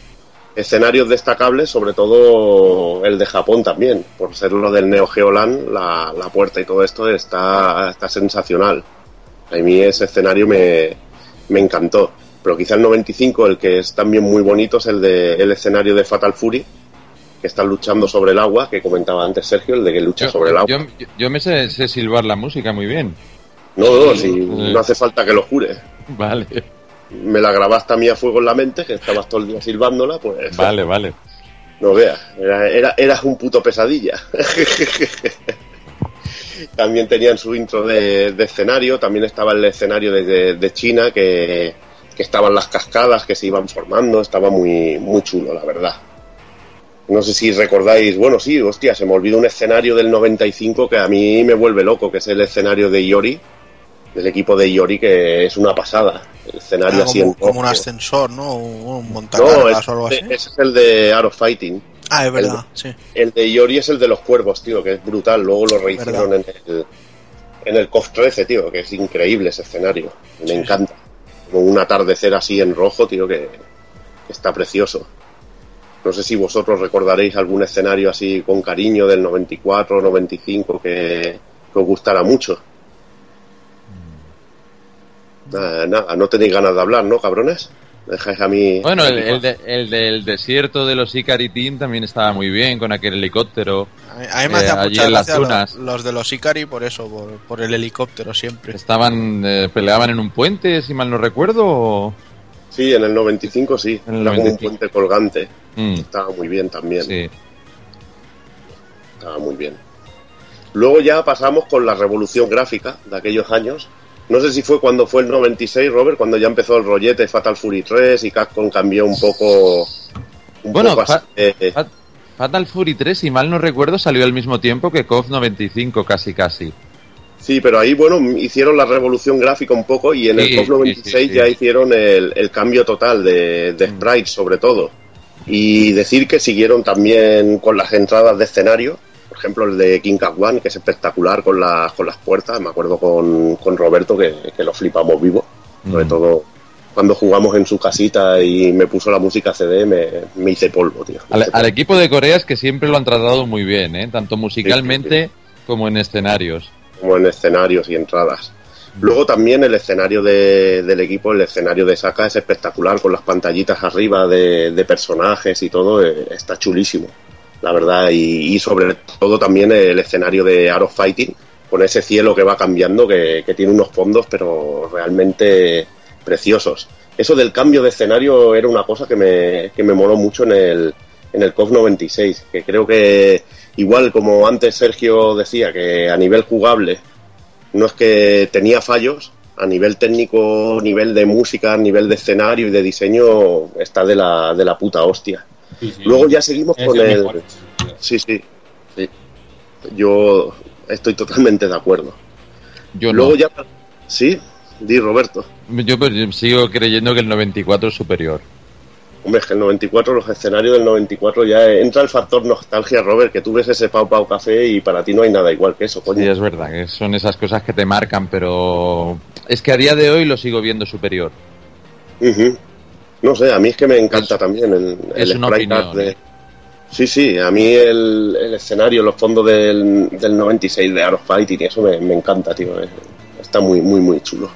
escenarios destacables, sobre todo el de Japón también, por ser lo del Neo Geo Land, la, la puerta y todo esto está, está sensacional. A mí ese escenario me, me encantó. Pero quizá el 95, el que es también muy bonito, es el de el escenario de Fatal Fury, que están luchando sobre el agua, que comentaba antes Sergio, el de que lucha sobre el agua. Yo, me sé, sé silbar la música muy bien. No, no, si no hace falta que lo jure. Vale. Me la grabaste a mí a fuego en la mente, que estabas todo el día silbándola, pues. Vale, vale. No veas, era, eras un puto pesadilla. también tenían su intro de, escenario, también estaba el escenario de, China, que, que, estaban las cascadas que se iban formando, estaba muy, muy chulo, la verdad. No sé si recordáis, bueno, sí, hostia, se me olvidó un escenario del 95 que a mí me vuelve loco, que es el escenario de Iori, del equipo de Iori que es una pasada. El escenario ah, así como, como un ascensor, ¿no? Un no, o algo así. Ese es el de Art Fighting. Ah, es verdad, el, sí. El de Iori es el de los cuervos, tío, que es brutal. Luego lo rehicieron en el, en el COF 13, tío, que es increíble ese escenario. Me encanta. Como un atardecer así en rojo, tío, que, que está precioso. No sé si vosotros recordaréis algún escenario así con cariño del 94, 95 que, que os gustara mucho. Nada, no tenéis ganas de hablar, ¿no, cabrones? Dejáis a mí. Bueno, el, del desierto de los Ikari Team también estaba muy bien con aquel helicóptero. A mí, me eh, mucha los, los, de los Ikari por eso, por, el helicóptero siempre. Estaban, eh, peleaban en un puente, si mal no recuerdo. Sí, en el 95 sí. En Era como un puente colgante. Mm. Estaba muy bien también. Sí. Estaba muy bien. Luego ya pasamos con la revolución gráfica de aquellos años no sé si fue cuando fue el 96, Robert, cuando ya empezó el rollete Fatal Fury 3 y Capcom cambió un poco. bueno, Fatal Fury 3, si mal no recuerdo, salió al mismo tiempo que KOF 95, casi casi. Sí, pero ahí, bueno, hicieron la revolución gráfica un poco y en el KOF 96 ya hicieron el, cambio total de, de mm. sprites, sobre todo. Y decir que siguieron también con las entradas de escenario, por ejemplo, el de King Cat One, que es espectacular con, las con las puertas. Me acuerdo con, Roberto que, lo flipamos vivo. Sobre mm. todo cuando jugamos en su casita y me puso la música CD, me, me hice polvo, tío. Al, al equipo de Corea es que siempre lo han tratado muy bien, ¿eh? tanto musicalmente como en escenarios. Como en escenarios y entradas. Luego también el escenario de- del equipo, el escenario de Saka es espectacular, con las pantallitas arriba de, personajes y todo, eh, está chulísimo, la verdad. Y, sobre todo también el escenario de Art of Fighting, con ese cielo que va cambiando, que, que tiene unos fondos, pero realmente preciosos. Eso del cambio de escenario era una cosa que me, que me moló mucho en el, en el COF 96, que creo que igual como antes Sergio decía, que a nivel jugable no es que tenía fallos, a nivel técnico, nivel de música, nivel de escenario y de diseño, está de la, de la puta hostia. Luego ya seguimos con el el... mejor. Sí, sí, sí. Yo estoy totalmente de acuerdo. Yo Luego no. ya... Sí, di Roberto. Yo pues, sigo creyendo que el 94 es superior. Hombre, es que el 94, los escenarios del 94 ya entra el factor nostalgia, Robert, que tú ves ese Pau Pau Café y para ti no hay nada igual que eso, coño. Sí, es verdad, que son esas cosas que te marcan, pero es que a día de hoy lo sigo viendo superior. No sé, a mí es que me encanta también el, el sprite opinión, art de... ¿eh? Sí, sí, a mí el, el escenario, los fondos del, del 96 de Art of Fighting, eso me, me encanta, tío. eh. Está muy, muy, muy chulo.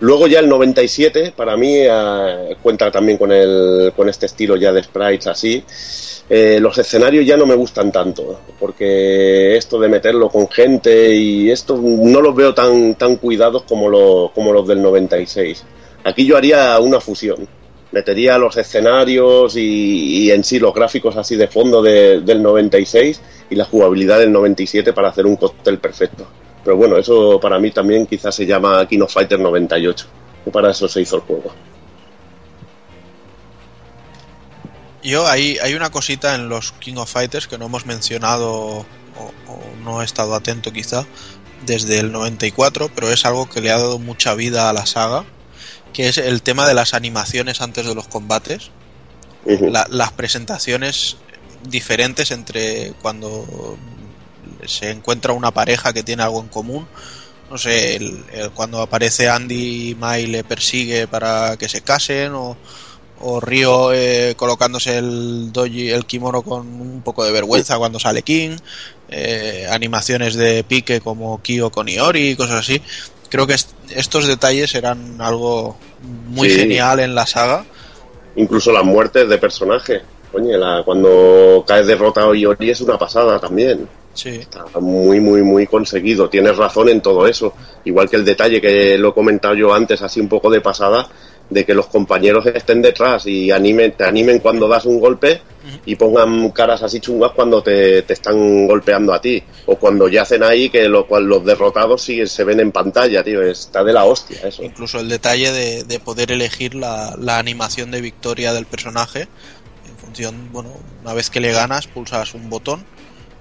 Luego ya el 97, para mí, eh, cuenta también con, el, con este estilo ya de sprites así. Eh, los escenarios ya no me gustan tanto, porque esto de meterlo con gente y esto no los veo tan, tan cuidados como, lo- como los del 96. Aquí yo haría una fusión. Metería los escenarios y, y en sí los gráficos así de fondo de- del 96 y la jugabilidad del 97 para hacer un cóctel perfecto. Pero bueno, eso para mí también quizás se llama King of Fighter 98. Y para eso se hizo el juego. Yo, hay, hay una cosita en los King of Fighters que no hemos mencionado o, o no he estado atento quizá desde el 94, pero es algo que le ha dado mucha vida a la saga, que es el tema de las animaciones antes de los combates. La- las presentaciones diferentes entre cuando se encuentra una pareja que tiene algo en común. No sé, el- el- cuando aparece Andy y Mai le persigue para que se casen o, o Ryo eh, colocándose el doji, el kimono con un poco de vergüenza cuando sale King, eh, animaciones de pique como Kyo con Iori y cosas así. Creo que est- estos detalles eran algo muy Sí. genial en la saga. Incluso las muertes de personajes. Coño, la- cuando caes derrotado Iori es una pasada también. Sí. Está muy, muy, muy conseguido. Tienes razón en todo eso. Igual que el detalle que lo he comentado yo antes, así un poco de pasada, de que los compañeros estén detrás y animen, te animen cuando das un golpe y pongan caras así chungas cuando te, te están golpeando a ti. O cuando yacen ahí, que lo los derrotados sí se ven en pantalla, tío. Está de la hostia eso. Incluso el detalle de, de poder elegir la, la animación de victoria del personaje. En función, bueno, una vez que le ganas, pulsas un botón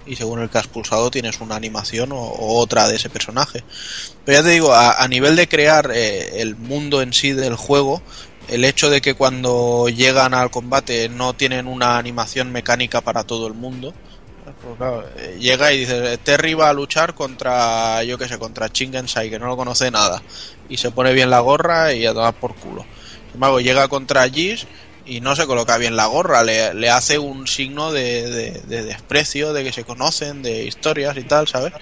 y según el que has pulsado tienes una animación o, otra de ese personaje. Pero ya te digo, a, nivel de crear eh, el mundo en sí del juego, el hecho de que cuando llegan al combate no tienen una animación mecánica para todo el mundo. Porque, claro, eh, llega y dice, Terry va a luchar contra, yo que sé, contra Chingensai, que no lo conoce nada. Y se pone bien la gorra y a tomar por culo. Sin embargo, llega contra Gis y no se coloca bien la gorra, le, le hace un signo de, de- de desprecio, de que se conocen, de historias y tal, ¿sabes?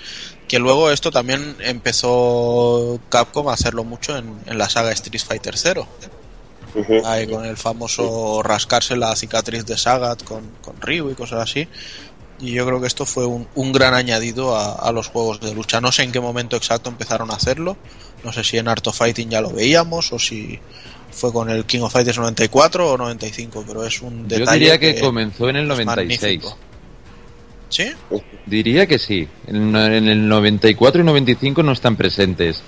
Que luego esto también empezó Capcom a hacerlo mucho en, en la saga Street Fighter 0. Ahí con el famoso rascarse la cicatriz de Sagat con, con Ryu y cosas así. Y yo creo que esto fue un, un gran añadido a, a los juegos de lucha. No sé en qué momento exacto empezaron a hacerlo. No sé si en Art of Fighting ya lo veíamos o si fue con el King of Fighters 94 o 95, pero es un Yo detalle. diría que comenzó en el es 96. magnífico. ¿Sí? Diría que sí. En, en el 94 y 95 no están presentes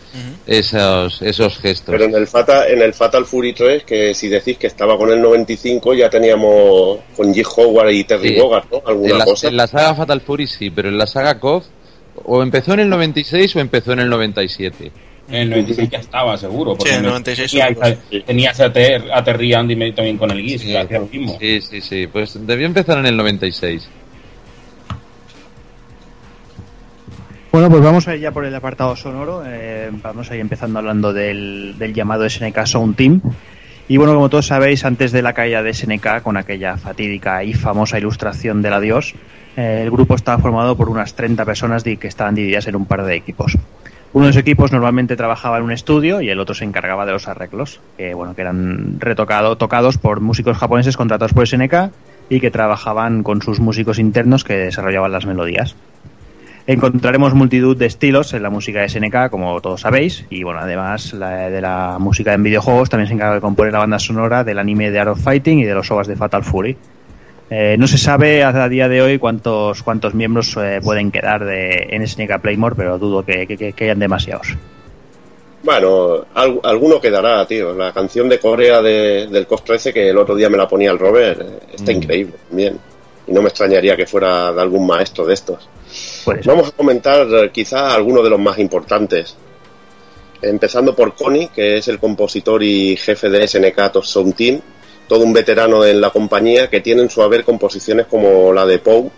esos, esos gestos. Pero en el, Fatal, en el Fatal Fury 3, que si decís que estaba con el 95, ya teníamos con G. Howard y Terry Sí. Bogard, ¿no? Alguna en, la, cosa. en la saga Fatal Fury sí, pero en la saga KOF o empezó en el 96 o empezó en el 97. En el 96 ya estaba, seguro. porque Sí, en el me- 96 tenía- seguro, Tenías a, Ter, a Terry Andy también con el Geese, que hacía lo mismo. Sí, sí, sí. Pues debió empezar en el 96. Bueno, pues vamos a ir ya por el apartado sonoro. Eh, vamos a ir empezando hablando del, del llamado SNK Sound Team. Y bueno, como todos sabéis, antes de la caída de SNK, con aquella fatídica y famosa ilustración del adiós, eh, el grupo estaba formado por unas 30 personas que estaban divididas en un par de equipos. Uno de los equipos normalmente trabajaba en un estudio y el otro se encargaba de los arreglos, que bueno, que eran retocado, tocados por músicos japoneses contratados por SNK y que trabajaban con sus músicos internos que desarrollaban las melodías. Encontraremos multitud de estilos en la música de SNK, como todos sabéis, y bueno, además la, de la música en videojuegos también se encarga de componer la banda sonora del anime de Art of Fighting y de los OVAs de Fatal Fury. Eh, no se sabe a día de hoy cuántos cuántos miembros eh, pueden quedar de, en SNK Playmore, pero dudo que, que, que hayan demasiados. Bueno, alguno quedará, tío. La canción de Corea de, del COS 13, que el otro día me la ponía el Robert, eh, está Mm. increíble también. Y no me extrañaría que fuera de algún maestro de estos. Pues Vamos a comentar eh, quizá algunos de los más importantes. Empezando por Connie, que es el compositor y jefe de SNK Top Sound Team, todo un veterano en la compañía que tiene en su haber composiciones como la de Poe,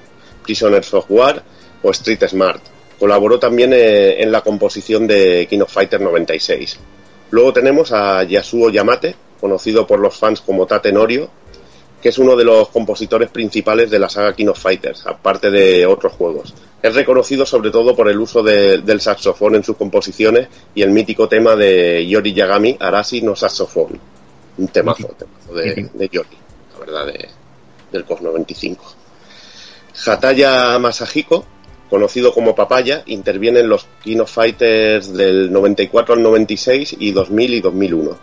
Prisoners of War o Street Smart. Colaboró también eh, en la composición de King of Fighter 96. Luego tenemos a Yasuo Yamate, conocido por los fans como Tate Norio, que es uno de los compositores principales de la saga King of Fighters, aparte de otros juegos. Es reconocido sobre todo por el uso de- del saxofón en sus composiciones y el mítico tema de Yori Yagami, Arashi no saxofón. Un temazo, temazo de, de la verdad, de- del COF 95. Hataya Masahiko, conocido como Papaya, interviene en los King of Fighters del 94 al 96 y 2000 y 2001.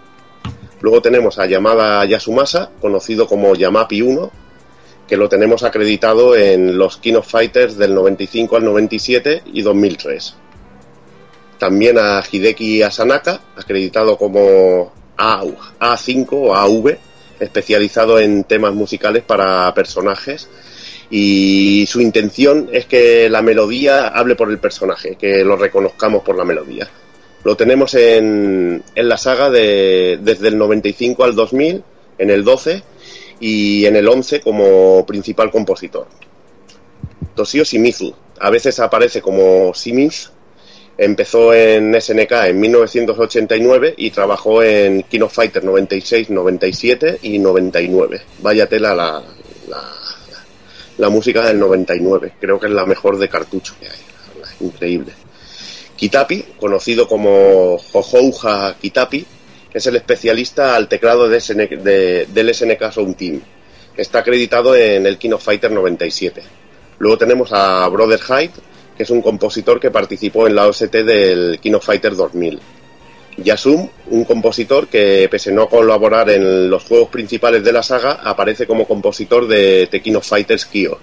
Luego tenemos a Yamada Yasumasa, conocido como Yamapi 1, que lo tenemos acreditado en los King of Fighters del 95 al 97 y 2003. También a Hideki Asanaka, acreditado como A, A5 o AV, especializado en temas musicales para personajes. Y su intención es que la melodía hable por el personaje, que lo reconozcamos por la melodía. Lo tenemos en, en la saga de, desde el 95 al 2000, en el 12 y en el 11 como principal compositor. Toshio Shimizu, a veces aparece como Shimiz, empezó en SNK en 1989 y trabajó en King of Fighter 96, 97 y 99. Vaya tela la, la, música del 99, creo que es la mejor de cartucho que hay, increíble. Kitapi, conocido como Jojouja Kitapi, es el especialista al teclado de SN de- del SNK Sound Team, está acreditado en el King of Fighter 97. Luego tenemos a Brother Hyde, que es un compositor que participó en la OST del King of Fighter 2000. Yasum, un compositor que, pese no colaborar en los juegos principales de la saga, aparece como compositor de The King of Fighters Kyo.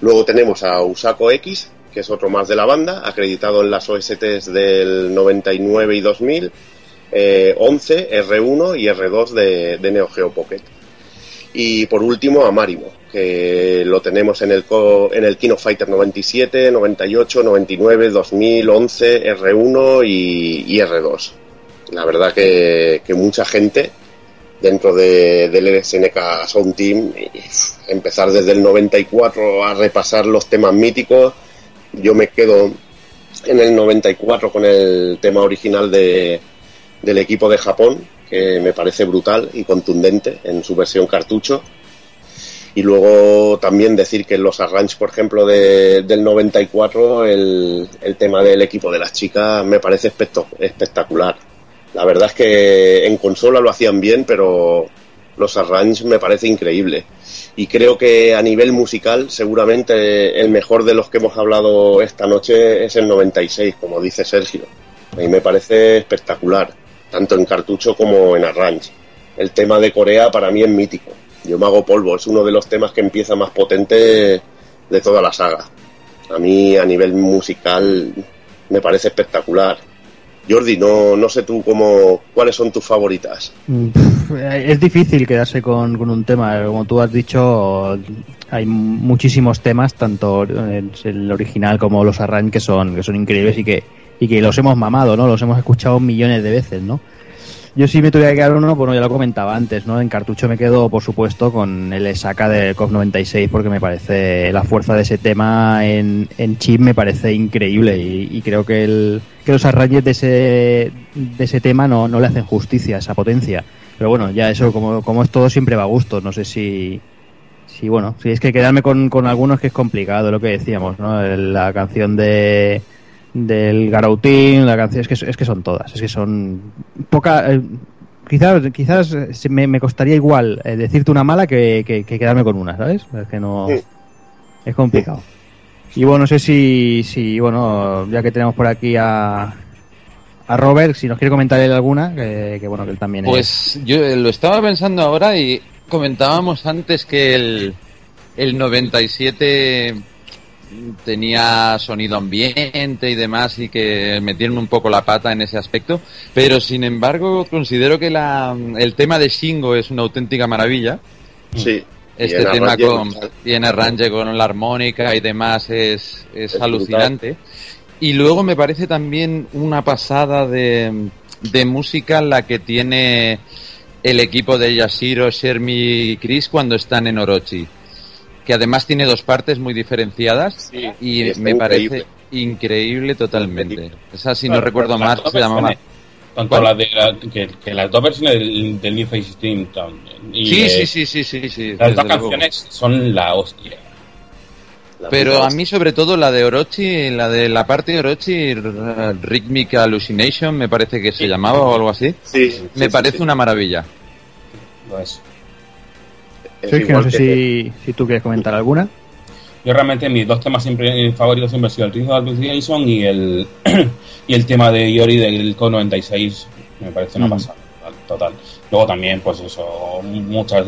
Luego tenemos a Usako X, que es otro más de la banda, acreditado en las OSTs del 99 y 2000, eh, 11, R1 y R2 de, de Neo Geo Pocket. Y por último a Marimo, que lo tenemos en el, en el Kino Fighter 97, 98, 99, 2000, 11, R1 y, y R2. La verdad que, mucha gente dentro de, del SNK Sound Team, empezar desde el 94 a repasar los temas míticos, yo me quedo en el 94 con el tema original de, del equipo de Japón, que me parece brutal y contundente en su versión cartucho. Y luego también decir que en los arranges, por ejemplo, de- del 94, el, el tema del equipo de las chicas me parece espectacular. La verdad es que en consola lo hacían bien, pero los arranges me parece increíble. Y creo que a nivel musical, seguramente el mejor de los que hemos hablado esta noche es el 96, como dice Sergio. A mí me parece espectacular, tanto en cartucho como en arrange. El tema de Corea para mí es mítico. Yo me hago polvo, es uno de los temas que empieza más potente de toda la saga. A mí a nivel musical me parece espectacular. Jordi, no, no sé tú cómo, cuáles son tus favoritas. Mm, Es difícil quedarse con, con un tema, como tú has dicho, hay muchísimos temas, tanto el el original como los arranques que son, que son increíbles y que, y que los hemos mamado, ¿no? Los hemos escuchado millones de veces, ¿no? Yo sí me tuviera que quedar uno, bueno, ya lo comentaba antes, ¿no? En cartucho me quedo, por supuesto, con el saca del COF 96 porque me parece la fuerza de ese tema en, en chip me parece increíble y, creo que, el, que los arranques de ese, de ese tema no, no le hacen justicia a esa potencia. Pero bueno, ya eso, como, como es todo, siempre va a gusto. No sé si, si bueno, si es que quedarme con, con algunos que es complicado, lo que decíamos, ¿no? La canción de del Garoutín, la canción, es que, es que son todas, es que son poca... Eh, quizás quizás me, me, costaría igual eh, decirte una mala que, que, quedarme con una, ¿sabes? Es que no... Es complicado. Y bueno, no sé si, si, bueno, ya que tenemos por aquí a, a Robert, si nos quiere comentar él alguna, que, bueno, que él también Pues yo lo estaba pensando ahora y comentábamos antes que el, el 97 tenía sonido ambiente y demás y que metieron un poco la pata en ese aspecto, pero sin embargo considero que la, el tema de Shingo es una auténtica maravilla. Sí. Este tema con, tiene arrange con la armónica y demás es, es, alucinante. Y luego me parece también una pasada de, de música la que tiene el equipo de Yashiro, Shermi y Chris cuando están en Orochi que además tiene dos partes muy diferenciadas y, me parece increíble totalmente. Esa, si no recuerdo más, se llamaba... Tanto la de que, las dos versiones del, del New Face Steam y sí, sí, sí, sí, sí, sí, Las dos canciones son la hostia. Pero a mí sobre todo la de Orochi, la de la parte de Orochi, Rhythmic Hallucination, me parece que se llamaba o algo así. me parece una maravilla. Pues no sé si, si, tú quieres comentar alguna. Yo realmente mis dos temas siempre favoritos siempre han sido el Rhythm Jason y el y el tema de Yori del Co 96 me parece una pasada total. Luego también pues eso muchas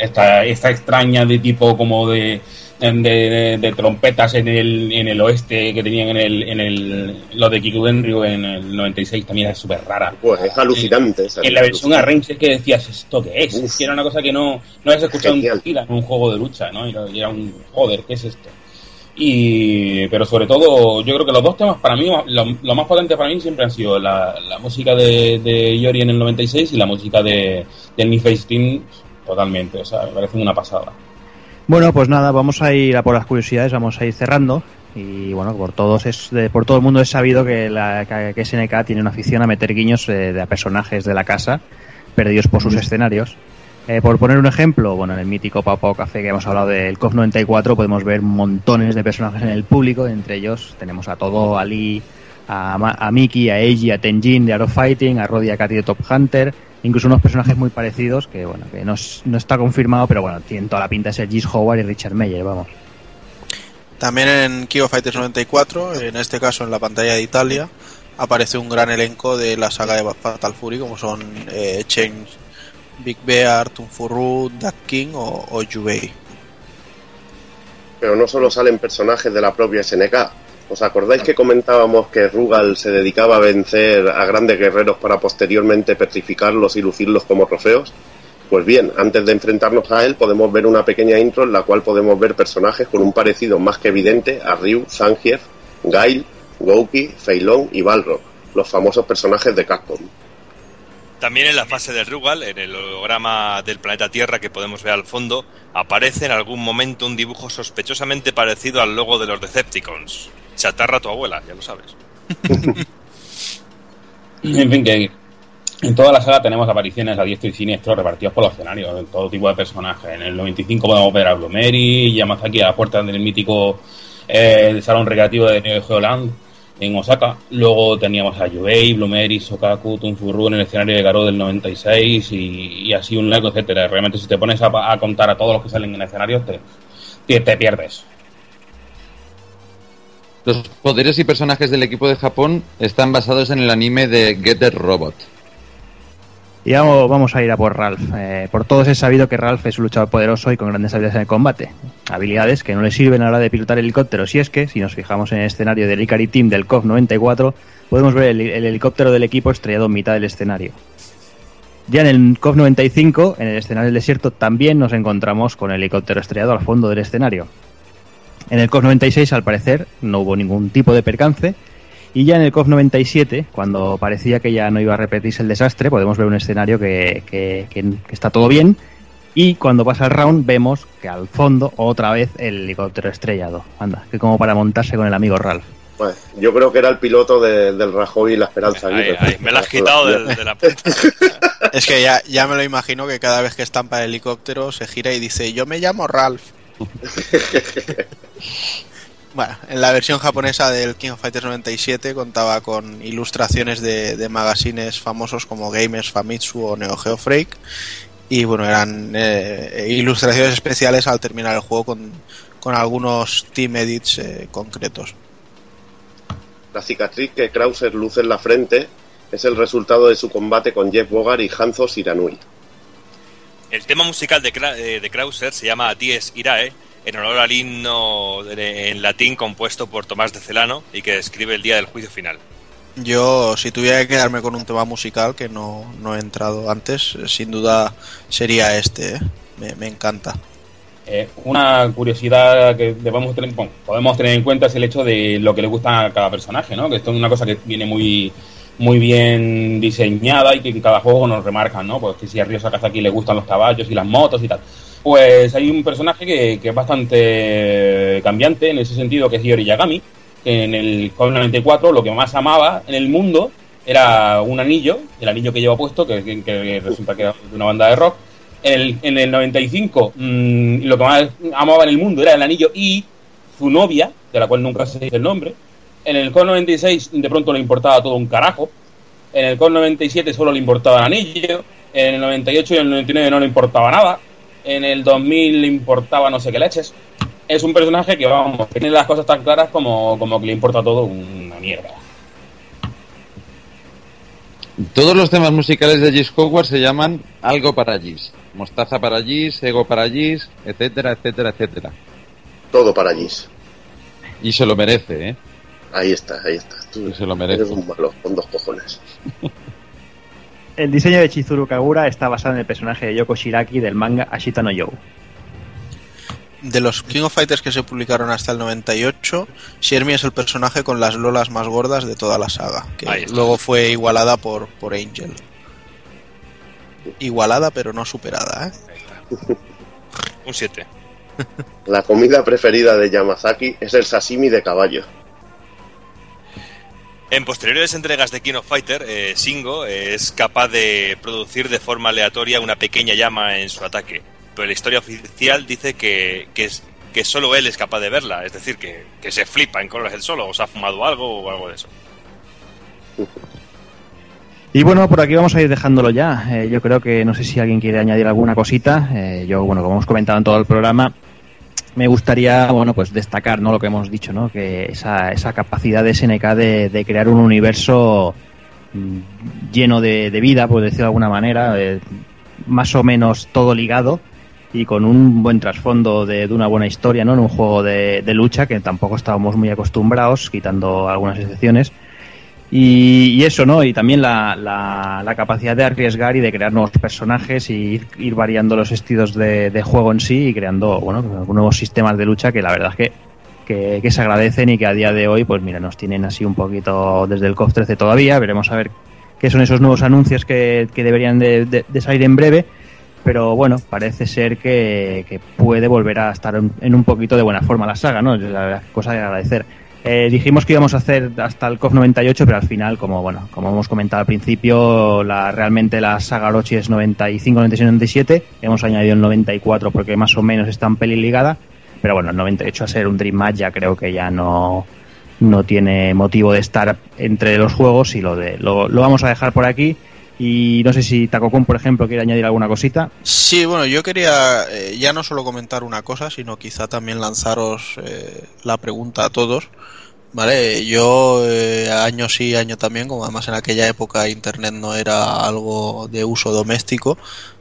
esta esta extraña de tipo como de de, trompetas en el, en el oeste que tenían en el, en el lo de Kikudenryu en el 96 también es súper rara. Pues es alucinante. en la versión arrange que decías, ¿esto qué es? que era una cosa que no, no habías escuchado en un juego de lucha, ¿no? Y era un, joder, ¿qué es esto? Y, pero sobre todo, yo creo que los dos temas para mí, lo, más potente para mí siempre han sido la, música de, de, Yori en el 96 y la música de, del Mi Face Team totalmente, o sea, me parece una pasada. Bueno, pues nada, vamos a ir a por las curiosidades, vamos a ir cerrando. Y bueno, por todos es, por todo el mundo es sabido que, la, que SNK tiene una afición a meter guiños eh, de, a personajes de la casa perdidos por sus escenarios. Eh, por poner un ejemplo, bueno, en el mítico Papo Café que hemos hablado del COF 94 podemos ver montones de personajes en el público, entre ellos tenemos a todo, a Lee, a, a Miki, a Eiji, a Tenjin de Arrow Fighting, a Roddy Akati de Top Hunter, incluso unos personajes muy parecidos que bueno que no, no está confirmado pero bueno tienen toda la pinta de ser Gis Howard y Richard Meyer vamos. También en Kyo Fighters 94 en este caso en la pantalla de Italia aparece un gran elenco de la saga de Fatal Fury como son eh, Change Big Bear, Tunfuru, Duck King o, o Yubei. Pero no solo salen personajes de la propia SNK ¿Os acordáis que comentábamos que Rugal se dedicaba a vencer a grandes guerreros para posteriormente petrificarlos y lucirlos como trofeos? Pues bien, antes de enfrentarnos a él podemos ver una pequeña intro en la cual podemos ver personajes con un parecido más que evidente a Ryu, Zangief, Gail, Gouki, Feilong y Balrog, los famosos personajes de Capcom. También en la fase de Rugal, en el holograma del planeta Tierra que podemos ver al fondo, aparece en algún momento un dibujo sospechosamente parecido al logo de los Decepticons chatarra tu abuela, ya lo sabes. en fin, que en toda la saga tenemos apariciones a diestro y siniestro repartidos por los escenarios, en todo tipo de personajes. En el 95 podemos ver a Blumeri, Yamazaki a la puerta del mítico eh, salón recreativo de Neo Geoland en Osaka. Luego teníamos a Yubei, Blumeri, Sokaku, Tunfuru en el escenario de Garo del 96 y, así un largo etcétera. Realmente si te pones a, contar a todos los que salen en el escenario te, te pierdes. Los poderes y personajes del equipo de Japón están basados en el anime de Getter Robot. Y vamos, a ir a por Ralph. Eh, por todos es sabido que Ralph es un luchador poderoso y con grandes habilidades en el combate. Habilidades que no le sirven a la hora de pilotar helicóptero. Si es que, si nos fijamos en el escenario del Ikari Team del COF 94, podemos ver el, el helicóptero del equipo estrellado en mitad del escenario. Ya en el COF 95, en el escenario del desierto, también nos encontramos con el helicóptero estrellado al fondo del escenario. En el COS 96, al parecer, no hubo ningún tipo de percance. Y ya en el COF 97, cuando parecía que ya no iba a repetirse el desastre, podemos ver un escenario que, que- que- que está todo bien. Y cuando pasa el round, vemos que al fondo, otra vez, el helicóptero estrellado. Anda, que como para montarse con el amigo Ralph. Pues, yo creo que era el piloto de- del Rajoy y la Esperanza Ahí, ahí, me la has quitado de, de la. Es que ya, ya me lo imagino que cada vez que estampa el helicóptero se gira y dice, yo me llamo Ralph. Bueno, en la versión japonesa del King of Fighters 97 contaba con ilustraciones de, de magazines famosos como Gamers, Famitsu o Neo Geo Freak. Y bueno, eran eh, ilustraciones especiales al terminar el juego con, con algunos team edits eh, concretos. La cicatriz que Krauser luce en la frente es el resultado de su combate con Jeff Bogart y Hanzo Shiranui. El tema musical de, Kra- eh, de Krauser se llama Dies Irae, en honor al himno en latín compuesto por Tomás de Celano y que describe el día del juicio final. Yo, si tuviera que quedarme con un tema musical que no, no he entrado antes, sin duda sería este. ¿eh? Me, me encanta. Eh, una curiosidad que debemos tener, bueno, podemos tener en cuenta es el hecho de lo que le gusta a cada personaje, ¿no? Que esto es una cosa que viene muy muy bien diseñada y que en cada juego nos remarcan, ¿no? Pues que si a Ryo Sakazaki le gustan los caballos y las motos y tal. Pues hay un personaje que, es bastante cambiante en ese sentido, que es Yori Yagami, en el COD 94 lo que más amaba en el mundo era un anillo, el anillo que lleva puesto, que, que- resulta que era de una banda de rock. En el, en el 95 mm, lo que más amaba en el mundo era el anillo y su novia, de la cual nunca se dice el nombre. En el COD 96 de pronto le importaba todo un carajo. En el COD 97 solo le importaba el anillo. En el 98 y el 99 no le importaba nada. En el 2000 le importaba no sé qué leches. Es un personaje que, vamos, que tiene las cosas tan claras como, como que le importa todo una mierda. Todos los temas musicales de Gis Hogwarts se llaman algo para Gis. Mostaza para Gis, ego para Gis, etcétera, etcétera, etcétera. Todo para Gis. Y se lo merece, ¿eh? Ahí está, ahí está. Tú se lo merece. eres un malo, con dos cojones. El diseño de Chizuru Kagura está basado en el personaje de Yoko Shiraki del manga Ashita no Jou. De los King of Fighters que se publicaron hasta el 98, Shermie es el personaje con las lolas más gordas de toda la saga, que luego fue igualada por, por Angel. Igualada pero no superada, ¿eh? Un 7. La comida preferida de Yamazaki es el sashimi de caballo. En posteriores entregas de King of Fighter, eh, Shingo es capaz de producir de forma aleatoria una pequeña llama en su ataque, pero la historia oficial dice que, que solo él es capaz de verla, es decir, que, que se flipa en colores él solo, o se ha fumado algo o algo de eso. Y bueno, por aquí vamos a ir dejándolo ya. Eh, yo creo que no sé si alguien quiere añadir alguna cosita. Eh, yo, bueno, como hemos comentado en todo el programa, me gustaría, bueno, pues destacar, ¿no? Lo que hemos dicho, ¿no? Que esa, esa capacidad de SNK de, de crear un universo mm, lleno de, de vida, por decirlo de alguna manera, eh, más o menos todo ligado y con un buen trasfondo de, de una buena historia, ¿no? En un juego de, de lucha que tampoco estábamos muy acostumbrados, quitando algunas excepciones. Y, y eso, ¿no? Y también la, la, la capacidad de arriesgar y de crear nuevos personajes y ir, variando los estilos de, juego en sí y creando, bueno, nuevos sistemas de lucha que la verdad es que, que, se agradecen y que a día de hoy, pues mira, nos tienen así un poquito desde el COF 13 todavía. Veremos a ver qué son esos nuevos anuncios que, que deberían de, salir en breve. Pero bueno, parece ser que, que puede volver a estar en, en un poquito de buena forma la saga, ¿no? Es la cosa de agradecer. Eh, dijimos que íbamos a hacer hasta el COF 98, pero al final, como bueno, como hemos comentado al principio, la, realmente la saga Orochi es 95, 96, 97. Hemos añadido el 94 porque más o menos está en peli ligada. Pero bueno, el 98 a ser un Dream Match ya creo que ya no, no tiene motivo de estar entre los juegos y lo, de, lo, lo vamos a dejar por aquí. Y no sé si Takokun, por ejemplo, quiere añadir alguna cosita. Sí, bueno, yo quería eh, ya no solo comentar una cosa, sino quizá también lanzaros eh, la pregunta a todos. Vale, yo eh, año sí, año también, como además en aquella época Internet no era algo de uso doméstico,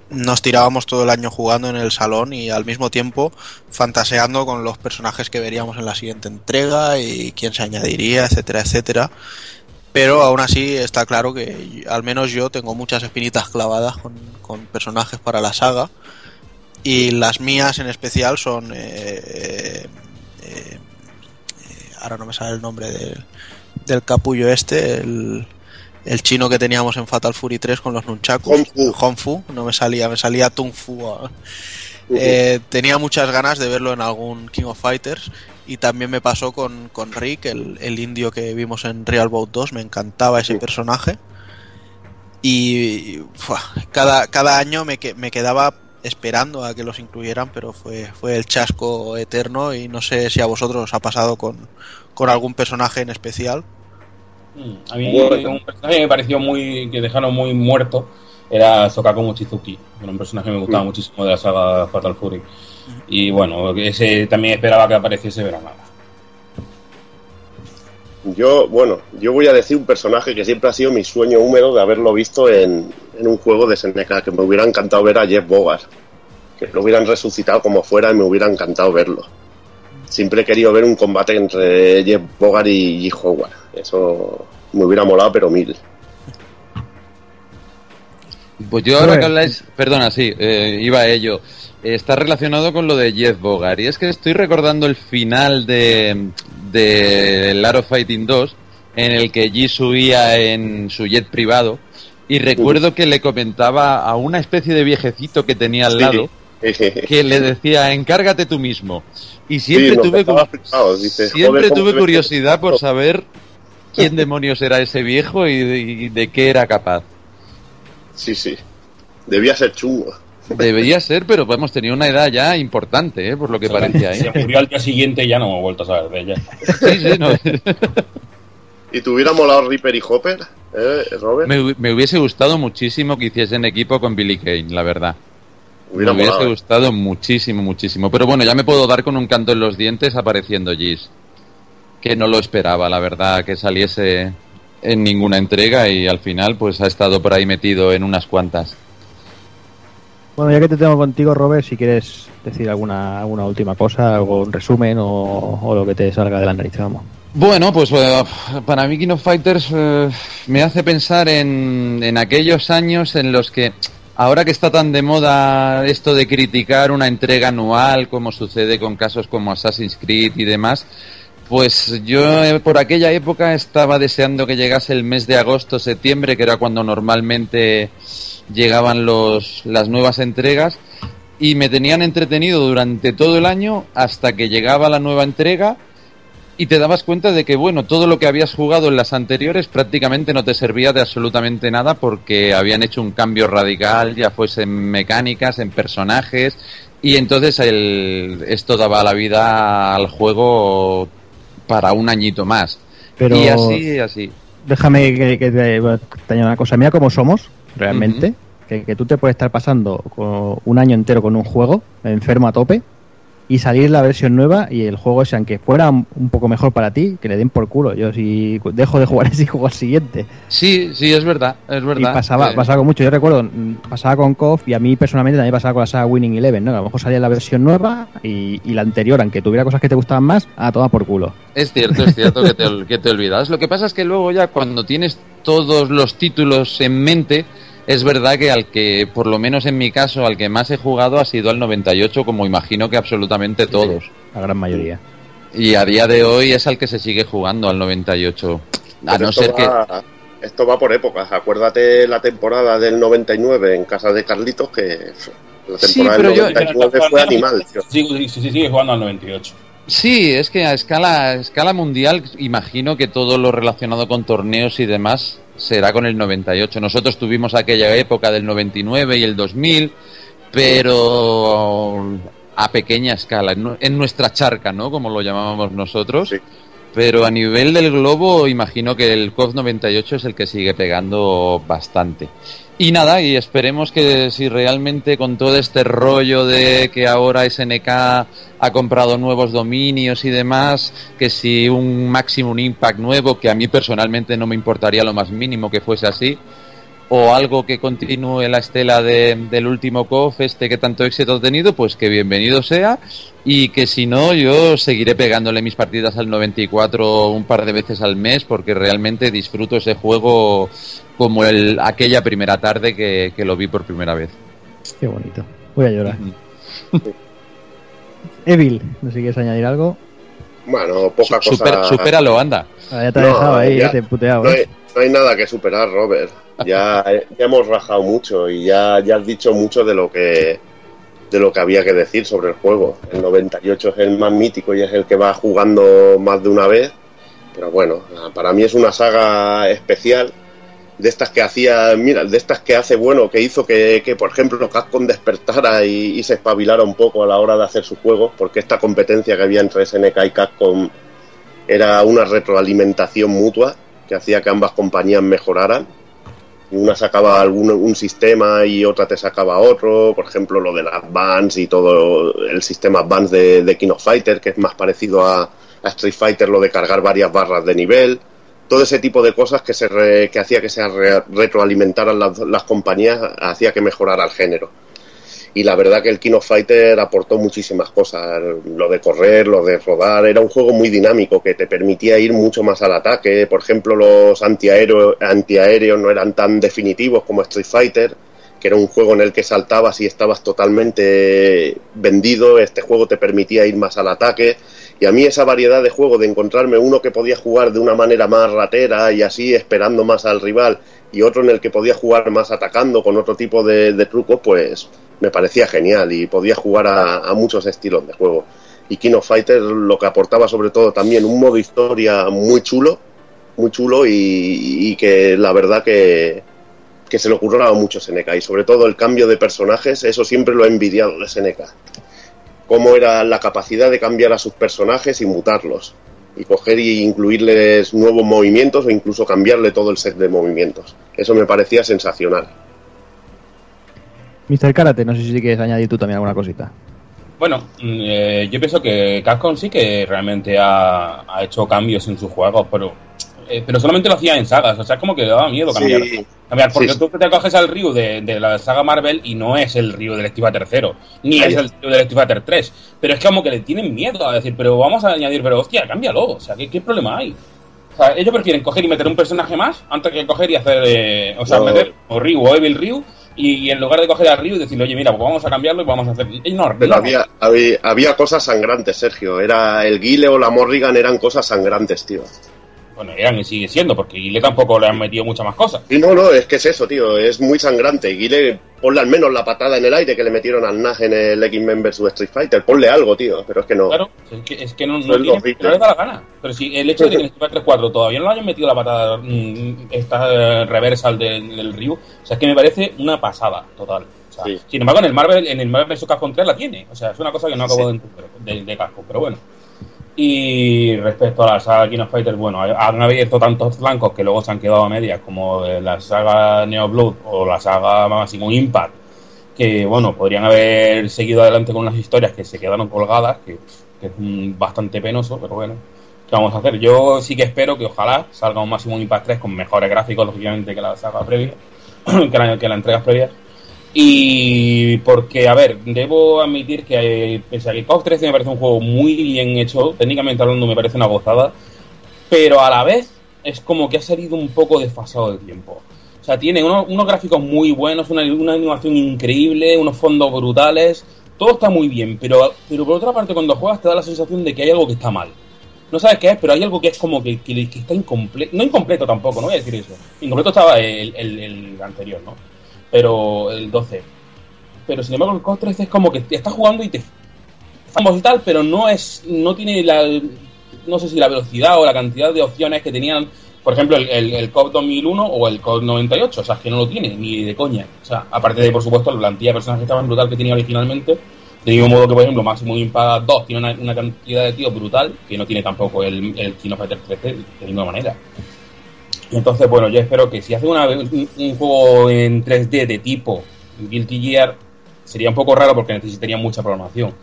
nos tirábamos todo el año jugando en el salón y al mismo tiempo fantaseando con los personajes que veríamos en la siguiente entrega y quién se añadiría, etcétera, etcétera. Pero aún así está claro que al menos yo tengo muchas espinitas clavadas con, con personajes para la saga. Y las mías en especial son... eh, eh, eh, ahora no me sale el nombre del, del capullo este, el, el chino que teníamos en Fatal Fury 3 con los nunchakus. Hongfu. Hongfu, no me salía, me salía Tung Fu. Eh, tenía muchas ganas de verlo en algún King of Fighters y también me pasó con, con Rick, el, el indio que vimos en Real Bout 2, me encantaba ese personaje y cada, cada año me, que- me quedaba esperando a que los incluyeran, pero fue, fue el chasco eterno y no sé si a vosotros os ha pasado con, con algún personaje en especial. Mm, A mí un personaje que me pareció muy que dejaron muy muerto era Sokaku Mochizuki, era un personaje que me gustaba Mm. muchísimo de la saga Fatal Fury. Y bueno, ese también esperaba que apareciese, pero nada. Yo, bueno, yo voy a decir un personaje que siempre ha sido mi sueño húmedo de haberlo visto en, en un juego de Seneca, que me hubiera encantado ver a Jeff Bogart. Que lo hubieran resucitado como fuera y me hubiera encantado verlo. Siempre he querido ver un combate entre Jeff Bogart y G. Howard. Eso me hubiera molado, pero mil. Pues yo ahora que habláis, perdona, sí, eh, iba a ello. Está relacionado con lo de Jeff Bogart. Y es que estoy recordando el final de, de of Fighting 2, en el que G subía en su jet privado. Y recuerdo que le comentaba a una especie de viejecito que tenía al lado, que le decía, encárgate tú mismo. Y siempre Sí, tuve, dices, siempre joder, ¿cómo tuve curiosidad por saber quién demonios era ese viejo y de- y de qué era capaz. Sí, sí. Debía ser chungo. Debería ser, pero hemos tenido una edad ya importante, ¿eh? por lo que parecía. ¿eh? Se murió al día siguiente y ya no hemos vuelto a saber de ella. Sí, sí, no. ¿Y te hubiera molado Ripper y Hopper, eh, Robert? me, hu- me hubiese gustado muchísimo que hiciesen equipo con Billy Kane, la verdad. Hubiera me hubiese molado, ¿eh? gustado muchísimo, muchísimo. Pero bueno, ya me puedo dar con un canto en los dientes apareciendo Giz. Que no lo esperaba, la verdad, que saliese en ninguna entrega y al final pues ha estado por ahí metido en unas cuantas. Bueno, ya que te tengo contigo, Robert, si quieres decir alguna, alguna última cosa, algo, un resumen o, o lo que te salga de la nariz, vamos. Bueno, pues eh, para mí King of Fighters eh, me hace pensar en, en aquellos años en los que, ahora que está tan de moda esto de criticar una entrega anual, como sucede con casos como Assassin's Creed y demás, pues yo eh, por aquella época estaba deseando que llegase el mes de agosto, septiembre, que era cuando normalmente llegaban los, las nuevas entregas, y me tenían entretenido durante todo el año hasta que llegaba la nueva entrega y te dabas cuenta de que, bueno, todo lo que habías jugado en las anteriores prácticamente no te servía de absolutamente nada porque habían hecho un cambio radical, ya fuese en mecánicas, en personajes, y entonces el, esto daba la vida al juego para un añito más. Pero- Y así, así. Déjame que, que te, te añada una cosa. Mira cómo somos, realmente. que, que tú te puedes estar pasando con- un año entero con un juego, enfermo a tope, y salir la versión nueva y el juego ese, aunque fuera un poco mejor para ti, que le den por culo. Yo si dejo de jugar ese y juego al siguiente. Sí, sí, es verdad, es verdad. Y pasaba, Eh, pasaba con mucho. Yo recuerdo, pasaba con KOF y a mí personalmente también pasaba con la saga Winning Eleven, ¿no? A lo mejor salía la versión nueva y, y la anterior, aunque tuviera cosas que te gustaban más, a toda por culo. Es cierto, es cierto que te, que te olvidas. Lo que pasa es que luego ya cuando tienes todos los títulos en mente, es verdad que al que, por lo menos en mi caso, al que más he jugado ha sido al 98, como imagino que absolutamente todos. La gran mayoría. Y a día de hoy es al que se sigue jugando al 98. A Pero no esto que... va- Esto va por épocas. Acuérdate la temporada del 99 en casa de Carlitos, que la Sí, temporada pero del yo- 99 fue animal. Sí, sí, sí, sigue jugando al 98. Sí, es que a escala, a escala mundial imagino que todo lo relacionado con torneos y demás será con el 98. Nosotros tuvimos aquella época del 99 y el 2000, pero a pequeña escala, en nu- en nuestra charca, ¿no? Como lo llamábamos nosotros. Pero a nivel del globo, imagino que el COF 98 es el que sigue pegando bastante. Y nada, y esperemos que si realmente con todo este rollo de que ahora SNK ha comprado nuevos dominios y demás, que si un Maximum Impact nuevo, que a mí personalmente no me importaría lo más mínimo que fuese así, o algo que continúe la estela de- del último COF, este que tanto éxito ha tenido, pues que bienvenido sea. Y que si no, yo seguiré pegándole mis partidas al 94 un par de veces al mes, porque realmente disfruto ese juego como el, aquella primera tarde que, que lo vi por primera vez. Qué bonito. Voy a llorar. Evil, ¿no sé si quieres añadir algo? Bueno, poca Super- cosa. supéralo, anda. Ah, ya te ha dejado ahí, ya- eh, te he puteado. no, eh. hay, no hay nada que superar, Robert. Ya, ya hemos rajado mucho y ya, ya has dicho mucho de lo que de lo que había que decir sobre el juego. El 98 es el más mítico y es el que va jugando más de una vez. Pero bueno, para mí es una saga especial de estas que hacía, mira, de estas que hace bueno, que hizo que, que, por ejemplo, Capcom despertara y, se espabilara un poco a la hora de hacer sus juegos, porque esta competencia que había entre SNK y Capcom era una retroalimentación mutua que hacía que ambas compañías mejoraran. Una sacaba algún un sistema y otra te sacaba otro, por ejemplo lo del Advance y todo el sistema Advance de, de King of Fighter, que es más parecido a, a Street Fighter, lo de cargar varias barras de nivel, todo ese tipo de cosas que, se re- que hacía que se re- retroalimentaran las, las compañías, hacía que mejorara el género. Y la verdad que el King of Fighter aportó muchísimas cosas, lo de correr, lo de rodar, era un juego muy dinámico que te permitía ir mucho más al ataque, por ejemplo los antiaéreos, antiaéreos no eran tan definitivos como Street Fighter, que era un juego en el que saltabas y estabas totalmente vendido, este juego te permitía ir más al ataque y a mí esa variedad de juego de encontrarme uno que podía jugar de una manera más ratera y así esperando más al rival y otro en el que podía jugar más atacando con otro tipo de, trucos, pues me parecía genial y podía jugar a, muchos estilos de juego. Y King of Fighters lo que aportaba sobre todo también un modo historia muy chulo, muy chulo y, que la verdad que, que se le ocurrió a mucho SNK y sobre todo el cambio de personajes, eso siempre lo he envidiado de SNK. Cómo era la capacidad de cambiar a sus personajes y mutarlos y coger y incluirles nuevos movimientos o incluso cambiarle todo el set de movimientos. Eso me parecía sensacional. Mr. Karate, no sé si quieres añadir tú también alguna cosita. Bueno, mm, eh, yo pienso que Capcom sí que realmente ha, ha hecho cambios en sus juegos, pero eh, pero solamente lo hacía en sagas, o sea, es como que le daba miedo cambiar. Sí. cambiar porque Sí. tú te coges al Ryu de, de la saga Marvel y no es el Ryu del Street Fighter 0, ni Ahí es el Ryu del Street Fighter 3, pero es como que le tienen miedo a decir, pero vamos a añadir, pero hostia, cámbialo, o sea, ¿qué, qué problema hay? O sea, ellos prefieren coger y meter un personaje más antes que coger y hacer, eh, o sea, meter o Ryu o Evil Ryu y, en lugar de coger a Ryu y decirle, oye, mira, pues vamos a cambiarlo y vamos a hacer... No, Pero había, había cosas sangrantes, Sergio. Era el Guile o la Morrigan eran cosas sangrantes, tío. Bueno, eran y sigue siendo, porque Guile tampoco le han metido muchas más cosas. Y no, no, es que es eso, tío. Es muy sangrante. Guile, ponle al menos la patada en el aire que le metieron al Nage en el X-Men vs Street Fighter. Ponle algo, tío. Pero es que no. Claro, es que, es que no, no, tiene- no les da la gana. Pero si el hecho de que en Street Fighter 4 todavía no le hayan metido la patada mm, esta eh, reversal del, del Ryu, o sea, es que me parece una pasada total. O sea, Sin embargo, en el Marvel, en el Marvel vs. Capcom 3 la tiene. O sea, es una cosa que no acabo de de, de Capcom, pero bueno. Y respecto a la saga King of Fighters, bueno, han abierto tantos flancos que luego se han quedado a medias, como la saga Neo Blood o la saga Máximo Impact, que bueno, podrían haber seguido adelante con las historias que se quedaron colgadas, que, que es bastante penoso, pero bueno, ¿qué vamos a hacer? Yo sí que espero que ojalá salga un Máximo Impact 3 con mejores gráficos, lógicamente, que la saga previa, que, la, que la entrega previa. Y porque, a ver, debo admitir que eh, pese a que KOF 13 me parece un juego muy bien hecho, técnicamente hablando me parece una gozada, pero a la vez es como que ha salido un poco desfasado del tiempo. O sea, tiene unos, gráficos muy buenos, una, una animación increíble, unos fondos brutales, todo está muy bien, pero, pero por otra parte cuando juegas te da la sensación de que hay algo que está mal. No sabes qué es, pero hay algo que es como que, está incompleto. No incompleto tampoco, no voy a decir eso. Incompleto estaba el anterior, ¿no? Pero el 12. Pero sin embargo el COD 13 es como que estás jugando y te y tal, pero no es no tiene la no sé si la velocidad o la cantidad de opciones que tenían, por ejemplo, el, el, el COD 2001 o el COD 98, o sea, que no lo tiene ni de coña. O sea, aparte de, por supuesto, la plantilla de personajes tan brutal que tenía originalmente, de mismo modo que, por ejemplo, Maximum Impact 2 tiene una, cantidad de tíos brutal que no tiene tampoco el, el King of Fighters 13 de ninguna manera. Entonces, bueno, yo espero que si hace una, un, un juego en 3D de tipo Guilty Gear, sería un poco raro porque necesitaría mucha programación.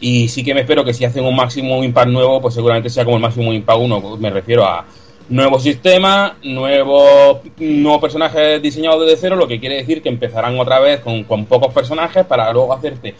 Y sí que me espero que si hacen un Maximum Impact nuevo, pues seguramente sea como el Maximum Impact 1. Me refiero a nuevo sistema, nuevos nuevos personajes diseñados desde cero, lo que quiere decir que empezarán otra vez con, con pocos personajes para luego hacerte,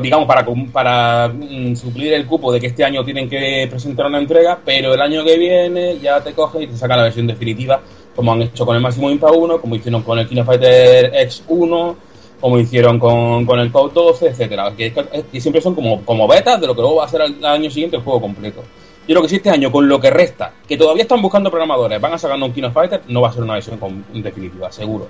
digamos, para, para mm, suplir el cupo de que este año tienen que presentar una entrega, pero el año que viene ya te cogen y te sacan la versión definitiva, como han hecho con el Maximum Impact 1, como hicieron con el King of Fighter X1, como hicieron con, con el Code 12, etcétera, que, que siempre son como, como betas de lo que luego va a ser al, año siguiente el juego completo. Yo creo que si este año, con lo que resta, que todavía están buscando programadores, van a sacar un King of Fighter, no va a ser una versión definitiva, seguro.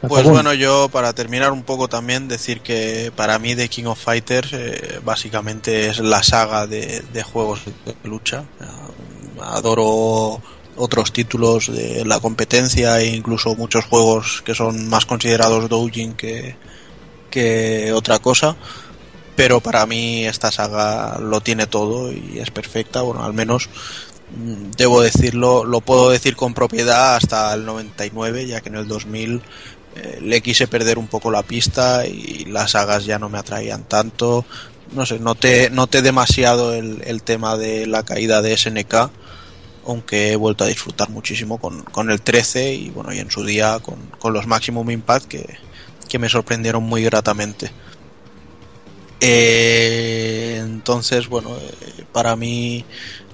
Pues bueno, yo para terminar un poco también decir que para mí The King of Fighters eh, básicamente es la saga de, de juegos de lucha. Adoro otros títulos de la competencia e incluso muchos juegos que son más considerados doujin que, que otra cosa. Pero para mí esta saga lo tiene todo y es perfecta. Bueno, al menos mm, debo decirlo, lo puedo decir con propiedad hasta el 99, ya que en el 2000 eh, le quise perder un poco la pista y las sagas ya no me atraían tanto. No sé, noté, noté demasiado el, el tema de la caída de SNK, aunque he vuelto a disfrutar muchísimo con, con el 13 y bueno, y en su día con, con los Maximum Impact que, que me sorprendieron muy gratamente. Eh, entonces, bueno, eh, para mí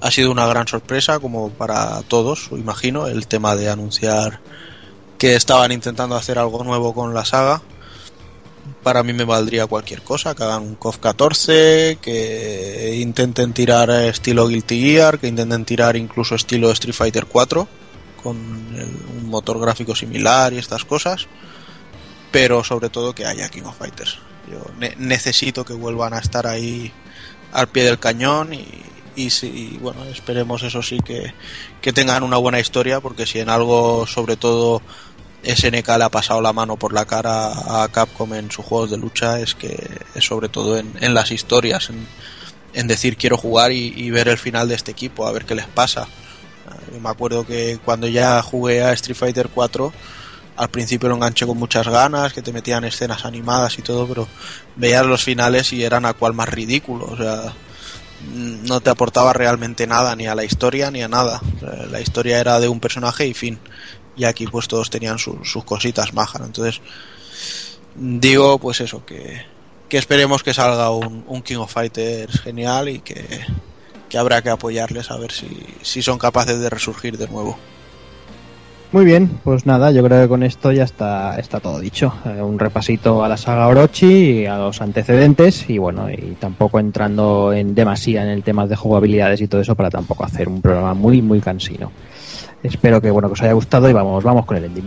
ha sido una gran sorpresa, como para todos, imagino, el tema de anunciar que estaban intentando hacer algo nuevo con la saga. Para mí me valdría cualquier cosa, que hagan un KOF 14, que intenten tirar estilo Guilty Gear, que intenten tirar incluso estilo Street Fighter 4, con un motor gráfico similar y estas cosas. Pero sobre todo que haya King of Fighters. Yo ne- necesito que vuelvan a estar ahí al pie del cañón y, y, y, bueno, esperemos eso sí que, que tengan una buena historia porque si en algo sobre todo SNK le ha pasado la mano por la cara a Capcom en sus juegos de lucha es que es sobre todo en, las historias, en, decir quiero jugar y, ver el final de este equipo, a ver qué les pasa. Yo me acuerdo que cuando ya jugué a Street Fighter 4 al principio lo enganché con muchas ganas, que te metían escenas animadas y todo, pero veías los finales y eran a cual más ridículo, o sea, mm, no te aportaba realmente nada, ni a la historia ni a nada. La historia era de un personaje y fin. Y aquí pues todos tenían su- sus cositas majas. Entonces, digo pues eso, que, que esperemos que salga un, un King of Fighters genial y que, que habrá que apoyarles a ver si, si son capaces de resurgir de nuevo. Muy bien, pues nada, yo creo que con esto ya está, está todo dicho. Eh, un repasito a la saga Orochi y a los antecedentes y bueno, y tampoco entrando en demasía en el tema de jugabilidades y todo eso para tampoco hacer un programa muy, muy cansino. Espero que bueno que os haya gustado y vamos, vamos con el ending.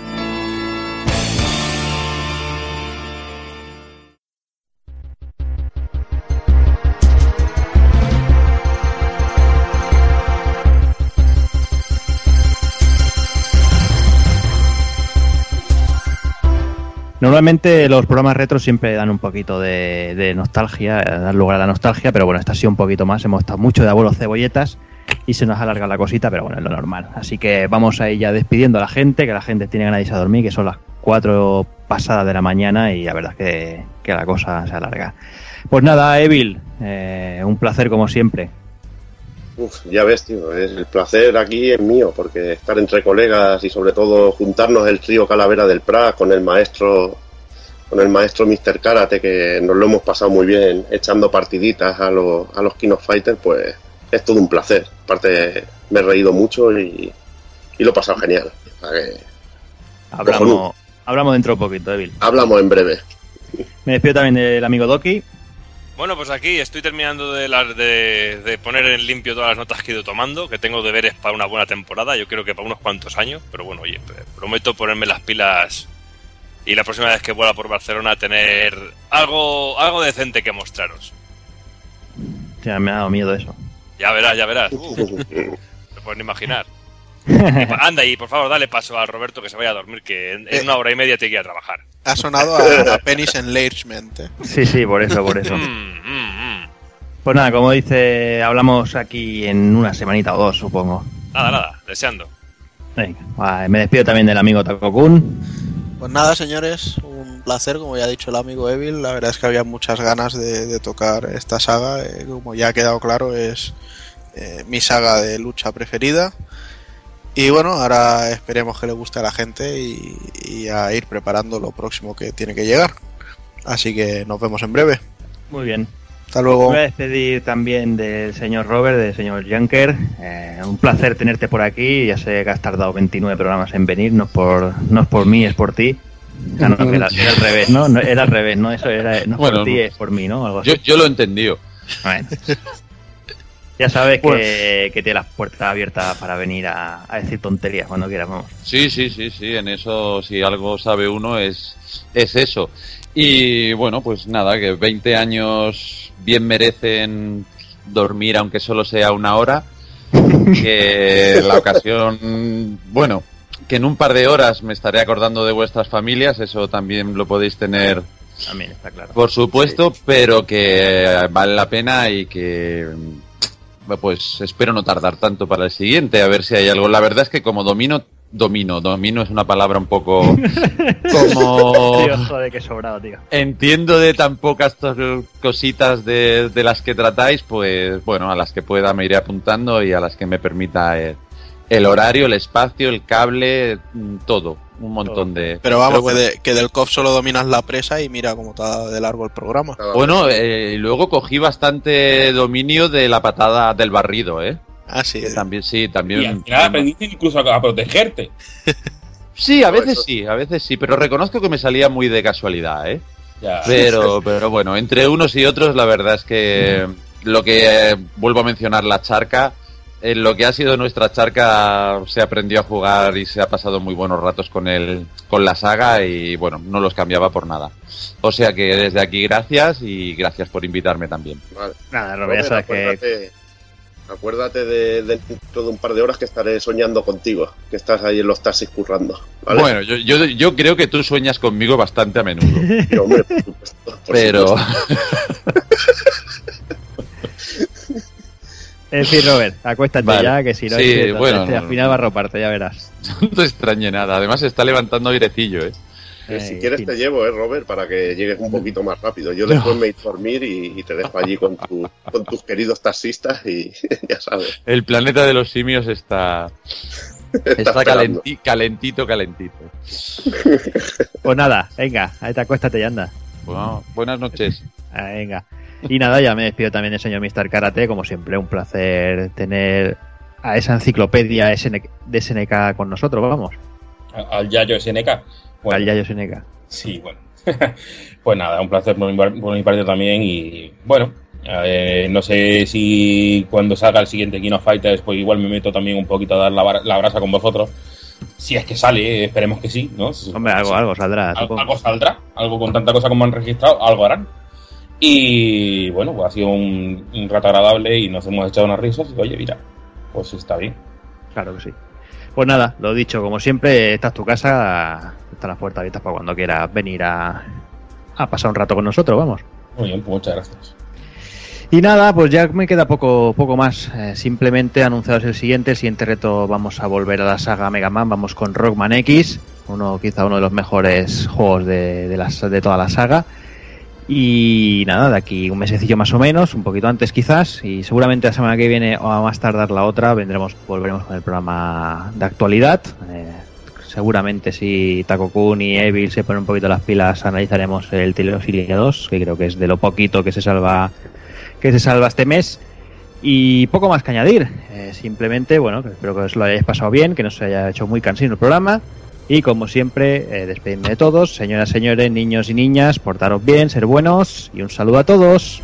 Normalmente los programas retro siempre dan un poquito de, nostalgia, eh, dan lugar a la nostalgia, pero bueno, esta ha sido un poquito más. Hemos estado mucho de abuelos cebolletas y se nos ha alargado la cosita, pero bueno, es lo normal. Así que vamos a ya despidiendo a la gente, que la gente tiene ganas de irse a dormir, que son las 4 pasadas de la mañana y la verdad es que, que la cosa se alarga. Pues nada, Evil, eh, un placer como siempre. Uf, ya ves, tío, es- el placer aquí es mío, porque estar entre colegas y sobre todo juntarnos el trío Calavera del Prat con el maestro, con el maestro Mr. Karate, que nos lo hemos pasado muy bien echando partiditas a los, a los King of Fighters, pues es todo un placer. Aparte, me he reído mucho y, y lo he pasado genial. O sea que Hablamos, hablamos dentro de poquito, Evil. hablamos en breve. Me despido también del amigo Doki. Bueno, pues aquí estoy terminando de, las- de, de poner en limpio todas las notas que he ido tomando, que tengo deberes para una buena temporada, yo creo que para unos cuantos años, pero bueno, oye, p- prometo ponerme las pilas y la próxima vez que vuela por Barcelona tener algo, algo decente que mostraros. Ya me ha dado miedo eso. Ya verás, ya verás. Uf, no ni imaginar. Anda y por favor dale paso a Roberto que se vaya a dormir, que en, en una hora y media tiene que ir a trabajar. Ha sonado a, a Penis Enlargement. eh. Sí, sí, por eso, por eso. Mm, Pues nada, como dice, hablamos aquí en una semanita o dos, supongo. Nada, nada, deseando. Venga, vale, me despido también del amigo Takokun. Pues nada, señores, un un placer, como ya ha dicho el amigo Evil. La verdad es que había muchas ganas de, de tocar esta saga. eh, como ya ha quedado claro, es eh, mi saga de lucha preferida. Y bueno, ahora esperemos que le guste a la gente y, y a ir preparando lo próximo que tiene que llegar. Así que nos vemos en breve. Muy bien. Hasta luego. Me voy a despedir también del señor Robert, del señor Junker. Eh, un placer tenerte por aquí. Ya sé que has tardado 29 programas en venir. No es por, no es por mí, es por ti. Ah, no, era, era al revés, ¿no? No, Era al revés, ¿no? Eso era, no es Bueno, por ti, es por mí, ¿no? Algo así. Yo, yo lo he entendido. Bueno. Ya sabes que, Bueno. que tienes las puertas abiertas para venir a, a decir tonterías cuando quieras, vamos. Sí, sí, sí, sí, en eso si algo sabe uno es, es eso. Y bueno, pues nada, que 20 años bien merecen dormir aunque solo sea una hora. Que la ocasión, bueno, que en un par de horas me estaré acordando de vuestras familias, eso también lo podéis tener También está claro. por supuesto, pero que vale la pena y que pues espero no tardar tanto para el siguiente, a ver si hay algo. La verdad es que como domino, domino, domino es una palabra un poco como Tío, joder, que sobrado, tío. entiendo de tan pocas cositas de, de las que tratáis, pues bueno, a las que pueda me iré apuntando y a las que me permita el, el horario, el espacio, el cable, mm, todo, un montón de... Pero vamos, bueno. que, de- que del COF solo dominas la presa y mira cómo está de largo el programa. Bueno, eh, luego cogí bastante dominio de la patada del barrido, ¿eh? Ah, sí. También, sí, Y al también. final aprendiste incluso a, a protegerte. Sí, a veces sí, a veces sí, pero reconozco que me salía muy de casualidad, ¿eh? Ya. Pero, pero bueno, entre unos y otros, la verdad es que lo que eh, vuelvo a mencionar, la charca, en lo que ha sido nuestra charca, se aprendió a jugar y se ha pasado muy buenos ratos con el, con la saga y bueno, no los cambiaba por nada. O sea que desde aquí gracias y gracias por invitarme también. Vale. Nada, Robert, ya sabes que... acuérdate, acuérdate de, de dentro de un par de horas que estaré soñando contigo, que estás ahí en los taxis currando. ¿vale? Bueno, yo, yo, yo creo que tú sueñas conmigo bastante a menudo. Sí, hombre, por supuesto, por pero... supuesto. En fin, Robert, acuéstate Vale. ya, que si no, Sí, bueno, este no, al final va a roparte, ya verás. No te extrañe nada. Además, se está levantando airecillo, ¿eh? Eh, si quieres te llevo, eh, Robert, para que llegues un poquito más rápido. Yo después me iré a dormir y, y te dejo allí con, tu- con tus queridos taxistas y ya sabes. El planeta de los simios está. Está calenti- calentito, calentito. Pues nada, venga, ahí te acuéstate y anda. Bueno, buenas noches. Ah, venga. Y nada, ya me despido también del señor Mr. Karate, como siempre, un placer tener a esa enciclopedia de SNK con nosotros, vamos. Al Yayo SNK. Bueno, Al Yayo SNK. Sí, bueno. pues nada, un placer por mi, par- por mi parte también. Y bueno, eh, no sé si cuando salga el siguiente King of Fighters, pues igual me meto también un poquito a dar la, la brasa con vosotros. Si es que sale, eh, esperemos que sí, ¿no? Hombre, algo, algo saldrá, Al- algo saldrá, algo con tanta cosa como han registrado, algo harán. Y bueno, pues ha sido un, un rato agradable y nos hemos echado unas risas. Y oye, mira, pues está bien. Claro que sí. Pues nada, lo dicho, como siempre, esta es tu casa, están las puertas abiertas para cuando quieras venir a, a pasar un rato con nosotros, vamos. Muy bien, pues muchas gracias. Y nada, pues ya me queda poco, poco más. Eh, simplemente anunciados el siguiente. El siguiente reto vamos a volver a la saga Mega Man. Vamos con Rockman X, uno quizá uno de los mejores juegos de, de, las- de toda la saga. Y nada, de aquí un mesecillo más o menos, un poquito antes quizás, y seguramente la semana que viene o a más tardar la otra vendremos, volveremos con el programa de actualidad. Eh, seguramente si Taco Kun y Evil se ponen un poquito las pilas, analizaremos el Teleosilia 2, que creo que es de lo poquito que se salva que se salva este mes. Y poco más que añadir. Eh, simplemente, bueno, espero que os lo hayáis pasado bien, que no se haya hecho muy cansino el programa. Y como siempre, eh, despedirme de todos. Señoras, señores, niños y niñas, portaros bien, ser buenos. Y un saludo a todos.